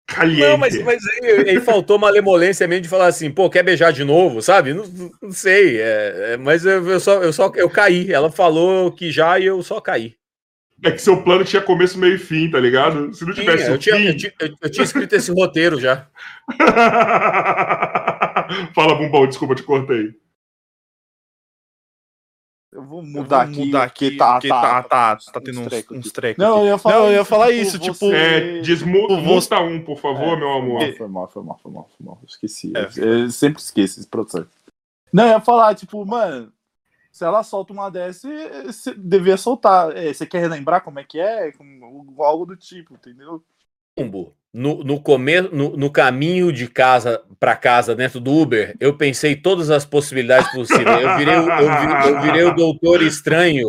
caliente. Não, mas, mas aí, aí, faltou malemolência mesmo de falar assim, pô, quer beijar de novo, sabe? Não, não sei, é, é, mas eu, eu, só, eu só eu caí. Ela falou que já e eu só caí. É que seu plano tinha começo, meio e fim, tá ligado? Se não tivesse tinha, eu, tinha, eu, tinha, eu, tinha, escrito esse roteiro já. Fala, Bumbão, desculpa, te cortei. Eu vou mudar, eu vou mudar aqui, aqui tá, tá, tá, tá, tá tendo uns, uns trecos. Não, eu ia falar, não, eu ia falar isso, tipo. tipo é, desmuta um, por favor, é, meu amor. Foi mal, foi mal, foi mal, foi mal. Esqueci. É, eu, eu sempre esqueço esse processo. Não, eu ia falar, tipo, mano, se ela solta uma dessa, você devia soltar. É, você quer relembrar como é que é? Algo do tipo, entendeu? No, no, começo, no, no caminho de casa para casa dentro do Uber, eu pensei todas as possibilidades possíveis. Eu virei, eu, eu virei o doutor estranho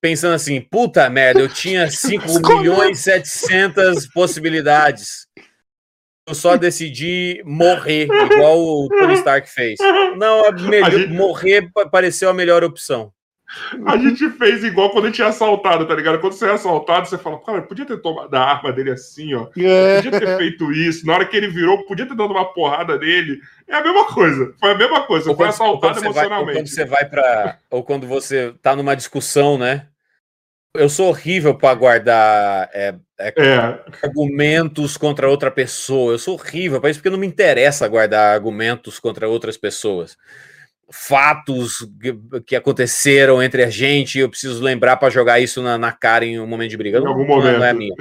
pensando assim, puta merda, eu tinha 5 milhões e 700 possibilidades. Eu só decidi morrer, igual o Tony Stark fez. Não, a melhor, gente... morrer pareceu a melhor opção. A gente fez igual quando a gente é assaltado, tá ligado? Quando você é assaltado, você fala, cara, podia ter tomado a arma dele assim, ó. É. Podia ter feito isso. Na hora que ele virou, podia ter dado uma porrada nele. É a mesma coisa. Foi a mesma coisa. Ou foi quando, assaltado emocionalmente. Vai, ou quando você vai para Ou quando você tá numa discussão, né? Eu sou horrível para guardar é, é, é. argumentos contra outra pessoa. Eu sou horrível para isso porque não me interessa guardar argumentos contra outras pessoas. Fatos que, aconteceram entre a gente. Eu preciso lembrar para jogar isso na, na, cara em um momento de briga. Em algum não, momento. Não é minha.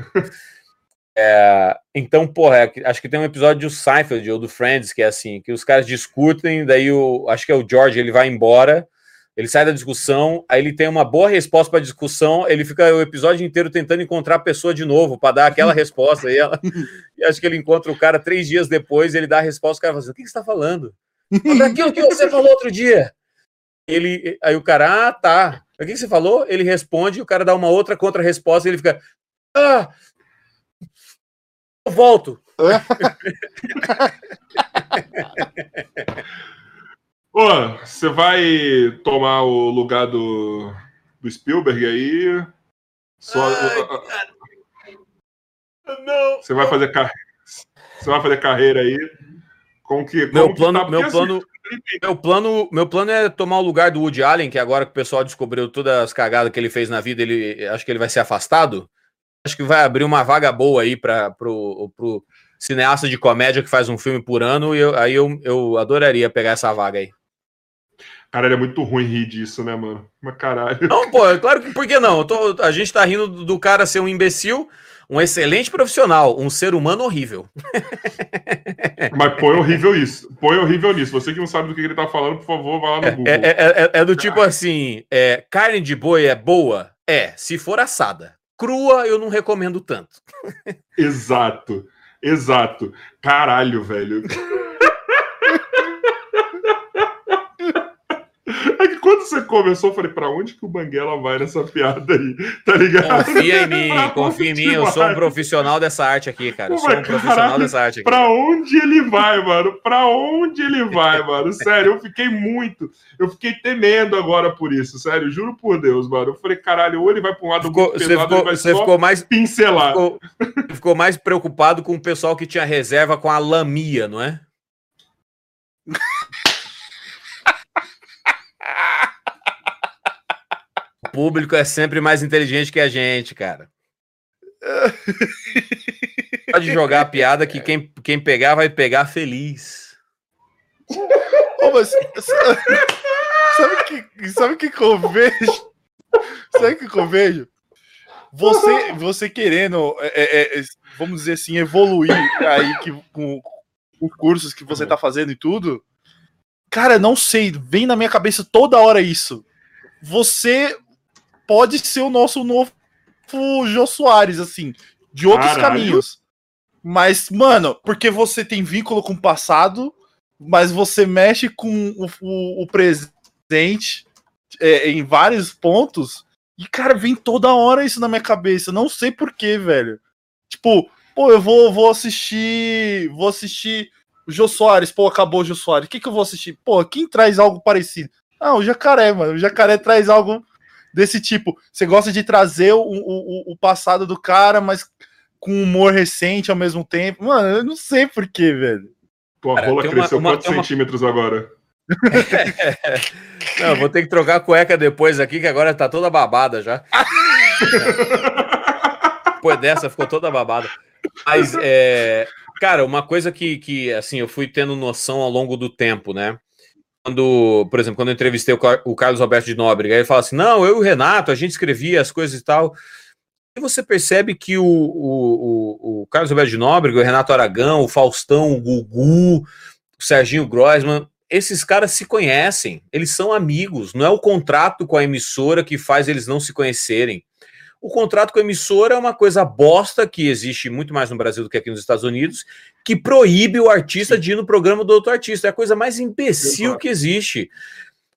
É, então, porra, é, acho que tem um episódio do Seinfeld ou do Friends que é assim, que os caras discutem, daí o, acho que é o George, ele vai embora, ele sai da discussão, aí ele tem uma boa resposta para a discussão, ele fica o episódio inteiro tentando encontrar a pessoa de novo para dar aquela resposta. E, ela, e acho que ele encontra o cara três dias depois, ele dá a resposta, o cara fala assim, o que, que você está falando? Daquilo que você falou outro dia. Ele, aí o cara, ah, tá. O que você falou? Ele responde, o cara dá uma outra contra-resposta e ele fica, ah, eu volto. Ô, você vai tomar o lugar do, do Spielberg aí? Só, Ai, não. Você vai fazer carreira. Você vai fazer carreira aí? Com que, meu plano, que tá? meu assim, plano, meu plano, meu plano é tomar o lugar do Woody Allen, que agora que o pessoal descobriu todas as cagadas que ele fez na vida, ele acho que ele vai ser afastado. Acho que vai abrir uma vaga boa aí para pro, pro cineasta de comédia que faz um filme por ano e eu, aí eu, eu adoraria pegar essa vaga aí. Cara, é muito ruim rir disso, né, mano? Mas caralho. Não, pô, é claro que por que não? Tô, a gente tá rindo do cara ser um imbecil, um excelente profissional, um ser humano horrível. Mas põe horrível isso. Põe horrível nisso. Você que não sabe do que ele tá falando, por favor, vá lá no é, Google. É, é, é, é do tipo assim: é, carne de boi é boa? É, se for assada. Crua, eu não recomendo tanto. Exato. Exato. Caralho, velho. quando você começou, eu falei, pra onde que o Banguela vai nessa piada aí? Tá ligado? Confia em mim, confia em mim, eu sou um profissional dessa arte aqui, cara. Eu sou um profissional caralho, dessa arte aqui. Pra onde ele vai, mano? Pra onde ele vai, mano? Sério, eu fiquei muito. Eu fiquei temendo agora por isso, sério, juro por Deus, mano. Eu falei, caralho, ou ele vai pra um lado ficou, pesado, você ficou, vai você ficou mais pincelar. Ficou, ficou mais preocupado com o pessoal que tinha reserva com a lamia, não é? Público é sempre mais inteligente que a gente, cara. Pode jogar a piada que quem, quem pegar vai pegar feliz. Oh, mas, sabe que, sabe que, que eu vejo? Sabe que eu vejo? Você, você querendo, é, é, é, vamos dizer assim, evoluir aí que, com os cursos que você tá fazendo e tudo. Cara, não sei, vem na minha cabeça toda hora isso. Você pode ser o nosso novo Jô Soares, assim, de outros Caralho. caminhos. Mas, mano, porque você tem vínculo com o passado, mas você mexe com o, o, o presente é, em vários pontos. E, cara, vem toda hora isso na minha cabeça. Não sei porquê, velho. Tipo, pô, eu vou, vou assistir. Vou assistir o Jô Soares. Pô, acabou o Jô Soares. O que, que eu vou assistir? Pô, quem traz algo parecido? Ah, o Jacaré, mano. O Jacaré traz algo desse tipo. Você gosta de trazer o, o, o passado do cara, mas com humor recente ao mesmo tempo. Mano, eu não sei porquê, velho. Pô, a rola cresceu uma, quantos uma... centímetros agora? não, vou ter que trocar a cueca depois aqui, que agora tá toda babada já. Depois dessa, ficou toda babada. Mas, é, cara, uma coisa que, que, assim, eu fui tendo noção ao longo do tempo, né? Quando, por exemplo, quando eu entrevistei o, Carlos Alberto de Nóbrega, ele fala assim: não, eu e o Renato, a gente escrevia as coisas e tal. E você percebe que o, o, o Carlos Alberto de Nóbrega, o Renato Aragão, o Faustão, o Gugu, o Serginho Groisman, esses caras se conhecem, eles são amigos, não é o contrato com a emissora que faz eles não se conhecerem. O contrato com a emissora é uma coisa bosta que existe muito mais no Brasil do que aqui nos Estados Unidos, que proíbe o artista Sim. de ir no programa do outro artista. É a coisa mais imbecil Exato. que existe.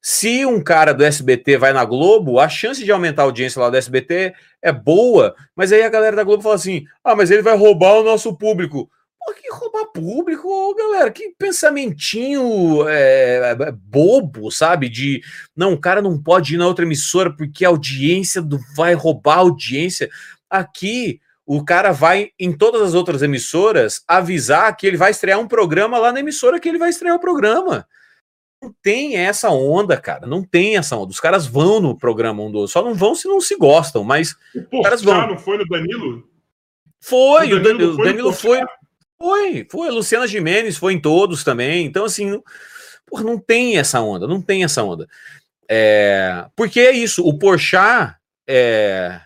Se um cara do SBT vai na Globo, a chance de aumentar a audiência lá do SBT é boa, mas aí a galera da Globo fala assim: ah, mas ele vai roubar o nosso público. Que roubar público, galera, que pensamentinho é, é, bobo, sabe? De não, o cara não pode ir na outra emissora porque a audiência do, vai roubar a audiência. Aqui, o cara vai em todas as outras emissoras avisar que ele vai estrear um programa lá na emissora que ele vai estrear o programa. Não tem essa onda, cara. Não tem essa onda. Os caras vão no programa um do outro. Só não vão se não se gostam, mas Pô, os caras vão. não foi no Danilo? Foi, o Danilo, o Danilo foi. O Danilo foi foi, foi. Luciana Gimenez foi em todos também. Então, assim, porra, não tem essa onda, não tem essa onda. É, porque é isso, o Porchat é...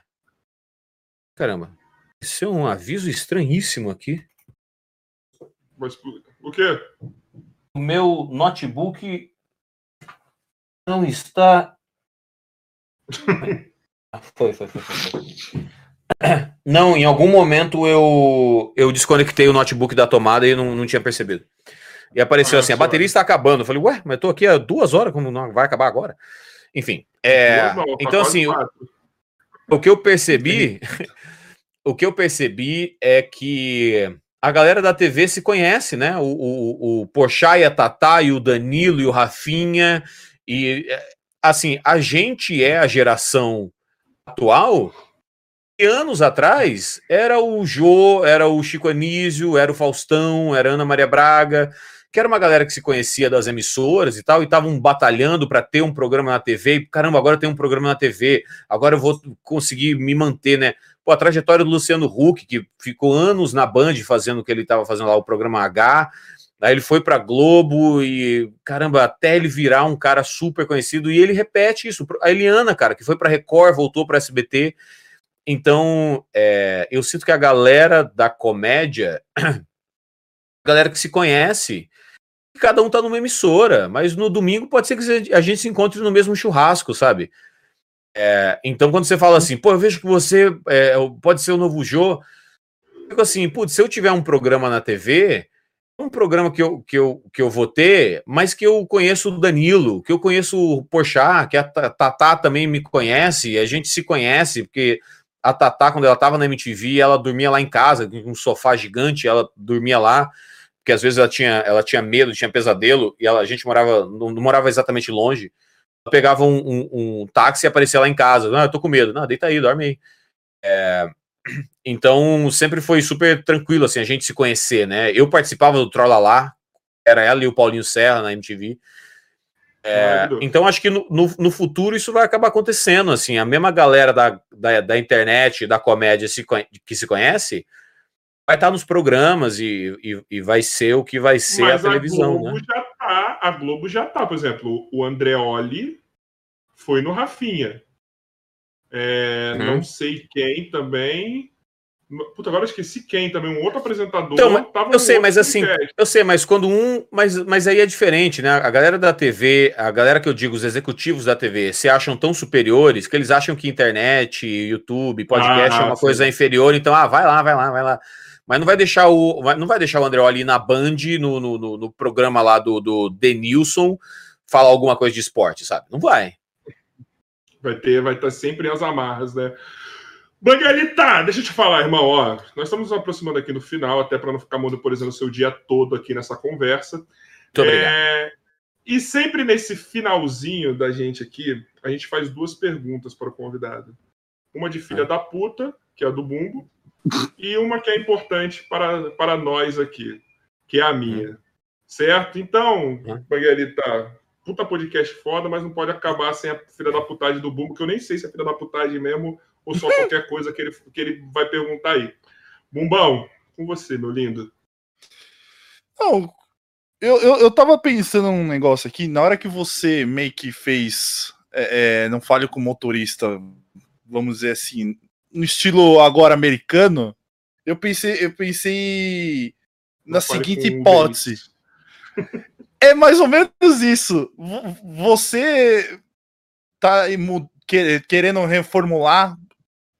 Caramba, isso é um aviso estranhíssimo aqui. Mas o quê? O meu notebook não está. foi, foi, foi, foi. Não, em algum momento eu, eu desconectei o notebook da tomada e não, não tinha percebido. E apareceu ah, assim: a bateria está acabando. Eu falei, ué, mas tô aqui há duas horas, como não vai acabar agora? Enfim. É, não, então, assim, o, o, que eu percebi. o que eu percebi é que a galera da TV se conhece, né? O, o, o Porchat e a Tatá, e o Danilo e o Rafinha. E, assim, a gente é a geração atual anos atrás era o Jô, era o Chico Anísio, era o Faustão, era Ana Maria Braga, que era uma galera que se conhecia das emissoras e tal, e estavam batalhando para ter um programa na TV. E, caramba, agora tem um programa na TV, agora eu vou conseguir me manter, né? Pô, a trajetória do Luciano Huck, que ficou anos na Band fazendo o que ele estava fazendo lá, o programa H. Aí ele foi para Globo e, caramba, até ele virar um cara super conhecido. E ele repete isso. A Eliana, cara, que foi para Record, voltou para SBT. Então, é, eu sinto que a galera da comédia, a galera que se conhece, cada um tá numa emissora, mas no domingo pode ser que a gente se encontre no mesmo churrasco, sabe? É, então, quando você fala assim, pô, eu vejo que você é, pode ser o novo Jô, eu fico assim, putz, se eu tiver um programa na TV, um programa que eu, que, eu, que eu vou ter, mas que eu conheço o Danilo, que eu conheço o Porchat, que a Tatá também me conhece, a gente se conhece, porque a Tatá, quando ela estava na MTV, ela dormia lá em casa, com um sofá gigante, ela dormia lá, porque às vezes ela tinha, ela tinha medo, tinha pesadelo, e ela, a gente morava, não, não morava exatamente longe. Ela pegava um, um, um, táxi e aparecia lá em casa. Não, eu tô com medo. Não, deita aí, dorme aí. É, então, sempre foi super tranquilo, assim, a gente se conhecer, né? Eu participava do Trolla Lá, era ela e o Paulinho Serra na MTV. É, então acho que no, no, no, futuro isso vai acabar acontecendo, assim, a mesma galera da, da, da internet, da comédia se, que se conhece, vai estar nos programas e, e, e, vai ser o que vai ser Mas a televisão, a Globo né? Já tá, a Globo já tá, por exemplo, o Andreoli foi no Rafinha. É, hum. Não sei quem também Puta, agora eu esqueci quem também, um outro apresentador. Então, eu sei, mas assim, eu sei, mas quando um. Mas, mas aí é diferente, né? A galera da TV, a galera que eu digo, os executivos da TV, se acham tão superiores que eles acham que internet, YouTube, podcast ah, é uma sim. coisa inferior, então, ah, vai lá, vai lá, vai lá. Mas não vai deixar o. Não vai deixar o André ali na Band, no, no, no, no programa lá do, do Denilson, falar alguma coisa de esporte, sabe? Não vai. Vai ter, vai estar sempre as amarras, né? Bangalita, deixa eu te falar, irmão. Ó, nós estamos nos aproximando aqui no final, até para não ficar monopolizando o seu dia todo aqui nessa conversa. Muito obrigado. É, e sempre nesse finalzinho da gente aqui, a gente faz duas perguntas para o convidado. Uma de filha ah. da puta, que é a do Bumbo, e uma que é importante para, para nós aqui, que é a minha. Hum. Certo? Então, hum. Bangalita, puta podcast foda, mas não pode acabar sem a filha da putagem do Bumbo, que eu nem sei se é filha da putagem mesmo ou só qualquer coisa que ele, que ele vai perguntar aí. Bumbão, com você, meu lindo. Não, eu, eu, eu tava pensando um negócio aqui, na hora que você meio que fez é, é, Não Fale com Motorista, vamos dizer assim, no estilo agora americano, eu pensei, eu pensei na seguinte hipótese. é mais ou menos isso. Você tá querendo reformular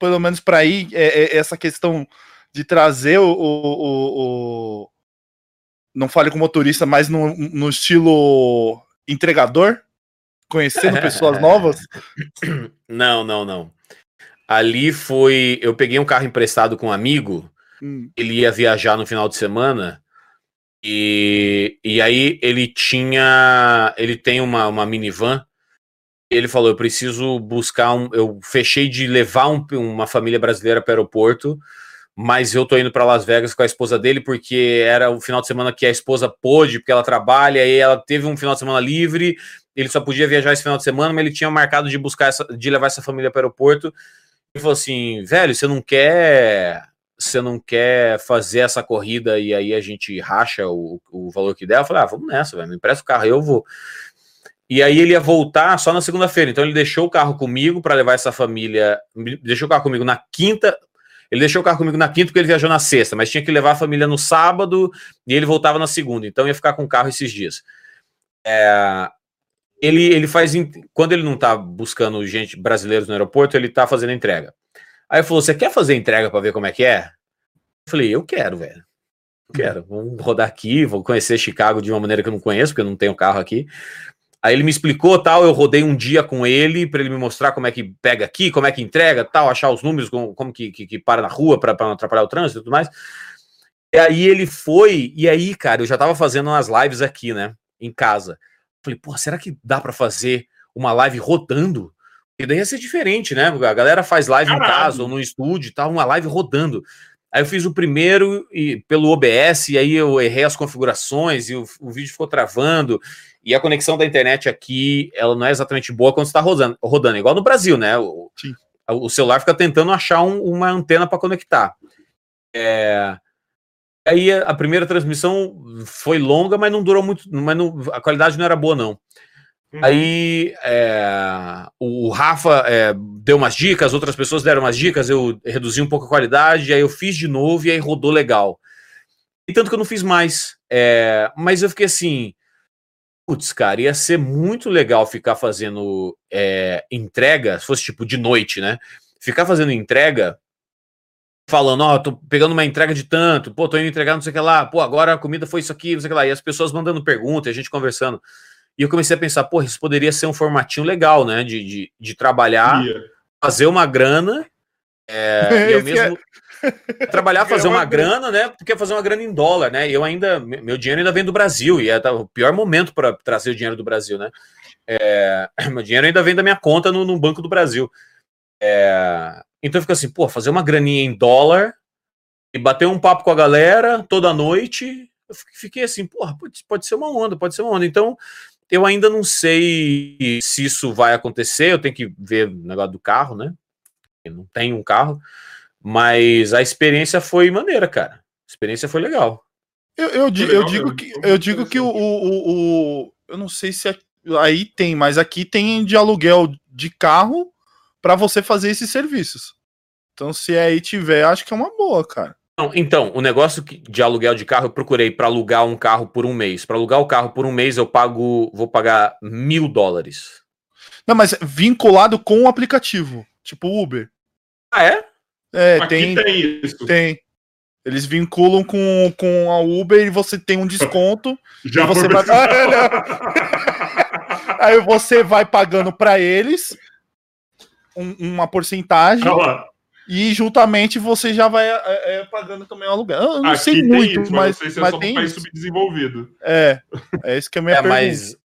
pelo menos para aí, é, é, essa questão de trazer o, o, o, Não fale com motorista, mas no, no estilo entregador? Conhecendo pessoas novas? Não, não, não. Ali foi. Eu peguei um carro emprestado com um amigo, hum. ele ia viajar no final de semana. E, e aí ele tinha. Ele tem uma, uma minivan ele falou: eu preciso buscar um. Eu fechei de levar um, uma família brasileira para o aeroporto, mas eu tô indo para Las Vegas com a esposa dele porque era o final de semana que a esposa pôde, porque ela trabalha e ela teve um final de semana livre. Ele só podia viajar esse final de semana, mas ele tinha marcado de buscar essa, de levar essa família para o aeroporto. Ele falou assim: velho, você não quer você não quer fazer essa corrida e aí a gente racha o, o valor que der? Eu falei, ah, vamos nessa, velho, me empresta o carro, eu vou. E aí ele ia voltar só na segunda-feira. Então ele deixou o carro comigo para levar essa família. Deixou o carro comigo na quinta. Ele deixou o carro comigo na quinta porque ele viajou na sexta, mas tinha que levar a família no sábado e ele voltava na segunda. Então ia ficar com o carro esses dias. É, ele, ele faz. Quando ele não tá buscando gente brasileiros no aeroporto, ele tá fazendo entrega. Aí falou: Você quer fazer entrega para ver como é que é? Eu falei: Eu quero, velho. Eu quero. Vamos rodar aqui, vou conhecer Chicago de uma maneira que eu não conheço, porque eu não tenho carro aqui. Aí ele me explicou tal, eu rodei um dia com ele para ele me mostrar como é que pega aqui, como é que entrega, tal, achar os números, como, como que, que, que, para na rua para não atrapalhar o trânsito e tudo mais. E aí ele foi, e aí, cara, eu já tava fazendo umas lives aqui, né, em casa. Falei, pô, será que dá para fazer uma live rodando? E daí ia ser diferente, né? A galera faz live Caralho. em casa ou no estúdio e tal, uma live rodando. Aí eu fiz o primeiro e pelo OBS, e aí eu errei as configurações e o, o vídeo ficou travando. E a conexão da internet aqui, ela não é exatamente boa quando está rodando, rodando, igual no Brasil, né? O, o celular fica tentando achar um, uma antena para conectar. É, aí a primeira transmissão foi longa, mas não durou muito, mas não, a qualidade não era boa, não. Uhum. Aí é, o Rafa é, deu umas dicas, outras pessoas deram umas dicas, eu reduzi um pouco a qualidade, aí eu fiz de novo e aí rodou legal. E tanto que eu não fiz mais. É, mas eu fiquei assim, Putz, cara, ia ser muito legal ficar fazendo é, entrega, se fosse tipo de noite, né? Ficar fazendo entrega, falando, ó, oh, tô pegando uma entrega de tanto, pô, tô indo entregar não sei o que lá, pô, agora a comida foi isso aqui, não sei o que lá, e as pessoas mandando perguntas, a gente conversando. E eu comecei a pensar, pô, isso poderia ser um formatinho legal, né? De, de, de trabalhar, yeah. fazer uma grana, é, e ao mesmo, trabalhar, fazer uma grana, né? Porque fazer uma grana em dólar, né? Eu ainda, meu dinheiro ainda vem do Brasil e é tá, o pior momento para trazer o dinheiro do Brasil, né? É, meu dinheiro ainda vem da minha conta no, no Banco do Brasil. É, então fica assim, pô, fazer uma graninha em dólar e bater um papo com a galera toda noite. Eu fiquei assim, porra, pode, pode ser uma onda, pode ser uma onda. Então, eu ainda não sei se isso vai acontecer. Eu tenho que ver o negócio do carro, né? Eu não tenho um carro. Mas a experiência foi maneira, cara. A experiência foi legal. Eu, eu, legal, eu digo que eu digo que o, o, o, eu não sei se aí tem, mas aqui tem de aluguel de carro para você fazer esses serviços. Então, se aí tiver, acho que é uma boa, cara. Não, então, o negócio de aluguel de carro, eu procurei para alugar um carro por um mês. Para alugar o carro por um mês, eu pago, vou pagar mil dólares. Não, mas vinculado com o aplicativo, tipo Uber. Ah, é? É, Aqui tem, tem isso. Tem. Eles vinculam com, com a Uber e você tem um desconto. Já você vai... Aí você vai pagando para eles um, uma porcentagem. E juntamente você já vai é, é, pagando também o aluguel. Eu não Aqui sei muito, isso, mas, mas, mas tem um país subdesenvolvido. É, é isso que é a minha é, pergunta. Mas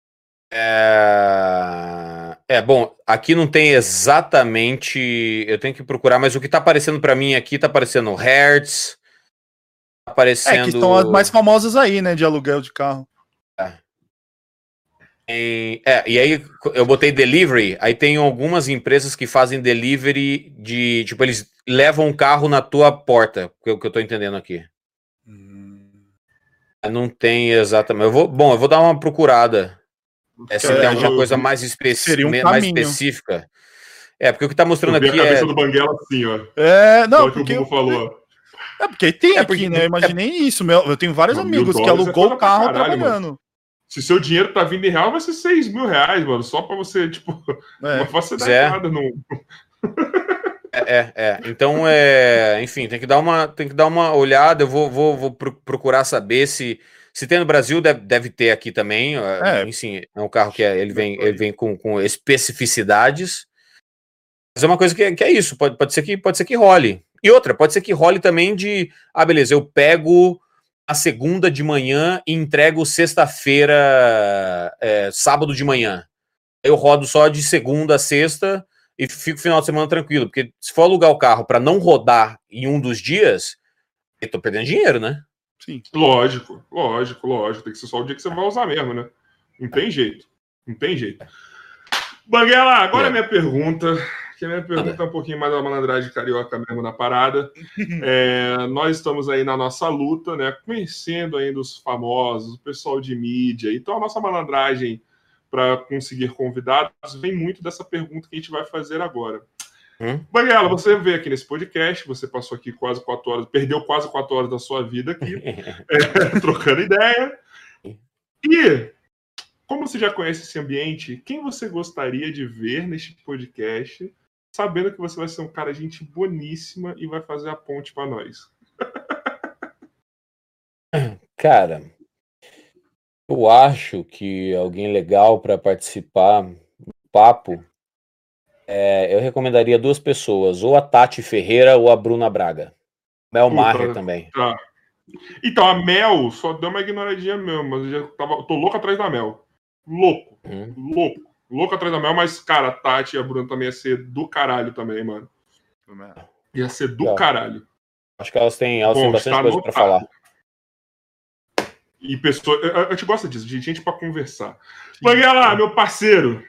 é... é, bom, aqui não tem exatamente. Eu tenho que procurar, mas o que tá aparecendo para mim aqui tá aparecendo Hertz. Tá aparecendo. É, que estão as mais famosas aí, né? De aluguel de carro. É. E, é, e aí eu botei delivery, aí tem algumas empresas que fazem delivery de. Tipo, eles levam um carro na tua porta, que é o que eu tô entendendo aqui. Hum. Não tem exatamente. Eu vou, bom, eu vou dar uma procurada. É, se tem alguma coisa mais, especi um mais específica. É, porque o que está mostrando aqui a cabeça é. do Banguela assim, ó. É, não, porque. O falou. É, porque tem é porque, aqui, né? Eu imaginei é... isso. Meu, eu tenho vários amigos que alugou é o carro caralho, trabalhando. Mano. Se seu dinheiro tá vindo em real, vai ser 6 mil reais, mano. Só pra você, tipo, é. não vai dar é. nada no. É, é, é, Então, é, enfim, tem que dar uma, tem que dar uma olhada. Eu vou, vou, vou procurar saber se se tem no Brasil, deve, deve ter aqui também. É. Enfim, é um carro que é, ele vem, ele vem com, com especificidades. Mas é uma coisa que, é, que é isso. Pode, pode, ser que, pode ser que role. E outra, pode ser que role também de. Ah, beleza, eu pego a segunda de manhã e entrego sexta-feira, é, sábado de manhã. Eu rodo só de segunda a sexta e fico final de semana tranquilo. Porque se for alugar o carro para não rodar em um dos dias, eu tô perdendo dinheiro, né? Sim. Lógico, lógico, lógico. Tem que ser só o dia que você vai usar mesmo, né? Não tem jeito. Não tem jeito. Banguela, agora é. a minha pergunta, que a minha pergunta é um pouquinho mais da malandragem carioca mesmo na parada. É, nós estamos aí na nossa luta, né? Conhecendo ainda os famosos, o pessoal de mídia. Então a nossa malandragem para conseguir convidados vem muito dessa pergunta que a gente vai fazer agora. Hum? Você veio aqui nesse podcast, você passou aqui quase quatro horas, perdeu quase quatro horas da sua vida aqui, é, trocando ideia. E como você já conhece esse ambiente, quem você gostaria de ver neste podcast, sabendo que você vai ser um cara gente boníssima e vai fazer a ponte para nós? Cara, eu acho que alguém legal para participar do papo, é, eu recomendaria duas pessoas, ou a Tati Ferreira ou a Bruna Braga. Mel Maher também. Tá. Então, a Mel só deu uma ignoradinha mesmo, mas eu já tava, tô louco atrás da Mel. Louco. Hum. Louco. Louco atrás da Mel, mas, cara, a Tati e a Bruna também ia ser do caralho também, mano. Ia ser do caralho. Acho que elas têm, elas Bom, têm bastante coisa pra falar. E pessoas. A gente gosta disso, de gente para conversar. lá, meu parceiro.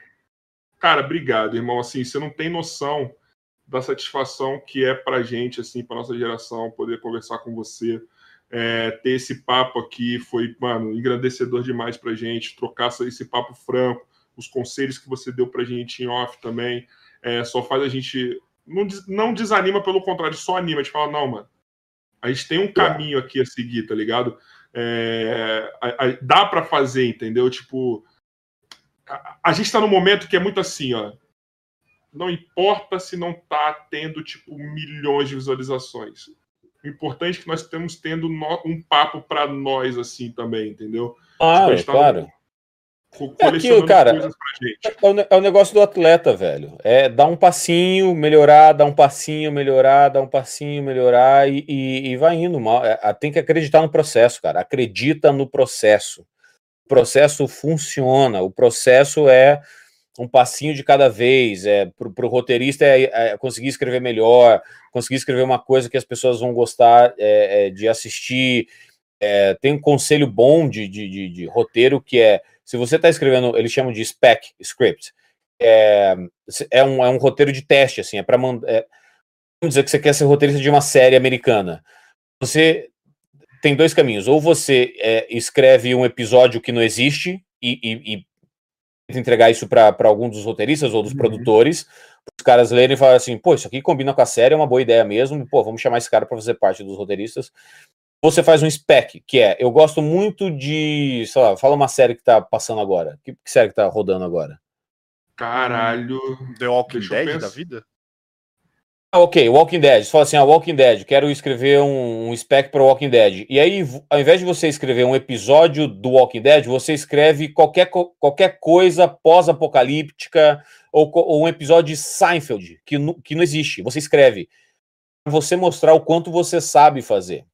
Cara, obrigado, irmão. Assim, você não tem noção da satisfação que é pra gente, assim, pra nossa geração, poder conversar com você. É, ter esse papo aqui foi, mano, engrandecedor demais pra gente, trocar esse papo franco, os conselhos que você deu pra gente em off também, é, só faz a gente. Não, não desanima, pelo contrário, só anima. A gente fala, não, mano, a gente tem um caminho aqui a seguir, tá ligado? É, a, a, dá para fazer, entendeu? Tipo, a, a gente está num momento que é muito assim, ó. Não importa se não tá tendo, tipo, milhões de visualizações. O importante é que nós estamos tendo no, um papo para nós, assim, também, entendeu? Ah, tipo, tá claro. É aquilo, cara. É o, é o negócio do atleta, velho. É dar um passinho, melhorar, dar um passinho, melhorar, dar um passinho, melhorar e, e, e vai indo. Mal. É, tem que acreditar no processo, cara. Acredita no processo. O processo funciona. O processo é um passinho de cada vez. É, para o roteirista é, é, conseguir escrever melhor, conseguir escrever uma coisa que as pessoas vão gostar é, é de assistir. É, tem um conselho bom de, de, de, de, roteiro que é se você está escrevendo, eles chamam de spec script, é, é, um, é um roteiro de teste, assim, é para mandar. É, vamos dizer que você quer ser roteirista de uma série americana. Você tem dois caminhos. Ou você é, escreve um episódio que não existe e, e, e entregar isso para algum dos roteiristas ou dos uhum. produtores, os caras lerem e falarem assim, pô, isso aqui combina com a série, é uma boa ideia mesmo, pô, vamos chamar esse cara para fazer parte dos roteiristas. Você faz um spec, que é, eu gosto muito de, sei lá, fala uma série que tá passando agora. Que, que série que tá rodando agora? Caralho. The Walking Dead da vida? Ah, ok, Walking Dead. Você fala assim, ah, Walking Dead, quero escrever um, um spec para Walking Dead. E aí, ao invés de você escrever um episódio do Walking Dead, você escreve qualquer, qualquer coisa pós-apocalíptica ou, ou, um episódio de Seinfeld, que, que não existe. Você escreve. Você mostrar o quanto você sabe fazer.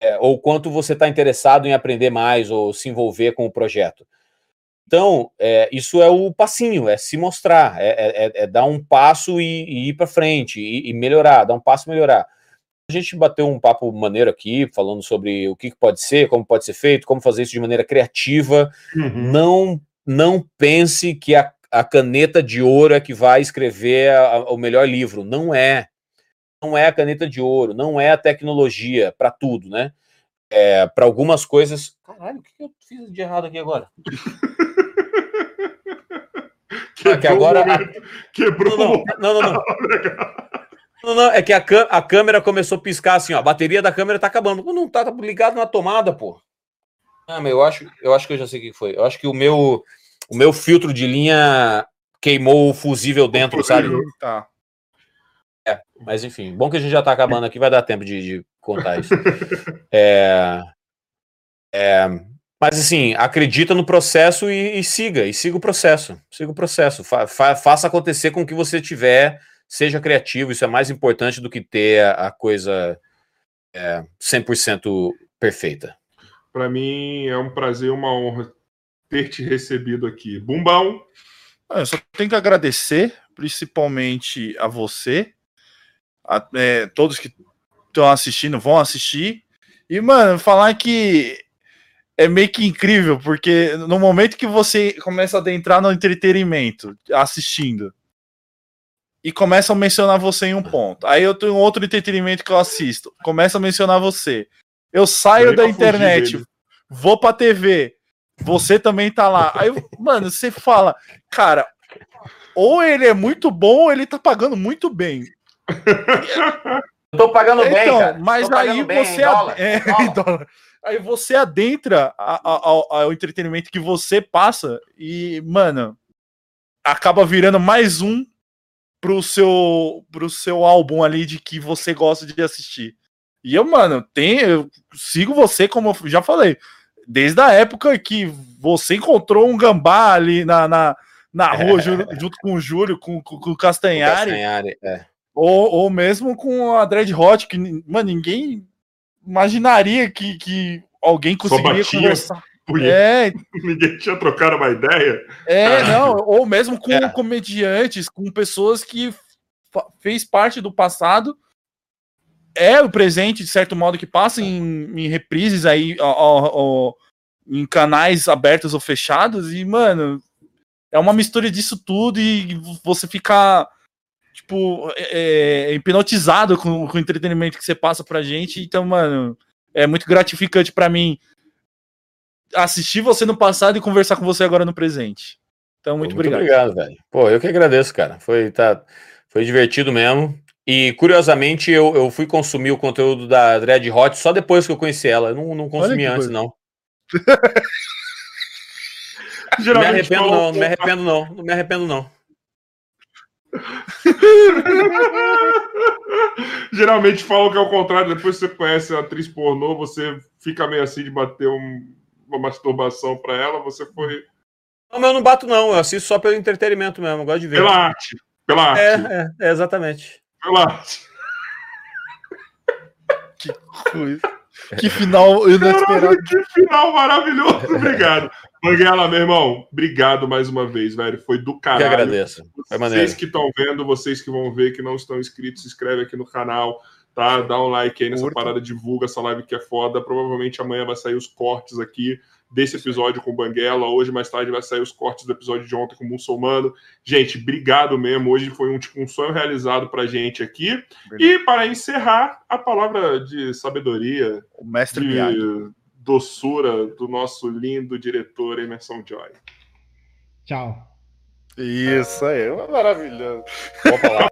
É, ou quanto você está interessado em aprender mais ou se envolver com o projeto. Então, é, isso é o passinho, é se mostrar, é, é, é, é dar um passo e, e ir para frente, e, e, melhorar, dar um passo e melhorar. A gente bateu um papo maneiro aqui, falando sobre o que pode ser, como pode ser feito, como fazer isso de maneira criativa. Uhum. Não, não pense que a, a, caneta de ouro é que vai escrever a, a, o melhor livro. Não é. Não é a caneta de ouro, não é a tecnologia para tudo, né? É, para algumas coisas. Caralho, o que eu fiz de errado aqui agora? Quebrou que agora. Quebrou não, não, não, não. Não, não, é que a, a câmera começou a piscar assim, ó. A bateria da câmera tá acabando. Não tá, tá ligado na tomada, pô. Ah, meu, eu acho, eu acho que eu já sei o que foi. Eu acho que o meu, o meu filtro de linha queimou o fusível dentro, sabe? Tá. É, mas enfim, bom que a gente já tá acabando aqui, vai dar tempo de, de contar isso. é, é, mas assim, acredita no processo e, e, siga, e siga o processo. Siga o processo. Fa, fa, faça acontecer com o que você tiver, seja criativo, isso é mais importante do que ter a, a coisa é, 100% perfeita. Para mim é um prazer, uma honra ter te recebido aqui. Bumbão! Eu só tenho que agradecer, principalmente a você, a, é, todos que estão assistindo vão assistir. E, mano, falar que é meio que incrível, porque no momento que você começa a adentrar no entretenimento, assistindo, e começam a mencionar você em um ponto. Aí eu tenho outro entretenimento que eu assisto, começa a mencionar você. Eu saio da internet, vou pra TV, você também tá lá. Aí, mano, você fala, cara, ou ele é muito bom, ou ele tá pagando muito bem. Tô pagando então, bem, cara. Mas aí você. Dólar, é. Aí você adentra ao, ao entretenimento que você passa e, mano, acaba virando mais um pro seu, pro seu álbum ali de que você gosta de assistir. E eu, mano, tem, eu sigo você, como eu já falei, desde a época que você encontrou um gambá ali na, na, na rua, é. junto com o Júlio, com, com, com o Castanhari. O Castanhari é. Ou, ou mesmo com a Dread Hot, que, mano, ninguém imaginaria que, que alguém conseguiria conversar. É. Ninguém tinha trocado uma ideia. É, não, ou mesmo com é. comediantes, com pessoas que fez parte do passado, é o presente, de certo modo, que passa em, em reprises aí, ó, ó, ó, em canais abertos ou fechados, e, mano, é uma mistura disso tudo e você fica, tipo, é, é, hipnotizado com, com o entretenimento que você passa pra gente, então, mano, é muito gratificante para mim assistir você no passado e conversar com você agora no presente. Então, muito, muito obrigado. obrigado, velho. Pô, eu que agradeço, cara. Foi, tá, foi divertido mesmo. E curiosamente, eu, eu fui consumir o conteúdo da Dread Hot só depois que eu conheci ela. Eu não, não consumi antes, coisa. não. não me arrependo, não, não me arrependo, não. Não me arrependo, não. Geralmente falam que é o contrário, depois que você conhece a atriz pornô, você fica meio assim de bater um, uma masturbação para ela, você foi. Não, mas eu não bato, não. Eu assisto só pelo entretenimento mesmo. Eu gosto de ver. Pela arte. Pela é, arte. É, é, exatamente. Pela arte. que coisa. Que final inesperado. que final maravilhoso. Obrigado. Manguela, meu irmão, obrigado mais uma vez, velho. Foi do caralho. Eu agradeço. Foi vocês que estão vendo, vocês que vão ver, que não estão inscritos, se inscreve aqui no canal tá? Dá um like aí nessa Curta. parada, divulga essa live que é foda. Provavelmente amanhã vai sair os cortes aqui desse episódio com o Banguela. Hoje, mais tarde, vai sair os cortes do episódio de ontem com o Muçulmano. Gente, obrigado mesmo. Hoje foi um, tipo, um sonho realizado pra gente aqui. E para encerrar, a palavra de sabedoria, o mestre de Miyagi. Doçura do nosso lindo diretor Emerson Joy. Tchau. Isso aí, maravilhoso. Boa palavra.